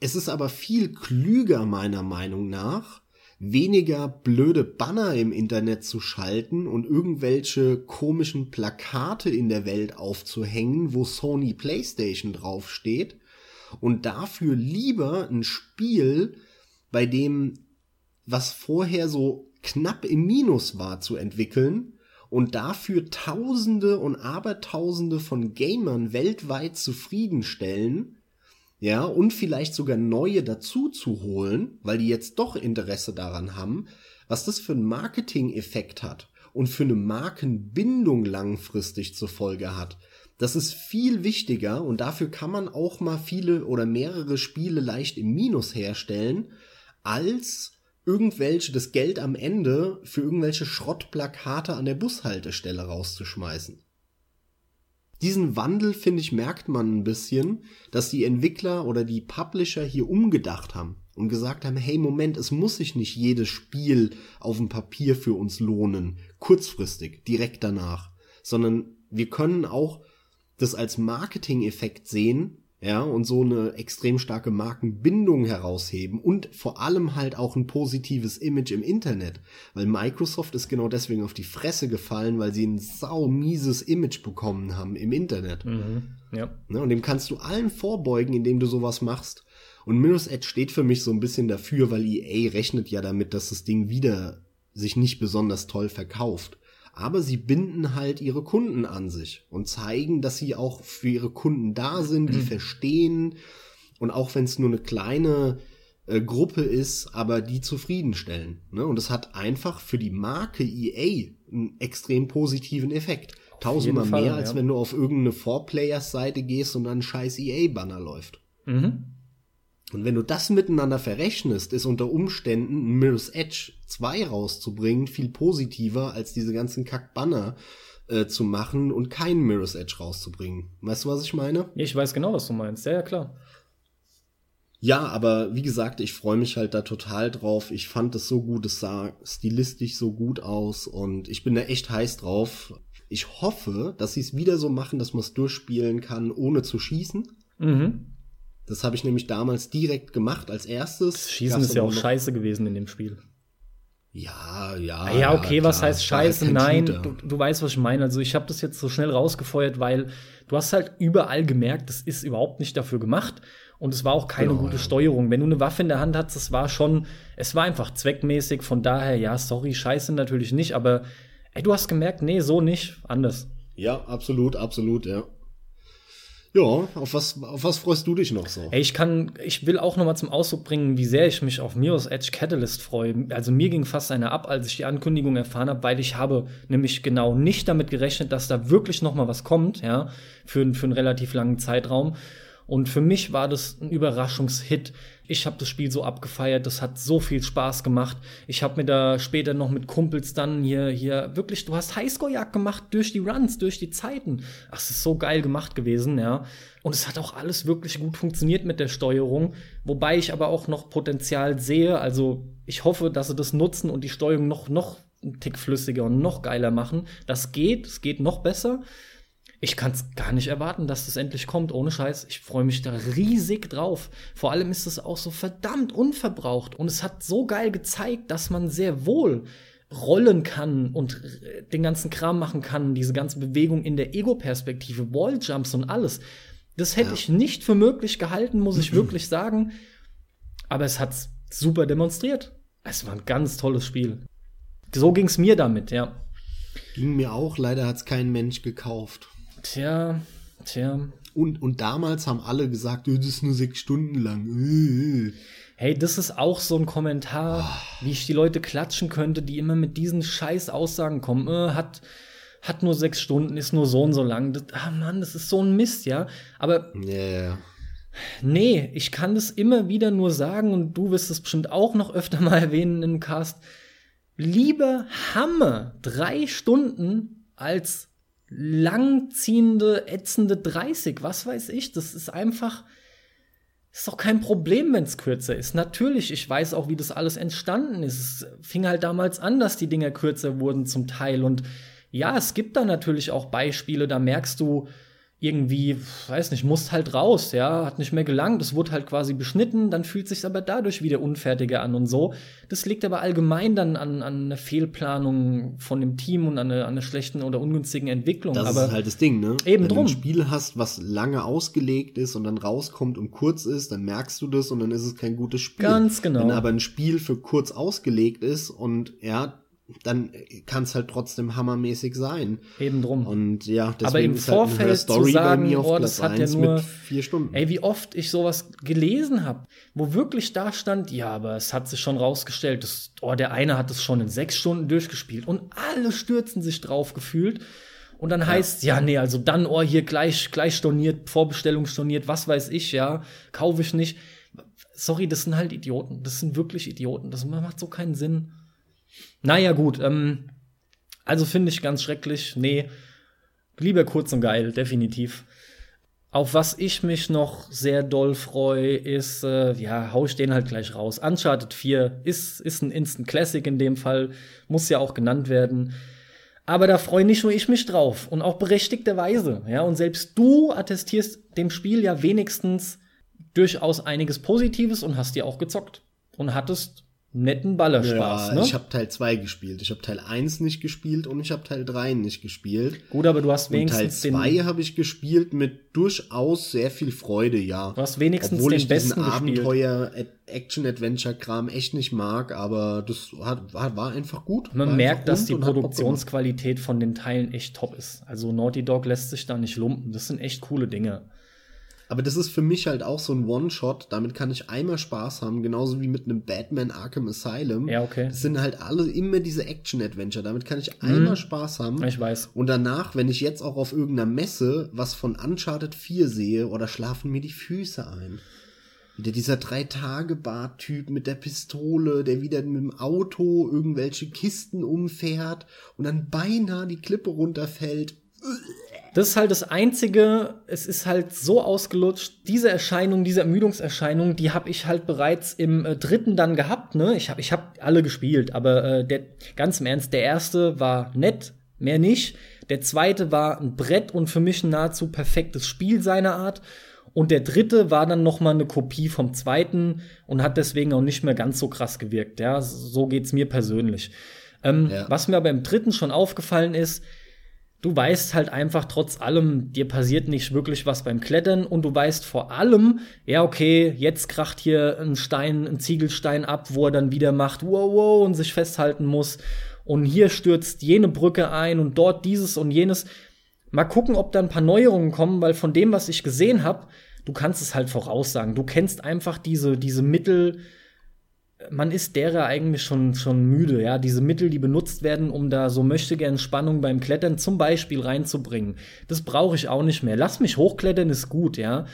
Es ist aber viel klüger meiner Meinung nach, weniger blöde Banner im Internet zu schalten und irgendwelche komischen Plakate in der Welt aufzuhängen, wo Sony PlayStation draufsteht und dafür lieber ein Spiel, bei dem was vorher so knapp im Minus war zu entwickeln und dafür Tausende und Abertausende von Gamern weltweit zufriedenstellen, ja, und vielleicht sogar neue dazu zu holen, weil die jetzt doch Interesse daran haben, was das für einen Marketing-Effekt hat und für eine Markenbindung langfristig zur Folge hat. Das ist viel wichtiger und dafür kann man auch mal viele oder mehrere Spiele leicht im Minus herstellen, als irgendwelche das Geld am Ende für irgendwelche Schrottplakate an der Bushaltestelle rauszuschmeißen. Diesen Wandel, finde ich, merkt man ein bisschen, dass die Entwickler oder die Publisher hier umgedacht haben und gesagt haben, hey Moment, es muss sich nicht jedes Spiel auf dem Papier für uns lohnen, kurzfristig, direkt danach, sondern wir können auch das als Marketing-Effekt sehen, ja, und so eine extrem starke Markenbindung herausheben und vor allem halt auch ein positives Image im Internet, weil Microsoft ist genau deswegen auf die Fresse gefallen, weil sie ein sau mieses Image bekommen haben im Internet. Mhm. Ja. Ne, und dem kannst du allen vorbeugen, indem du sowas machst. Und Mirror's Edge steht für mich so ein bisschen dafür, weil EA rechnet ja damit, dass das Ding wieder sich nicht besonders toll verkauft. Aber sie binden halt ihre Kunden an sich und zeigen, dass sie auch für ihre Kunden da sind, die verstehen. Und auch wenn es nur eine kleine äh, Gruppe ist, aber die zufriedenstellen. Ne? Und es hat einfach für die Marke EA einen extrem positiven Effekt. Tausendmal Fall, mehr, als ja. wenn du auf irgendeine Four-Players-Seite gehst und dann ein scheiß EA-Banner läuft. Mhm. Und wenn du das miteinander verrechnest, ist unter Umständen ein Mirror's Edge 2 rauszubringen viel positiver, als diese ganzen Kack-Banner äh, zu machen und keinen Mirror's Edge rauszubringen. Weißt du, was ich meine? Ich weiß genau, was du meinst. Ja, ja, klar. Ja, aber wie gesagt, ich freue mich halt da total drauf. Ich fand es so gut, es sah stilistisch so gut aus und ich bin da echt heiß drauf. Ich hoffe, dass sie es wieder so machen, dass man es durchspielen kann, ohne zu schießen. Mhm. Das habe ich nämlich damals direkt gemacht als erstes. Das Schießen ist ja auch scheiße gewesen in dem Spiel. Ja, ja. Ah ja, okay, was klar. heißt scheiße? Nein, du, du weißt, was ich meine. Also ich habe das jetzt so schnell rausgefeuert, weil du hast halt überall gemerkt, das ist überhaupt nicht dafür gemacht und es war auch keine Genau, gute ja. Steuerung. Wenn du eine Waffe in der Hand hattest, das war schon, es war einfach zweckmäßig. Von daher, ja, sorry, scheiße natürlich nicht, aber ey, du hast gemerkt, nee, so nicht, anders. Ja, absolut, absolut, ja. Ja, auf was, auf was freust du dich noch so? Ey, ich kann, ich will auch noch mal zum Ausdruck bringen, wie sehr ich mich auf Mirror's Edge Catalyst freue. Also mir ging fast einer ab, als ich die Ankündigung erfahren habe, weil ich habe nämlich genau nicht damit gerechnet, dass da wirklich noch mal was kommt, ja, für, für einen relativ langen Zeitraum. Und für mich war das ein Überraschungshit. Ich habe das Spiel so abgefeiert, das hat so viel Spaß gemacht. Ich habe mir da später noch mit Kumpels dann hier, hier wirklich, du hast Highscore-Jagd gemacht durch die Runs, durch die Zeiten. Ach, es ist so geil gemacht gewesen, ja. Und es hat auch alles wirklich gut funktioniert mit der Steuerung, wobei ich aber auch noch Potenzial sehe. Also ich hoffe, dass sie das nutzen und die Steuerung noch, noch einen Tick flüssiger und noch geiler machen. Das geht, es geht noch besser ich kann es gar nicht erwarten, dass das endlich kommt, ohne Scheiß. Ich freue mich da riesig drauf. Vor allem ist es auch so verdammt unverbraucht und es hat so geil gezeigt, dass man sehr wohl rollen kann und den ganzen Kram machen kann, diese ganze Bewegung in der Ego-Perspektive, Walljumps und alles. Das hätte ja. ich nicht für möglich gehalten, muss ich wirklich sagen. Aber es hat's super demonstriert. Es war ein ganz tolles Spiel. So ging's mir damit, ja. Ging mir auch, leider hat's kein Mensch gekauft. Tja, tja. Und, und damals haben alle gesagt, das ist nur sechs Stunden lang. Hey, das ist auch so ein Kommentar, oh. wie ich die Leute klatschen könnte, die immer mit diesen scheiß Aussagen kommen. Äh, hat, hat nur sechs Stunden, ist nur so und so lang. Das, ah Mann, das ist so ein Mist, ja. Aber yeah. nee, ich kann das immer wieder nur sagen und du wirst es bestimmt auch noch öfter mal erwähnen im Cast. Lieber Hammer drei Stunden als langziehende, ätzende 30, was weiß ich. Das ist einfach, ist doch kein Problem, wenn es kürzer ist. Natürlich, ich weiß auch, wie das alles entstanden ist. Es fing halt damals an, dass die Dinger kürzer wurden zum Teil. Und ja, es gibt da natürlich auch Beispiele, da merkst du, irgendwie, weiß nicht, musst halt raus, ja, hat nicht mehr gelangt, es wurde halt quasi beschnitten, dann fühlt sich aber dadurch wieder unfertiger an und so. Das liegt aber allgemein dann an, an einer Fehlplanung von dem Team und an einer, an einer schlechten oder ungünstigen Entwicklung. Das aber ist halt das Ding, ne? Eben Wenn drum. du ein Spiel hast, was lange ausgelegt ist und dann rauskommt und kurz ist, dann merkst du das und dann ist es kein gutes Spiel. Ganz genau. Wenn aber ein Spiel für kurz ausgelegt ist und ja, dann kann es halt trotzdem hammermäßig sein. Eben drum. Und ja, deswegen Aber im ist Vorfeld halt Story zu sagen, bei mir auf oh, das hat ja nur vier Stunden. Ey, wie oft ich sowas gelesen habe, wo wirklich da stand, ja, aber es hat sich schon rausgestellt, dass, oh, der eine hat es schon in sechs Stunden durchgespielt und alle stürzen sich drauf gefühlt. Und dann ja. heißt, ja, nee, also dann, oh, hier gleich, gleich storniert, Vorbestellung storniert, was weiß ich, ja, kaufe ich nicht. Sorry, das sind halt Idioten. Das sind wirklich Idioten. Das macht so keinen Sinn. Naja, gut. Ähm, also finde ich ganz schrecklich. Nee, lieber kurz und geil, definitiv. Auf was ich mich noch sehr doll freue, ist, äh, ja, hau ich den halt gleich raus. Uncharted 4 ist, ist ein Instant Classic in dem Fall, muss ja auch genannt werden. Aber da freue nicht nur ich mich drauf und auch berechtigterweise. Ja, und selbst du attestierst dem Spiel ja wenigstens durchaus einiges Positives und hast dir auch gezockt und hattest netten Ballerspaß. Ja, ne? ich habe Teil 2 gespielt. Ich habe Teil 1 nicht gespielt und ich habe Teil 3 nicht gespielt. Gut, aber du hast wenigstens und Teil 2 habe ich gespielt mit durchaus sehr viel Freude, ja. Du hast wenigstens Obwohl den ich besten diesen Abenteuer Action Adventure Kram echt nicht mag, aber das hat, war einfach gut. Man merkt, dass die Produktionsqualität von den Teilen echt top ist. Also Naughty Dog lässt sich da nicht lumpen. Das sind echt coole Dinge. Aber das ist für mich halt auch so ein One-Shot. Damit kann ich einmal Spaß haben, genauso wie mit einem Batman Arkham Asylum. Ja, okay. Das sind halt alle immer diese Action-Adventure. Damit kann ich einmal mhm. Spaß haben. Ich weiß. Und danach, wenn ich jetzt auch auf irgendeiner Messe was von Uncharted 4 sehe, oder schlafen mir die Füße ein. Wieder dieser Drei-Tage-Bart-Typ mit der Pistole, der wieder mit dem Auto irgendwelche Kisten umfährt und dann beinahe die Klippe runterfällt. Das ist halt das Einzige, es ist halt so ausgelutscht. Diese Erscheinung, diese Ermüdungserscheinung, die habe ich halt bereits im äh, dritten dann gehabt. Ne? Ich habe ich hab alle gespielt, aber äh, der, ganz im Ernst, der erste war nett, mehr nicht. Der zweite war ein Brett und für mich ein nahezu perfektes Spiel seiner Art. Und der dritte war dann noch mal eine Kopie vom zweiten und hat deswegen auch nicht mehr ganz so krass gewirkt. Ja, so geht's mir persönlich. Ähm, ja. Was mir aber im dritten schon aufgefallen ist, du weißt halt einfach trotz allem, dir passiert nicht wirklich was beim Klettern und du weißt vor allem, ja, okay, jetzt kracht hier ein Stein, ein Ziegelstein ab, wo er dann wieder macht, wow, wow, und sich festhalten muss. Und hier stürzt jene Brücke ein und dort dieses und jenes. Mal gucken, ob da ein paar Neuerungen kommen, weil von dem, was ich gesehen habe, du kannst es halt voraussagen. Du kennst einfach diese, diese Mittel, man ist derer eigentlich schon, schon müde, ja. Diese Mittel, die benutzt werden, um da so möchte gern Spannung beim Klettern zum Beispiel reinzubringen. Das brauche ich auch nicht mehr. Lass mich hochklettern, ist gut, ja.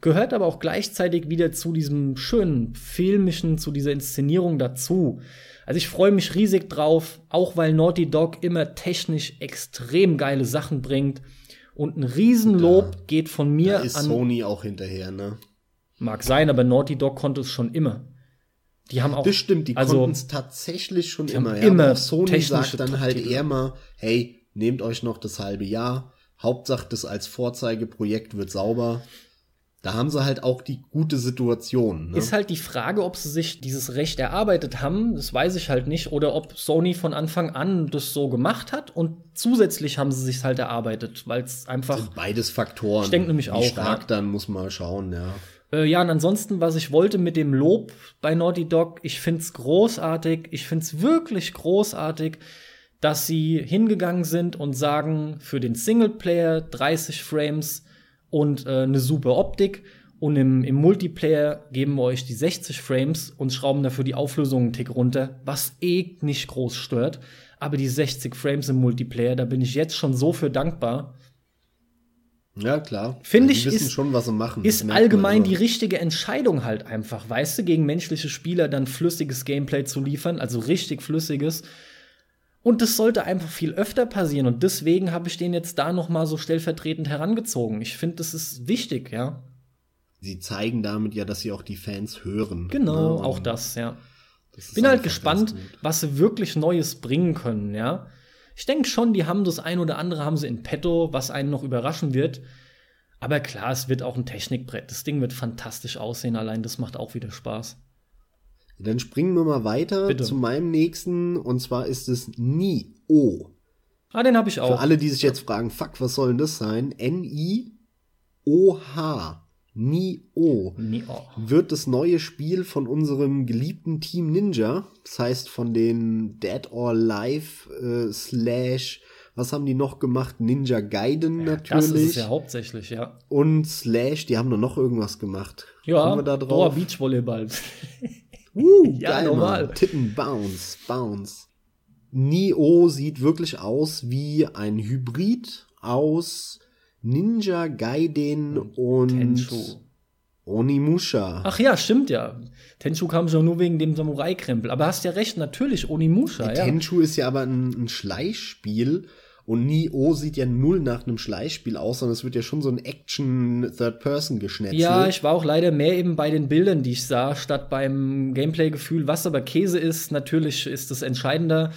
gehört aber auch gleichzeitig wieder zu diesem schönen filmischen, zu dieser Inszenierung dazu. Also ich freue mich riesig drauf, auch weil Naughty Dog immer technisch extrem geile Sachen bringt. Und ein Riesenlob da, geht von mir da ist an. Sony auch hinterher, ne? Mag sein, aber Naughty Dog konnte es schon immer. Die haben auch. Das stimmt, die also, konnten es tatsächlich schon immer. Ja, immer Sony sagt dann halt eher mal, hey, nehmt euch noch das halbe Jahr. Hauptsache, das als Vorzeigeprojekt wird sauber. Da haben sie halt auch die gute Situation. Ne? Ist halt die Frage, ob sie sich dieses Recht erarbeitet haben, das weiß ich halt nicht, oder ob Sony von Anfang an das so gemacht hat und zusätzlich haben sie sich halt erarbeitet, weil es einfach. Beides Faktoren. Ich denke nämlich auch. Wie stark ja. dann muss man schauen, ja. Äh, ja, und ansonsten, was ich wollte mit dem Lob bei Naughty Dog, ich find's großartig, ich find's wirklich großartig, dass sie hingegangen sind und sagen, für den Singleplayer 30 Frames und äh, eine super Optik. Und im, im Multiplayer geben wir euch die 60 Frames und schrauben dafür die Auflösung einen Tick runter, was eh nicht groß stört. Aber die 60 Frames im Multiplayer, da bin ich jetzt schon so für dankbar. Ja, klar. Finde ich, wissen ist, schon, was sie machen. Ist allgemein die richtige Entscheidung halt einfach, weißt du, gegen menschliche Spieler dann flüssiges Gameplay zu liefern, also richtig flüssiges. Und das sollte einfach viel öfter passieren. Und deswegen habe ich den jetzt da noch mal so stellvertretend herangezogen. Ich finde, das ist wichtig, ja. Sie zeigen damit ja, dass sie auch die Fans hören. Genau, ne? auch das, ja. Das Bin halt gespannt, was sie wirklich Neues bringen können, ja. Ich denke schon, die haben das ein oder andere haben sie in petto, was einen noch überraschen wird. Aber klar, es wird auch ein Technikbrett. Das Ding wird fantastisch aussehen, allein das macht auch wieder Spaß. Dann springen wir mal weiter Bitte. zu meinem nächsten und zwar ist es Nio. Ah, den habe ich auch. Für alle, die sich jetzt fragen, fuck, was soll denn das sein? N-I-O-H. Nio. Nio. Wird das neue Spiel von unserem geliebten Team Ninja, das heißt von den Dead or Alive äh, slash was haben die noch gemacht? Ninja Gaiden ja, natürlich. Das ist ja hauptsächlich, ja. Und Slash, die haben doch noch irgendwas gemacht. Ja, Kommen wir da drauf? Boah, Beachvolleyball. Uh, ja, geil, normal. Mann. Titten Bounce, Bounce. Nio sieht wirklich aus wie ein Hybrid aus Ninja Gaiden und, und Tenshu. Onimusha. Ach ja, stimmt ja. Tenshu kam schon nur wegen dem Samurai-Krempel. Aber hast ja recht, natürlich Onimusha. Ja, Tenshu ist ja aber ein, ein Schleichspiel und Nio sieht ja null nach einem Schleichspiel aus, sondern es wird ja schon so ein Action-Third-Person-Geschnetzel. Ja, ich war auch leider mehr eben bei den Bildern, die ich sah, statt beim Gameplay-Gefühl. Was aber Käse ist, natürlich ist das entscheidender.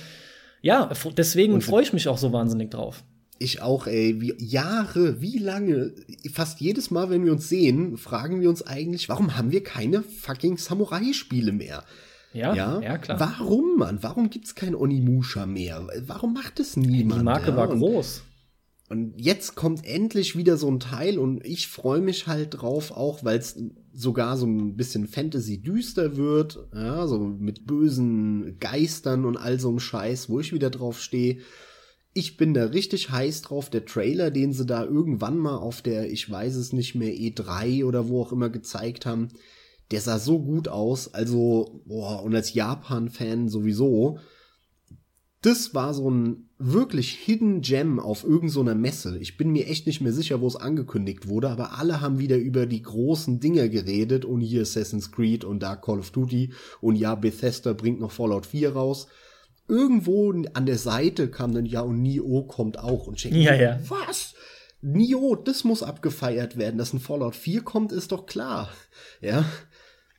Ja, deswegen freue ich mich auch so wahnsinnig drauf. Ich auch, ey. Wie, Jahre, wie lange? Fast jedes Mal, wenn wir uns sehen, fragen wir uns eigentlich, warum haben wir keine fucking Samurai-Spiele mehr? Ja, ja, ja, klar. Warum, Mann? Warum gibt's kein Onimusha mehr? Warum macht es niemand? Die Marke ja? war groß. Und jetzt kommt endlich wieder so ein Teil und ich freue mich halt drauf, auch weil es sogar so ein bisschen Fantasy düster wird, ja, so mit bösen Geistern und all so einem Scheiß, wo ich wieder drauf stehe. Ich bin da richtig heiß drauf. Der Trailer, den sie da irgendwann mal auf der, ich weiß es nicht mehr, E3 oder wo auch immer gezeigt haben, der sah so gut aus. Also, boah, und als Japan-Fan sowieso. Das war so ein wirklich Hidden Gem auf irgendeiner so Messe. Ich bin mir echt nicht mehr sicher, wo es angekündigt wurde, aber alle haben wieder über die großen Dinge geredet und hier Assassin's Creed und da Call of Duty und ja, Bethesda bringt noch Fallout 4 raus. Irgendwo an der Seite kam dann ja und Nio kommt auch und check. Ja, ja. Was? Nio, das muss abgefeiert werden. Dass ein Fallout 4 kommt, ist doch klar. Ja.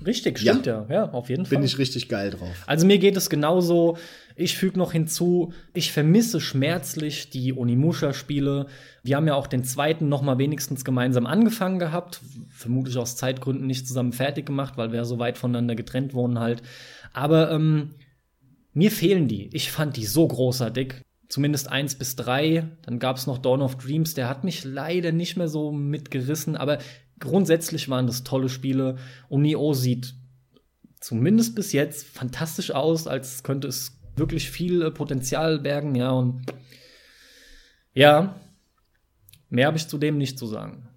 Richtig, stimmt ja. ja, ja auf jeden Fall. Bin ich richtig geil drauf. Also mir geht es genauso. Ich füge noch hinzu, ich vermisse schmerzlich die Onimusha-Spiele. Wir haben ja auch den zweiten noch mal wenigstens gemeinsam angefangen gehabt. Vermutlich aus Zeitgründen nicht zusammen fertig gemacht, weil wir so weit voneinander getrennt wohnen halt. Aber ähm, mir fehlen die. Ich fand die so großartig. Zumindest eins bis drei. Dann gab es noch Dawn of Dreams, der hat mich leider nicht mehr so mitgerissen, aber grundsätzlich waren das tolle Spiele und Neo sieht zumindest bis jetzt fantastisch aus, als könnte es wirklich viel äh, Potenzial bergen, ja, und ja, mehr habe ich zudem nicht zu sagen.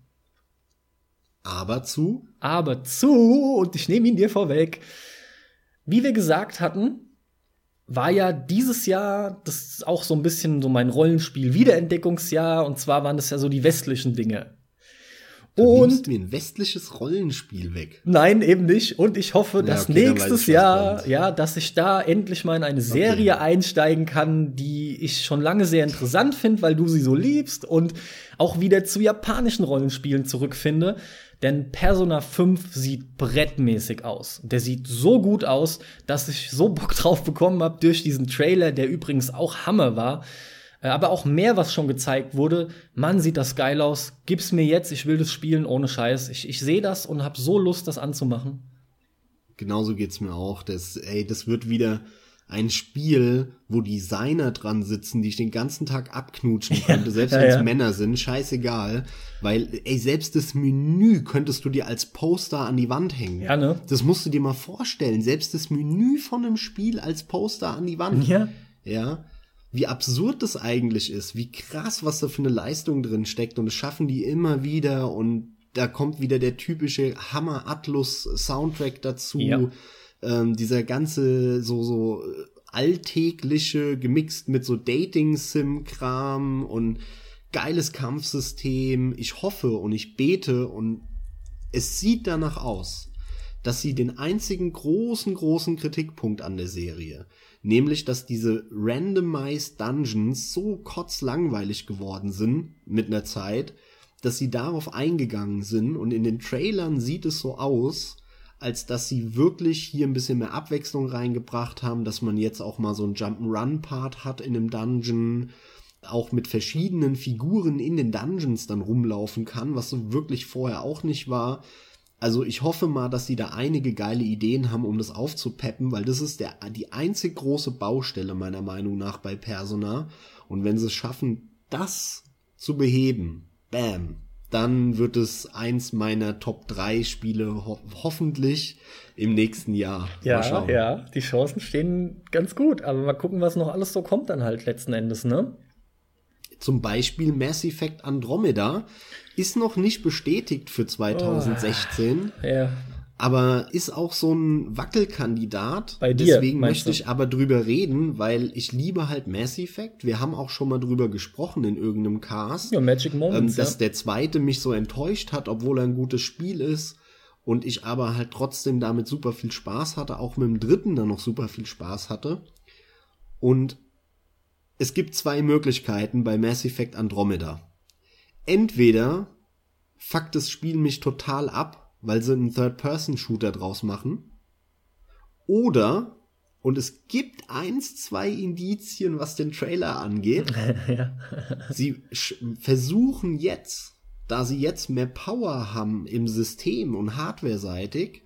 Aber zu? Aber zu, und ich nehme ihn dir vorweg. Wie wir gesagt hatten, war ja dieses Jahr, das ist auch so ein bisschen so mein Rollenspiel-Wiederentdeckungsjahr, und zwar waren das ja so die westlichen Dinge. Du und nimmst mir ein westliches Rollenspiel weg. Nein, eben nicht. Und ich hoffe, Ja, dass okay, nächstes Jahr, ja, dass ich da endlich mal in eine Serie einsteigen kann, die ich schon lange sehr interessant finde, weil du sie so liebst und auch wieder zu japanischen Rollenspielen zurückfinde. Denn Persona 5 sieht brettmäßig aus. Der sieht so gut aus, dass ich so Bock drauf bekommen habe durch diesen Trailer, der übrigens auch Hammer war. Äh, Aber auch mehr, was schon gezeigt wurde. Mann, sieht das geil aus. Gib's mir jetzt, ich will das spielen ohne Scheiß. Ich, ich sehe das und hab so Lust, das anzumachen. Genauso geht's mir auch. Das, ey, das wird wieder ein Spiel, wo Designer dran sitzen, die ich den ganzen Tag abknutschen könnte, selbst ja, wenn es ja. Männer sind, scheißegal. Weil, ey, selbst das Menü könntest du dir als Poster an die Wand hängen. Ja, ne? Das musst du dir mal vorstellen. Selbst das Menü von einem Spiel als Poster an die Wand. Ja. Ja. Wie absurd das eigentlich ist, wie krass, was da für eine Leistung drin steckt und das schaffen die immer wieder und da kommt wieder der typische Hammer Atlus Soundtrack dazu. Ja. Ähm, dieser ganze so so äh, alltägliche gemixt mit so Dating Sim Kram und geiles Kampfsystem. Ich hoffe und ich bete und es sieht danach aus, dass sie den einzigen großen, großen Kritikpunkt an der Serie, nämlich, dass diese randomized Dungeons so kotzlangweilig geworden sind mit einer Zeit, dass sie darauf eingegangen sind und in den Trailern sieht es so aus, als dass sie wirklich hier ein bisschen mehr Abwechslung reingebracht haben, dass man jetzt auch mal so einen Jump'n'Run-Part hat in einem Dungeon, auch mit verschiedenen Figuren in den Dungeons dann rumlaufen kann, was so wirklich vorher auch nicht war. Also ich hoffe mal, dass sie da einige geile Ideen haben, um das aufzupeppen, weil das ist der, die einzig große Baustelle meiner Meinung nach bei Persona. Und wenn sie es schaffen, das zu beheben, bam, dann wird es eins meiner Top 3 Spiele ho hoffentlich im nächsten Jahr. Ja, ja, die Chancen stehen ganz gut. Aber mal gucken, was noch alles so kommt dann halt letzten Endes, ne? Zum Beispiel Mass Effect Andromeda ist noch nicht bestätigt für 2016. Ja. Aber ist auch so ein Wackelkandidat. Bei dir, Deswegen möchte ich aber drüber reden, weil ich liebe halt Mass Effect. Wir haben auch schon mal drüber gesprochen in irgendeinem Cast. Ja, Magic ähm, Moments. dass ja. der zweite mich so enttäuscht hat, obwohl er ein gutes Spiel ist. Und ich aber halt trotzdem damit super viel Spaß hatte, auch mit dem dritten dann noch super viel Spaß hatte. Und es gibt zwei Möglichkeiten bei Mass Effect Andromeda. Entweder fuckt das Spiel mich total ab, weil sie einen Third-Person-Shooter draus machen. Oder, und es gibt eins, zwei Indizien, was den Trailer angeht, sie versuchen jetzt, da sie jetzt mehr Power haben im System und hardware-seitig,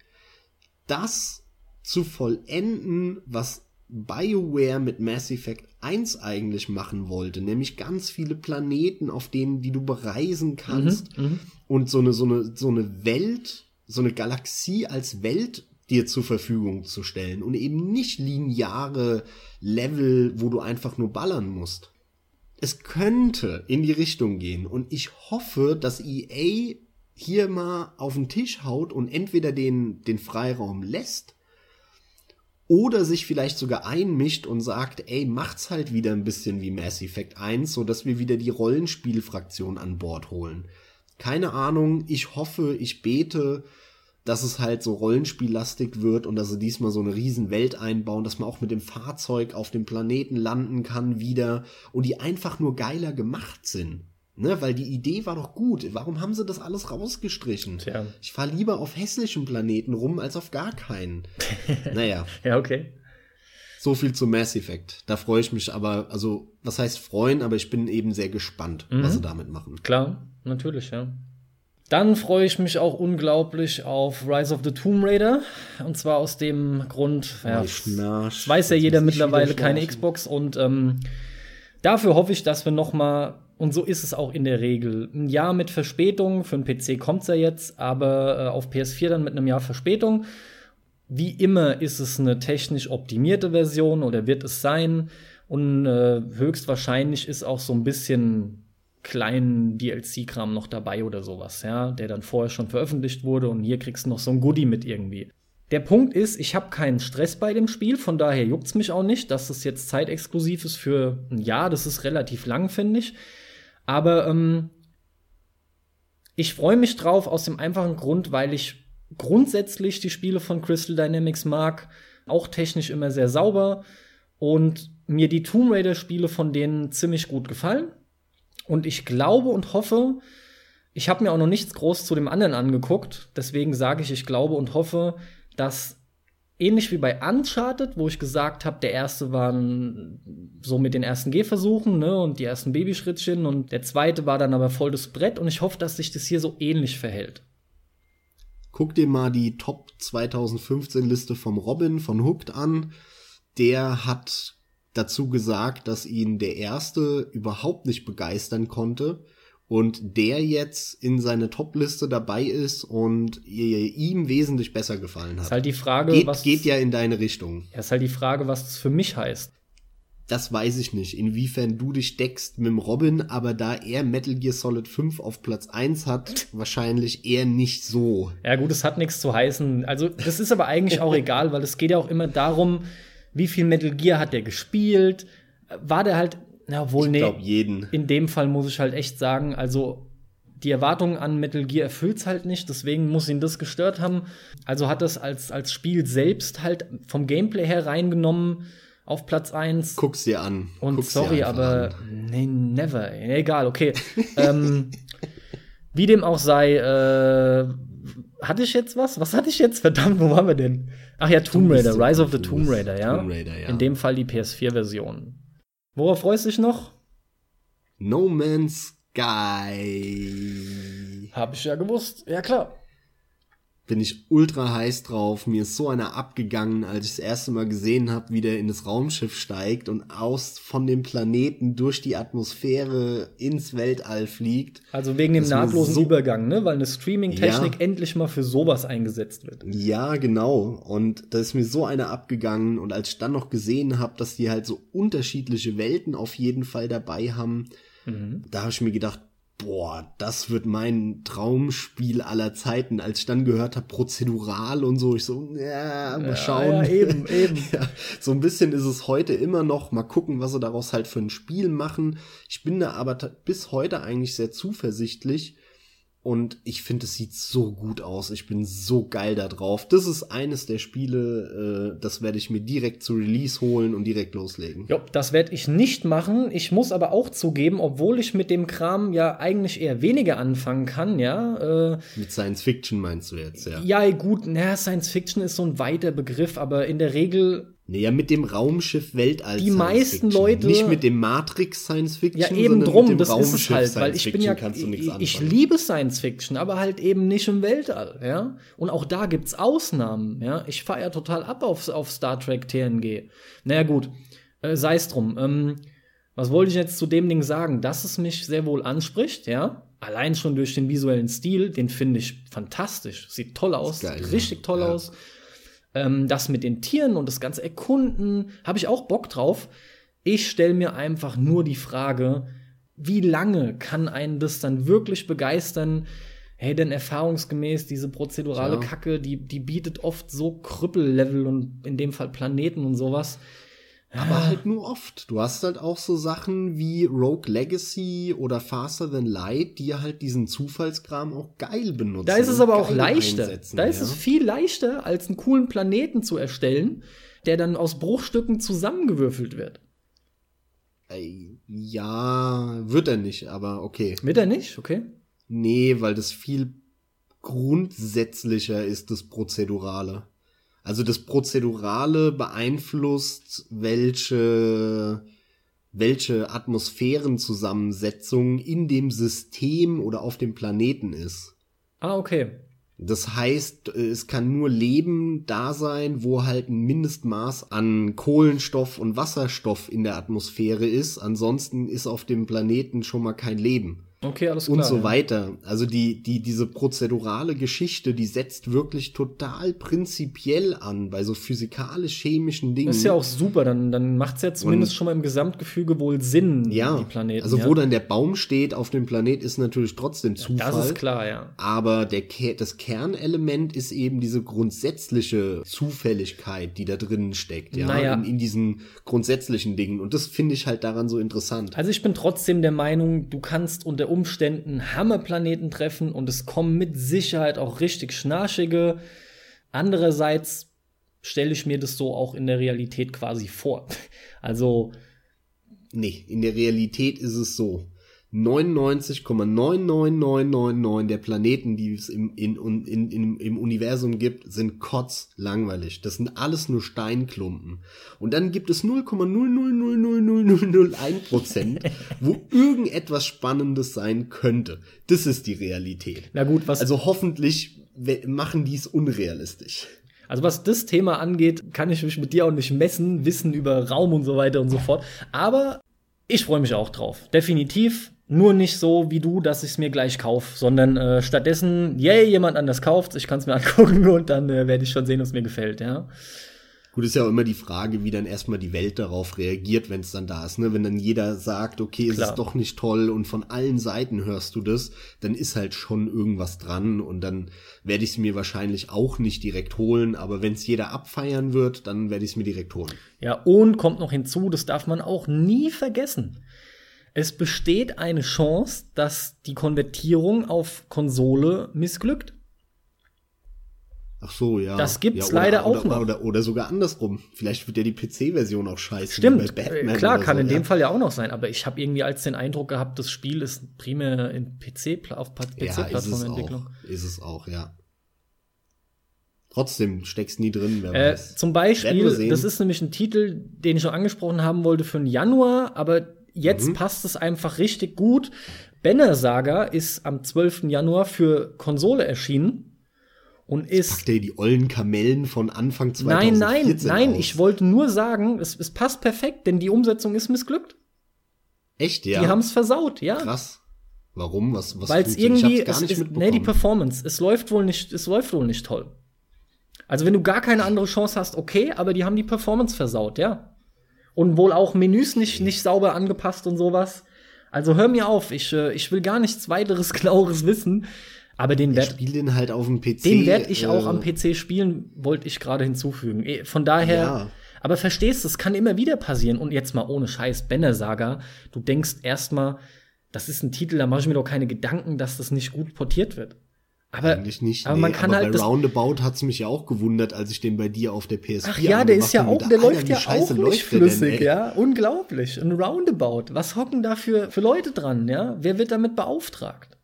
das zu vollenden, was BioWare mit Mass Effect 1 eigentlich machen wollte, nämlich ganz viele Planeten, auf denen, die du bereisen kannst und so eine, so eine, so eine Welt, so eine Galaxie als Welt dir zur Verfügung zu stellen und eben nicht lineare Level, wo du einfach nur ballern musst. Es könnte in die Richtung gehen und ich hoffe, dass EA hier mal auf den Tisch haut und entweder den, den Freiraum lässt oder sich vielleicht sogar einmischt und sagt, ey, macht's halt wieder ein bisschen wie Mass Effect 1, so dass wir wieder die Rollenspielfraktion an Bord holen. Keine Ahnung, ich hoffe, ich bete, dass es halt so rollenspiellastig wird und dass sie diesmal so eine riesen Welt einbauen, dass man auch mit dem Fahrzeug auf dem Planeten landen kann wieder und die einfach nur geiler gemacht sind. Ne, weil die Idee war doch gut. Warum haben sie das alles rausgestrichen? Tja. Ich fahre lieber auf hässlichen Planeten rum als auf gar keinen. naja, ja, okay. So viel zu Mass Effect. Da freue ich mich aber, also, was heißt freuen, aber ich bin eben sehr gespannt, was sie damit machen. Klar, natürlich, ja. Dann freue ich mich auch unglaublich auf Rise of the Tomb Raider. Und zwar aus dem Grund, ja, es weiß ja jeder mittlerweile keine. Xbox. Und ähm, dafür hoffe ich, dass wir noch mal und so ist es auch in der Regel. Ein Jahr mit Verspätung, für einen PC kommt's ja jetzt, aber äh, auf PS4 dann mit einem Jahr Verspätung. Wie immer ist es eine technisch optimierte Version oder wird es sein. Und äh, höchstwahrscheinlich ist auch so ein bisschen kleinen DLC-Kram noch dabei oder sowas, ja, der dann vorher schon veröffentlicht wurde und hier kriegst du noch so ein Goodie mit irgendwie. Der Punkt ist, ich habe keinen Stress bei dem Spiel, von daher juckt's mich auch nicht, dass es jetzt zeitexklusiv ist für ein Jahr. Das ist relativ lang, finde ich. Aber ähm, Ich freue mich drauf aus dem einfachen Grund, weil ich grundsätzlich die Spiele von Crystal Dynamics mag, auch technisch immer sehr sauber und mir die Tomb Raider Spiele von denen ziemlich gut gefallen. Und ich glaube und hoffe, ich habe mir auch noch nichts groß zu dem anderen angeguckt, deswegen sage ich, ich glaube und hoffe, dass ähnlich wie bei Uncharted, wo ich gesagt habe, der erste war so mit den ersten Gehversuchen ne, und die ersten Babyschrittchen und der zweite war dann aber voll das Brett und ich hoffe, dass sich das hier so ähnlich verhält. Guck dir mal die Top 2015 Liste vom Robin von Hooked an. Der hat dazu gesagt, dass ihn der erste überhaupt nicht begeistern konnte und der jetzt in seine Top-Liste dabei ist und ihm wesentlich besser gefallen hat. Ist halt die Frage, geht, was geht ja in deine Richtung. Ja, ist halt die Frage, was das für mich heißt. Das weiß ich nicht, inwiefern du dich deckst mit dem Robin, aber da er Metal Gear Solid 5 auf Platz 1 hat, wahrscheinlich eher nicht so. Ja gut, es hat nichts zu heißen. Also das ist aber eigentlich auch egal, weil es geht ja auch immer darum, wie viel Metal Gear hat der gespielt? War der halt ja, wohl, ich nee. glaube, jeden. In dem Fall muss ich halt echt sagen, also die Erwartungen an Metal Gear erfüllt's halt nicht, deswegen muss ihn das gestört haben. Also hat das als, als Spiel selbst halt vom Gameplay her reingenommen auf Platz 1. Guck's dir an. Und Guck's sorry, aber an. nee, never. Egal, okay. ähm, wie dem auch sei, äh, hatte ich jetzt was? Was hatte ich jetzt? Verdammt, wo waren wir denn? Ach ja, Tomb Raider, Rise of the Tomb Raider, ja? Tomb Raider, ja. In dem Fall die PS4-Version. Worauf freust du dich noch? No Man's Sky. Hab ich ja gewusst. Ja, klar bin ich ultra heiß drauf. Mir ist so einer abgegangen, als ich das erste Mal gesehen habe, wie der in das Raumschiff steigt und aus von dem Planeten durch die Atmosphäre ins Weltall fliegt. Also wegen dem nahtlosen so Übergang, ne? Weil eine Streaming-Technik ja. endlich mal für sowas eingesetzt wird. Ja, genau. Und da ist mir so einer abgegangen. Und als ich dann noch gesehen habe, dass die halt so unterschiedliche Welten auf jeden Fall dabei haben, mhm. da habe ich mir gedacht, boah, das wird mein Traumspiel aller Zeiten. Als ich dann gehört habe, prozedural und so, ich so, ja, mal schauen. Ja, ja, eben, eben. ja, so ein bisschen ist es heute immer noch. Mal gucken, was sie daraus halt für ein Spiel machen. Ich bin da aber bis heute eigentlich sehr zuversichtlich, und ich finde, es sieht so gut aus. Ich bin so geil da drauf. Das ist eines der Spiele, äh, das werde ich mir direkt zu Release holen und direkt loslegen. Ja, das werde ich nicht machen. Ich muss aber auch zugeben, obwohl ich mit dem Kram ja eigentlich eher weniger anfangen kann, ja. Äh, mit Science Fiction meinst du jetzt, ja? Ja, gut, na, Science Fiction ist so ein weiter Begriff, aber in der Regel naja, mit dem Raumschiff Weltall. Die meisten Leute. Nicht mit dem Matrix Science Fiction. Ja, eben drum, das ist es halt, weil ich bin ja, ich, ich liebe Science Fiction, aber halt eben nicht im Weltall, ja. Und auch da gibt's Ausnahmen, ja. Ich fahre ja total ab auf, auf Star Trek TNG. Naja, gut, äh, sei's drum. Ähm, was wollte ich jetzt zu dem Ding sagen? Dass es mich sehr wohl anspricht, ja. Allein schon durch den visuellen Stil, den finde ich fantastisch. Sieht toll aus, geil, sieht richtig toll ja. aus ähm, das mit den Tieren und das ganze Erkunden, habe ich auch Bock drauf. Ich stelle mir einfach nur die Frage, wie lange kann einen das dann wirklich begeistern? Hey, denn erfahrungsgemäß diese prozedurale ja. Kacke, die, die bietet oft so Krüppellevel und in dem Fall Planeten und sowas. Aber halt nur oft. Du hast halt auch so Sachen wie Rogue Legacy oder Faster Than Light, die halt diesen Zufallskram auch geil benutzen. Da ist es aber auch leichter. Da ist ja. es viel leichter, als einen coolen Planeten zu erstellen, der dann aus Bruchstücken zusammengewürfelt wird. Ja, wird er nicht, aber okay. Wird er nicht? Okay. Nee, weil das viel grundsätzlicher ist, das Prozedurale. Also das Prozedurale beeinflusst, welche, welche Atmosphärenzusammensetzung in dem System oder auf dem Planeten ist. Ah, okay. Das heißt, es kann nur Leben da sein, wo halt ein Mindestmaß an Kohlenstoff und Wasserstoff in der Atmosphäre ist. Ansonsten ist auf dem Planeten schon mal kein Leben. Okay, alles klar. Und so weiter. Also die, die, diese prozedurale Geschichte, die setzt wirklich total prinzipiell an bei so physikalisch-chemischen Dingen. Das ist ja auch super, dann, dann macht es ja zumindest Und, schon mal im Gesamtgefüge wohl Sinn, ja, die Planeten. Also ja. wo dann der Baum steht auf dem Planet, ist natürlich trotzdem Zufall. das ist klar, ja. Aber der, das Kernelement ist eben diese grundsätzliche Zufälligkeit, die da drinnen steckt, ja, naja. in, in diesen grundsätzlichen Dingen. Und das finde ich halt daran so interessant. Also ich bin trotzdem der Meinung, du kannst unter unter Umständen Hammerplaneten treffen und es kommen mit Sicherheit auch richtig schnarchige. Andererseits stelle ich mir das so auch in der Realität quasi vor. Also. Nee, in der Realität ist es so. 99,99999 der Planeten, die es im, in, in, in, im Universum gibt, sind kotzlangweilig. Das sind alles nur Steinklumpen. Und dann gibt es 0,0000001% wo irgendetwas Spannendes sein könnte. Das ist die Realität. Na gut, was. Also hoffentlich machen die es unrealistisch. Also was das Thema angeht, kann ich mich mit dir auch nicht messen, Wissen über Raum und so weiter und so fort. Aber ich freue mich auch drauf. Definitiv. Nur nicht so wie du, dass ich es mir gleich kaufe, sondern äh, stattdessen, yay, jemand anders kauft, ich kann es mir angucken und dann äh, werde ich schon sehen, was mir gefällt, ja. Gut, ist ja auch immer die Frage, wie dann erstmal die Welt darauf reagiert, wenn es dann da ist. Ne? Wenn dann jeder sagt, okay, es ist doch nicht toll und von allen Seiten hörst du das, dann ist halt schon irgendwas dran und dann werde ich es mir wahrscheinlich auch nicht direkt holen. Aber wenn es jeder abfeiern wird, dann werde ich es mir direkt holen. Ja, und kommt noch hinzu, das darf man auch nie vergessen. Es besteht eine Chance, dass die Konvertierung auf Konsole missglückt. Ach so, ja. Das gibt's ja, oder, leider auch oder, noch. Oder, oder, sogar andersrum. Vielleicht wird ja die PC-Version auch scheiße. Stimmt, äh, klar, kann so, in ja. dem Fall ja auch noch sein. Aber ich habe irgendwie als den Eindruck gehabt, das Spiel ist primär in PC auf PC-Plattformentwicklung. Ja, ist es auch, ja. Trotzdem steckst nie drin, wer äh, weiß. Zum Beispiel, das ist nämlich ein Titel, den ich schon angesprochen haben wollte für den Januar, aber jetzt mhm. passt es einfach richtig gut. Banner Saga ist am 12. Januar für Konsole erschienen und ist. Packt ihr die ollen Kamellen von Anfang 2014 Nein, nein, nein, aus. ich wollte nur sagen, es, es passt perfekt, denn die Umsetzung ist missglückt. Echt, ja? Die haben es versaut, ja. Krass. Warum? Was, was Weil es irgendwie, es ist, nee, die Performance, es läuft wohl nicht, es läuft wohl nicht toll. Also wenn du gar keine andere Chance hast, okay, aber die haben die Performance versaut, ja und wohl auch Menüs nicht, nicht sauber angepasst und sowas. Also hör mir auf, ich, äh, ich will gar nichts weiteres Genaueres wissen. Aber den werde ich den halt auf dem PC. Den werde ich äh, auch am PC spielen, wollte ich gerade hinzufügen. Eh, von daher, ja. aber verstehst, es kann immer wieder passieren. Und jetzt mal ohne Scheiß, Banner Saga, du denkst erstmal, das ist ein Titel, da mache ich mir doch keine Gedanken, dass das nicht gut portiert wird. Aber, Eigentlich nicht. Aber nee, man kann aber halt. Bei Roundabout hat's mich ja auch gewundert, als ich den bei dir auf der PS4 Ach ja, der ist ja auch, der läuft ja auch nicht flüssig, denn, ja. Unglaublich. Ein Roundabout. Was hocken da für, für Leute dran, ja? Wer wird damit beauftragt?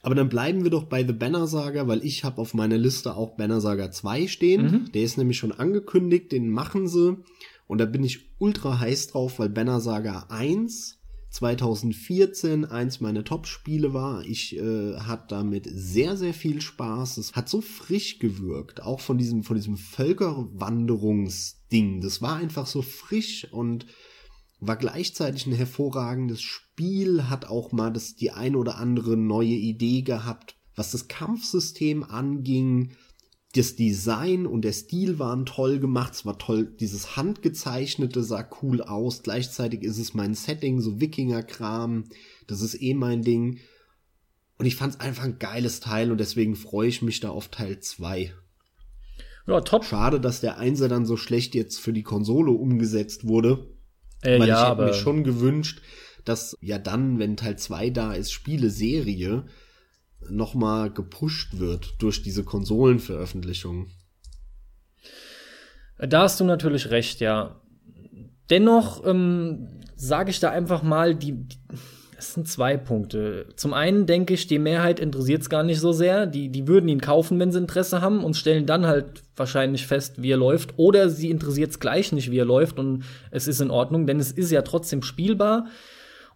Aber dann bleiben wir doch bei The Banner Saga, weil ich habe auf meiner Liste auch Banner Saga 2 stehen. Mhm. Der ist nämlich schon angekündigt, den machen sie. Und da bin ich ultra heiß drauf, weil Banner Saga 1 2014 eins meiner Top-Spiele war. Ich äh, hatte damit sehr, sehr viel Spaß. Es hat so frisch gewirkt, auch von diesem, von diesem Völkerwanderungsding. Das war einfach so frisch und war gleichzeitig ein hervorragendes Spiel, hat auch mal das, die ein oder andere neue Idee gehabt, was das Kampfsystem anging das Design und der Stil waren toll gemacht. Es war toll, dieses Handgezeichnete sah cool aus. Gleichzeitig ist es mein Setting, so Wikinger-Kram. Das ist eh mein Ding. Und ich fand es einfach ein geiles Teil und deswegen freue ich mich da auf Teil 2. Ja, top. Schade, dass der Einser dann so schlecht jetzt für die Konsole umgesetzt wurde. Äh, weil ja, ich hätte mir schon gewünscht, dass ja dann, wenn Teil 2 da ist, Spiele-Serie, nochmal gepusht wird durch diese Konsolenveröffentlichung. Da hast du natürlich recht, ja. Dennoch ähm, sage ich da einfach mal, die, das sind zwei Punkte. Zum einen denke ich, die Mehrheit interessiert es gar nicht so sehr. Die, die würden ihn kaufen, wenn sie Interesse haben und stellen dann halt wahrscheinlich fest, wie er läuft. Oder sie interessiert es gleich nicht, wie er läuft und es ist in Ordnung, denn es ist ja trotzdem spielbar.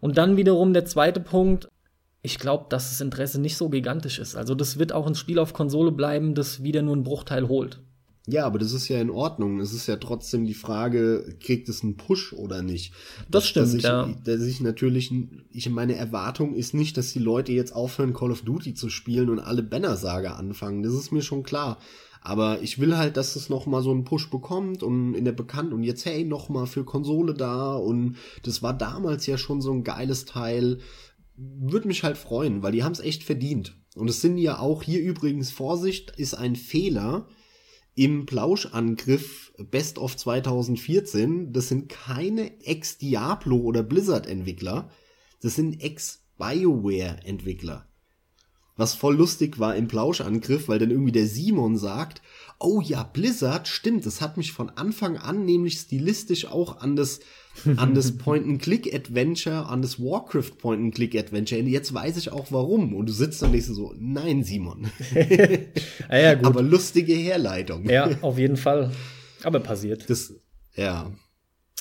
Und dann wiederum der zweite Punkt, ich glaube, dass das Interesse nicht so gigantisch ist. Also das wird auch ein Spiel auf Konsole bleiben, das wieder nur einen Bruchteil holt. Ja, aber das ist ja in Ordnung. Es ist ja trotzdem die Frage, kriegt es einen Push oder nicht? Das stimmt, dass ich, ja. Dass ich natürlich, ich meine Erwartung ist nicht, dass die Leute jetzt aufhören, Call of Duty zu spielen und alle Banner-Saga anfangen. Das ist mir schon klar. Aber ich will halt, dass es noch mal so einen Push bekommt und in der Bekannt und jetzt hey noch mal für Konsole da und das war damals ja schon so ein geiles Teil würde mich halt freuen, weil die haben es echt verdient. Und es sind ja auch hier übrigens Vorsicht, ist ein Fehler im Plauschangriff Best of 2014. Das sind keine Ex-Diablo oder Blizzard-Entwickler. Das sind Ex BioWare-Entwickler. Was voll lustig war im Plauschangriff, weil dann irgendwie der Simon sagt, oh ja, Blizzard, stimmt, das hat mich von Anfang an nämlich stilistisch auch an das, an das Point-and-Click-Adventure, an das Warcraft Point-and-Click-Adventure. Jetzt weiß ich auch warum. Und du sitzt dann nicht so, nein, Simon. ja, ja, gut. Aber lustige Herleitung. Ja, auf jeden Fall. Aber passiert. Das, ja.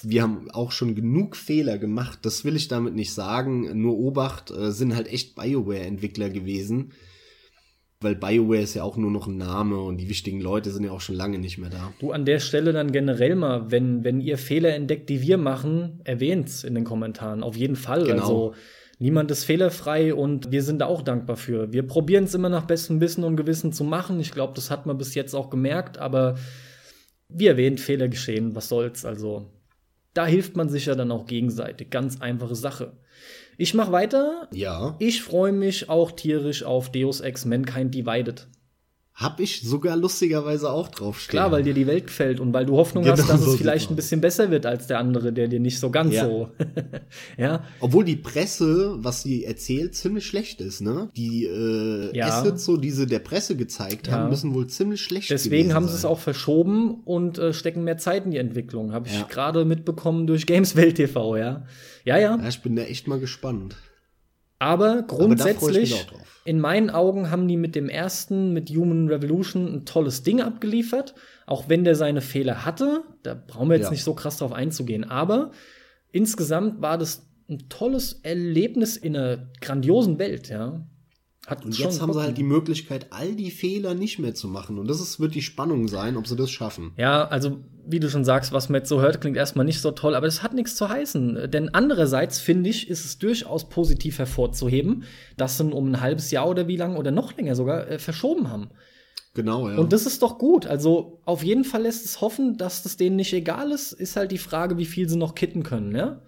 Wir haben auch schon genug Fehler gemacht, das will ich damit nicht sagen. Nur Obacht äh, sind halt echt BioWare-Entwickler gewesen weil BioWare ist ja auch nur noch ein Name und die wichtigen Leute sind ja auch schon lange nicht mehr da. Du an der Stelle dann generell mal, wenn, wenn ihr Fehler entdeckt, die wir machen, erwähnt's in den Kommentaren. Auf jeden Fall. Genau. Also niemand ist fehlerfrei und wir sind da auch dankbar für. Wir probieren es immer nach bestem Wissen und Gewissen zu machen. Ich glaube, das hat man bis jetzt auch gemerkt, aber wie erwähnt, Fehler geschehen, was soll's. Also da hilft man sich ja dann auch gegenseitig. Ganz einfache Sache. Ich mach weiter. Ja. Ich freue mich auch tierisch auf Deus Ex Mankind Divided. Hab ich sogar lustigerweise auch draufstehen. Klar, weil dir die Welt gefällt und weil du Hoffnung genau hast, dass so es vielleicht ein bisschen besser wird als der andere, der dir nicht so ganz ja. so. ja. Obwohl die Presse, was sie erzählt, ziemlich schlecht ist, ne? Die äh, ja. Assets, so diese der Presse gezeigt haben, ja. müssen wohl ziemlich schlecht Deswegen haben sie es auch verschoben und äh, stecken mehr Zeit in die Entwicklung. Habe ich gerade mitbekommen durch Gameswelt TV, ja. Ja, ja. Ja, ich bin da echt mal gespannt. Aber grundsätzlich, Aber in meinen Augen haben die mit dem ersten, mit Human Revolution, ein tolles Ding abgeliefert. Auch wenn der seine Fehler hatte. Da brauchen wir jetzt ja. nicht so krass drauf einzugehen. Aber insgesamt war das ein tolles Erlebnis in einer grandiosen Welt, ja. Hat und jetzt haben sie halt die Möglichkeit, all die Fehler nicht mehr zu machen. Und das ist, wird die Spannung sein, ob sie das schaffen. Ja, also wie du schon sagst, was man jetzt so hört, klingt erstmal nicht so toll, aber das hat nichts zu heißen. Denn andererseits, finde ich, ist es durchaus positiv hervorzuheben, dass sie um ein halbes Jahr oder wie lang oder noch länger sogar äh, verschoben haben. Genau, ja. Und das ist doch gut. Also auf jeden Fall lässt es hoffen, dass das denen nicht egal ist. Ist halt die Frage, wie viel sie noch kitten können, ja?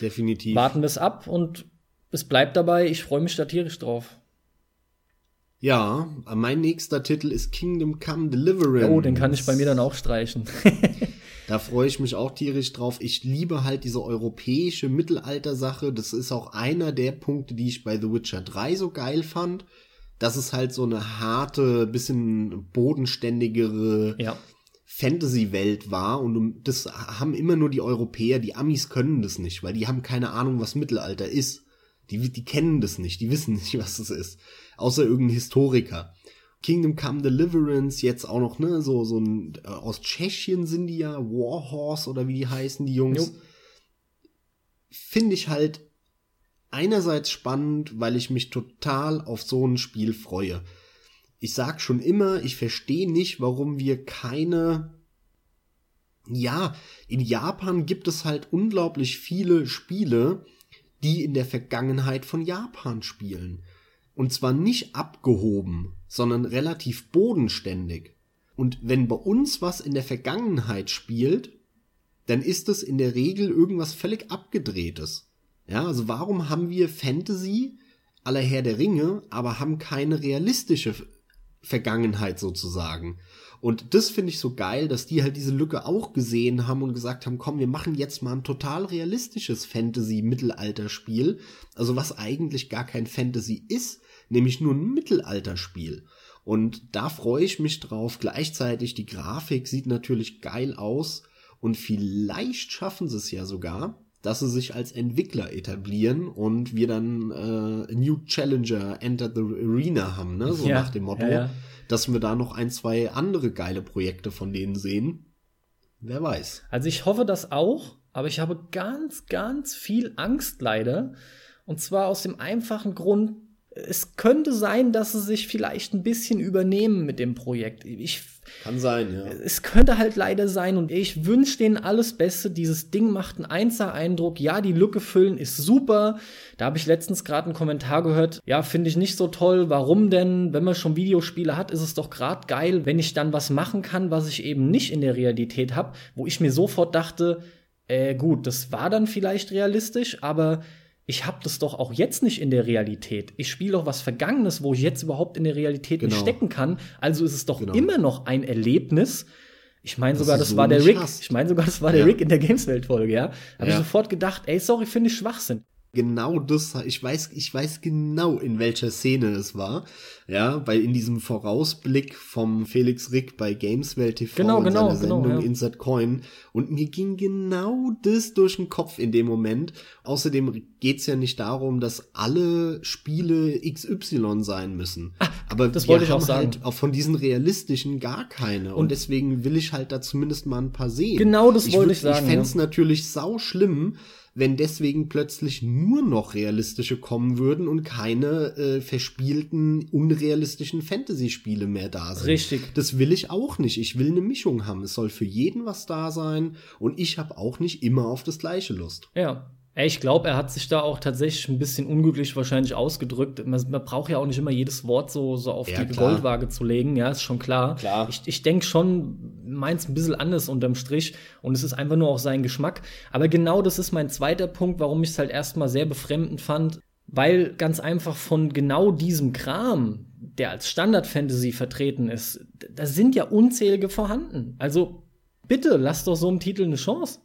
Definitiv. Warten wir es ab und es bleibt dabei. Ich freue mich da tierisch drauf. Ja, mein nächster Titel ist Kingdom Come Deliverance. Oh, den kann ich bei mir dann auch streichen. da freue ich mich auch tierisch drauf. Ich liebe halt diese europäische Mittelalter-Sache. Das ist auch einer der Punkte, die ich bei The Witcher 3 so geil fand. Dass es halt so eine harte, bisschen bodenständigere ja. Fantasy-Welt war. Und das haben immer nur die Europäer. Die Amis können das nicht, weil die haben keine Ahnung, was Mittelalter ist. Die, die kennen das nicht, die wissen nicht, was das ist außer irgendein Historiker. Kingdom Come Deliverance, jetzt auch noch, ne, so, so ein, äh, aus Tschechien sind die ja, Warhorse oder wie die heißen, die Jungs. Finde ich halt einerseits spannend, weil ich mich total auf so ein Spiel freue. Ich sag schon immer, ich verstehe nicht, warum wir keine ja, in Japan gibt es halt unglaublich viele Spiele, die in der Vergangenheit von Japan spielen. Und zwar nicht abgehoben, sondern relativ bodenständig. Und wenn bei uns was in der Vergangenheit spielt, dann ist es in der Regel irgendwas völlig abgedrehtes. Ja, also warum haben wir Fantasy aller Herr der Ringe, aber haben keine realistische Vergangenheit sozusagen? Und das finde ich so geil, dass die halt diese Lücke auch gesehen haben und gesagt haben, komm, wir machen jetzt mal ein total realistisches Fantasy-Mittelalter-Spiel. Also was eigentlich gar kein Fantasy ist, nämlich nur ein Mittelalterspiel. Und da freue ich mich drauf. Gleichzeitig die Grafik sieht natürlich geil aus und vielleicht schaffen sie es ja sogar, dass sie sich als Entwickler etablieren und wir dann äh, New Challenger Enter the Arena haben, ne? So ja, nach dem Motto, ja, ja. dass wir da noch ein, zwei andere geile Projekte von denen sehen. Wer weiß. Also ich hoffe das auch, aber ich habe ganz, ganz viel Angst leider. Und zwar aus dem einfachen Grund, es könnte sein, dass sie sich vielleicht ein bisschen übernehmen mit dem Projekt. Ich, Kann sein, ja. Es könnte halt leider sein und ich wünsche denen alles Beste. Dieses Ding macht einen Einser-Eindruck. Ja, die Lücke füllen ist super. Da habe ich letztens gerade einen Kommentar gehört. Ja, finde ich nicht so toll. Warum denn? Wenn man schon Videospiele hat, ist es doch gerade geil, wenn ich dann was machen kann, was ich eben nicht in der Realität habe, wo ich mir sofort dachte, äh, gut, das war dann vielleicht realistisch, aber ich habe das doch auch jetzt nicht in der Realität. Ich spiele doch was Vergangenes, wo ich jetzt überhaupt in der Realität genau. nicht stecken kann. Also ist es doch genau. immer noch ein Erlebnis. Ich meine sogar, das so war der Rick. Hast. Ich meine sogar, das war der ja. Rick in der Gameswelt-Folge, ja. Habe ja. ich sofort gedacht, ey, sorry, finde ich Schwachsinn. genau das, ich weiß, ich weiß genau, in welcher Szene es war. Ja, weil in diesem Vorausblick vom Felix Rick bei Gameswelt TV genau, in genau, seiner Sendung genau, ja. Insert Coin und mir ging genau das durch den Kopf in dem Moment. Außerdem geht's ja nicht darum, dass alle Spiele XY sein müssen. Ah, Aber das wir wollte ich auch haben sagen. halt auch von diesen realistischen gar keine. Und, Und- deswegen will ich halt da zumindest mal ein paar sehen. Genau das wollte würd- ich sagen, Ich fänd's natürlich sau schlimm, wenn deswegen plötzlich nur noch realistische kommen würden und keine äh, verspielten, unrealistischen Fantasy-Spiele mehr da sind. Richtig. Das will ich auch nicht. Ich will eine Mischung haben. Es soll für jeden was da sein und ich habe auch nicht immer auf das gleiche Lust. Ja. Ich glaube, er hat sich da auch tatsächlich ein bisschen unglücklich wahrscheinlich ausgedrückt. Man, man braucht ja auch nicht immer jedes Wort so, so auf Ja, die klar. Goldwaage zu legen, ja, ist schon klar. Klar. Ich, ich denke schon, meins ein bisschen anders unterm Strich und es ist einfach nur auch sein Geschmack. Aber genau das ist mein zweiter Punkt, warum ich es halt erstmal sehr befremdend fand, weil ganz einfach von genau diesem Kram, der als Standard-Fantasy vertreten ist, da sind ja unzählige vorhanden. Also bitte, lass doch so einem Titel eine Chance.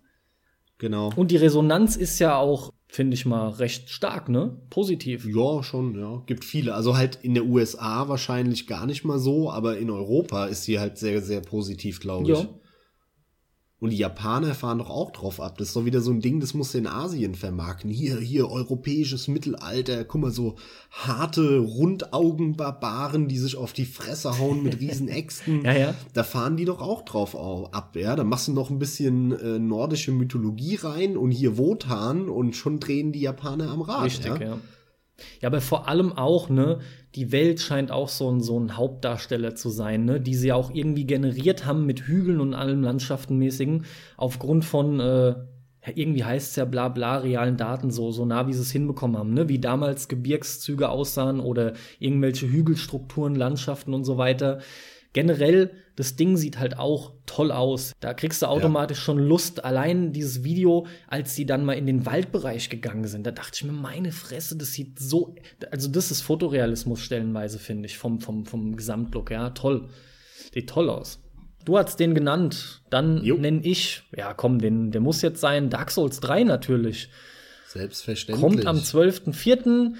Genau. Und die Resonanz ist ja auch, finde ich mal, recht stark, ne? Positiv. Ja, schon, ja. Gibt viele. Also halt in der USA wahrscheinlich gar nicht mal so, aber in Europa ist sie halt sehr, sehr positiv, glaube ich. Ja. Und die Japaner fahren doch auch drauf ab. Das ist doch wieder so ein Ding, das musst du in Asien vermarkten. Hier, hier, europäisches Mittelalter. Guck mal, so harte Rundaugenbarbaren, die sich auf die Fresse hauen mit riesen Äxten. Ja, ja. Da fahren die doch auch drauf au- ab, ja. Da machst du noch ein bisschen äh, nordische Mythologie rein und hier Wotan und schon drehen die Japaner am Rad. Richtig, ja. ja. Ja. aber vor allem auch, ne, die Welt scheint auch so ein, so ein Hauptdarsteller zu sein, ne, die sie auch irgendwie generiert haben mit Hügeln und allem Landschaftenmäßigen, aufgrund von, äh, irgendwie heißt es ja bla bla, realen Daten, so, so nah wie sie es hinbekommen haben, ne, wie damals Gebirgszüge aussahen oder irgendwelche Hügelstrukturen, Landschaften und so weiter. Generell, das Ding sieht halt auch toll aus. Da kriegst du automatisch schon Lust. Allein dieses Video, als sie dann mal in den Waldbereich gegangen sind, da dachte ich mir, meine Fresse, das sieht so, also das ist Fotorealismus stellenweise, finde ich, vom, vom, vom Gesamtlook, ja, toll. Sieht toll aus. Du hast den genannt, dann Jo. nenn ich, ja komm, den, der muss jetzt sein, Dark Souls 3 natürlich. Selbstverständlich. Kommt am 12.04.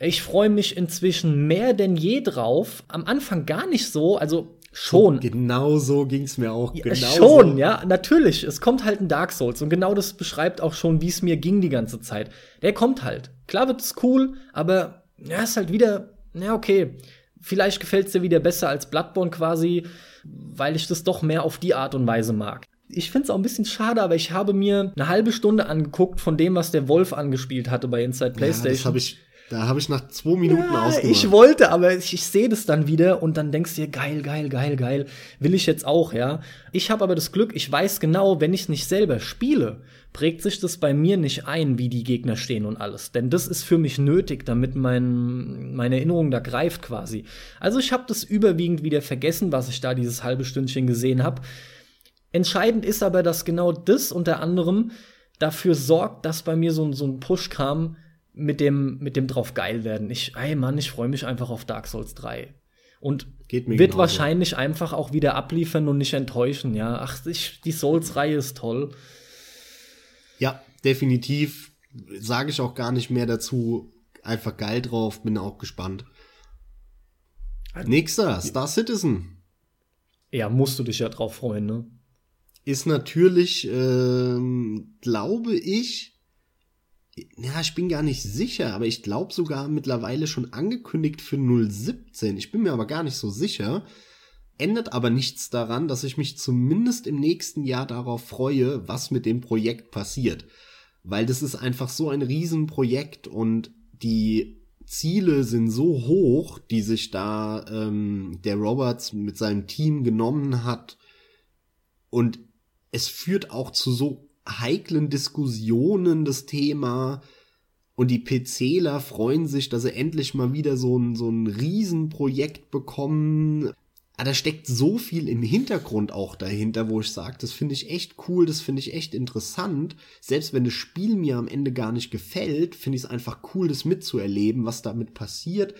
Ich freue mich inzwischen mehr denn je drauf. Am Anfang gar nicht so, also schon. Genau so ging's mir auch. Ja, genau schon, so. ja, natürlich. Es kommt halt ein Dark Souls und genau das beschreibt auch schon, wie es mir ging die ganze Zeit. Der kommt halt. Klar wird es cool, aber ja, ist halt wieder, ja, okay. Vielleicht gefällt es dir wieder besser als Bloodborne quasi, weil ich das doch mehr auf die Art und Weise mag. Ich finde es auch ein bisschen schade, aber ich habe mir eine halbe Stunde angeguckt von dem, was der Wolf angespielt hatte bei Inside Ja, PlayStation. das habe ich, da habe ich nach zwei Minuten Ja, ausgemacht. ich wollte, aber ich, ich sehe das dann wieder und dann denkst du dir, geil, geil, geil, geil, will ich jetzt auch, ja. Ich habe aber das Glück, ich weiß genau, wenn ich nicht selber spiele, prägt sich das bei mir nicht ein, wie die Gegner stehen und alles. Denn das ist für mich nötig, damit mein, meine Erinnerung da greift quasi. Also ich habe das überwiegend wieder vergessen, was ich da dieses halbe Stündchen gesehen habe. Entscheidend ist aber, dass genau das unter anderem dafür sorgt, dass bei mir so, ein- so ein Push kam mit dem, mit dem drauf geil werden. Ich, ey Mann, ich freue mich einfach auf Dark Souls 3. Und Geht mir wird genauso. wahrscheinlich einfach auch wieder abliefern und nicht enttäuschen, ja. Ach, ich, die Souls-Reihe ist toll. Ja, definitiv. Sage ich auch gar nicht mehr dazu. Einfach geil drauf, bin auch gespannt. Nächster, Star Citizen. Ja, musst du dich ja drauf freuen, ne? Ist natürlich, ähm, glaube ich, ja, ich bin gar nicht sicher, aber ich glaube sogar mittlerweile schon angekündigt für 017. Ich bin mir aber gar nicht so sicher. Ändert aber nichts daran, dass ich mich zumindest im nächsten Jahr darauf freue, was mit dem Projekt passiert. Weil das ist einfach so ein Riesenprojekt und die Ziele sind so hoch, die sich da ähm, der Roberts mit seinem Team genommen hat. Und es führt auch zu so heiklen Diskussionen das Thema. Und die PCler freuen sich, dass sie endlich mal wieder so ein, so ein Riesenprojekt bekommen. Aber da steckt so viel im Hintergrund auch dahinter, wo ich sage, das finde ich echt cool, das finde ich echt interessant. Selbst wenn das Spiel mir am Ende gar nicht gefällt, finde ich es einfach cool, das mitzuerleben, was damit passiert.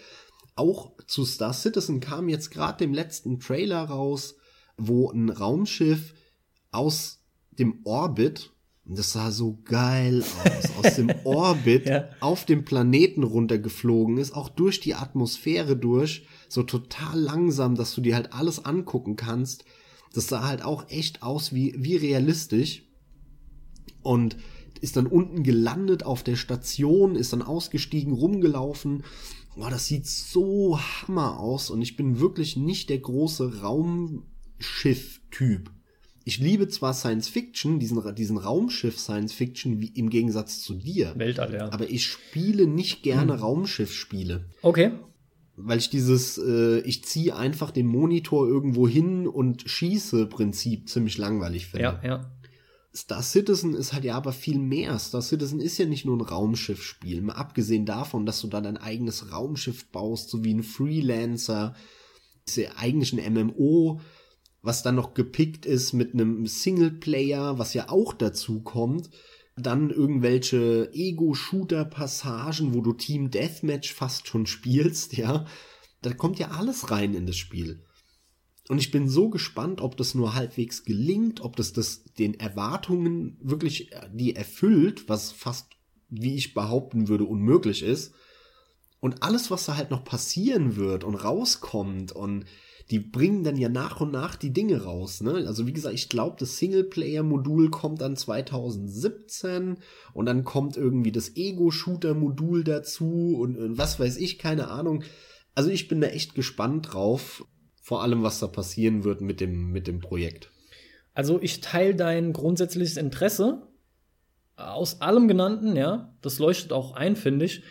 Auch zu Star Citizen kam jetzt gerade dem letzten Trailer raus, wo ein Raumschiff aus dem Orbit Und das sah so geil aus. Aus dem Orbit Ja. auf dem Planeten runtergeflogen ist, auch durch die Atmosphäre durch, so total langsam, dass du dir halt alles angucken kannst. Das sah halt auch echt aus wie, wie realistisch. Und ist dann unten gelandet auf der Station, ist dann ausgestiegen, rumgelaufen. Boah, das sieht so hammer aus und ich bin wirklich nicht der große Raumschiff-Typ. Ich liebe zwar Science Fiction, diesen, diesen Raumschiff Science Fiction, wie im Gegensatz zu dir. Weltall, ja. Aber ich spiele nicht gerne Raumschiff-Spiele. Okay. Weil ich dieses, äh, ich ziehe einfach den Monitor irgendwo hin und schieße Prinzip ziemlich langweilig finde. Ja, ja. Star Citizen ist halt ja aber viel mehr. Star Citizen ist ja nicht nur ein Raumschiffspiel. Mal abgesehen davon, dass du da dein eigenes Raumschiff baust, so wie ein Freelancer. Ist ja eigentlich ein MMO, was dann noch gepickt ist mit einem Singleplayer, was ja auch dazu kommt. Dann irgendwelche Ego-Shooter-Passagen, wo du Team Deathmatch fast schon spielst, ja. Da kommt ja alles rein in das Spiel. Und ich bin so gespannt, ob das nur halbwegs gelingt, ob das, das den Erwartungen wirklich die erfüllt, was fast, wie ich behaupten würde, unmöglich ist. Und alles, was da halt noch passieren wird und rauskommt und die bringen dann ja nach und nach die Dinge raus. Ne? Also wie gesagt, ich glaube, das Singleplayer-Modul kommt dann 2017 und dann kommt irgendwie das Ego-Shooter-Modul dazu und, und was weiß ich, keine Ahnung. Also ich bin da echt gespannt drauf, vor allem was da passieren wird mit dem, mit dem Projekt. Also ich teile dein grundsätzliches Interesse aus allem genannten, ja. Das leuchtet auch ein, finde ich.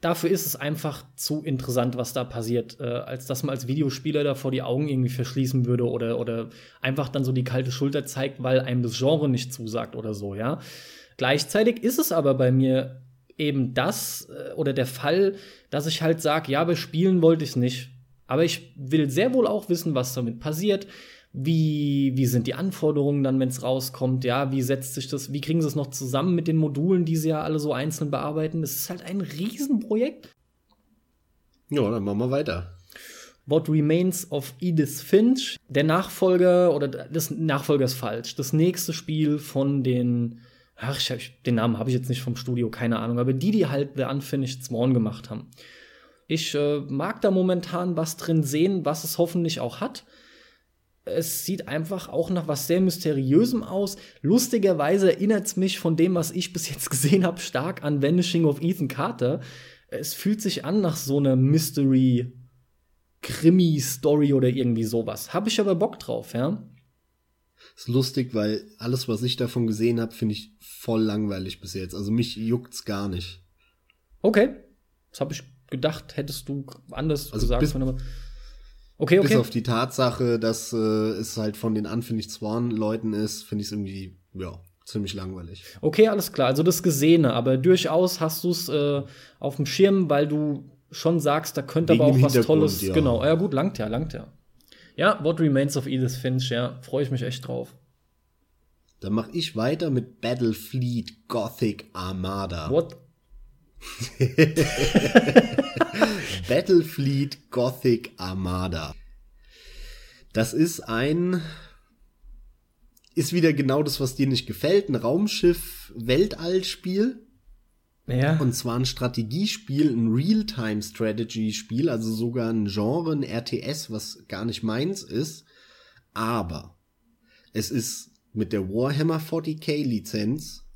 Dafür ist es einfach zu interessant, was da passiert, äh, als dass man als Videospieler da vor die Augen irgendwie verschließen würde oder, oder einfach dann so die kalte Schulter zeigt, weil einem das Genre nicht zusagt oder so, ja. Gleichzeitig ist es aber bei mir eben das äh, oder der Fall, dass ich halt sage, ja, aber spielen wollte ich es nicht. Aber ich will sehr wohl auch wissen, was damit passiert. Wie, wie sind die Anforderungen dann, wenn es rauskommt? Ja, wie setzt sich das, wie kriegen sie es noch zusammen mit den Modulen, die sie ja alle so einzeln bearbeiten? Das ist halt ein Riesenprojekt. Ja, dann machen wir weiter. What Remains of Edith Finch, der Nachfolger, oder das Nachfolger ist falsch, das nächste Spiel von den, ach, ich, den Namen habe ich jetzt nicht vom Studio, keine Ahnung, aber die, die halt The Unfinished Sworn gemacht haben. Ich äh, mag da momentan was drin sehen, was es hoffentlich auch hat. Es sieht einfach auch nach was sehr Mysteriösem aus. Lustigerweise erinnert es mich von dem, was ich bis jetzt gesehen habe, stark an Vanishing of Ethan Carter. Es fühlt sich an nach so einer Mystery- Krimi-Story oder irgendwie sowas. Habe ich aber Bock drauf, ja. Ist lustig, weil alles, was ich davon gesehen habe, finde ich voll langweilig bis jetzt. Also mich juckt's gar nicht. Okay. Das habe ich gedacht, hättest du anders Also gesagt. bis- aber okay, Bis okay. auf die Tatsache, dass äh, es halt von den Unfinished Swan Leuten ist, finde ich es irgendwie, ja, ziemlich langweilig. Okay, alles klar. Also das Gesehene, aber durchaus hast du es äh, auf dem Schirm, weil du schon sagst, da könnte Wegen aber auch was Tolles. ja. Genau, ja gut, langt ja, langt ja. Ja, What Remains of Edith Finch, ja, freue ich mich echt drauf. Dann mache ich weiter mit Battlefleet Gothic Armada. What? Battlefleet Gothic Armada. Das ist ein ist wieder genau das, was dir nicht gefällt, ein Raumschiff Weltallspiel Ja. und zwar ein Strategiespiel, ein Realtime Strategy Spiel, also sogar ein Genre, ein RTS, was gar nicht meins ist, aber es ist mit der Warhammer 40k Lizenz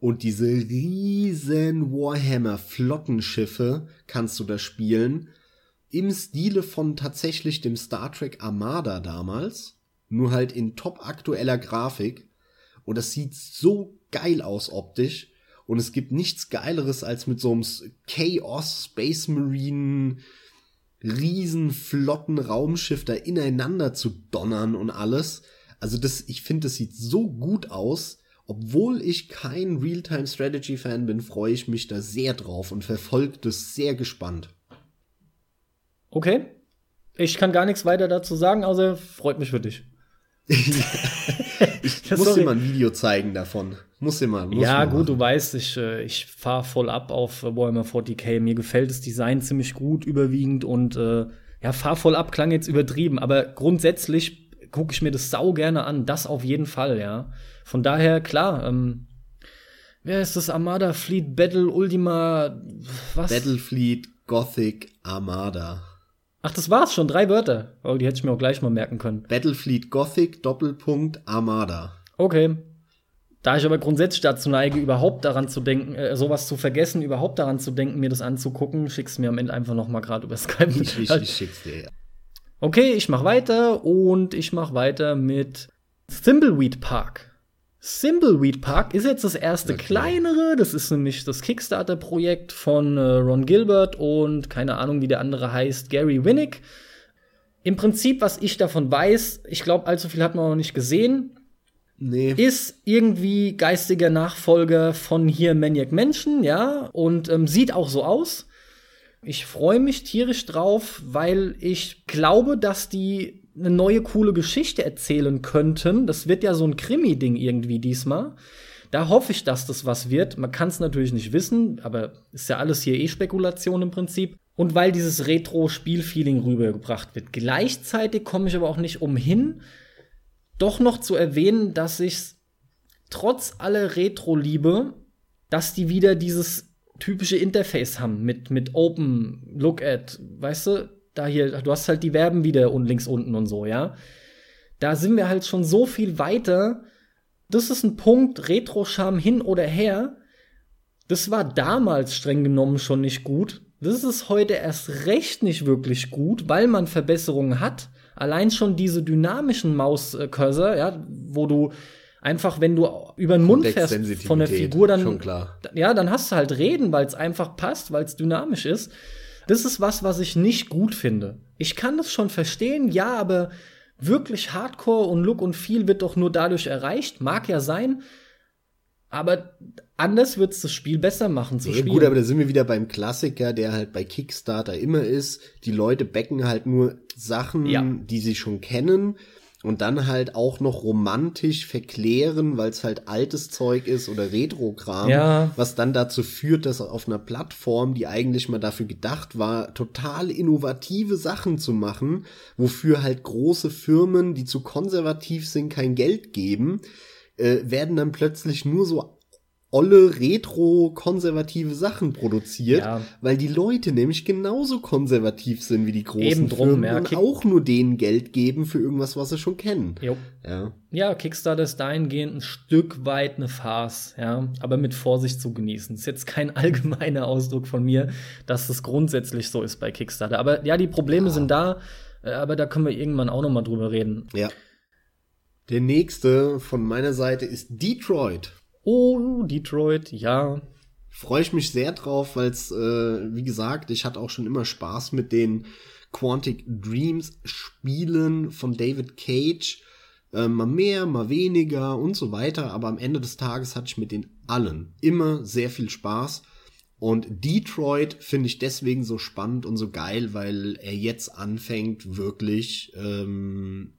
und diese riesen Warhammer Flottenschiffe kannst du da spielen. Im Stile von tatsächlich dem Star Trek Armada damals. Nur halt in top aktueller Grafik. Und das sieht so geil aus optisch. Und es gibt nichts geileres als mit so einem Chaos Space Marine riesen flotten Raumschiff da ineinander zu donnern und alles. Also das, ich finde, das sieht so gut aus. Obwohl ich kein Realtime-Strategy-Fan bin, freue ich mich da sehr drauf und verfolge das sehr gespannt. Okay. Ich kann gar nichts weiter dazu sagen, außer freut mich für dich. Ich muss dir mal ein Video zeigen davon. Muss dir mal. Muss ja, mal gut, machen. du weißt, ich, äh, ich fahre voll ab auf Warhammer 40k. Mir gefällt das Design ziemlich gut, überwiegend und äh, ja, fahr voll ab klang jetzt übertrieben, aber grundsätzlich gucke ich mir das sau gerne an. Das auf jeden Fall, ja. Von daher, klar, ähm, wer ist das? Armada Fleet Battle Ultima, was? Battlefleet Gothic Armada. Ach, das war's schon, drei Wörter. Oh, die hätte ich mir auch gleich mal merken können. Battlefleet Gothic Doppelpunkt Armada. Okay. Da ich aber grundsätzlich dazu neige, überhaupt daran zu denken, äh, sowas zu vergessen, überhaupt daran zu denken, mir das anzugucken, schick's mir am Ende einfach noch mal gerade über Skype. Ich, ich, ich schick's dir, ja. Okay, ich mach weiter und ich mach weiter mit Thimbleweed Park. Thimbleweed Park ist jetzt das erste okay. kleinere. Das ist nämlich das Kickstarter-Projekt von äh, Ron Gilbert und keine Ahnung, wie der andere heißt, Gary Winnick. Im Prinzip, was ich davon weiß, ich glaube, allzu viel hat man noch nicht gesehen. Nee. Ist irgendwie geistiger Nachfolger von hier Maniac Mansion, ja, und ähm, sieht auch so aus. Ich freue mich tierisch drauf, weil ich glaube, dass die eine neue coole Geschichte erzählen könnten. Das wird ja so ein Krimi-Ding irgendwie diesmal. Da hoffe ich, dass das was wird. Man kann es natürlich nicht wissen, aber ist ja alles hier eh Spekulation im Prinzip. Und weil dieses Retro-Spiel-Feeling rübergebracht wird. Gleichzeitig komme ich aber auch nicht umhin, doch noch zu erwähnen, dass ich trotz aller Retro-Liebe, dass die wieder dieses typische Interface haben mit, mit Open, Look at, weißt du, da hier, du hast halt die Verben wieder und links unten und so, ja. Da sind wir halt schon so viel weiter. Das ist ein Punkt, Retro-Charme hin oder her. Das war damals streng genommen schon nicht gut. Das ist heute erst recht nicht wirklich gut, weil man Verbesserungen hat. Allein schon diese dynamischen Maus-Cursor, ja, wo du einfach, wenn du über den Mund fährst von der Figur, dann, ja, dann hast du halt Reden, weil es einfach passt, weil es dynamisch ist. Das ist was, was ich nicht gut finde. Ich kann das schon verstehen, ja, aber wirklich Hardcore und Look und Feel wird doch nur dadurch erreicht. Mag ja sein, aber anders wird es das Spiel besser machen zu ja, spielen. Gut, aber da sind wir wieder beim Klassiker, der halt bei Kickstarter immer ist. Die Leute becken halt nur Sachen, ja. die sie schon kennen und dann halt auch noch romantisch verklären, weil es halt altes Zeug ist oder Retro-Kram, ja. was dann dazu führt, dass auf einer Plattform, die eigentlich mal dafür gedacht war, total innovative Sachen zu machen, wofür halt große Firmen, die zu konservativ sind, kein Geld geben, äh, werden dann plötzlich nur so olle retro-konservative Sachen produziert, ja. weil die Leute nämlich genauso konservativ sind wie die großen Eben drum, Firmen ja. und auch nur denen Geld geben für irgendwas, was sie schon kennen. Jo. Ja. ja, Kickstarter ist dahingehend ein Stück weit eine Farce, ja, aber mit Vorsicht zu genießen. ist jetzt kein allgemeiner Ausdruck von mir, dass das grundsätzlich so ist bei Kickstarter. Aber ja, die Probleme ja. sind da, äh, aber da können wir irgendwann auch noch mal drüber reden. Ja. Der nächste von meiner Seite ist Detroit. Oh, Detroit, ja. Freue ich mich sehr drauf, weil es, äh, wie gesagt, ich hatte auch schon immer Spaß mit den Quantic Dreams Spielen von David Cage. Äh, mal mehr, mal weniger und so weiter. Aber am Ende des Tages hatte ich mit den allen immer sehr viel Spaß. Und Detroit finde ich deswegen so spannend und so geil, weil er jetzt anfängt, wirklich ähm,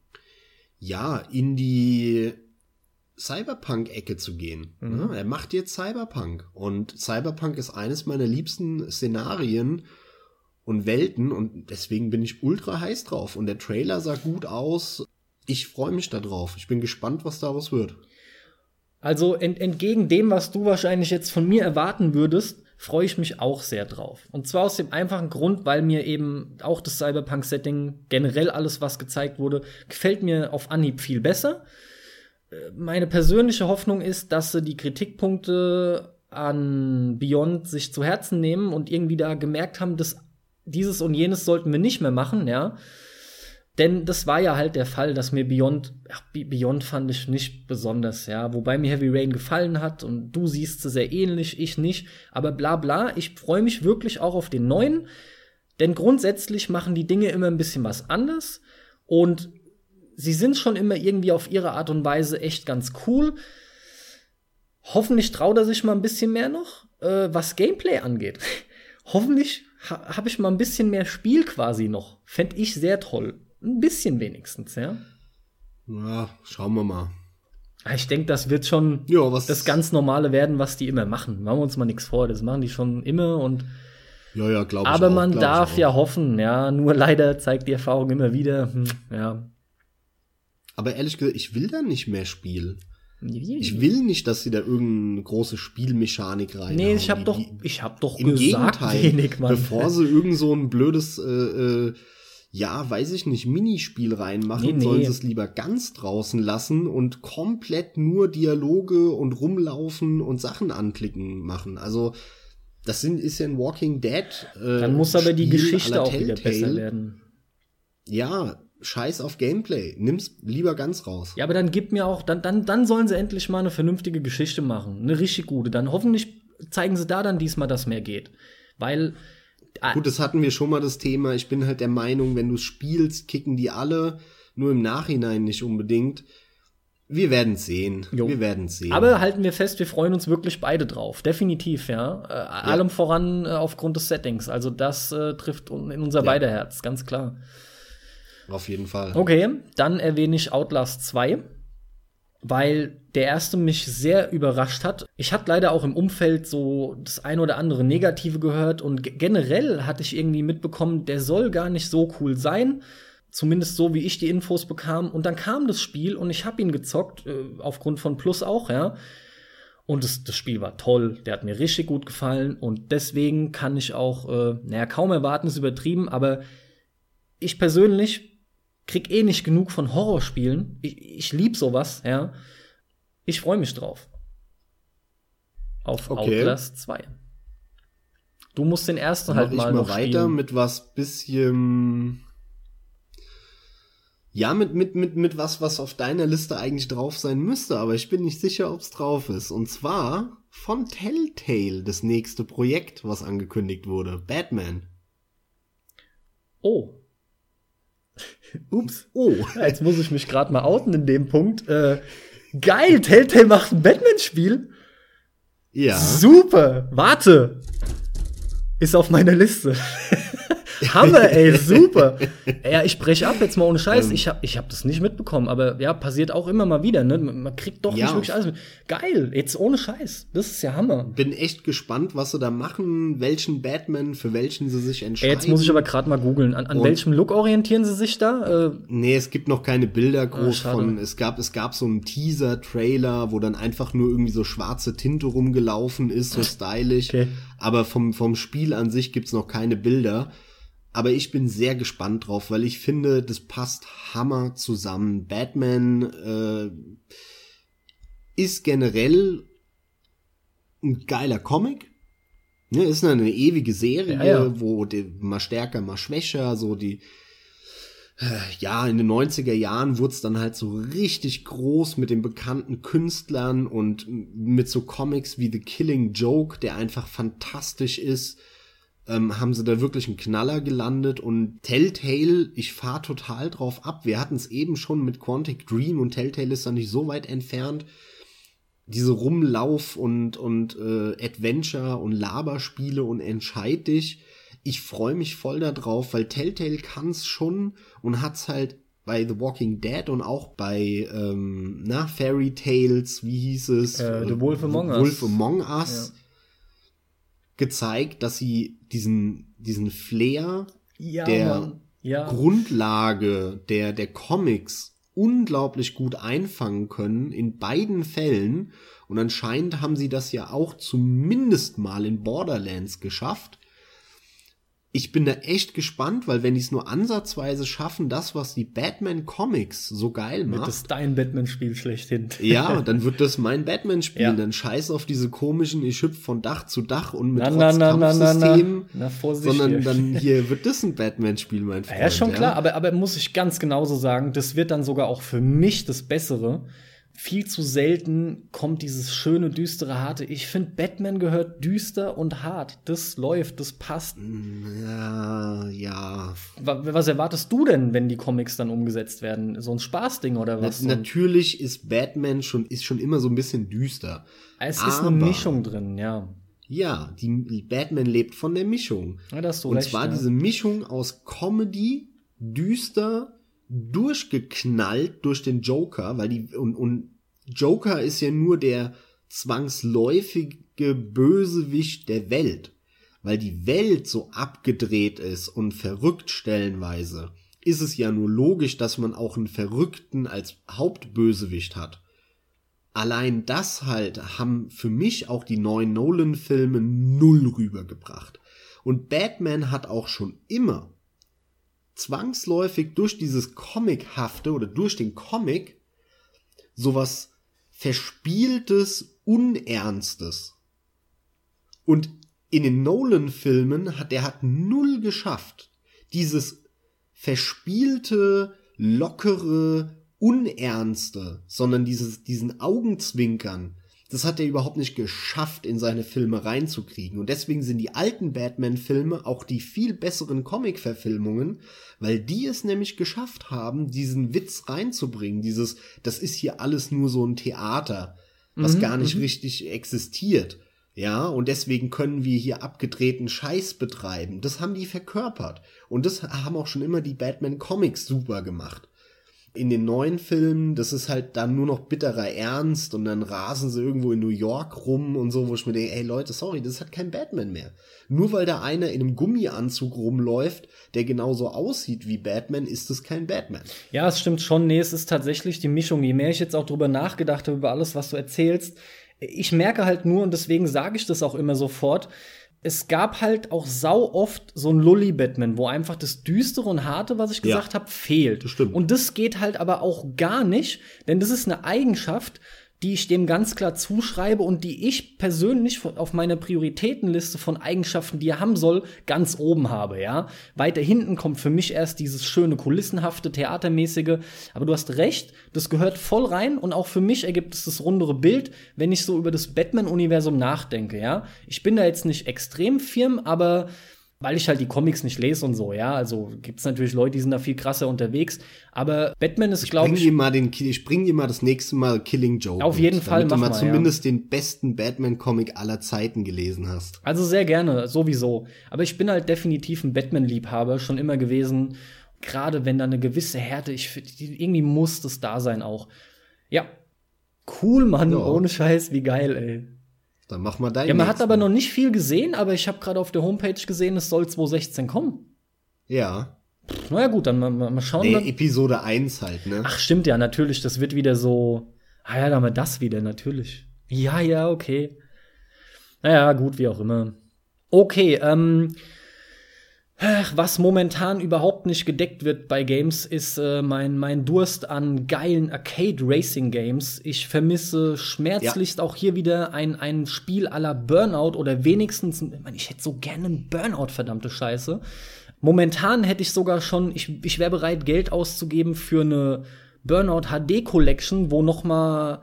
ja in die Cyberpunk-Ecke zu gehen. Mhm. er macht jetzt Cyberpunk. Und Cyberpunk ist eines meiner liebsten Szenarien und Welten. Und deswegen bin ich ultra heiß drauf. Und der Trailer sah gut aus. Ich freue mich darauf. Ich bin gespannt, was daraus wird. Also ent entgegen dem, was du wahrscheinlich jetzt von mir erwarten würdest, freue ich mich auch sehr drauf. Und zwar aus dem einfachen Grund, weil mir eben auch das Cyberpunk-Setting, generell alles, was gezeigt wurde, gefällt mir auf Anhieb viel besser meine persönliche Hoffnung ist, dass sie die Kritikpunkte an Beyond sich zu Herzen nehmen und irgendwie da gemerkt haben, dass dieses und jenes sollten wir nicht mehr machen, ja. Denn das war ja halt der Fall, dass mir Beyond, ach, Beyond fand ich nicht besonders, ja. Wobei mir Heavy Rain gefallen hat und du siehst sie sehr ähnlich, ich nicht. Aber bla bla, ich freue mich wirklich auch auf den neuen. Denn grundsätzlich machen die Dinge immer ein bisschen was anders. Und sie sind schon immer irgendwie auf ihre Art und Weise echt ganz cool. Hoffentlich traut er sich mal ein bisschen mehr noch, äh, was Gameplay angeht. Hoffentlich ha habe ich mal ein bisschen mehr Spiel quasi noch. Fände ich sehr toll. Ein bisschen wenigstens, ja. Ja, schauen wir mal. Ah, ich denke, das wird schon ja, das ganz Normale werden, was die immer machen. Machen wir uns mal nichts vor. Das machen die schon immer und ja, ja, glaube ich. Aber auch, man darf ja hoffen, ja. Nur leider zeigt die Erfahrung immer wieder, hm, ja, Aber ehrlich gesagt, ich will da nicht mehr spielen. Ich will nicht, dass sie da irgendeine große Spielmechanik rein. Nee, ich habe doch, ich habe doch Im gesagt, Gegenteil, wenig, Mann. bevor sie irgend so ein blödes, äh, äh, ja, weiß ich nicht, Minispiel reinmachen, Nee, nee. sollen sie es lieber ganz draußen lassen und komplett nur Dialoge und rumlaufen und Sachen anklicken machen. Also das sind, ist ja ein Walking Dead. Äh, Dann muss aber die Spiel à Geschichte auch wieder besser werden. Ja, scheiß auf Gameplay. Nimm's lieber ganz raus. Ja, aber dann gib mir auch, dann, dann, dann sollen sie endlich mal eine vernünftige Geschichte machen. Eine richtig gute. Dann hoffentlich zeigen sie da dann diesmal, dass mehr geht. Weil, ah, Gut, das hatten wir schon mal das Thema. Ich bin halt der Meinung, wenn du spielst, kicken die alle, nur im Nachhinein nicht unbedingt. Wir werden sehen. Jo. Wir werden sehen. aber halten wir fest, wir freuen uns wirklich beide drauf. Definitiv, ja. Äh, Allem voran äh, aufgrund des Settings. Also das äh, trifft in unser Ja. beider Herz, ganz klar. Auf jeden Fall. Okay, dann erwähne ich Outlast 2, weil der erste mich sehr überrascht hat. Ich hatte leider auch im Umfeld so das ein oder andere Negative gehört und ge- generell hatte ich irgendwie mitbekommen, der soll gar nicht so cool sein. Zumindest so, wie ich die Infos bekam. Und dann kam das Spiel und ich habe ihn gezockt, äh, aufgrund von Plus auch, ja. Und das, das Spiel war toll, der hat mir richtig gut gefallen und deswegen kann ich auch, äh, naja, kaum erwarten, ist übertrieben, aber ich persönlich krieg eh nicht genug von Horrorspielen. Ich, ich lieb sowas, ja. Ich freue mich drauf. Auf Okay. Outlast 2. Du musst den ersten halt mal ich mal weiter spielen. mit was bisschen. Ja, mit, mit, mit, mit was, was auf deiner Liste eigentlich drauf sein müsste, aber ich bin nicht sicher, ob's drauf ist. Und zwar von Telltale, das nächste Projekt, was angekündigt wurde. Batman. Oh. Ups. Oh. Jetzt muss ich mich gerade mal outen in dem Punkt. Äh, geil, Telltale macht ein Batman-Spiel. Ja. Super. Warte. Ist auf meiner Liste. Hammer, ey, super. Ja, ich breche ab jetzt mal ohne Scheiß. Ähm. ich habe ich hab das nicht mitbekommen, aber ja, passiert auch immer mal wieder, ne? Man kriegt doch Ja. nicht wirklich alles mit. Geil, jetzt ohne Scheiß. Das ist ja Hammer. Bin echt gespannt, was sie da machen, welchen Batman, für welchen sie sich Ey, entscheiden. jetzt muss ich aber gerade mal googeln. An, an welchem Look orientieren sie sich da? Äh, Nee, es gibt noch keine Bilder groß Ah, von. Es gab, es gab so einen Teaser-Trailer, wo dann einfach nur irgendwie so schwarze Tinte rumgelaufen ist, so stylisch. Okay. Aber vom, vom Spiel an sich gibt's noch keine Bilder. Aber ich bin sehr gespannt drauf, weil ich finde, das passt Hammer zusammen. Batman äh, ist generell ein geiler Comic. Ne, ist eine ewige Serie, Ja, ja. wo die, mal stärker, mal schwächer, so die ja, in den 90er Jahren wurde es dann halt so richtig groß mit den bekannten Künstlern und mit so Comics wie The Killing Joke, der einfach fantastisch ist, ähm, haben sie da wirklich einen Knaller gelandet und Telltale, ich fahr total drauf ab. Wir hatten es eben schon mit Quantic Dream und Telltale ist da nicht so weit entfernt. Diese Rumlauf und, und äh, Adventure und Laberspiele und entscheid dich ich freue mich voll da drauf, weil Telltale kann's schon und hat's halt bei The Walking Dead und auch bei ähm, na, Fairy Tales, wie hieß es? Äh, The Wolf Among Us. Wolf Among Us gezeigt, dass sie diesen diesen Flair ja, der. Ja. Grundlage der, der Comics unglaublich gut einfangen können in beiden Fällen. Und anscheinend haben sie das ja auch zumindest mal in Borderlands geschafft. Ich bin da echt gespannt, weil wenn die es nur ansatzweise schaffen, das, was die Batman Comics so geil Wird macht, das dein Batman-Spiel schlechthin. ja, dann wird das mein Batman-Spiel. Ja. Dann scheiß auf diese komischen, ich hüpf von Dach zu Dach und mit Na, na, na, na, na, na. Kampfsystem, Na, Vorsicht sondern hier. dann hier wird das ein Batman-Spiel, mein Freund. Ja, schon klar, aber, aber muss ich ganz genauso sagen, das wird dann sogar auch für mich das Bessere. Viel zu selten kommt dieses schöne, düstere, harte. Ich finde, Batman gehört düster und hart. Das läuft, das passt. Ja, ja. Wa- Was erwartest du denn, wenn die Comics dann umgesetzt werden? So ein Spaßding oder Na, was? So ein- natürlich ist Batman schon, ist schon immer so ein bisschen düster. es ist aber- eine Mischung drin, ja. Ja, die, Batman lebt von der Mischung. ja da hast du Und recht, zwar ja. diese Mischung aus Comedy, düster, durchgeknallt durch den Joker, weil die, und, und Joker ist ja nur der zwangsläufige Bösewicht der Welt. Weil die Welt so abgedreht ist und verrückt stellenweise. ist es ja nur logisch, dass man auch einen Verrückten als Hauptbösewicht hat. Allein das halt haben für mich auch die neuen Nolan-Filme null rübergebracht. Und Batman hat auch schon immer zwangsläufig durch dieses Comichafte oder durch den Comic sowas verspieltes, unernstes. Und in den Nolan-Filmen hat der hat null geschafft, dieses verspielte, lockere, unernste, sondern dieses, diesen Augenzwinkern, das hat er überhaupt nicht geschafft, in seine Filme reinzukriegen. Und deswegen sind die alten Batman-Filme auch die viel besseren Comic-Verfilmungen, weil die es nämlich geschafft haben, diesen Witz reinzubringen. Dieses, das ist hier alles nur so ein Theater, was mhm, gar nicht mhm. richtig existiert. Ja, und deswegen können wir hier abgedrehten Scheiß betreiben. Das haben die verkörpert. Und das haben auch schon immer die Batman Comics super gemacht in den neuen Filmen, das ist halt dann nur noch bitterer Ernst und dann rasen sie irgendwo in New York rum und so, wo ich mir denke, ey Leute, sorry, das halt kein Batman mehr. Nur weil da einer in einem Gummianzug rumläuft, der genauso aussieht wie Batman, ist es kein Batman. Ja, es stimmt schon. Nee, es ist tatsächlich die Mischung. Je mehr ich jetzt auch drüber nachgedacht habe, über alles, was du erzählst, ich merke halt nur, und deswegen sage ich das auch immer sofort, es gab halt auch sau oft so ein Lully-Batman, wo einfach das Düstere und Harte, was ich gesagt ja, habe, fehlt. Das stimmt. Und das geht halt aber auch gar nicht, denn das ist eine Eigenschaft, die ich dem ganz klar zuschreibe und die ich persönlich auf meiner Prioritätenliste von Eigenschaften, die er haben soll, ganz oben habe, ja. Weiter hinten kommt für mich erst dieses schöne, kulissenhafte, theatermäßige. Aber du hast recht, das gehört voll rein und auch für mich ergibt es das rundere Bild, wenn ich so über das Batman-Universum nachdenke, ja. Ich bin da jetzt nicht extrem firm, aber weil ich halt die Comics nicht lese und so, ja. Also gibt's natürlich Leute, die sind da viel krasser unterwegs. Aber Batman ist, glaube ich. Bring mal den, ich bring dir mal das nächste Mal Killing Joke. Auf jeden mit, Fall, damit du mal zumindest ja. den besten Batman-Comic aller Zeiten gelesen hast. Also sehr gerne, sowieso. Aber ich bin halt definitiv ein Batman-Liebhaber, schon immer gewesen. Gerade wenn da eine gewisse Härte, ich irgendwie muss das da sein auch. Ja. Cool, Mann, ja. ohne Scheiß, wie geil, ey. Dann mach mal dein. Ja, man hat aber noch nicht viel gesehen, aber ich habe gerade auf der Homepage gesehen, es soll 2016 kommen. Ja. Pff, naja, gut, dann mal, mal schauen. Nee, dann. Episode 1 halt, ne? Ach, stimmt ja, natürlich. Das wird wieder so. Ah ja, dann haben wir das wieder, natürlich. Ja, ja, okay. Naja, gut, wie auch immer. Okay, ähm, was momentan überhaupt nicht gedeckt wird bei Games, ist äh, mein, mein Durst an geilen Arcade-Racing-Games. Ich vermisse schmerzlichst ja. auch hier wieder ein, ein Spiel aller Burnout oder wenigstens, ich hätte so gerne einen Burnout, verdammte Scheiße. Momentan hätte ich sogar schon, ich, ich wäre bereit, Geld auszugeben für eine Burnout HD Collection, wo noch mal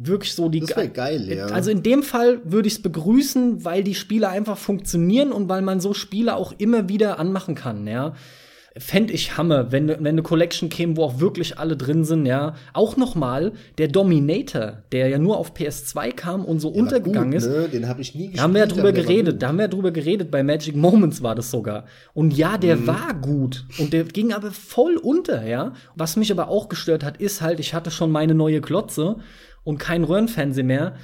wirklich so die. Das wäre geil, ja. Also in dem Fall würde ich es begrüßen, weil die Spiele einfach funktionieren und weil man so Spiele auch immer wieder anmachen kann, ja. Fände ich Hammer, wenn, wenn eine Collection käme, wo auch wirklich alle drin sind, ja. Auch noch mal der Dominator, der ja nur auf PS2 kam und so der untergegangen gut, ist. Ne? Den habe ich nie gespielt. Da haben wir ja drüber geredet, da haben wir ja drüber geredet, bei Magic Moments war das sogar. Und ja, der mhm. war gut und der ging aber voll unter, ja. Was mich aber auch gestört hat, ist halt, ich hatte schon meine neue Klotze und kein Röhrenfernsehen mehr.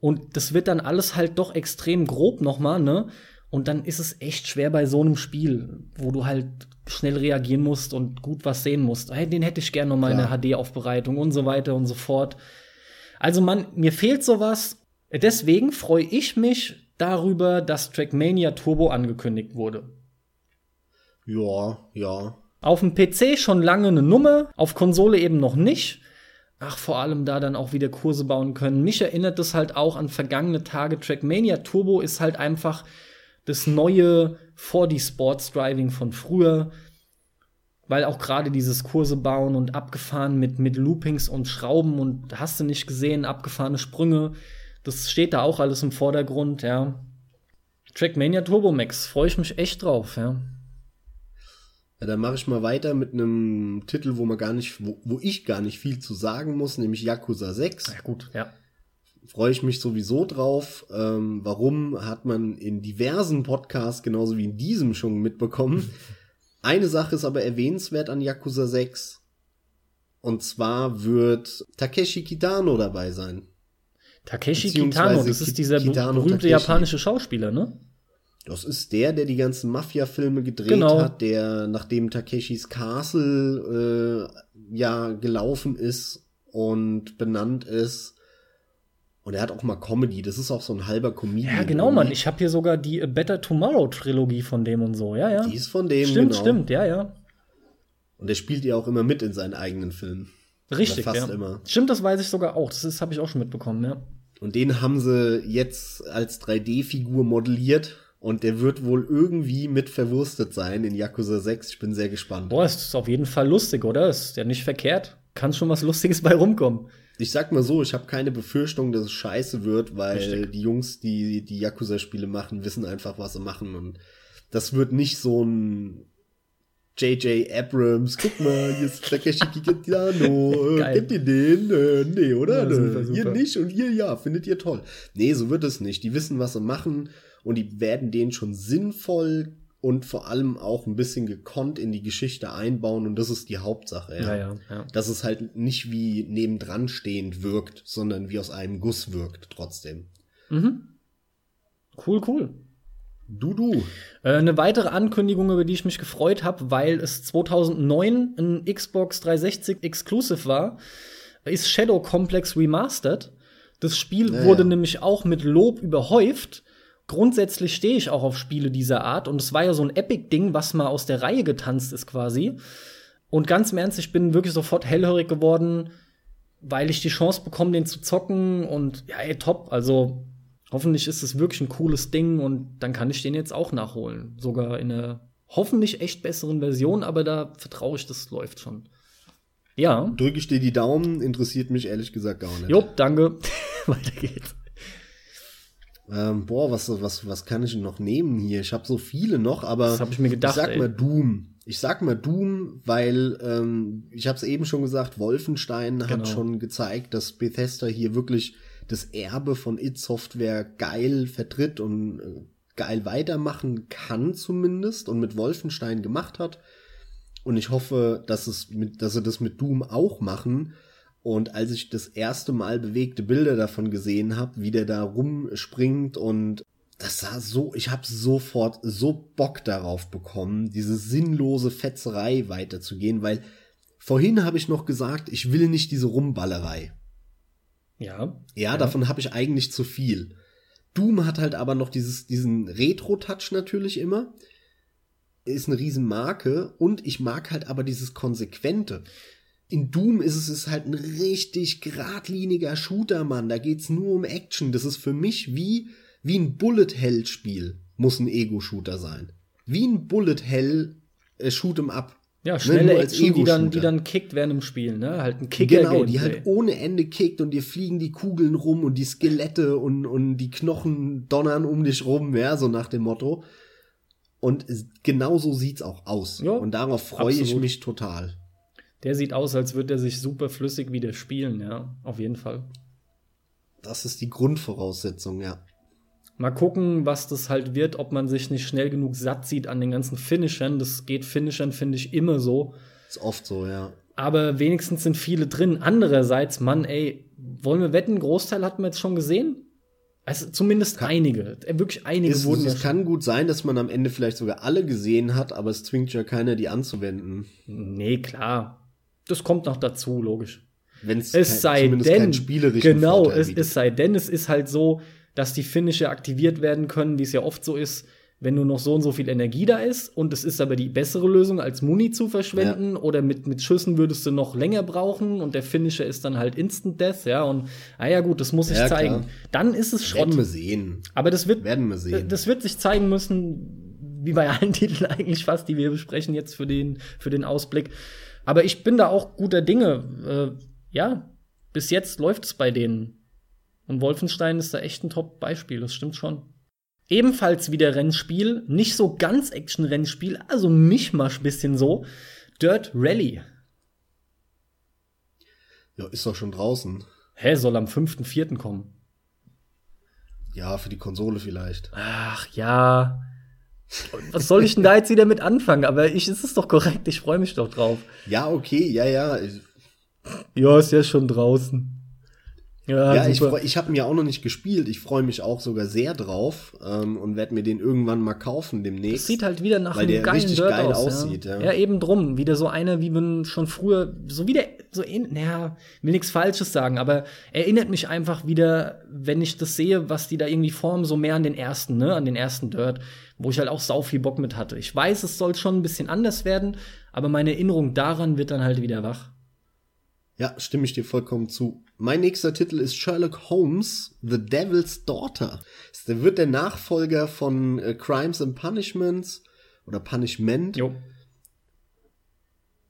Und das wird dann alles halt doch extrem grob nochmal, ne? Und dann ist es echt schwer bei so einem Spiel, wo du halt schnell reagieren musst und gut was sehen musst. Hey, den hätte ich gerne noch mal eine HD-Aufbereitung und so weiter und so fort. Also man, mir fehlt sowas. Deswegen freue ich mich darüber, dass Trackmania Turbo angekündigt wurde. Ja, ja. Auf dem PC schon lange eine Nummer, auf Konsole eben noch nicht ach, vor allem da dann auch wieder Kurse bauen können. Mich erinnert das halt auch an vergangene Tage. Trackmania Turbo ist halt einfach das neue 4D Sports Driving von früher. Weil auch gerade dieses Kurse bauen und abgefahren mit, mit Loopings und Schrauben und hast du nicht gesehen, abgefahrene Sprünge. Das steht da auch alles im Vordergrund, ja. Trackmania Turbo Max, freue ich mich echt drauf, ja. Ja, dann mache ich mal weiter mit einem Titel, wo man gar nicht, wo, wo ich gar nicht viel zu sagen muss, nämlich Yakuza 6. Ja, gut, ja. Freue ich mich sowieso drauf. Ähm, warum hat man in diversen Podcasts, genauso wie in diesem schon mitbekommen. Eine Sache ist aber erwähnenswert an Yakuza 6. Und zwar wird Takeshi Kitano dabei sein. Takeshi Kitano, das ist dieser Kitano berühmte Takeshi. japanische Schauspieler, ne? Das ist der, der die ganzen Mafia-Filme gedreht Genau. hat, der nachdem Takeshis Castle äh, ja gelaufen ist und benannt ist. Und er hat auch mal Comedy. Das ist auch so ein halber Comedian. Ja, genau, Mann. Ich habe hier sogar die A Better Tomorrow Trilogie von dem und so. Ja, ja. Die ist von dem, stimmt, genau. stimmt, ja, ja. Und der spielt ja auch immer mit in seinen eigenen Filmen. Richtig, Oder fast ja. immer. Stimmt, das weiß ich sogar auch. Das habe ich auch schon mitbekommen, ja. Und den haben sie jetzt als 3D-Figur modelliert. Und der wird wohl irgendwie mit verwurstet sein in Yakuza 6. Ich bin sehr gespannt. Boah, ist auf jeden Fall lustig, oder? Ist ja nicht verkehrt. Kann schon was Lustiges bei rumkommen. Ich sag mal so, ich habe keine Befürchtung, dass es scheiße wird, weil Richtig. die Jungs, die die Yakuza-Spiele machen, wissen einfach, was sie machen. Und das wird nicht so ein J.J. Abrams, guck mal, hier ist Takeshi Kitano, äh, kennt ihr den? Äh, nee, oder? Ja, super, Äh, super. Ihr nicht und ihr ja, findet ihr toll. Nee, so wird es nicht. Die wissen, was sie machen und die werden den schon sinnvoll und vor allem auch ein bisschen gekonnt in die Geschichte einbauen und das ist die Hauptsache. Ja, ja, ja. Dass es halt nicht wie nebendran stehend wirkt, sondern wie aus einem Guss wirkt trotzdem. Mhm. Cool, cool. Du, du. Äh, eine weitere Ankündigung, über die ich mich gefreut habe, weil es 2009 ein Xbox 360 Exclusive war, ist Shadow Complex Remastered. Das Spiel Ja, wurde ja. nämlich auch mit Lob überhäuft. Grundsätzlich stehe ich auch auf Spiele dieser Art und es war ja so ein Epic-Ding, was mal aus der Reihe getanzt ist quasi. Und ganz im Ernst, ich bin wirklich sofort hellhörig geworden, weil ich die Chance bekomme, den zu zocken und ja, ey, top. Also hoffentlich ist es wirklich ein cooles Ding und dann kann ich den jetzt auch nachholen. Sogar in einer hoffentlich echt besseren Version, aber da vertraue ich, das läuft schon. Ja. Drücke ich dir die Daumen, interessiert mich ehrlich gesagt gar nicht. Jo, danke. Weiter geht's. Ähm, boah, was, was, was kann ich denn noch nehmen hier? Ich habe so viele noch, aber Das hab ich mir gedacht, ich sag ey. mal Doom. Ich sag mal Doom, weil ähm, ich habe es eben schon gesagt, Wolfenstein Genau. hat schon gezeigt, dass Bethesda hier wirklich das Erbe von id Software geil vertritt und äh, geil weitermachen kann zumindest und mit Wolfenstein gemacht hat. Und ich hoffe, dass es mit, dass sie das mit Doom auch machen. Und als ich das erste Mal bewegte Bilder davon gesehen habe, wie der da rumspringt und das sah so, ich habe sofort so Bock darauf bekommen, diese sinnlose Fetzerei weiterzugehen, weil vorhin habe ich noch gesagt, ich will nicht diese Rumballerei. Ja. Ja, davon habe ich eigentlich zu viel. Doom hat halt aber noch dieses, diesen Retro-Touch natürlich immer. Ist eine Riesenmarke und ich mag halt aber dieses Konsequente. In Doom ist es ist halt ein richtig geradliniger Shooter, Mann. Da geht's nur um Action. Das ist für mich wie, wie ein Bullet-Hell-Spiel. Muss ein Ego-Shooter sein. Wie ein Bullet-Hell äh, Shoot'em Up. Ja, Ne, schnelle als Action, die dann, die dann kickt während dem Spiel, ne? Halt ein kicker Genau, die halt ohne Ende kickt und dir fliegen die Kugeln rum und die Skelette und, und die Knochen donnern um dich rum, ja, so nach dem Motto. Und genau so sieht's auch aus. Ja, und darauf freue ich mich total. Der sieht aus, als würde er sich super flüssig wieder spielen, ja. Auf jeden Fall. Das ist die Grundvoraussetzung, ja. Mal gucken, was das halt wird, ob man sich nicht schnell genug satt sieht an den ganzen Finishern. Das geht Finishern, finde ich, immer so. Ist oft so, ja. Aber wenigstens sind viele drin. Andererseits, Mann, ey, wollen wir wetten, Großteil hat man jetzt schon gesehen? Also zumindest einige. Äh, Wirklich einige Es, wurden es kann gut sein, dass man am Ende vielleicht sogar alle gesehen hat, aber es zwingt ja keiner, die anzuwenden. Nee, klar. Das kommt noch dazu, logisch. Wenn es sei denn, genau, es, es sei denn, es ist halt so, dass die Finisher aktiviert werden können, wie es ja oft so ist, wenn nur noch so und so viel Energie da ist und es ist aber die bessere Lösung, als Muni zu verschwenden oder mit, mit Schüssen würdest du noch länger brauchen und der Finisher ist dann halt Instant Death, ja, und, ah ja, gut, das muss ich Ja, zeigen. klar. Dann ist es Schrott. Werden wir sehen. Aber das wird, Werden wir sehen. das wird sich zeigen müssen, wie bei allen Titeln eigentlich fast, die wir besprechen jetzt für den, für den Ausblick. Aber ich bin da auch guter Dinge. Äh, ja, bis jetzt läuft es bei denen. Und Wolfenstein ist da echt ein Top-Beispiel, das stimmt schon. Ebenfalls wieder Rennspiel, nicht so ganz Action-Rennspiel, also Mischmasch bisschen so. Dirt Rally. Ja, ist doch schon draußen. Hä, soll am 5.4. kommen. Ja, für die Konsole vielleicht. Ach ja. Was soll ich denn da jetzt wieder mit anfangen? Aber ich, es ist doch korrekt, ich freue mich doch drauf. Ja, okay, ja, ja. Ja, ist ja schon draußen. Ja, ja ich, ich habe ihn ja auch noch nicht gespielt. Ich freue mich auch sogar sehr drauf ähm, und werde mir den irgendwann mal kaufen demnächst. Das sieht halt wieder nach weil einem der richtig Dirt geil aus, aussieht. Ja. ja. eben drum. Wieder so einer, wie man schon früher, so wieder, so in, naja, will nichts Falsches sagen, aber erinnert mich einfach wieder, wenn ich das sehe, was die da irgendwie formen, so mehr an den ersten, ne, an den ersten Dirt, wo ich halt auch sau viel Bock mit hatte. Ich weiß, es soll schon ein bisschen anders werden, aber meine Erinnerung daran wird dann halt wieder wach. Ja, stimme ich dir vollkommen zu. Mein nächster Titel ist Sherlock Holmes, The Devil's Daughter. Das wird der Nachfolger von äh, Crimes and Punishments oder Punishment. Jo.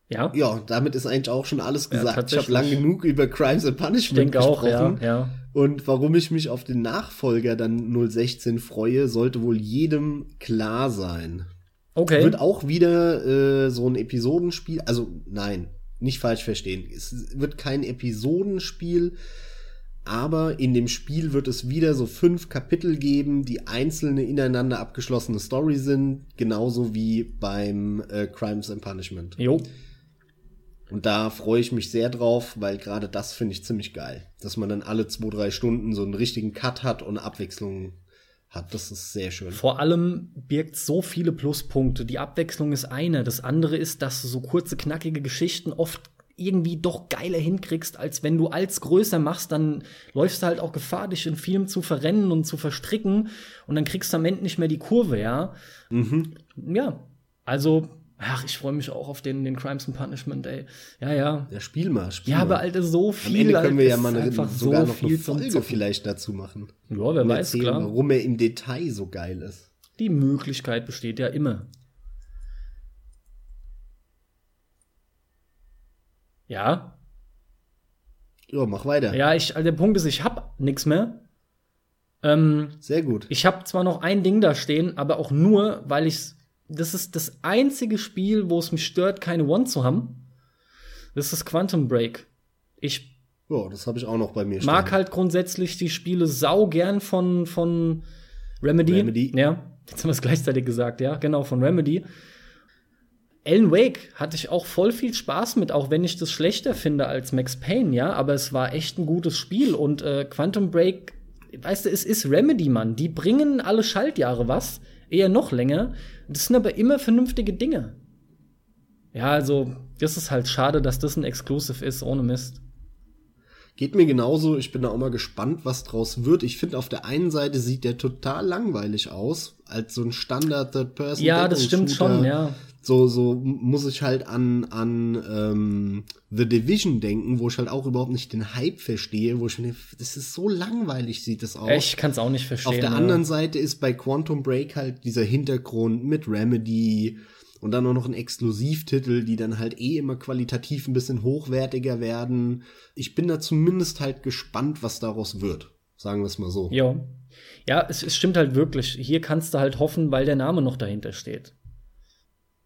Ja. Ja, damit ist eigentlich auch schon alles gesagt. Ja, ich habe lang genug über Crimes and Punishment gesprochen. Auch, ja, ja. Und warum ich mich auf den Nachfolger dann 016 freue, sollte wohl jedem klar sein. Okay. Wird auch wieder äh, so ein Episodenspiel, also nein, nicht falsch verstehen. Es wird kein Episodenspiel, aber in dem Spiel wird es wieder so fünf Kapitel geben, die einzelne ineinander abgeschlossene Story sind, genauso wie beim äh, Crimes and Punishment. Jo. Und da freue ich mich sehr drauf, weil gerade das finde ich ziemlich geil, dass man dann alle zwei, drei Stunden so einen richtigen Cut hat und Abwechslung hat. Das ist sehr schön. Vor allem birgt so viele Pluspunkte. Die Abwechslung ist eine. Das andere ist, dass du so kurze, knackige Geschichten oft irgendwie doch geiler hinkriegst, als wenn du als größer machst, dann läufst du halt auch Gefahr, dich in Filmen zu verrennen und zu verstricken und dann kriegst du am Ende nicht mehr die Kurve, ja. Mhm. Ja, also Ach, ich freue mich auch auf den, den Crimes and Punishment, ey. Ja, ja. Ja, spiel mal, spiel Ja, aber Alter, so viel. Am Ende können wir ja mal eine, sogar so noch eine Folge vielleicht dazu machen. Ja, wer weiß, erzählen, klar. Warum er im Detail so geil ist. Die Möglichkeit besteht ja immer. Ja. Ja, mach weiter. Ja, ich, also der Punkt ist, ich hab nix mehr. Ähm, Sehr gut. Ich habe zwar noch ein Ding da stehen, aber auch nur, weil ich das ist das einzige Spiel, wo es mich stört, keine One zu haben. Das ist Quantum Break. Ich ja, das habe ich auch noch bei mir. Mag stehen. halt grundsätzlich die Spiele sau gern von, von Remedy. Remedy. Ja, jetzt haben wir es gleichzeitig gesagt, ja, genau, von Remedy. Alan Wake hatte ich auch voll viel Spaß mit, auch wenn ich das schlechter finde als Max Payne, ja, aber es war echt ein gutes Spiel und äh, Quantum Break, weißt du, es ist Remedy, Mann. Die bringen alle Schaltjahre was eher noch länger. Das sind aber immer vernünftige Dinge. Ja, also, das ist halt schade, dass das ein Exclusive ist, ohne Mist. Geht mir genauso. Ich bin da auch mal gespannt, was draus wird. Ich finde, auf der einen Seite sieht der total langweilig aus, als so ein Standard Third Person. Ja, das stimmt schon, ja so, so muss ich halt an, an ähm, The Division denken, wo ich halt auch überhaupt nicht den Hype verstehe, wo ich mir, das ist so langweilig, sieht das aus. Ich kann es auch nicht verstehen. Auf der ja. anderen Seite ist bei Quantum Break halt dieser Hintergrund mit Remedy und dann auch noch ein Exklusivtitel, die dann halt eh immer qualitativ ein bisschen hochwertiger werden. Ich bin da zumindest halt gespannt, was daraus wird. Sagen wir es mal so. Ja. Ja, es, es stimmt halt wirklich. Hier kannst du halt hoffen, weil der Name noch dahinter steht.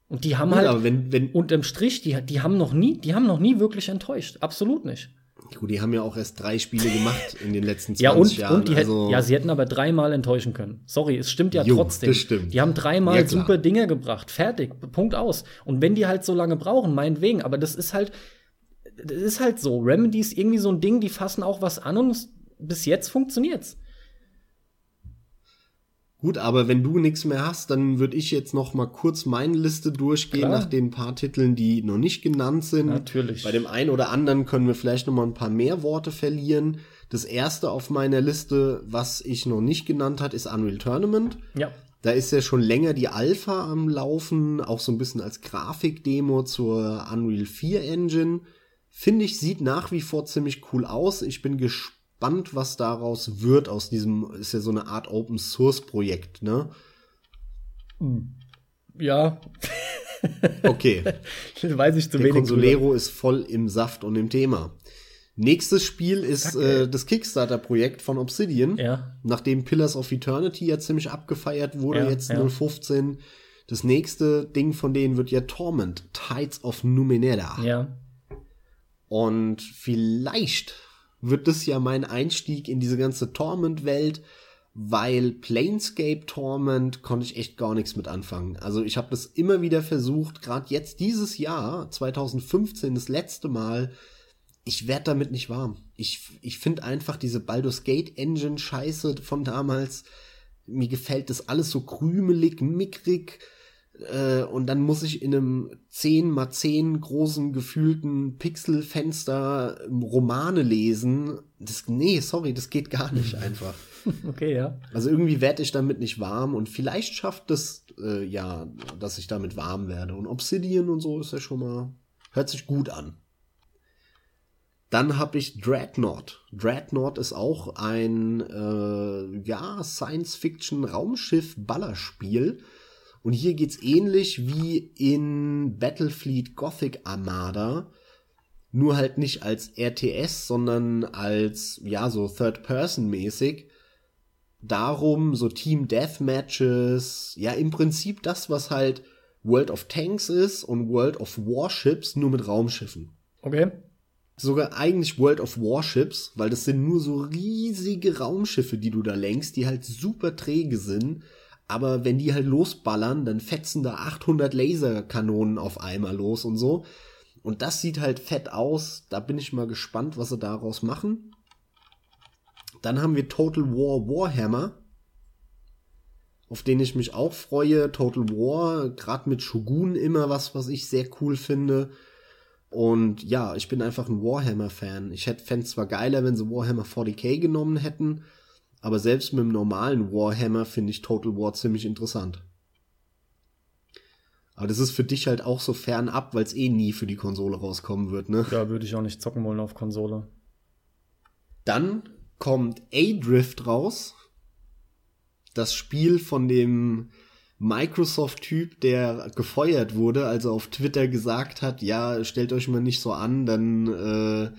Und die haben ja, halt, wenn, wenn unterm Strich, die, die haben noch nie, die haben noch nie wirklich enttäuscht. Absolut nicht. Gut, die haben ja auch erst drei Spiele gemacht in den letzten 20 ja, und, Jahren. Und die also hätten, ja, sie hätten aber dreimal enttäuschen können. Sorry, es stimmt ja jo, trotzdem. Das stimmt. Die haben dreimal ja, super Dinge gebracht. Fertig. Punkt aus. Und wenn die halt so lange brauchen, meinetwegen. Aber das ist halt, das ist halt so. Remedy ist irgendwie so ein Ding, die fassen auch was an und bis jetzt funktioniert's. Gut, aber wenn du nichts mehr hast, dann würde ich jetzt noch mal kurz meine Liste durchgehen Klar. nach den paar Titeln, die noch nicht genannt sind. Natürlich. Bei dem einen oder anderen können wir vielleicht noch mal ein paar mehr Worte verlieren. Das erste auf meiner Liste, was ich noch nicht genannt hat, ist Unreal Tournament. Ja. Da ist ja schon länger die Alpha am Laufen, auch so ein bisschen als Grafikdemo zur Unreal 4 Engine. Finde ich, sieht nach wie vor ziemlich cool aus. Ich bin gespannt gespannt, was daraus wird aus diesem, ist ja so eine Art Open Source Projekt, ne? Ja. okay. Weiß ich zu Der wenig. Consolero ist voll im Saft und im Thema. Nächstes Spiel ist äh, das Kickstarter-Projekt von Obsidian. Ja. Nachdem Pillars of Eternity ja ziemlich abgefeiert wurde, ja, jetzt ja. 015. Das nächste Ding von denen wird ja Torment, Tides of Numenera. Ja. Und vielleicht wird das ja mein Einstieg in diese ganze Torment-Welt, weil Planescape Torment konnte ich echt gar nichts mit anfangen. Also ich habe das immer wieder versucht, gerade jetzt dieses Jahr, 2015, das letzte Mal, ich werde damit nicht warm. ich, ich finde einfach diese Baldur's Gate Engine Scheiße von damals, mir gefällt das alles so krümelig, mickrig, äh, und dann muss ich in einem 10 mal 10 großen gefühlten Pixelfenster Romane lesen. Das, nee, sorry, das geht gar nicht einfach. okay, ja. Also irgendwie werde ich damit nicht warm und vielleicht schafft es äh, ja, dass ich damit warm werde. Und Obsidian und so ist ja schon mal, hört sich gut an. Dann habe ich Dreadnought. Dreadnought ist auch ein äh, ja, Science-Fiction-Raumschiff-Ballerspiel. Und hier geht's ähnlich wie in Battlefleet Gothic Armada, nur halt nicht als RTS, sondern als ja so Third Person mäßig. Darum so Team Deathmatches, ja im Prinzip das, was halt World of Tanks ist und World of Warships nur mit Raumschiffen. Okay. Sogar eigentlich World of Warships, weil das sind nur so riesige Raumschiffe, die du da lenkst, die halt super träge sind aber wenn die halt losballern, dann fetzen da 800 Laserkanonen auf einmal los und so. Und das sieht halt fett aus. Da bin ich mal gespannt, was sie daraus machen. Dann haben wir Total War Warhammer, auf den ich mich auch freue. Total War, gerade mit Shogun immer was, was ich sehr cool finde. Und ja, ich bin einfach ein Warhammer-Fan. Ich hätte fände zwar geiler, wenn sie Warhammer 40k genommen hätten, aber selbst mit dem normalen Warhammer finde ich Total War ziemlich interessant. Aber das ist für dich halt auch so fernab, weil es eh nie für die Konsole rauskommen wird, ne? Ja, würde ich auch nicht zocken wollen auf Konsole. Dann kommt A-Drift raus. Das Spiel von dem Microsoft-Typ, der gefeuert wurde, also auf Twitter gesagt hat, ja, stellt euch mal nicht so an, dann äh,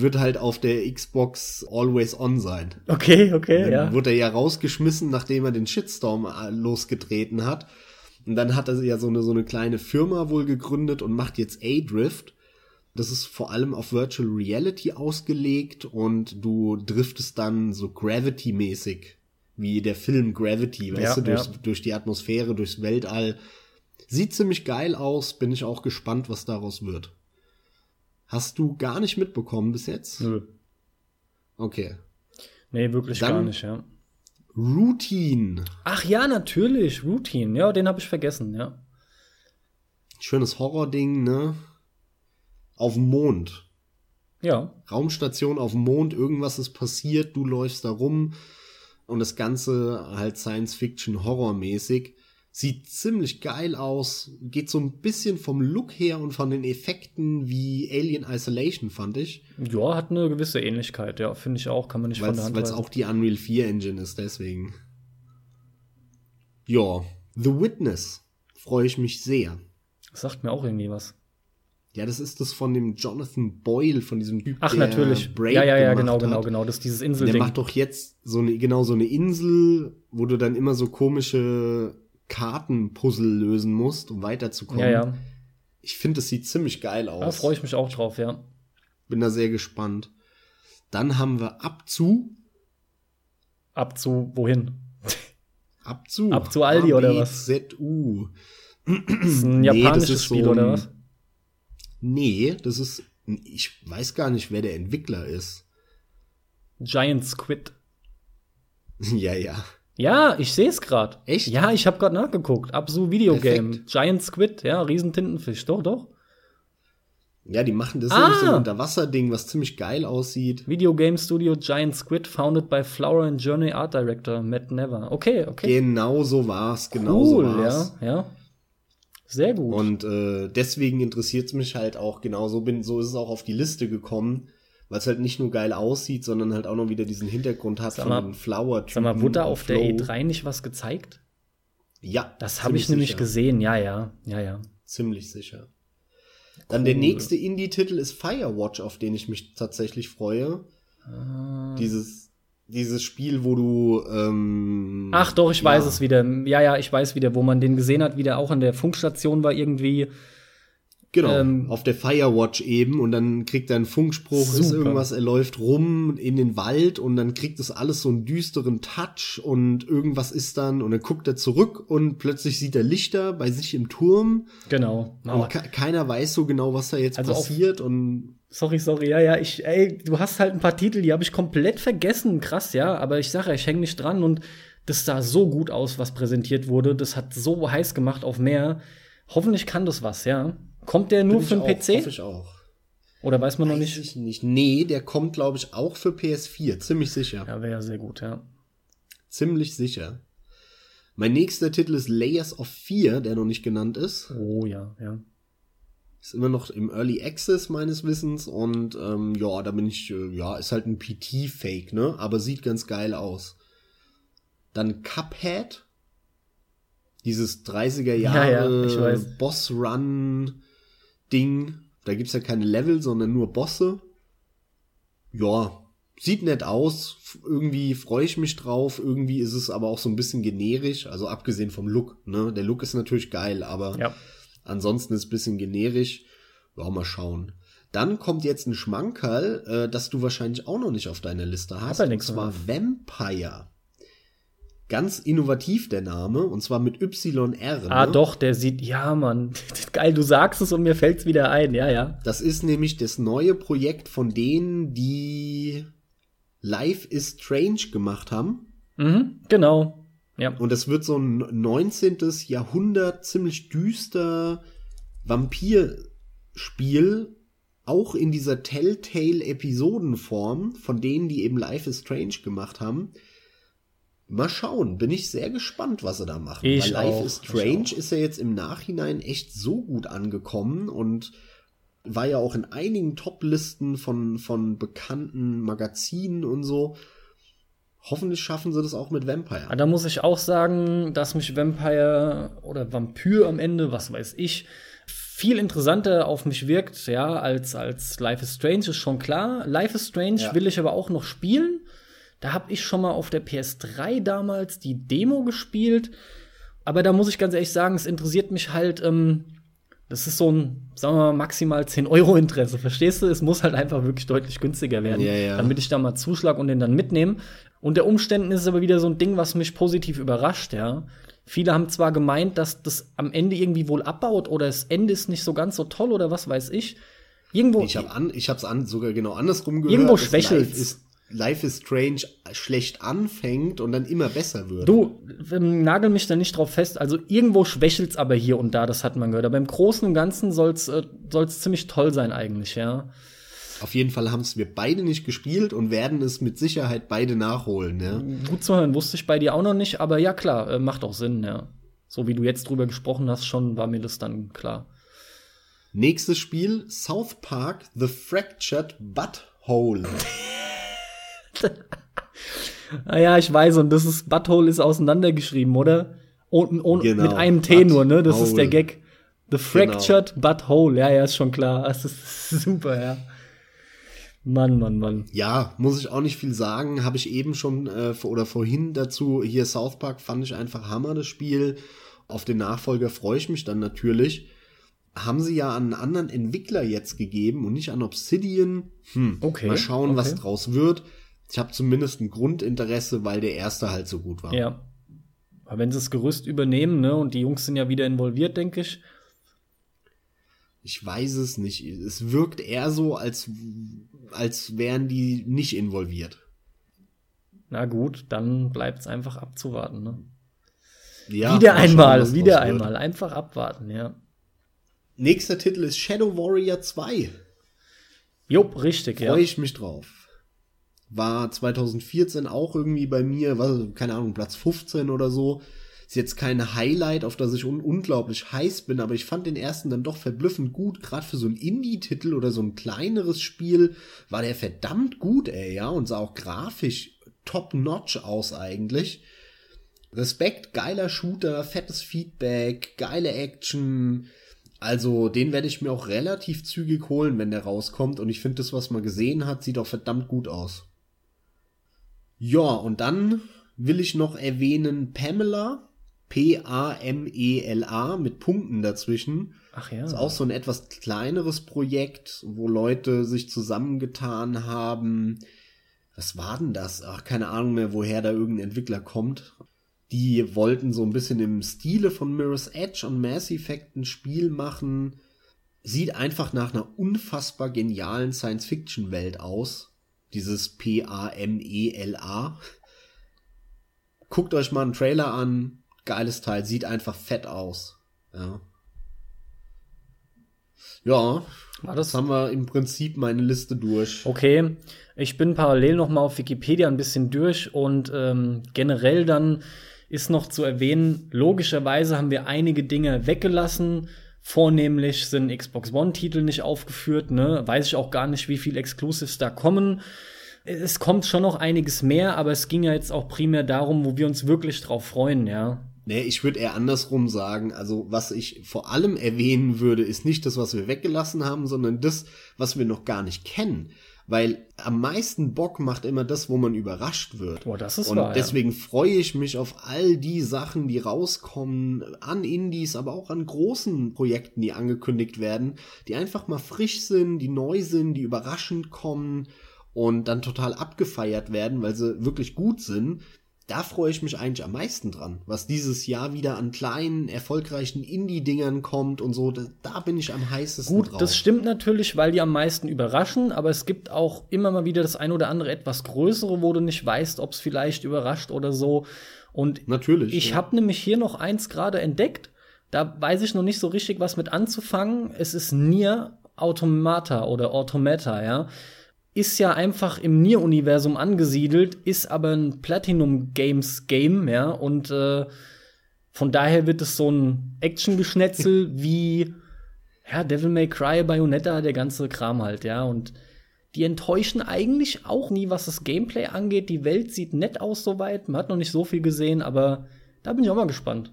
wird halt auf der Xbox always on sein. Okay, okay, dann ja. Wurde er ja rausgeschmissen, nachdem er den Shitstorm äh, losgetreten hat. Und dann hat er ja so eine, so eine kleine Firma wohl gegründet und macht jetzt A-Drift. Das ist vor allem auf Virtual Reality ausgelegt und du driftest dann so Gravity-mäßig, wie der Film Gravity, weißt Ja, du, durch, ja. durch die Atmosphäre, durchs Weltall. Sieht ziemlich geil aus, bin ich auch gespannt, was daraus wird. Hast du gar nicht mitbekommen bis jetzt? Nö. Okay. Nee, wirklich Dann- gar nicht, ja. Routine. Ach ja, natürlich, Routine. Ja, den habe ich vergessen, ja. Schönes Horror-Ding, ne? Auf dem Mond. Ja. Raumstation auf dem Mond, irgendwas ist passiert, du läufst da rum und das Ganze halt Science-Fiction-Horror-mäßig. Sieht ziemlich geil aus, geht so ein bisschen vom Look her und von den Effekten wie Alien Isolation, fand ich. Ja, hat eine gewisse Ähnlichkeit, ja, finde ich auch, kann man nicht von der Hand Weil es auch die Unreal 4 Engine ist, deswegen. Ja, The Witness freue ich mich sehr. Das sagt mir auch irgendwie was. Ja, das ist das von dem Jonathan Boyle, von diesem Typ, Ach, der natürlich. Braid ja, ja, ja, gemacht genau, hat. genau, genau. Das ist dieses Der Inselding. macht doch jetzt so eine, genau so eine Insel, wo du dann immer so komische Kartenpuzzle lösen musst, um weiterzukommen. ja, ja. Ich finde, das sieht ziemlich geil aus. Da freue ich mich auch drauf, ja. Bin da sehr gespannt. Dann haben wir Abzu. Ab zu wohin? Abzu. Ab zu Aldi oder was? Z-U. Das ist ein Nee, das japanisches ist so Spiel oder ein- was? Nee, das ist, ich weiß gar nicht, wer der Entwickler ist. Giant Squid. ja, ja. Ja, ich sehe es gerade. Echt? Ja, ich habe gerade nachgeguckt. Absu Videogame. Perfekt. Giant Squid, ja, Riesentintenfisch. Doch, doch. Ja, die machen das Ah! nämlich so ein Unterwasserding, was ziemlich geil aussieht. Videogame Studio Giant Squid, founded by Flower and Journey Art Director Matt Never. Okay, okay. Genau so war's, genau cool, so war's. ja, ja. Sehr gut. Und äh, deswegen interessiert es mich halt auch genau so bin, so ist es auch auf die Liste gekommen, weil es halt nicht nur geil aussieht, sondern halt auch noch wieder diesen Hintergrund hat Sag von mal- flower Sag mal, wurde da auf der E3 nicht was gezeigt? Ja, Das habe ich nämlich sicher. gesehen, ja, ja, ja, ja. Ziemlich sicher. Dann der nächste Indie-Titel ist Firewatch, auf den ich mich tatsächlich freue. Ah. Dieses, dieses Spiel, wo du. Ähm, Ach doch, ich ja, weiß es wieder. Ja, ja, ich weiß wieder, wo man den gesehen hat, wie der auch an der Funkstation war irgendwie. Genau, ähm, auf der Firewatch eben und dann kriegt er einen Funkspruch, ist Super. irgendwas, er läuft rum in den Wald und dann kriegt es alles so einen düsteren Touch und irgendwas ist dann und dann guckt er zurück und plötzlich sieht er Lichter bei sich im Turm Genau. und ke keiner weiß so genau, was da jetzt Also passiert und Sorry, sorry, ja, ja, ich, ey, du hast halt ein paar Titel, die habe ich komplett vergessen, krass, ja, aber ich sage, ich hänge nicht dran und das sah so gut aus, was präsentiert wurde, das hat so heiß gemacht auf mehr. Hoffentlich kann das was, ja. Kommt der nur Bin für den PC? Hoffe ich auch. Oder weiß man noch Weiß nicht? ich nicht. Nee, der kommt, glaube ich, auch für PS4. Ziemlich sicher. Ja, wäre ja sehr gut, ja. Ziemlich sicher. Mein nächster Titel ist Layers of Fear, der noch nicht genannt ist. Oh ja, ja. Ist immer noch im Early Access meines Wissens und ähm, ja, da bin ich, äh, ja, ist halt ein PT-Fake, ne? Aber sieht ganz geil aus. Dann Cuphead. Dieses 30er Ja, Jahre ja, ich weiß. Boss-Run-Ding. Da gibt's ja keine Level, sondern nur Bosse. Ja, sieht nett aus. Irgendwie freue ich mich drauf. Irgendwie ist es aber auch so ein bisschen generisch. Also abgesehen vom Look, ne? Der Look ist natürlich geil, aber Ja. Ansonsten ist ein bisschen generisch. Ja, mal schauen. Dann kommt jetzt ein Schmankerl, äh, das du wahrscheinlich auch noch nicht auf deiner Liste hast. er und zwar. Vampire. Ganz innovativ der Name, und zwar mit YR. Ah, ne? doch, der sieht, ja, Mann. Geil, du sagst es und mir fällt's wieder ein, ja, ja. Das ist nämlich das neue Projekt von denen, die Life is Strange gemacht haben. Mhm, genau. Ja. Und es wird so ein 19. Jahrhundert ziemlich düster Vampirspiel, auch in dieser Telltale-Episodenform, von denen, die eben Life is Strange gemacht haben. Mal schauen, bin ich sehr gespannt, was sie da machen. Ich Weil Life auch, is Strange ist ja jetzt im Nachhinein echt so gut angekommen und war ja auch in einigen Top-Listen von, von bekannten Magazinen und so. Hoffentlich schaffen sie das auch mit Vampire. Da muss ich auch sagen, dass mich Vampire oder Vampir am Ende, was weiß ich, viel interessanter auf mich wirkt, ja, als, als Life is Strange, ist schon klar. Life is Strange Ja. will ich aber auch noch spielen. Da habe ich schon mal auf der PS3 damals die Demo gespielt. Aber da muss ich ganz ehrlich sagen, es interessiert mich halt, ähm, das ist so ein, sagen wir mal, maximal 10 Euro Interesse, verstehst du? Es muss halt einfach wirklich deutlich günstiger werden, Ja, ja. damit ich da mal zuschlag und den dann mitnehme. Unter Umständen ist es aber wieder so ein Ding, was mich positiv überrascht, ja. Viele haben zwar gemeint, dass das am Ende irgendwie wohl abbaut oder das Ende ist nicht so ganz so toll oder was weiß ich. Irgendwo, Ich habe an, ich hab's an, sogar genau andersrum gehört. Irgendwo dass schwächelt's. Life is, Strange schlecht anfängt und dann immer besser wird. Du, ähm, nagel mich da nicht drauf fest. Also irgendwo schwächelt's aber hier und da, das hat man gehört. Aber im Großen und Ganzen soll's, äh, soll's ziemlich toll sein eigentlich, ja. Auf jeden Fall haben es wir beide nicht gespielt und werden es mit Sicherheit beide nachholen. Ja? Gut zu hören, wusste ich bei dir auch noch nicht, aber ja klar, äh, macht auch Sinn, ja. So wie du jetzt drüber gesprochen hast, schon war mir das dann klar. Nächstes Spiel, South Park The Fractured Butthole. Ah ja, ich weiß, und das ist, Butthole ist auseinandergeschrieben, oder? Und, und Genau, mit einem T nur, ne? Das ist der. Gag. The Fractured Butthole, ja, ja, ist schon klar. Das ist super, ja. Mann, Mann, Mann. Ja, muss ich auch nicht viel sagen. Habe ich eben schon äh, oder vorhin dazu. Hier South Park fand ich einfach Hammer, das Spiel. Auf den Nachfolger freue ich mich dann natürlich. Haben sie ja an einen anderen Entwickler jetzt gegeben und nicht an Obsidian. Hm, Okay, Mal schauen, was okay. draus wird. Ich habe zumindest ein Grundinteresse, weil der erste halt so gut war. Ja. Aber wenn sie das Gerüst übernehmen, ne, und die Jungs sind ja wieder involviert, denke ich. Ich weiß es nicht. Es wirkt eher so, als, als wären die nicht involviert. Na gut, dann bleibt's einfach abzuwarten, ne? Ja, wieder einmal, was wieder einmal. Einfach abwarten, ja. Nächster Titel ist Shadow Warrior 2. Jupp, richtig, ja. Freue ich mich drauf. War 2014 auch irgendwie bei mir, was, keine Ahnung, Platz 15 oder so. Ist jetzt kein Highlight, auf das ich un unglaublich heiß bin, aber ich fand den ersten dann doch verblüffend gut. Gerade für so ein Indie-Titel oder so ein kleineres Spiel war der verdammt gut, ey, ja, und sah auch grafisch top-notch aus eigentlich. Respekt, geiler Shooter, fettes Feedback, geile Action. Also, den werde ich mir auch relativ zügig holen, wenn der rauskommt. Und ich finde, das, was man gesehen hat, sieht auch verdammt gut aus. Ja, und dann will ich noch erwähnen Pamela. P-A-M-E-L-A mit Punkten dazwischen. Ach ja. Ist auch so ein etwas kleineres Projekt, wo Leute sich zusammengetan haben. Was war denn das? Ach, keine Ahnung mehr, woher da irgendein Entwickler kommt. Die wollten so ein bisschen im Stile von Mirror's Edge und Mass Effect ein Spiel machen. sieht einfach nach einer unfassbar genialen Science-Fiction-Welt aus. Dieses P-A-M-E-L-A. Guckt euch mal einen Trailer an. Geiles Teil, sieht einfach fett aus. Ja. Ja, War das? das haben wir im Prinzip meine Liste durch. Okay, ich bin parallel noch mal auf Wikipedia ein bisschen durch und ähm, generell dann ist noch zu erwähnen, logischerweise haben wir einige Dinge weggelassen. Vornehmlich sind Xbox One-Titel nicht aufgeführt, ne? Weiß ich auch gar nicht, wie viel Exclusives da kommen. Es kommt schon noch einiges mehr, aber es ging ja jetzt auch primär darum, wo wir uns wirklich drauf freuen, ja. Nee, ich würde eher andersrum sagen. Also, was ich vor allem erwähnen würde, ist nicht das, was wir weggelassen haben, sondern das, was wir noch gar nicht kennen. Weil am meisten Bock macht immer das, wo man überrascht wird. Boah, das ist Und wahr, ja. deswegen freue ich mich auf all die Sachen, die rauskommen, an Indies, aber auch an großen Projekten, die angekündigt werden, die einfach mal frisch sind, die neu sind, die überraschend kommen und dann total abgefeiert werden, weil sie wirklich gut sind. Da freue ich mich eigentlich am meisten dran, was dieses Jahr wieder an kleinen, erfolgreichen Indie-Dingern kommt und so. Da, da bin ich am heißesten Gut, drauf. das stimmt natürlich, weil die am meisten überraschen, aber es gibt auch immer mal wieder das ein oder andere etwas größere, wo du nicht weißt, ob es vielleicht überrascht oder so. Und Natürlich. ich ja. habe nämlich hier noch eins gerade entdeckt. Da weiß ich noch nicht so richtig, was mit anzufangen. Es ist Nier Automata oder Automata, ja. Ist ja einfach im Nier-Universum angesiedelt, ist aber ein Platinum Games Game, ja. Und äh, von daher wird es so ein Action-Geschnetzel wie ja, Devil May Cry, Bayonetta, der ganze Kram halt, ja. Und die enttäuschen eigentlich auch nie, was das Gameplay angeht. Die Welt sieht nett aus soweit. Man hat noch nicht so viel gesehen, aber da bin ich auch mal gespannt.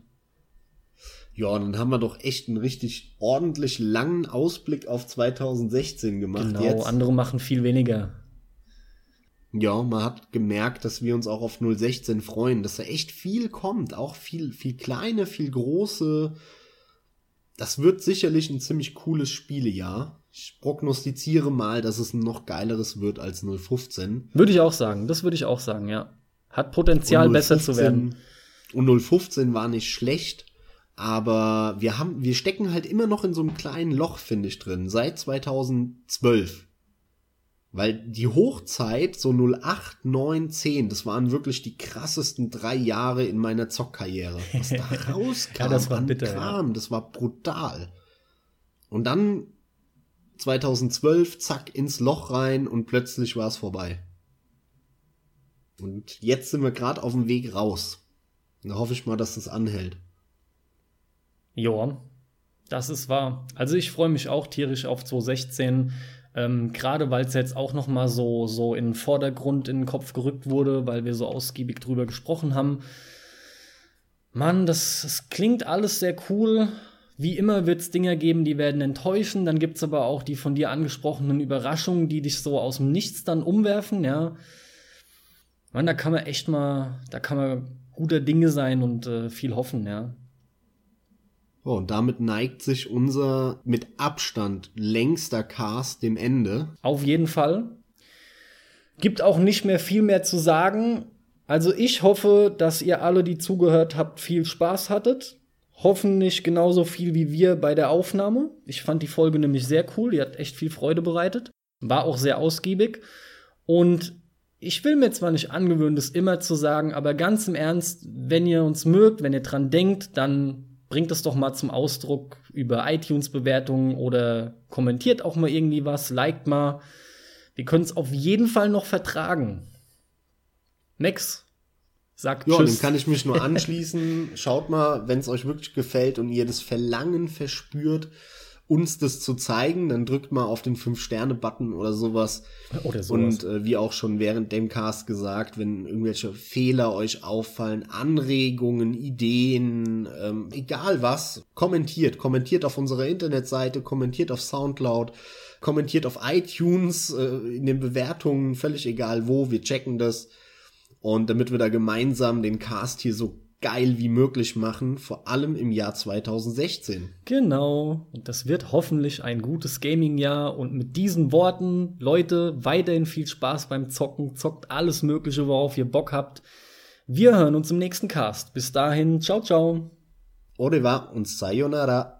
Ja, dann haben wir doch echt einen richtig ordentlich langen Ausblick auf 2016 gemacht Genau, jetzt. andere machen viel weniger. Ja, man hat gemerkt, dass wir uns auch auf 016 freuen, dass da echt viel kommt, auch viel, viel kleine, viel große. Das wird sicherlich ein ziemlich cooles Spielejahr. Ich prognostiziere mal, dass es ein noch geileres wird als 015. Würde ich auch sagen. Das würde ich auch sagen, ja. Hat Potenzial, Und besser zu 015 werden. Und 015 war nicht schlecht, aber wir haben, wir stecken halt immer noch in so einem kleinen Loch, finde ich, drin, seit 2012. Weil die Hochzeit, so 08, 9, 10, das waren wirklich die krassesten drei Jahre in meiner Zockkarriere. Was da rauskam Ja, das war bitter, ja. Kram, das war brutal. Und dann 2012, zack, ins Loch rein und plötzlich war es vorbei. Und jetzt sind wir gerade auf dem Weg raus. Da hoffe ich mal, dass das anhält. Ja, das ist wahr. Also ich freue mich auch tierisch auf 2016. Ähm, Gerade weil es jetzt auch noch mal so, so in den Vordergrund in den Kopf gerückt wurde, weil wir so ausgiebig drüber gesprochen haben. Mann, das, das klingt alles sehr cool. Wie immer wird es Dinger geben, die werden enttäuschen. Dann gibt es aber auch die von dir angesprochenen Überraschungen, die dich so aus dem Nichts dann umwerfen, ja. Mann, da kann man echt mal, da kann man guter Dinge sein und äh, viel hoffen, ja. Oh, und damit neigt sich unser mit Abstand längster Cast dem Ende. Auf jeden Fall. Gibt auch nicht mehr viel mehr zu sagen. Also ich hoffe, dass ihr alle, die zugehört habt, viel Spaß hattet. Hoffentlich genauso viel wie wir bei der Aufnahme. Ich fand die Folge nämlich sehr cool. Die hat echt viel Freude bereitet. War auch sehr ausgiebig. Und ich will mir zwar nicht angewöhnen, das immer zu sagen, aber ganz im Ernst, wenn ihr uns mögt, wenn ihr dran denkt, dann bringt es doch mal zum Ausdruck über iTunes-Bewertungen oder kommentiert auch mal irgendwie was, liked mal. Wir können es auf jeden Fall noch vertragen. Max, sagt Ja, dem kann ich mich nur anschließen. Schaut mal, wenn es euch wirklich gefällt und ihr das Verlangen verspürt, uns das zu zeigen, dann drückt mal auf den 5-Sterne-Button oder sowas. Oder sowas. Und äh, wie auch schon während dem Cast gesagt, wenn irgendwelche Fehler euch auffallen, Anregungen, Ideen, ähm, egal was, kommentiert. Kommentiert auf unserer Internetseite, kommentiert auf Soundcloud, kommentiert auf iTunes, äh, in den Bewertungen, völlig egal wo, wir checken das. Und damit wir da gemeinsam den Cast hier so geil wie möglich machen, vor allem im Jahr 2016. Genau. Und das wird hoffentlich ein gutes Gaming-Jahr. Und mit diesen Worten, Leute, weiterhin viel Spaß beim Zocken. Zockt alles Mögliche, worauf ihr Bock habt. Wir hören uns im nächsten Cast. Bis dahin, ciao, ciao. Oreva und Sayonara.